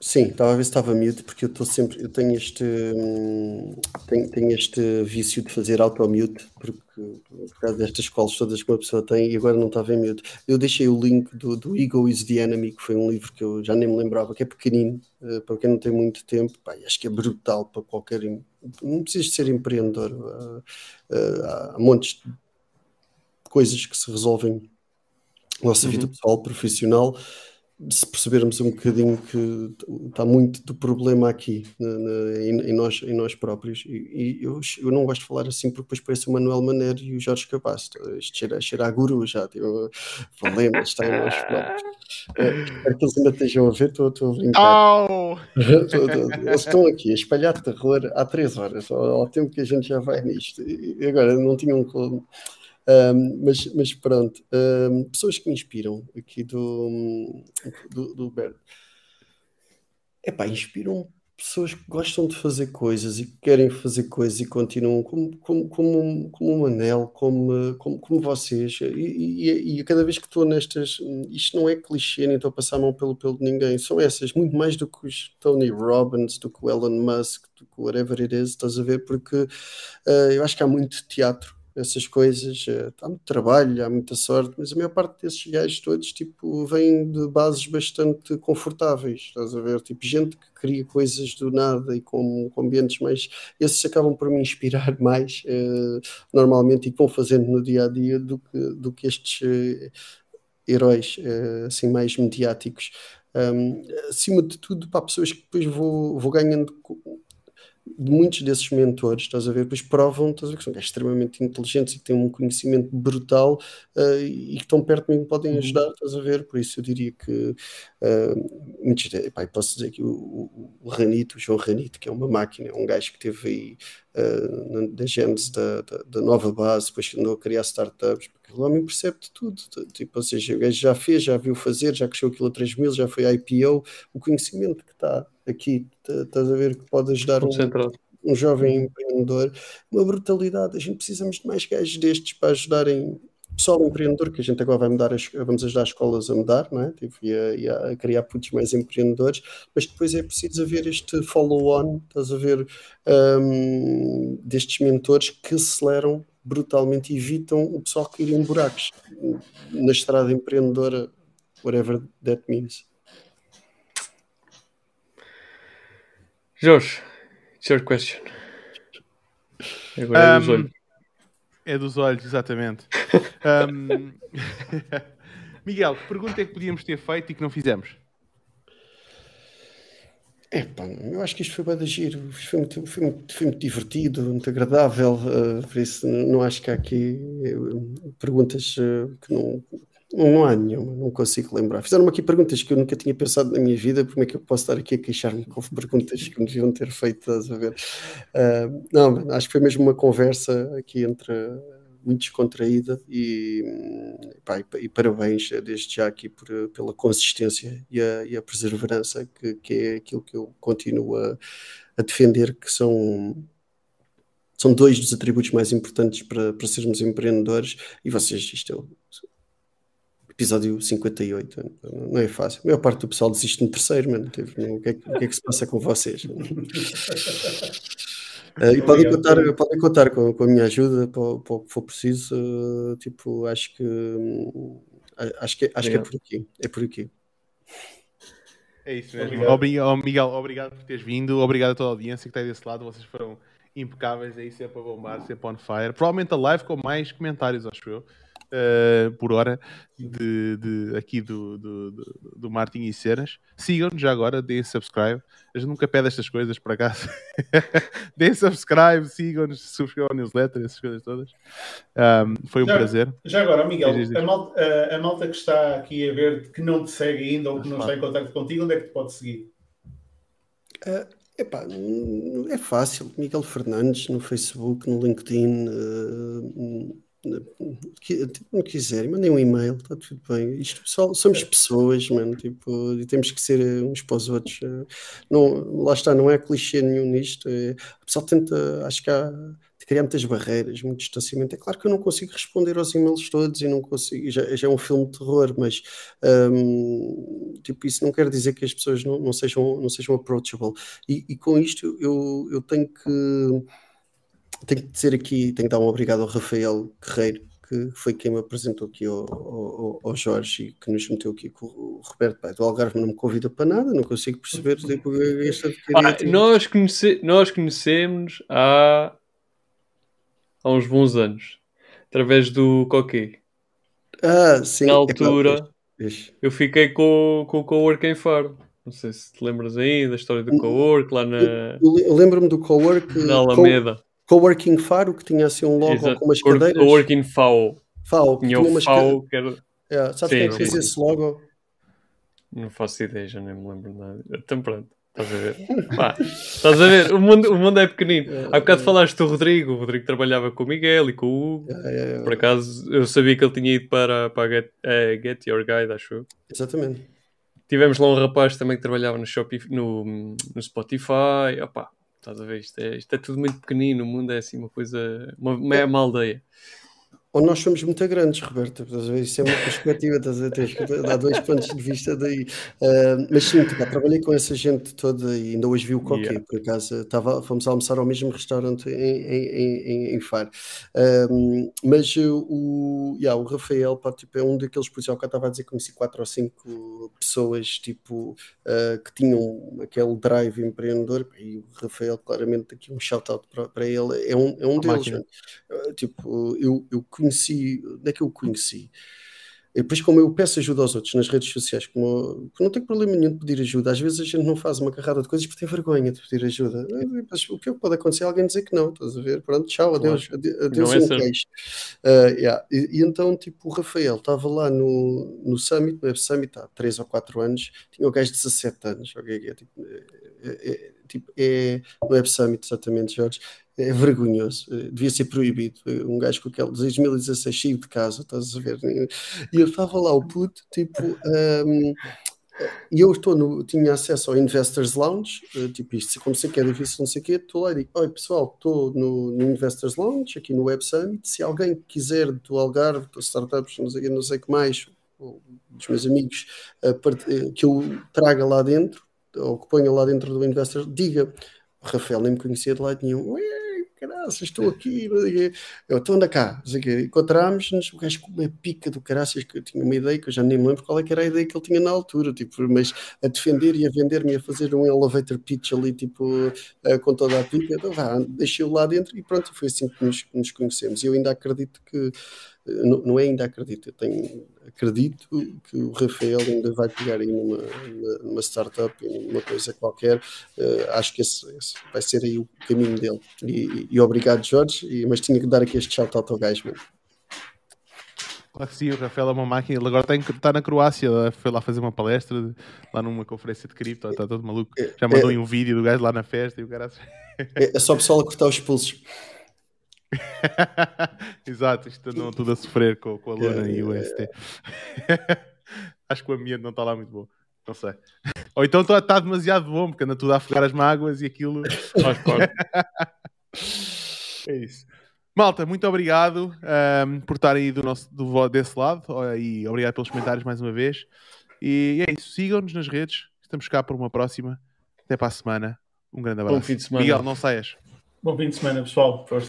B: Sim, estava a ver se estava mute, porque eu estou sempre, eu tenho este, hum, tenho, tenho este vício de fazer auto-mute, porque por causa destas escolas todas que uma pessoa tem e agora não estava em mute. Eu deixei o link do, do Ego is the Enemy, que foi um livro que eu já nem me lembrava, que é pequenino, uh, para quem não tem muito tempo, pá, acho que é brutal para qualquer, não precisas de ser empreendedor, uh, uh, há montes de coisas que se resolvem na nossa uhum. vida pessoal, profissional, se percebermos um bocadinho que está muito do problema aqui na, na, em, em, nós, em nós próprios. E, e eu, eu, não gosto de falar assim porque depois parece o Manuel Maneiro e o Jorge Cabas. Isto cheira, cheira a guru já. Tipo, problemas, está em nós próprios. É, espero que eles ainda estejam a ver, estou, estou a brincar. Oh! eles estão aqui a espalhar terror há três horas, ao, ao, tempo que a gente já vai nisto. E agora não tinham. Um, um, mas, mas pronto, um, pessoas que me inspiram aqui do, do, do Bert. Epá, inspiram pessoas que gostam de fazer coisas e que querem fazer coisas e continuam como, como, como, como o Manel, como, como, como vocês. E, e, e cada vez que estou nestas, isto não é clichê, nem estou a passar a mão pelo pelo de ninguém, são essas, muito mais do que os Tony Robbins, do que o Elon Musk, do que whatever it is, estás a ver? Porque uh, eu acho que há muito teatro essas coisas, há muito trabalho, há muita sorte, mas a maior parte desses gajos todos, tipo, vêm de bases bastante confortáveis, estás a ver? Tipo, gente que cria coisas do nada e com, com ambientes mais... Esses acabam por me inspirar mais, uh, normalmente, e vão fazendo no dia-a-dia do que, do que estes uh, heróis, assim, mais mediáticos. Um, acima de tudo, para pessoas que depois vou, vou ganhando muitos desses mentores, estás a ver, depois provam estás a ver, que são extremamente inteligentes e que têm um conhecimento brutal uh, e que estão perto de mim podem uhum. ajudar, estás a ver, por isso eu diria que uh, muitos, epá, posso dizer que o, o, o Ranito, o João Ranito, que é uma máquina, é um gajo que teve aí uh, da gênese da, da, da, nova base, depois andou a criar startups, porque o homem percebe de tudo, tipo, ou seja, o gajo já fez, já viu fazer, já cresceu aquilo a 3 mil, já foi IPO, o conhecimento que está aqui, estás a ver que pode ajudar um, um jovem empreendedor, uma brutalidade. A gente precisamos de mais gajos destes para ajudarem o pessoal empreendedor, que a gente agora vai mudar as, vamos ajudar as escolas a mudar, não é? Tipo, e, a, e a criar putos mais empreendedores, mas depois é preciso haver este follow-on, estás a ver, um, destes mentores que aceleram brutalmente evitam o pessoal cair em buracos na estrada empreendedora, whatever that means.
C: Jorge, it's your question. Agora é dos olhos.
A: É dos olhos, exatamente. um... Miguel, que pergunta é que podíamos ter feito e que não fizemos?
B: É, pá, eu acho que isto foi bem giro, foi muito, foi, muito, foi muito divertido, muito agradável, uh, por isso não acho que há aqui uh, perguntas uh, que não Não há nenhuma, não consigo lembrar. Fizeram-me aqui perguntas que eu nunca tinha pensado na minha vida, como é que eu posso estar aqui a queixar-me com perguntas que me deviam ter feito, estás a ver? Uh, não, acho que foi mesmo uma conversa aqui entre muito descontraída e, pá, e, e, parabéns desde já aqui por, pela consistência e a, e a perseverança que, que, é aquilo que eu continuo a, a defender, que são são dois dos atributos mais importantes para, para sermos empreendedores e vocês, isto é episódio 58, não é fácil. A maior parte do pessoal desiste no terceiro, mano. O, que é, o que é que se passa com vocês? uh, e podem contar, podem contar com, com a minha ajuda para, para o que for preciso. Uh, tipo, acho que uh, acho que, acho que é por aqui. É por aqui.
A: É isso mesmo. Obrigado. Obrigado, Miguel, obrigado por teres vindo. Obrigado a toda a audiência que está aí desse lado. Vocês foram impecáveis aí, sempre a bombar, sempre on fire. Provavelmente a live com mais comentários, acho eu. Uh, por hora de, de aqui do, do, do, do Martin e Cenas. Sigam-nos já agora, deem subscribe. A gente nunca pede estas coisas para cá. deem subscribe, sigam-nos, subscrevam a newsletter, essas coisas todas. Um, foi um
D: já,
A: prazer.
D: Já agora, Miguel, a malta, a, a malta, que está aqui a ver, que não te segue ainda ou que não está em contato contigo, onde é que te pode seguir?
B: Uh, Epá, é fácil. Miguel Fernandes no Facebook, no LinkedIn, uh, não quiserem, mandem um e-mail, está tudo bem. Isto só, somos pessoas, mano, tipo, e temos que ser uns para os outros. Não, lá está, não é clichê nenhum nisto. É, o pessoal tenta, acho que há de criar muitas barreiras, muito distanciamento. É claro que eu não consigo responder aos e-mails todos e não consigo, já, já é um filme de terror, mas um, tipo, isso não quer dizer que as pessoas não, não, sejam, não sejam approachable. E, e com isto eu, eu tenho que tenho que dizer aqui, tenho que dar um obrigado ao Rafael Guerreiro, que foi quem me apresentou aqui ao, ao, ao Jorge e que nos meteu aqui com o Roberto Pai do Algarve, não me convida para nada, não consigo perceber tipo, esta
C: ah, nós, conhece, nós conhecemos há há uns bons anos, através do Coquet.
B: Ah, sim.
C: Na altura, é eu fiquei com, com o Cowork em Faro. Não sei se te lembras aí da história do Cowork lá na.
B: Lembro-me do Cowork.
C: Na Alameda.
B: Co Coworking Faro, que tinha assim um logo Exato. com umas cadeiras.
C: Coworking FAO.
B: FAO,
C: que tinha, tinha o FAO, que era.
B: É, sabes quem é que fez esse logo?
C: Não faço ideia, já nem me lembro nada. Então pronto. Estás a ver? Pá, estás a ver? O mundo, o mundo é pequenino. É, Há bocado é. falaste do Rodrigo. O Rodrigo trabalhava com o Miguel e com o Hugo. É, é, Por acaso, eu sabia que ele tinha ido para, para a Get, uh, Get Your Guide, acho eu.
B: Exatamente.
C: Tivemos lá um rapaz também que trabalhava no, Shopify, no, no Spotify. Opa, estás a ver? Isto é, isto é tudo muito pequenino. O mundo é assim uma coisa. Uma, uma, uma aldeia
B: ou nós somos muito grandes, Roberto. Isso é uma perspectiva, estás a dar dois pontos de vista daí. Uh, mas sim, tipo, trabalhei com essa gente toda e ainda hoje vi o Coque, yeah. por acaso. Tava, fomos almoçar ao mesmo restaurante em, em, em, em Faro. Uh, mas o, yeah, o Rafael pá, tipo, é um daqueles, por exemplo, que eu estava a dizer que conheci quatro ou cinco pessoas tipo, uh, que tinham aquele drive empreendedor e o Rafael, claramente, aqui um shout-out para, para ele, é um, é um deles. tipo, eu, eu conheci, onde é que eu conheci? E depois, como eu peço ajuda aos outros nas redes sociais, como eu não tenho problema nenhum de pedir ajuda, às vezes a gente não faz uma carrada de coisas porque tem vergonha de pedir ajuda. Mas o que é que pode acontecer? Alguém dizer que não, estás a ver? Pronto, tchau, adeus, claro. adeus, adeus um queixo. Uh, yeah. e, e, então, tipo, o Rafael estava lá no, no Summit, no Web Summit, há 3 ou 4 anos, tinha o gajo de 17 anos, é, tipo, é, é, tipo, é Web Summit, exatamente, Jorge é vergonhoso, eh, devia ser proibido. Eh, um gajo com aquele 2016 cheio de casa, estás a ver? E eu estava lá, o puto, tipo, um, e eu estou no, tinha acesso ao Investors Lounge, eh, tipo isto, como sei que é difícil, não sei o quê, estou lá e digo, oi pessoal, estou no, no, Investors Lounge, aqui no Web Summit, se alguém quiser do Algarve, do startups, não sei, não sei o que mais, dos meus amigos, que eu traga lá dentro, ou que ponha lá dentro do Investors, diga, Rafael nem me conhecia de lado nenhum, caraças, estou aqui, eu estou anda cá, encontramos-nos, o gajo com uma pica do caraças, que eu tinha uma ideia que eu já nem me lembro qual é era a ideia que ele tinha na altura, tipo, mas a defender e a vender-me a fazer um elevator pitch ali, tipo, uh, com toda a pica, então vá, deixei-o lá dentro. E pronto, foi assim que nos, nos conhecemos. E eu ainda acredito que não, não é ainda acredito, eu tenho, acredito que o Rafael ainda vai pegar aí numa, numa, startup, numa coisa qualquer. Uh, acho que esse, esse, vai ser aí o caminho dele. E, e obrigado, Jorge, e, mas tinha que dar aqui este shout out ao gajo mesmo.
A: Claro que sim, o Rafael é uma máquina. Ele agora está, na Croácia. Foi lá fazer uma palestra, lá numa conferência de cripto. Está todo maluco. Já mandou
B: É.
A: um vídeo do gajo lá na festa e o cara.
B: É, é só o pessoal a cortar os pulsos.
A: Exato, isto andam tudo a sofrer com, com a Luna e o. ST. Acho que o ambiente não está lá muito bom. Não sei. Ou então está, está demasiado bom, porque anda tudo a afogar as mágoas e aquilo. É isso. Malta, muito obrigado ahm, por estarem aí do nosso, do, desse lado e obrigado pelos comentários mais uma vez. E é isso. Sigam-nos nas redes. Estamos cá por uma próxima. Até para a semana. Um grande abraço.
C: Bom fim de semana.
A: Miguel, não saias.
D: Bom fim de semana, pessoal. Força.